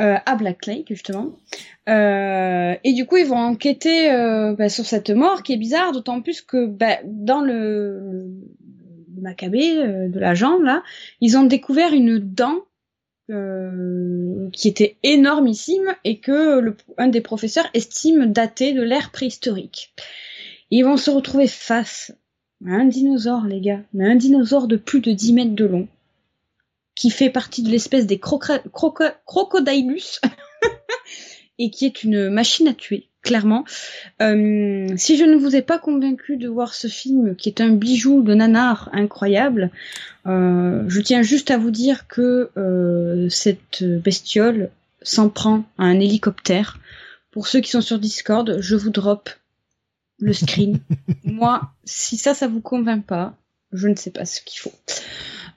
euh, à Black Lake justement. et du coup, ils vont enquêter bah, sur cette mort qui est bizarre, d'autant plus que bah, dans le, le macabé de la jambe là, ils ont découvert une dent euh, qui était énormissime et que le, un des professeurs estime dater de l'ère préhistorique. Ils vont se retrouver face à un dinosaure, les gars, mais un dinosaure de plus de 10 mètres de long, qui fait partie de l'espèce des crocodilus, [LAUGHS] et qui est une machine à tuer clairement. Euh, si je ne vous ai pas convaincu de voir ce film, qui est un bijou de nanar incroyable, euh, je tiens juste à vous dire que euh, cette bestiole s'en prend à un hélicoptère. Pour ceux qui sont sur Discord, je vous drop le screen. [LAUGHS] Moi, si ça, ça vous convainc pas, je ne sais pas ce qu'il faut.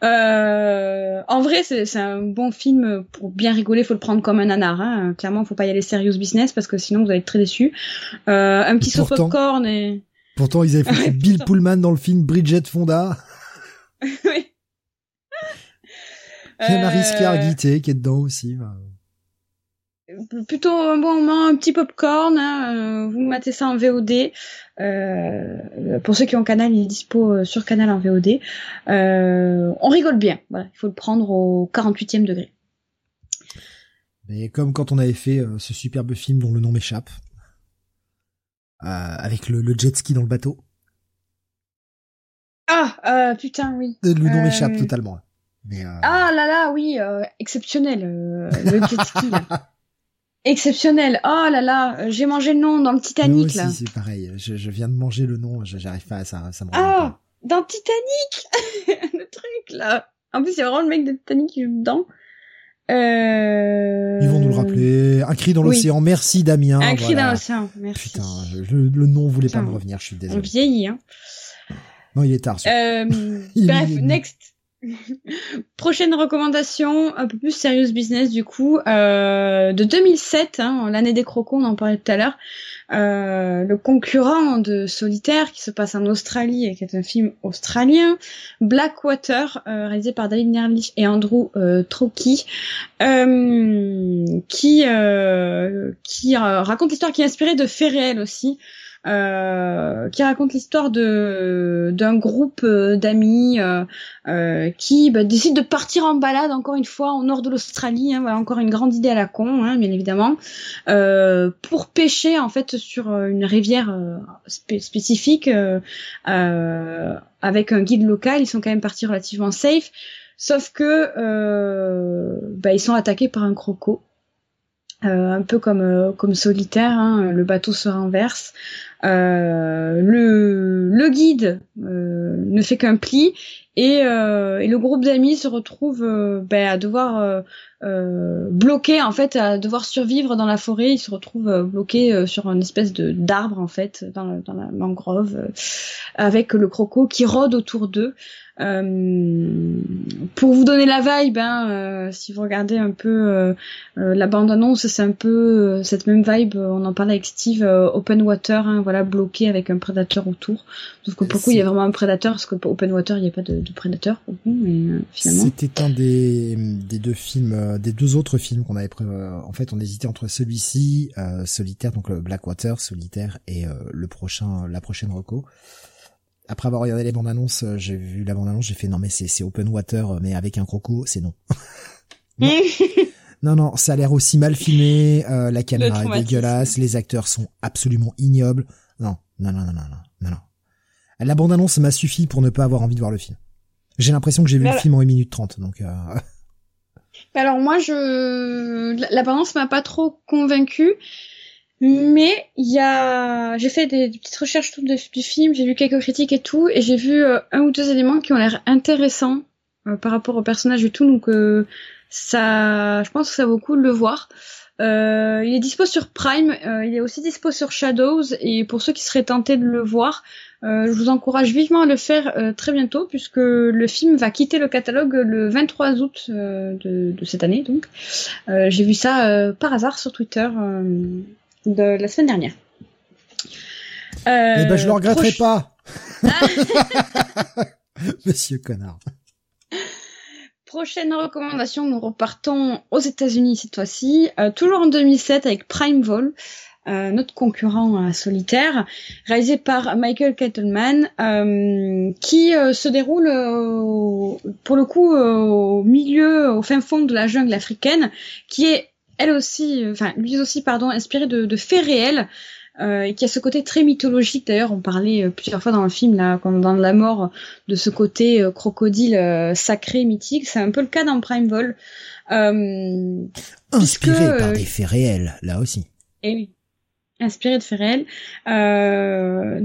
Euh, en vrai, c'est un bon film pour bien rigoler. Faut le prendre comme un nanar. Hein. Clairement, faut pas y aller serious business parce que sinon vous allez être très déçus. Euh, un petit saut popcorn et. Pourtant, ils avaient [LAUGHS] fait Bill Pullman dans le film Bridget Fonda. [LAUGHS] oui. Il y a Marie qui est dedans aussi. Bah plutôt un bon moment, un petit popcorn. Hein, euh, vous matez ça en VOD. Euh, pour ceux qui ont Canal, il est dispo euh, sur Canal en VOD. Euh, on rigole bien. Voilà, il faut le prendre au 48e degré. Mais comme quand on avait fait ce superbe film dont le nom m'échappe, avec le, le, jet ski dans le bateau. Ah, putain, oui. Le nom m'échappe totalement. Mais, Ah là là, oui, exceptionnel, le jet ski. [LAUGHS] exceptionnel. Oh là là, j'ai mangé le nom dans le Titanic là. c'est pareil. Je, viens de manger le nom, j'arrive pas à ça, ça me Ah, dans Titanic, [LAUGHS] le truc là. En plus, il y a vraiment le mec de Titanic qui joue dedans. Euh... Ils vont nous le rappeler. Un cri dans l'océan. Merci Damien. Un cri dans l'océan. Merci. Putain, le, nom voulait pas me revenir. Je suis désolé. On vieillit. Hein. Non, il est tard. Euh, [LAUGHS] bref, next. [LAUGHS] Prochaine recommandation, un peu plus sérieuse business du coup, euh, de 2007, hein, l'année des crocos, on en parlait tout à l'heure, euh, le concurrent de Solitaire qui se passe en Australie et qui est un film australien, Blackwater, euh, réalisé par David Nerlich et Andrew euh, Trocchi, euh, qui qui raconte l'histoire qui est inspirée de faits réels aussi. Euh, qui raconte l'histoire de d'un groupe euh, d'amis euh, euh, qui bah, décide de partir en balade encore une fois au nord de l'Australie. Hein, voilà, encore une grande idée à la con, hein, bien évidemment, pour pêcher en fait sur une rivière spécifique avec un guide local. Ils sont quand même partis relativement safe, sauf que bah, ils sont attaqués par un croco. Un peu comme comme solitaire, hein, le bateau se renverse. Euh, le, le guide euh, ne fait qu'un pli et, euh, et, le groupe d'amis se retrouve ben, à devoir bloquer en fait à devoir survivre dans la forêt ils se retrouvent bloqués sur une espèce de d'arbre en fait dans, dans la mangrove avec le croco qui rôde autour d'eux euh, pour vous donner la vibe, hein, euh, si vous regardez un peu euh, la bande-annonce, c'est un peu cette même vibe. On en parlait avec Steve, open water, hein, voilà, bloqué avec un prédateur autour. Sauf que pour il y a vraiment un prédateur, parce que pour open water, il n'y a pas de, de prédateur. Mais finalement, c'était un des, des deux films, des deux autres films qu'on avait. en fait, on hésitait entre celui-ci, solitaire, donc le Blackwater, solitaire, et le prochain, la prochaine reco après avoir regardé les bandes annonces, euh, j'ai vu la bande annonce, j'ai fait non mais c'est open water euh, mais avec un croco, c'est non. [LAUGHS] [LAUGHS] non. non ça a l'air aussi mal filmé, euh, la caméra est dégueulasse, les acteurs sont absolument ignobles. Non, non non non non non non. La bande annonce m'a suffi pour ne pas avoir envie de voir le film. J'ai l'impression que j'ai vu le film en 1 minute 30 donc Alors moi je la bande annonce m'a pas trop convaincu. Mais il y a, j'ai fait des, petites recherches tout de, du film, j'ai vu quelques critiques et tout, et j'ai vu euh, un ou deux éléments qui ont l'air intéressants euh, par rapport au personnage et tout, donc euh, ça, je pense que ça vaut le coup de le voir. il est dispo sur Prime, il est aussi dispo sur Shadows, et pour ceux qui seraient tentés de le voir, je vous encourage vivement à le faire très bientôt, puisque le film va quitter le catalogue le 23 août de, de, cette année, donc j'ai vu ça par hasard sur Twitter de la semaine dernière. Euh, eh ben, je le regretterai pas. [LAUGHS] Monsieur connard. Prochaine recommandation, nous repartons aux États-Unis cette fois-ci, euh, toujours en 2007 avec Prime Vol, euh, notre concurrent solitaire, réalisé par Michael Kettleman, qui se déroule pour le coup au milieu, au fin fond de la jungle africaine, qui est elle aussi, euh, enfin lui aussi, pardon, inspiré de, de faits réels. Euh, et qui a ce côté très mythologique. D'ailleurs on parlait euh, plusieurs fois dans le film là quand dans la mort de ce côté euh, crocodile sacré mythique. C'est un peu le cas dans Prime Vol. Inspiré par des faits réels là aussi. Et eh oui inspiré de faits réels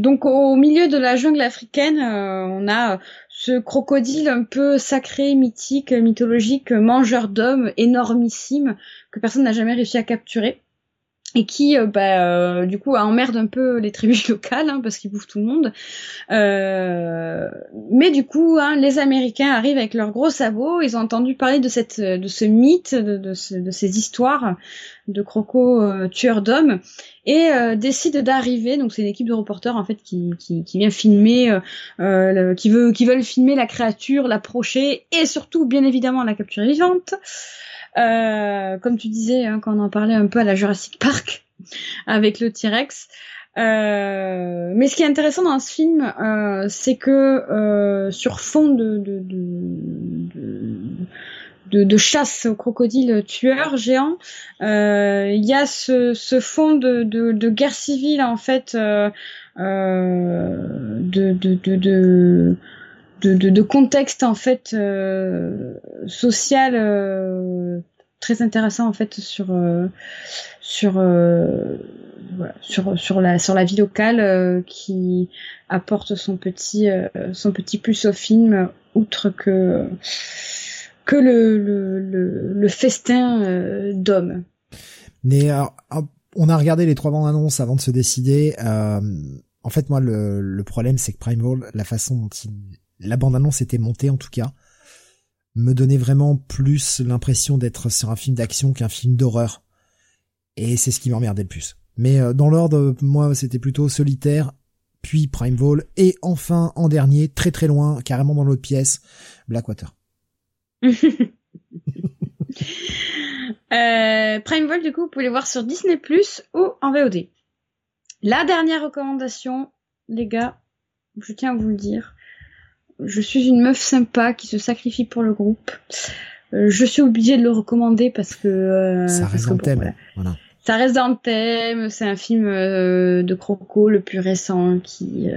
donc au milieu de la jungle africaine on a ce crocodile un peu sacré, mythique, mythologique, mangeur d'hommes, énormissime, que personne n'a jamais réussi à capturer et qui euh, bah, euh, du coup emmerde un peu les tribus [LAUGHS] locales hein, parce qu'ils bouffent tout le monde. Euh, mais du coup, hein, les Américains arrivent avec leurs gros sabots. Ils ont entendu parler de cette, de ce mythe, de, ces histoires de crocos tueurs d'hommes et décident d'arriver. Donc c'est une équipe de reporters en fait qui vient filmer, qui veut, qui veulent filmer la créature, l'approcher et surtout bien évidemment la capturer vivante. Euh, comme tu disais, hein, quand on en parlait un peu à la Jurassic Park avec le T-Rex. Euh, mais ce qui est intéressant dans ce film, euh, c'est que euh, sur fond de, de, de, de, de chasse aux crocodiles tueurs géants, euh, il y a ce, ce fond de, de, guerre civile en fait, de, de, de de, de, contexte en fait euh, social euh, très intéressant en fait sur euh, sur euh, voilà, sur sur la sur la vie locale euh, qui apporte son petit son petit plus au film outre que que le le, le, le festin d'hommes. Mais on a regardé les trois bandes annonces avant de se décider. en fait, moi, le, le problème, c'est que Primal, la façon dont il la bande-annonce était montée en tout cas, me donnait vraiment plus l'impression d'être sur un film d'action qu'un film d'horreur. Et c'est ce qui m'emmerdait le plus. Mais euh, dans l'ordre, moi, c'était plutôt solitaire, puis Prime Vol, et enfin, en dernier, très très loin, carrément dans l'autre pièce, Blackwater. [LAUGHS] euh, Prime Vol, du coup, vous pouvez le voir sur Disney ou en VOD. La dernière recommandation, les gars, je tiens à vous le dire, je suis une meuf sympa qui se sacrifie pour le groupe. Euh, je suis obligée de le recommander parce que euh, ça reste dans le thème. Ça reste dans le thème. C'est un film euh, de Croco le plus récent qui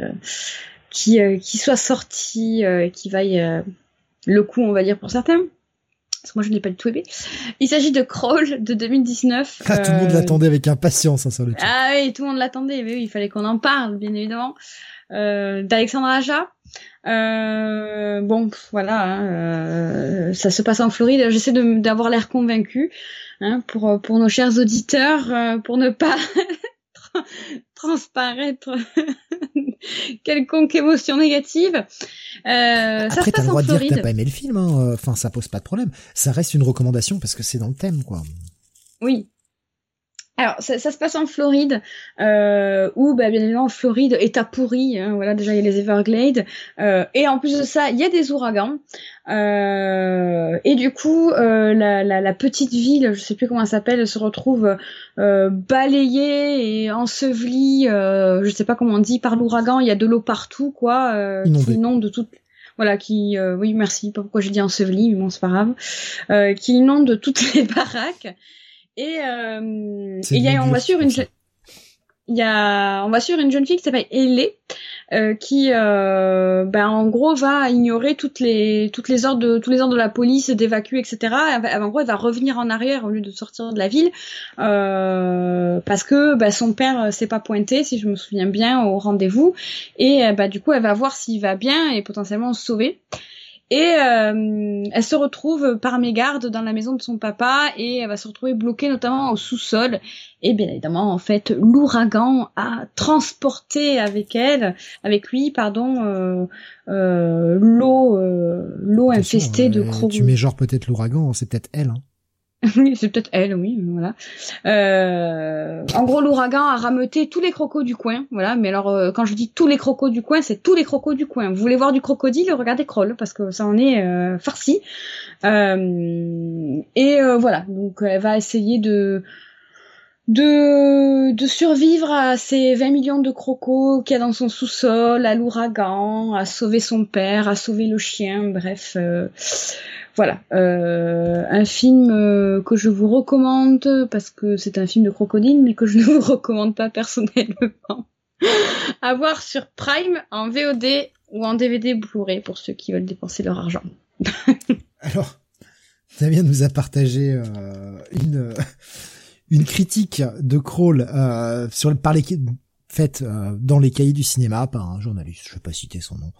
qui qui soit sorti, qui vaille le coup, on va dire pour certains. parce que moi je n'ai pas du tout aimé. Il s'agit de Crawl de 2019. Ah, tout le monde l'attendait avec impatience, hein, sur le Ah oui, tout le monde l'attendait, mais oui, il fallait qu'on en parle, bien évidemment. Euh, D'Alexandre Aja. Euh, bon, voilà, hein, euh, ça se passe en Floride. J'essaie d'avoir l'air convaincu hein, pour pour nos chers auditeurs, euh, pour ne pas [LAUGHS] transparaître [LAUGHS] quelconque émotion négative. Euh, Après, t'as le droit de dire que t'as pas aimé le film. Hein. Enfin, ça pose pas de problème. Ça reste une recommandation parce que c'est dans le thème, quoi. Oui, alors, ça, ça, se passe en Floride, euh, où, bah, bien évidemment, Floride est à pourri. Hein, voilà, déjà, il y a les Everglades. Euh, et en plus de ça, il y a des ouragans. Euh, et du coup, euh, la, la, la, petite ville, je sais plus comment elle s'appelle, se retrouve euh, balayée et ensevelie, euh, je sais pas comment on dit, par l'ouragan. Il y a de l'eau partout, quoi, euh, qui inonde toute voilà, qui, euh, oui, merci, pas pourquoi j'ai dit enseveli, mais bon, c'est pas grave, euh, qui inonde toutes les [LAUGHS] baraques. Et euh, il y a, on va sur une, il y a, on va sur une jeune fille qui s'appelle Ellie, euh, qui, euh, ben, en gros, va ignorer toutes les, toutes les ordres de, tous les ordres de la police d'évacuer, etc. En gros, elle va revenir en arrière au lieu de sortir de la ville, euh, parce que ben, son père s'est pas pointé, si je me souviens bien, au rendez-vous, et ben, du coup, elle va voir s'il va bien et potentiellement se sauver. Et euh, elle se retrouve par mégarde dans la maison de son papa et elle va se retrouver bloquée notamment au sous-sol. Et bien évidemment, en fait, l'ouragan a transporté avec elle, avec lui, pardon, euh, euh, l'eau, l'eau infestée de crocodiles. Tu mets genre peut-être l'ouragan, c'est peut-être elle. Hein. [LAUGHS] c'est peut-être elle, oui, voilà. Euh, en gros, l'ouragan a rameuté tous les crocos du coin, voilà. Mais alors, euh, quand je dis tous les crocos du coin, c'est tous les crocos du coin. Vous voulez voir du crocodile, regardez Kroll, parce que ça en est euh, farci. et voilà, donc elle va essayer de de, de survivre à ces 20 millions de crocos qu'il y a dans son sous-sol, à l'ouragan, à sauver son père, à sauver le chien, bref. Voilà, euh, un film euh, que je vous recommande parce que c'est un film de crocodile, mais que je ne [LAUGHS] vous recommande pas personnellement. à voir sur Prime en VOD ou en DVD Blu-ray pour ceux qui veulent dépenser leur argent. [LAUGHS] Alors, Damien nous a partagé euh, une [LAUGHS] une critique de Crawl sur par les faite euh, dans les cahiers du cinéma par un journaliste, je vais pas citer son nom,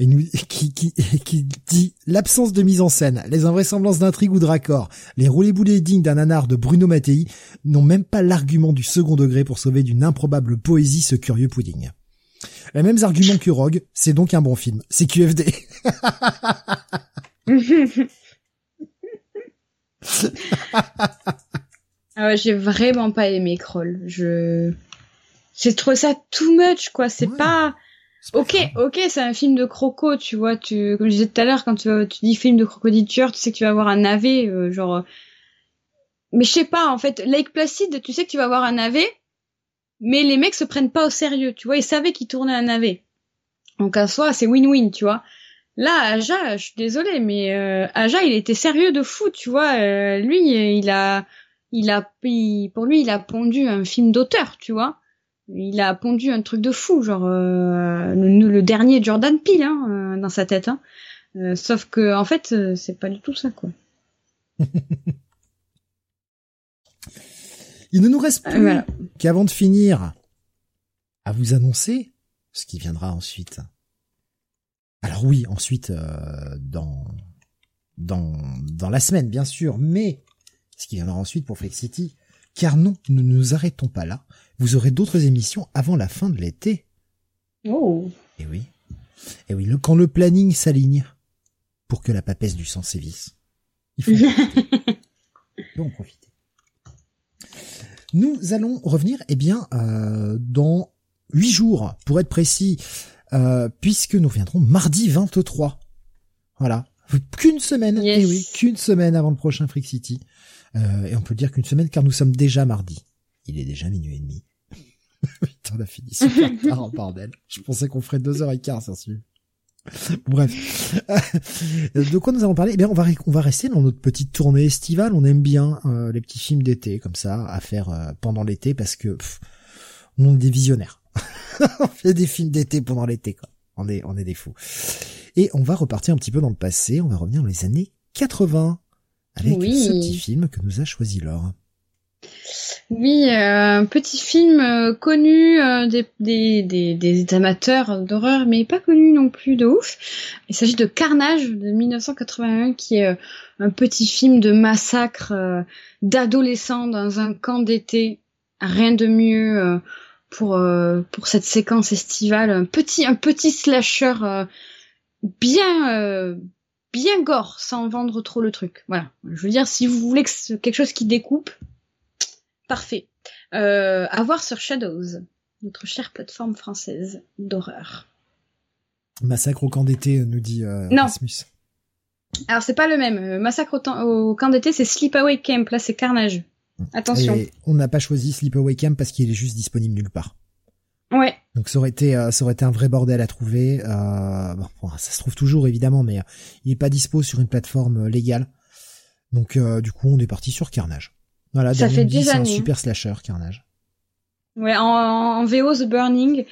et [LAUGHS] qui dit l'absence de mise en scène, les invraisemblances d'intrigue ou de raccord, les roulés-boulés dignes d'un anard de Bruno Mattei n'ont même pas l'argument du second degré pour sauver d'une improbable poésie ce curieux pudding. Les mêmes arguments que Rogue, c'est donc un bon film. C'est QFD. [LAUGHS] ah ouais, j'ai vraiment pas aimé Kroll. Je j'ai trouvé ça too much, quoi. C'est pas. Ok, ok, c'est un film de croco, tu vois. Tu, comme je disais tout à l'heure, quand tu, tu dis film de crocodile tueur, tu sais que tu vas avoir un navet, euh, genre. Mais je sais pas, en fait, Lake Placid, tu sais que tu vas avoir un navet, mais les mecs se prennent pas au sérieux, tu vois. Ils savaient qu'ils tournaient un navet. Donc à soi, c'est win-win, tu vois. Là, Aja, je suis désolée, mais euh, Aja, il était sérieux de fou, tu vois. Euh, lui, il a, il a, pour lui, il a pondu un film d'auteur, tu vois il a pondu un truc de fou, genre euh, le, dernier Jordan Peele hein, euh, dans sa tête. Hein. Euh, sauf que en fait, c'est pas du tout ça, quoi. [LAUGHS] il ne nous reste plus qu'avant de finir à vous annoncer ce qui viendra ensuite. Alors oui, ensuite dans dans dans la semaine, bien sûr, mais ce qui viendra ensuite pour Flex City, car non, nous ne nous arrêtons pas là. Vous aurez d'autres émissions avant la fin de l'été. Oh. Et eh oui. Et eh oui, le, quand le planning s'aligne pour que la papesse du sang sévisse. [LAUGHS] Il faut en profiter. Nous allons revenir, eh bien, euh, dans huit jours, pour être précis, euh, puisque nous reviendrons mardi 23. Voilà. Qu'une semaine, eh oui, qu'une semaine avant le prochain Freak City. Euh, et on peut dire qu'une semaine car nous sommes déjà mardi. Il est déjà minuit et demi. [LAUGHS] Putain, on a fini super tard, bordel. Je pensais qu'on ferait deux heures et quart, ça suit. Bref. de quoi nous allons parler? Eh bien, on va on va rester dans notre petite tournée estivale. On aime bien euh, les petits films d'été comme ça à faire euh, pendant l'été parce que on est des visionnaires. [LAUGHS] on fait des films d'été pendant l'été quoi. On est on est des fous. Et on va repartir un petit peu dans le passé. On va revenir dans les années 80 avec ce petit film que nous a choisi Laure. Oui, euh, un petit film euh, connu euh, des, des, amateurs d'horreur, mais pas connu non plus de ouf. Il s'agit de Carnage de 1981, qui est un petit film de massacre d'adolescents dans un camp d'été. Rien de mieux pour pour cette séquence estivale. Un petit un petit slasher bien bien gore, sans vendre trop le truc. Voilà. Je veux dire, si vous voulez quelque chose qui découpe, Parfait. Euh, à voir sur Shadows, notre chère plateforme française d'horreur. Massacre au camp d'été, nous dit euh, non. Alors c'est pas le même. Euh, Massacre au, camp d'été, c'est Sleepaway Camp. Là, c'est Carnage. Attention. on n'a pas choisi Sleepaway Camp parce qu'il est juste disponible nulle part. Ouais. Donc ça aurait été, euh, ça aurait été un vrai bordel à trouver. Euh, bon, ça se trouve toujours évidemment, mais il est pas dispo sur une plateforme légale. Donc du coup, on est parti sur Carnage. Voilà, ça fait des années. un super slasher, Carnage. Ouais, en, en VO The Burning.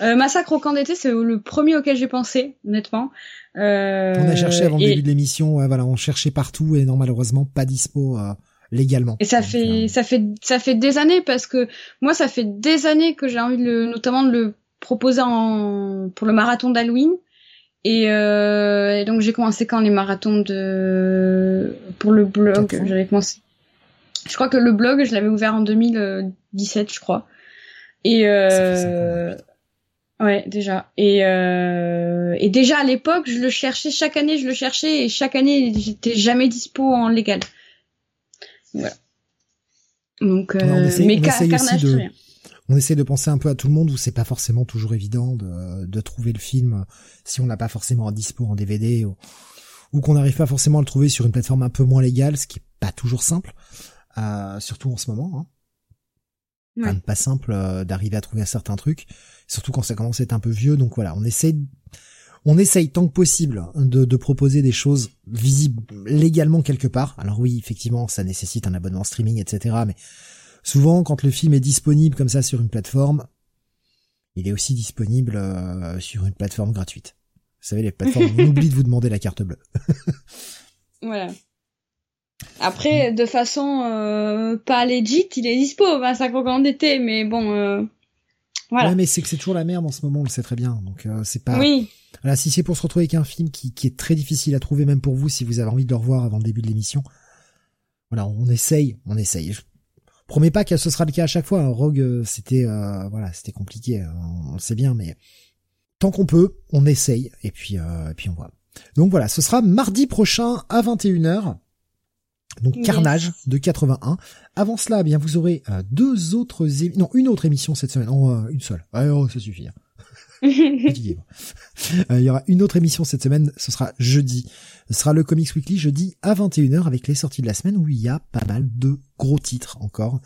Euh, Massacre au camp d'été, c'est le premier auquel j'ai pensé, honnêtement. Euh, on a cherché avant le début de l'émission, ouais, voilà, on cherchait partout et non malheureusement pas dispo euh, légalement. Et ça fait, ça fait, ça fait des années parce que moi, ça fait des années que j'ai envie de le, notamment de le proposer en, pour le marathon d'Halloween. Et, euh, et, donc j'ai commencé quand les marathons de pour le blog, j'avais commencé je crois que le blog, je l'avais ouvert en 2017, je crois. Et euh... ouais, déjà. Et euh... et déjà à l'époque, je le cherchais chaque année, je le cherchais et chaque année, j'étais jamais dispo en légal. Voilà. Donc, euh... mais Carnage, de... On essaie de penser un peu à tout le monde où c'est pas forcément toujours évident de, de trouver le film si on l'a pas forcément en dispo en DVD ou, ou qu'on n'arrive pas forcément à le trouver sur une plateforme un peu moins légale, ce qui est pas toujours simple. Euh, surtout en ce moment. Hein. pas simple euh, d'arriver à trouver un certain truc, surtout quand ça commence à être un peu vieux. Donc voilà, on essaye, on essaye tant que possible de, de proposer des choses visibles légalement quelque part. Alors oui, effectivement, ça nécessite un abonnement streaming, etc. Mais souvent, quand le film est disponible comme ça sur une plateforme, il est aussi disponible euh, sur une plateforme gratuite. Vous savez, les plateformes, on [LAUGHS] oublie de vous demander la carte bleue. voilà. Après, de façon euh, pas legit, il est dispo, ça 50 ans d'été, mais bon, euh, voilà. Ouais, mais c'est que c'est toujours la merde en ce moment, on le sait très bien. Donc euh, c'est pas. Oui. Voilà, si c'est pour se retrouver avec un film qui, qui est très difficile à trouver, même pour vous, si vous avez envie de le revoir avant le début de l'émission, voilà, on essaye, on essaye. Je promets pas que ce sera le cas à chaque fois. Hein. Rogue, c'était, voilà, c'était compliqué, on, le sait bien, mais tant qu'on peut, on essaye et puis, et puis on voit. Donc voilà, ce sera mardi prochain à 21h. Donc Carnage de 81. Avant cela, eh bien vous aurez euh, deux autres non une autre émission cette semaine, non euh, une seule. Ah, oh, ça suffit. Hein. [LAUGHS] Euh, il y aura une autre émission cette semaine, ce sera jeudi. Ce sera le Comics Weekly jeudi à 21h avec les sorties de la semaine où il y a pas mal de gros titres encore.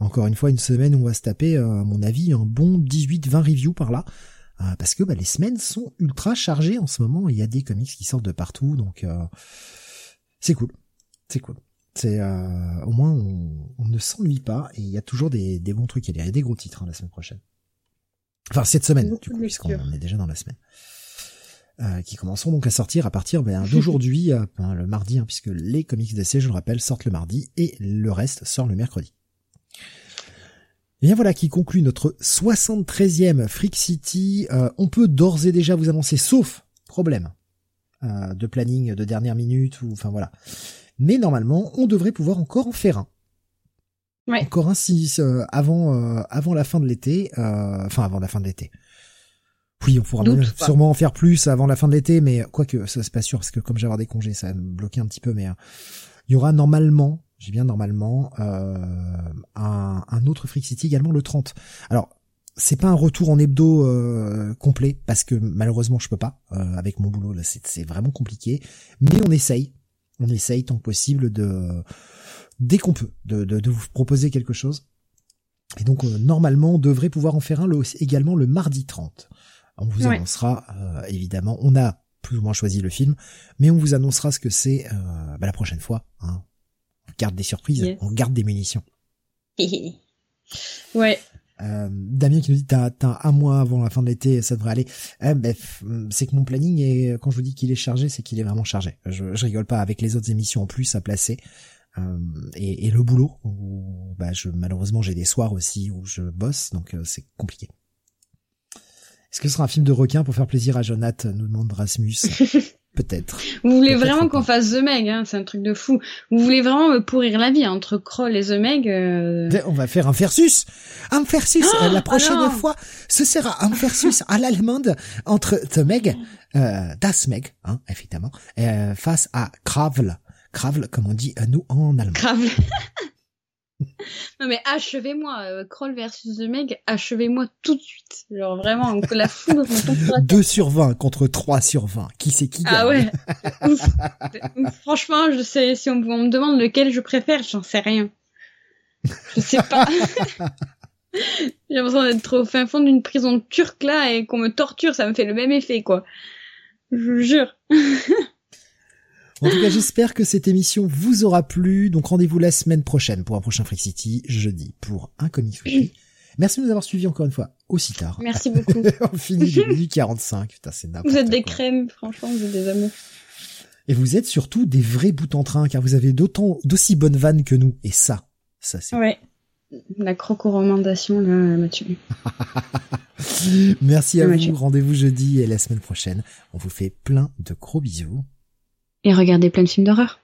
Encore une fois, une semaine où on va se taper, à mon avis, un bon 18-20 reviews par là. parce que bah, les semaines sont ultra chargées en ce moment. Il y a des comics qui sortent de partout, donc c'est cool c'est cool. C'est euh, au moins on, ne s'ennuie pas et il y a toujours des, bons trucs. Il y a des gros titres hein, la semaine prochaine. Enfin cette semaine, du coup, puisqu'on est déjà dans la semaine. Euh, qui commenceront donc à sortir à partir ben, d'aujourd'hui, euh, ben, [LAUGHS] le mardi, hein, puisque les comics d'essai, je le rappelle, sortent le mardi et le reste sort le mercredi. Et bien voilà qui conclut notre 73e Freak City. on peut d'ores et déjà vous annoncer, sauf problème de planning de dernière minute ou enfin voilà, mais normalement, on devrait pouvoir encore en faire un. Ouais. Encore un si euh, avant euh, avant la fin de l'été, euh, enfin avant la fin de l'été. Oui, on pourra sûrement en faire plus avant la fin de l'été, mais quoique ça c'est pas sûr parce que comme j'ai avoir des congés, ça va me bloquer un petit peu. Mais il y aura normalement, j'ai bien normalement, un, un, autre Freak City également le 30. Alors c'est pas un retour en hebdo complet parce que malheureusement je peux pas avec mon boulot là c'est vraiment compliqué mais on essaye on essaye tant que possible de dès qu'on peut de, de, vous proposer quelque chose. Et donc euh, normalement on devrait pouvoir en faire un le, également le mardi 30. On vous annoncera euh, évidemment, on a plus ou moins choisi le film, mais on vous annoncera ce que c'est euh, bah, la prochaine fois. Hein. On garde des surprises, on garde des munitions. [LAUGHS] ouais. Euh, Damien qui nous dit t'as t'as un mois avant la fin de l'été, ça devrait aller. Eh, ben, c'est que mon planning est quand je vous dis qu'il est chargé, c'est qu'il est vraiment chargé. Je, je rigole pas avec les autres émissions en plus à placer. Euh, et, et, le boulot où bah je malheureusement j'ai des soirs aussi où je bosse donc euh, c'est compliqué. Est-ce que ce sera un film de requin pour faire plaisir à Jonathan nous demande Rasmus [LAUGHS] Peut-être. Vous voulez vraiment qu'on fasse The Meg, hein, c'est un truc de fou. Vous voulez vraiment me pourrir la vie entre Kroll et The Meg euh... On va faire un versus. Un versus. Oh, la prochaine oh fois, ce sera un versus à l'allemande entre The Meg, euh, Das Meg, hein, évidemment, euh, face à Kravl. Kravl, comme on dit à nous en allemand. Kravl. [LAUGHS] non mais achevez-moi, euh, Kroll versus The Meg, achevez-moi tout de suite. Genre vraiment, la foudre [LAUGHS] 2 sur 20 contre 3 sur 20. Qui c'est qui Ah ouais. [LAUGHS] Franchement, je sais, si on, on, me demande lequel je préfère, j'en sais rien. Je sais pas. [LAUGHS] J'ai l'impression d'être au fin fond d'une prison turque là et qu'on me torture, ça me fait le même effet quoi. Je vous jure. En tout cas, j'espère que cette émission vous aura plu. Donc rendez-vous la semaine prochaine pour un prochain Freak City, jeudi, pour un comic free. Merci de nous avoir suivis encore une fois aussi tard. Merci [LAUGHS] beaucoup. On finit de 45. Putain, c'est Vous êtes des crèmes, franchement, vous êtes des amours. Et vous êtes surtout des vrais bouts en train, car vous avez d'autant, d'aussi bonnes vannes que nous. Et ça, ça c'est... Ouais. La croco-recommandation, là, m'a tué. [LAUGHS] Merci à vous. Rendez-vous jeudi et la semaine prochaine. On vous fait plein de gros bisous et regardez plein de films d'horreur.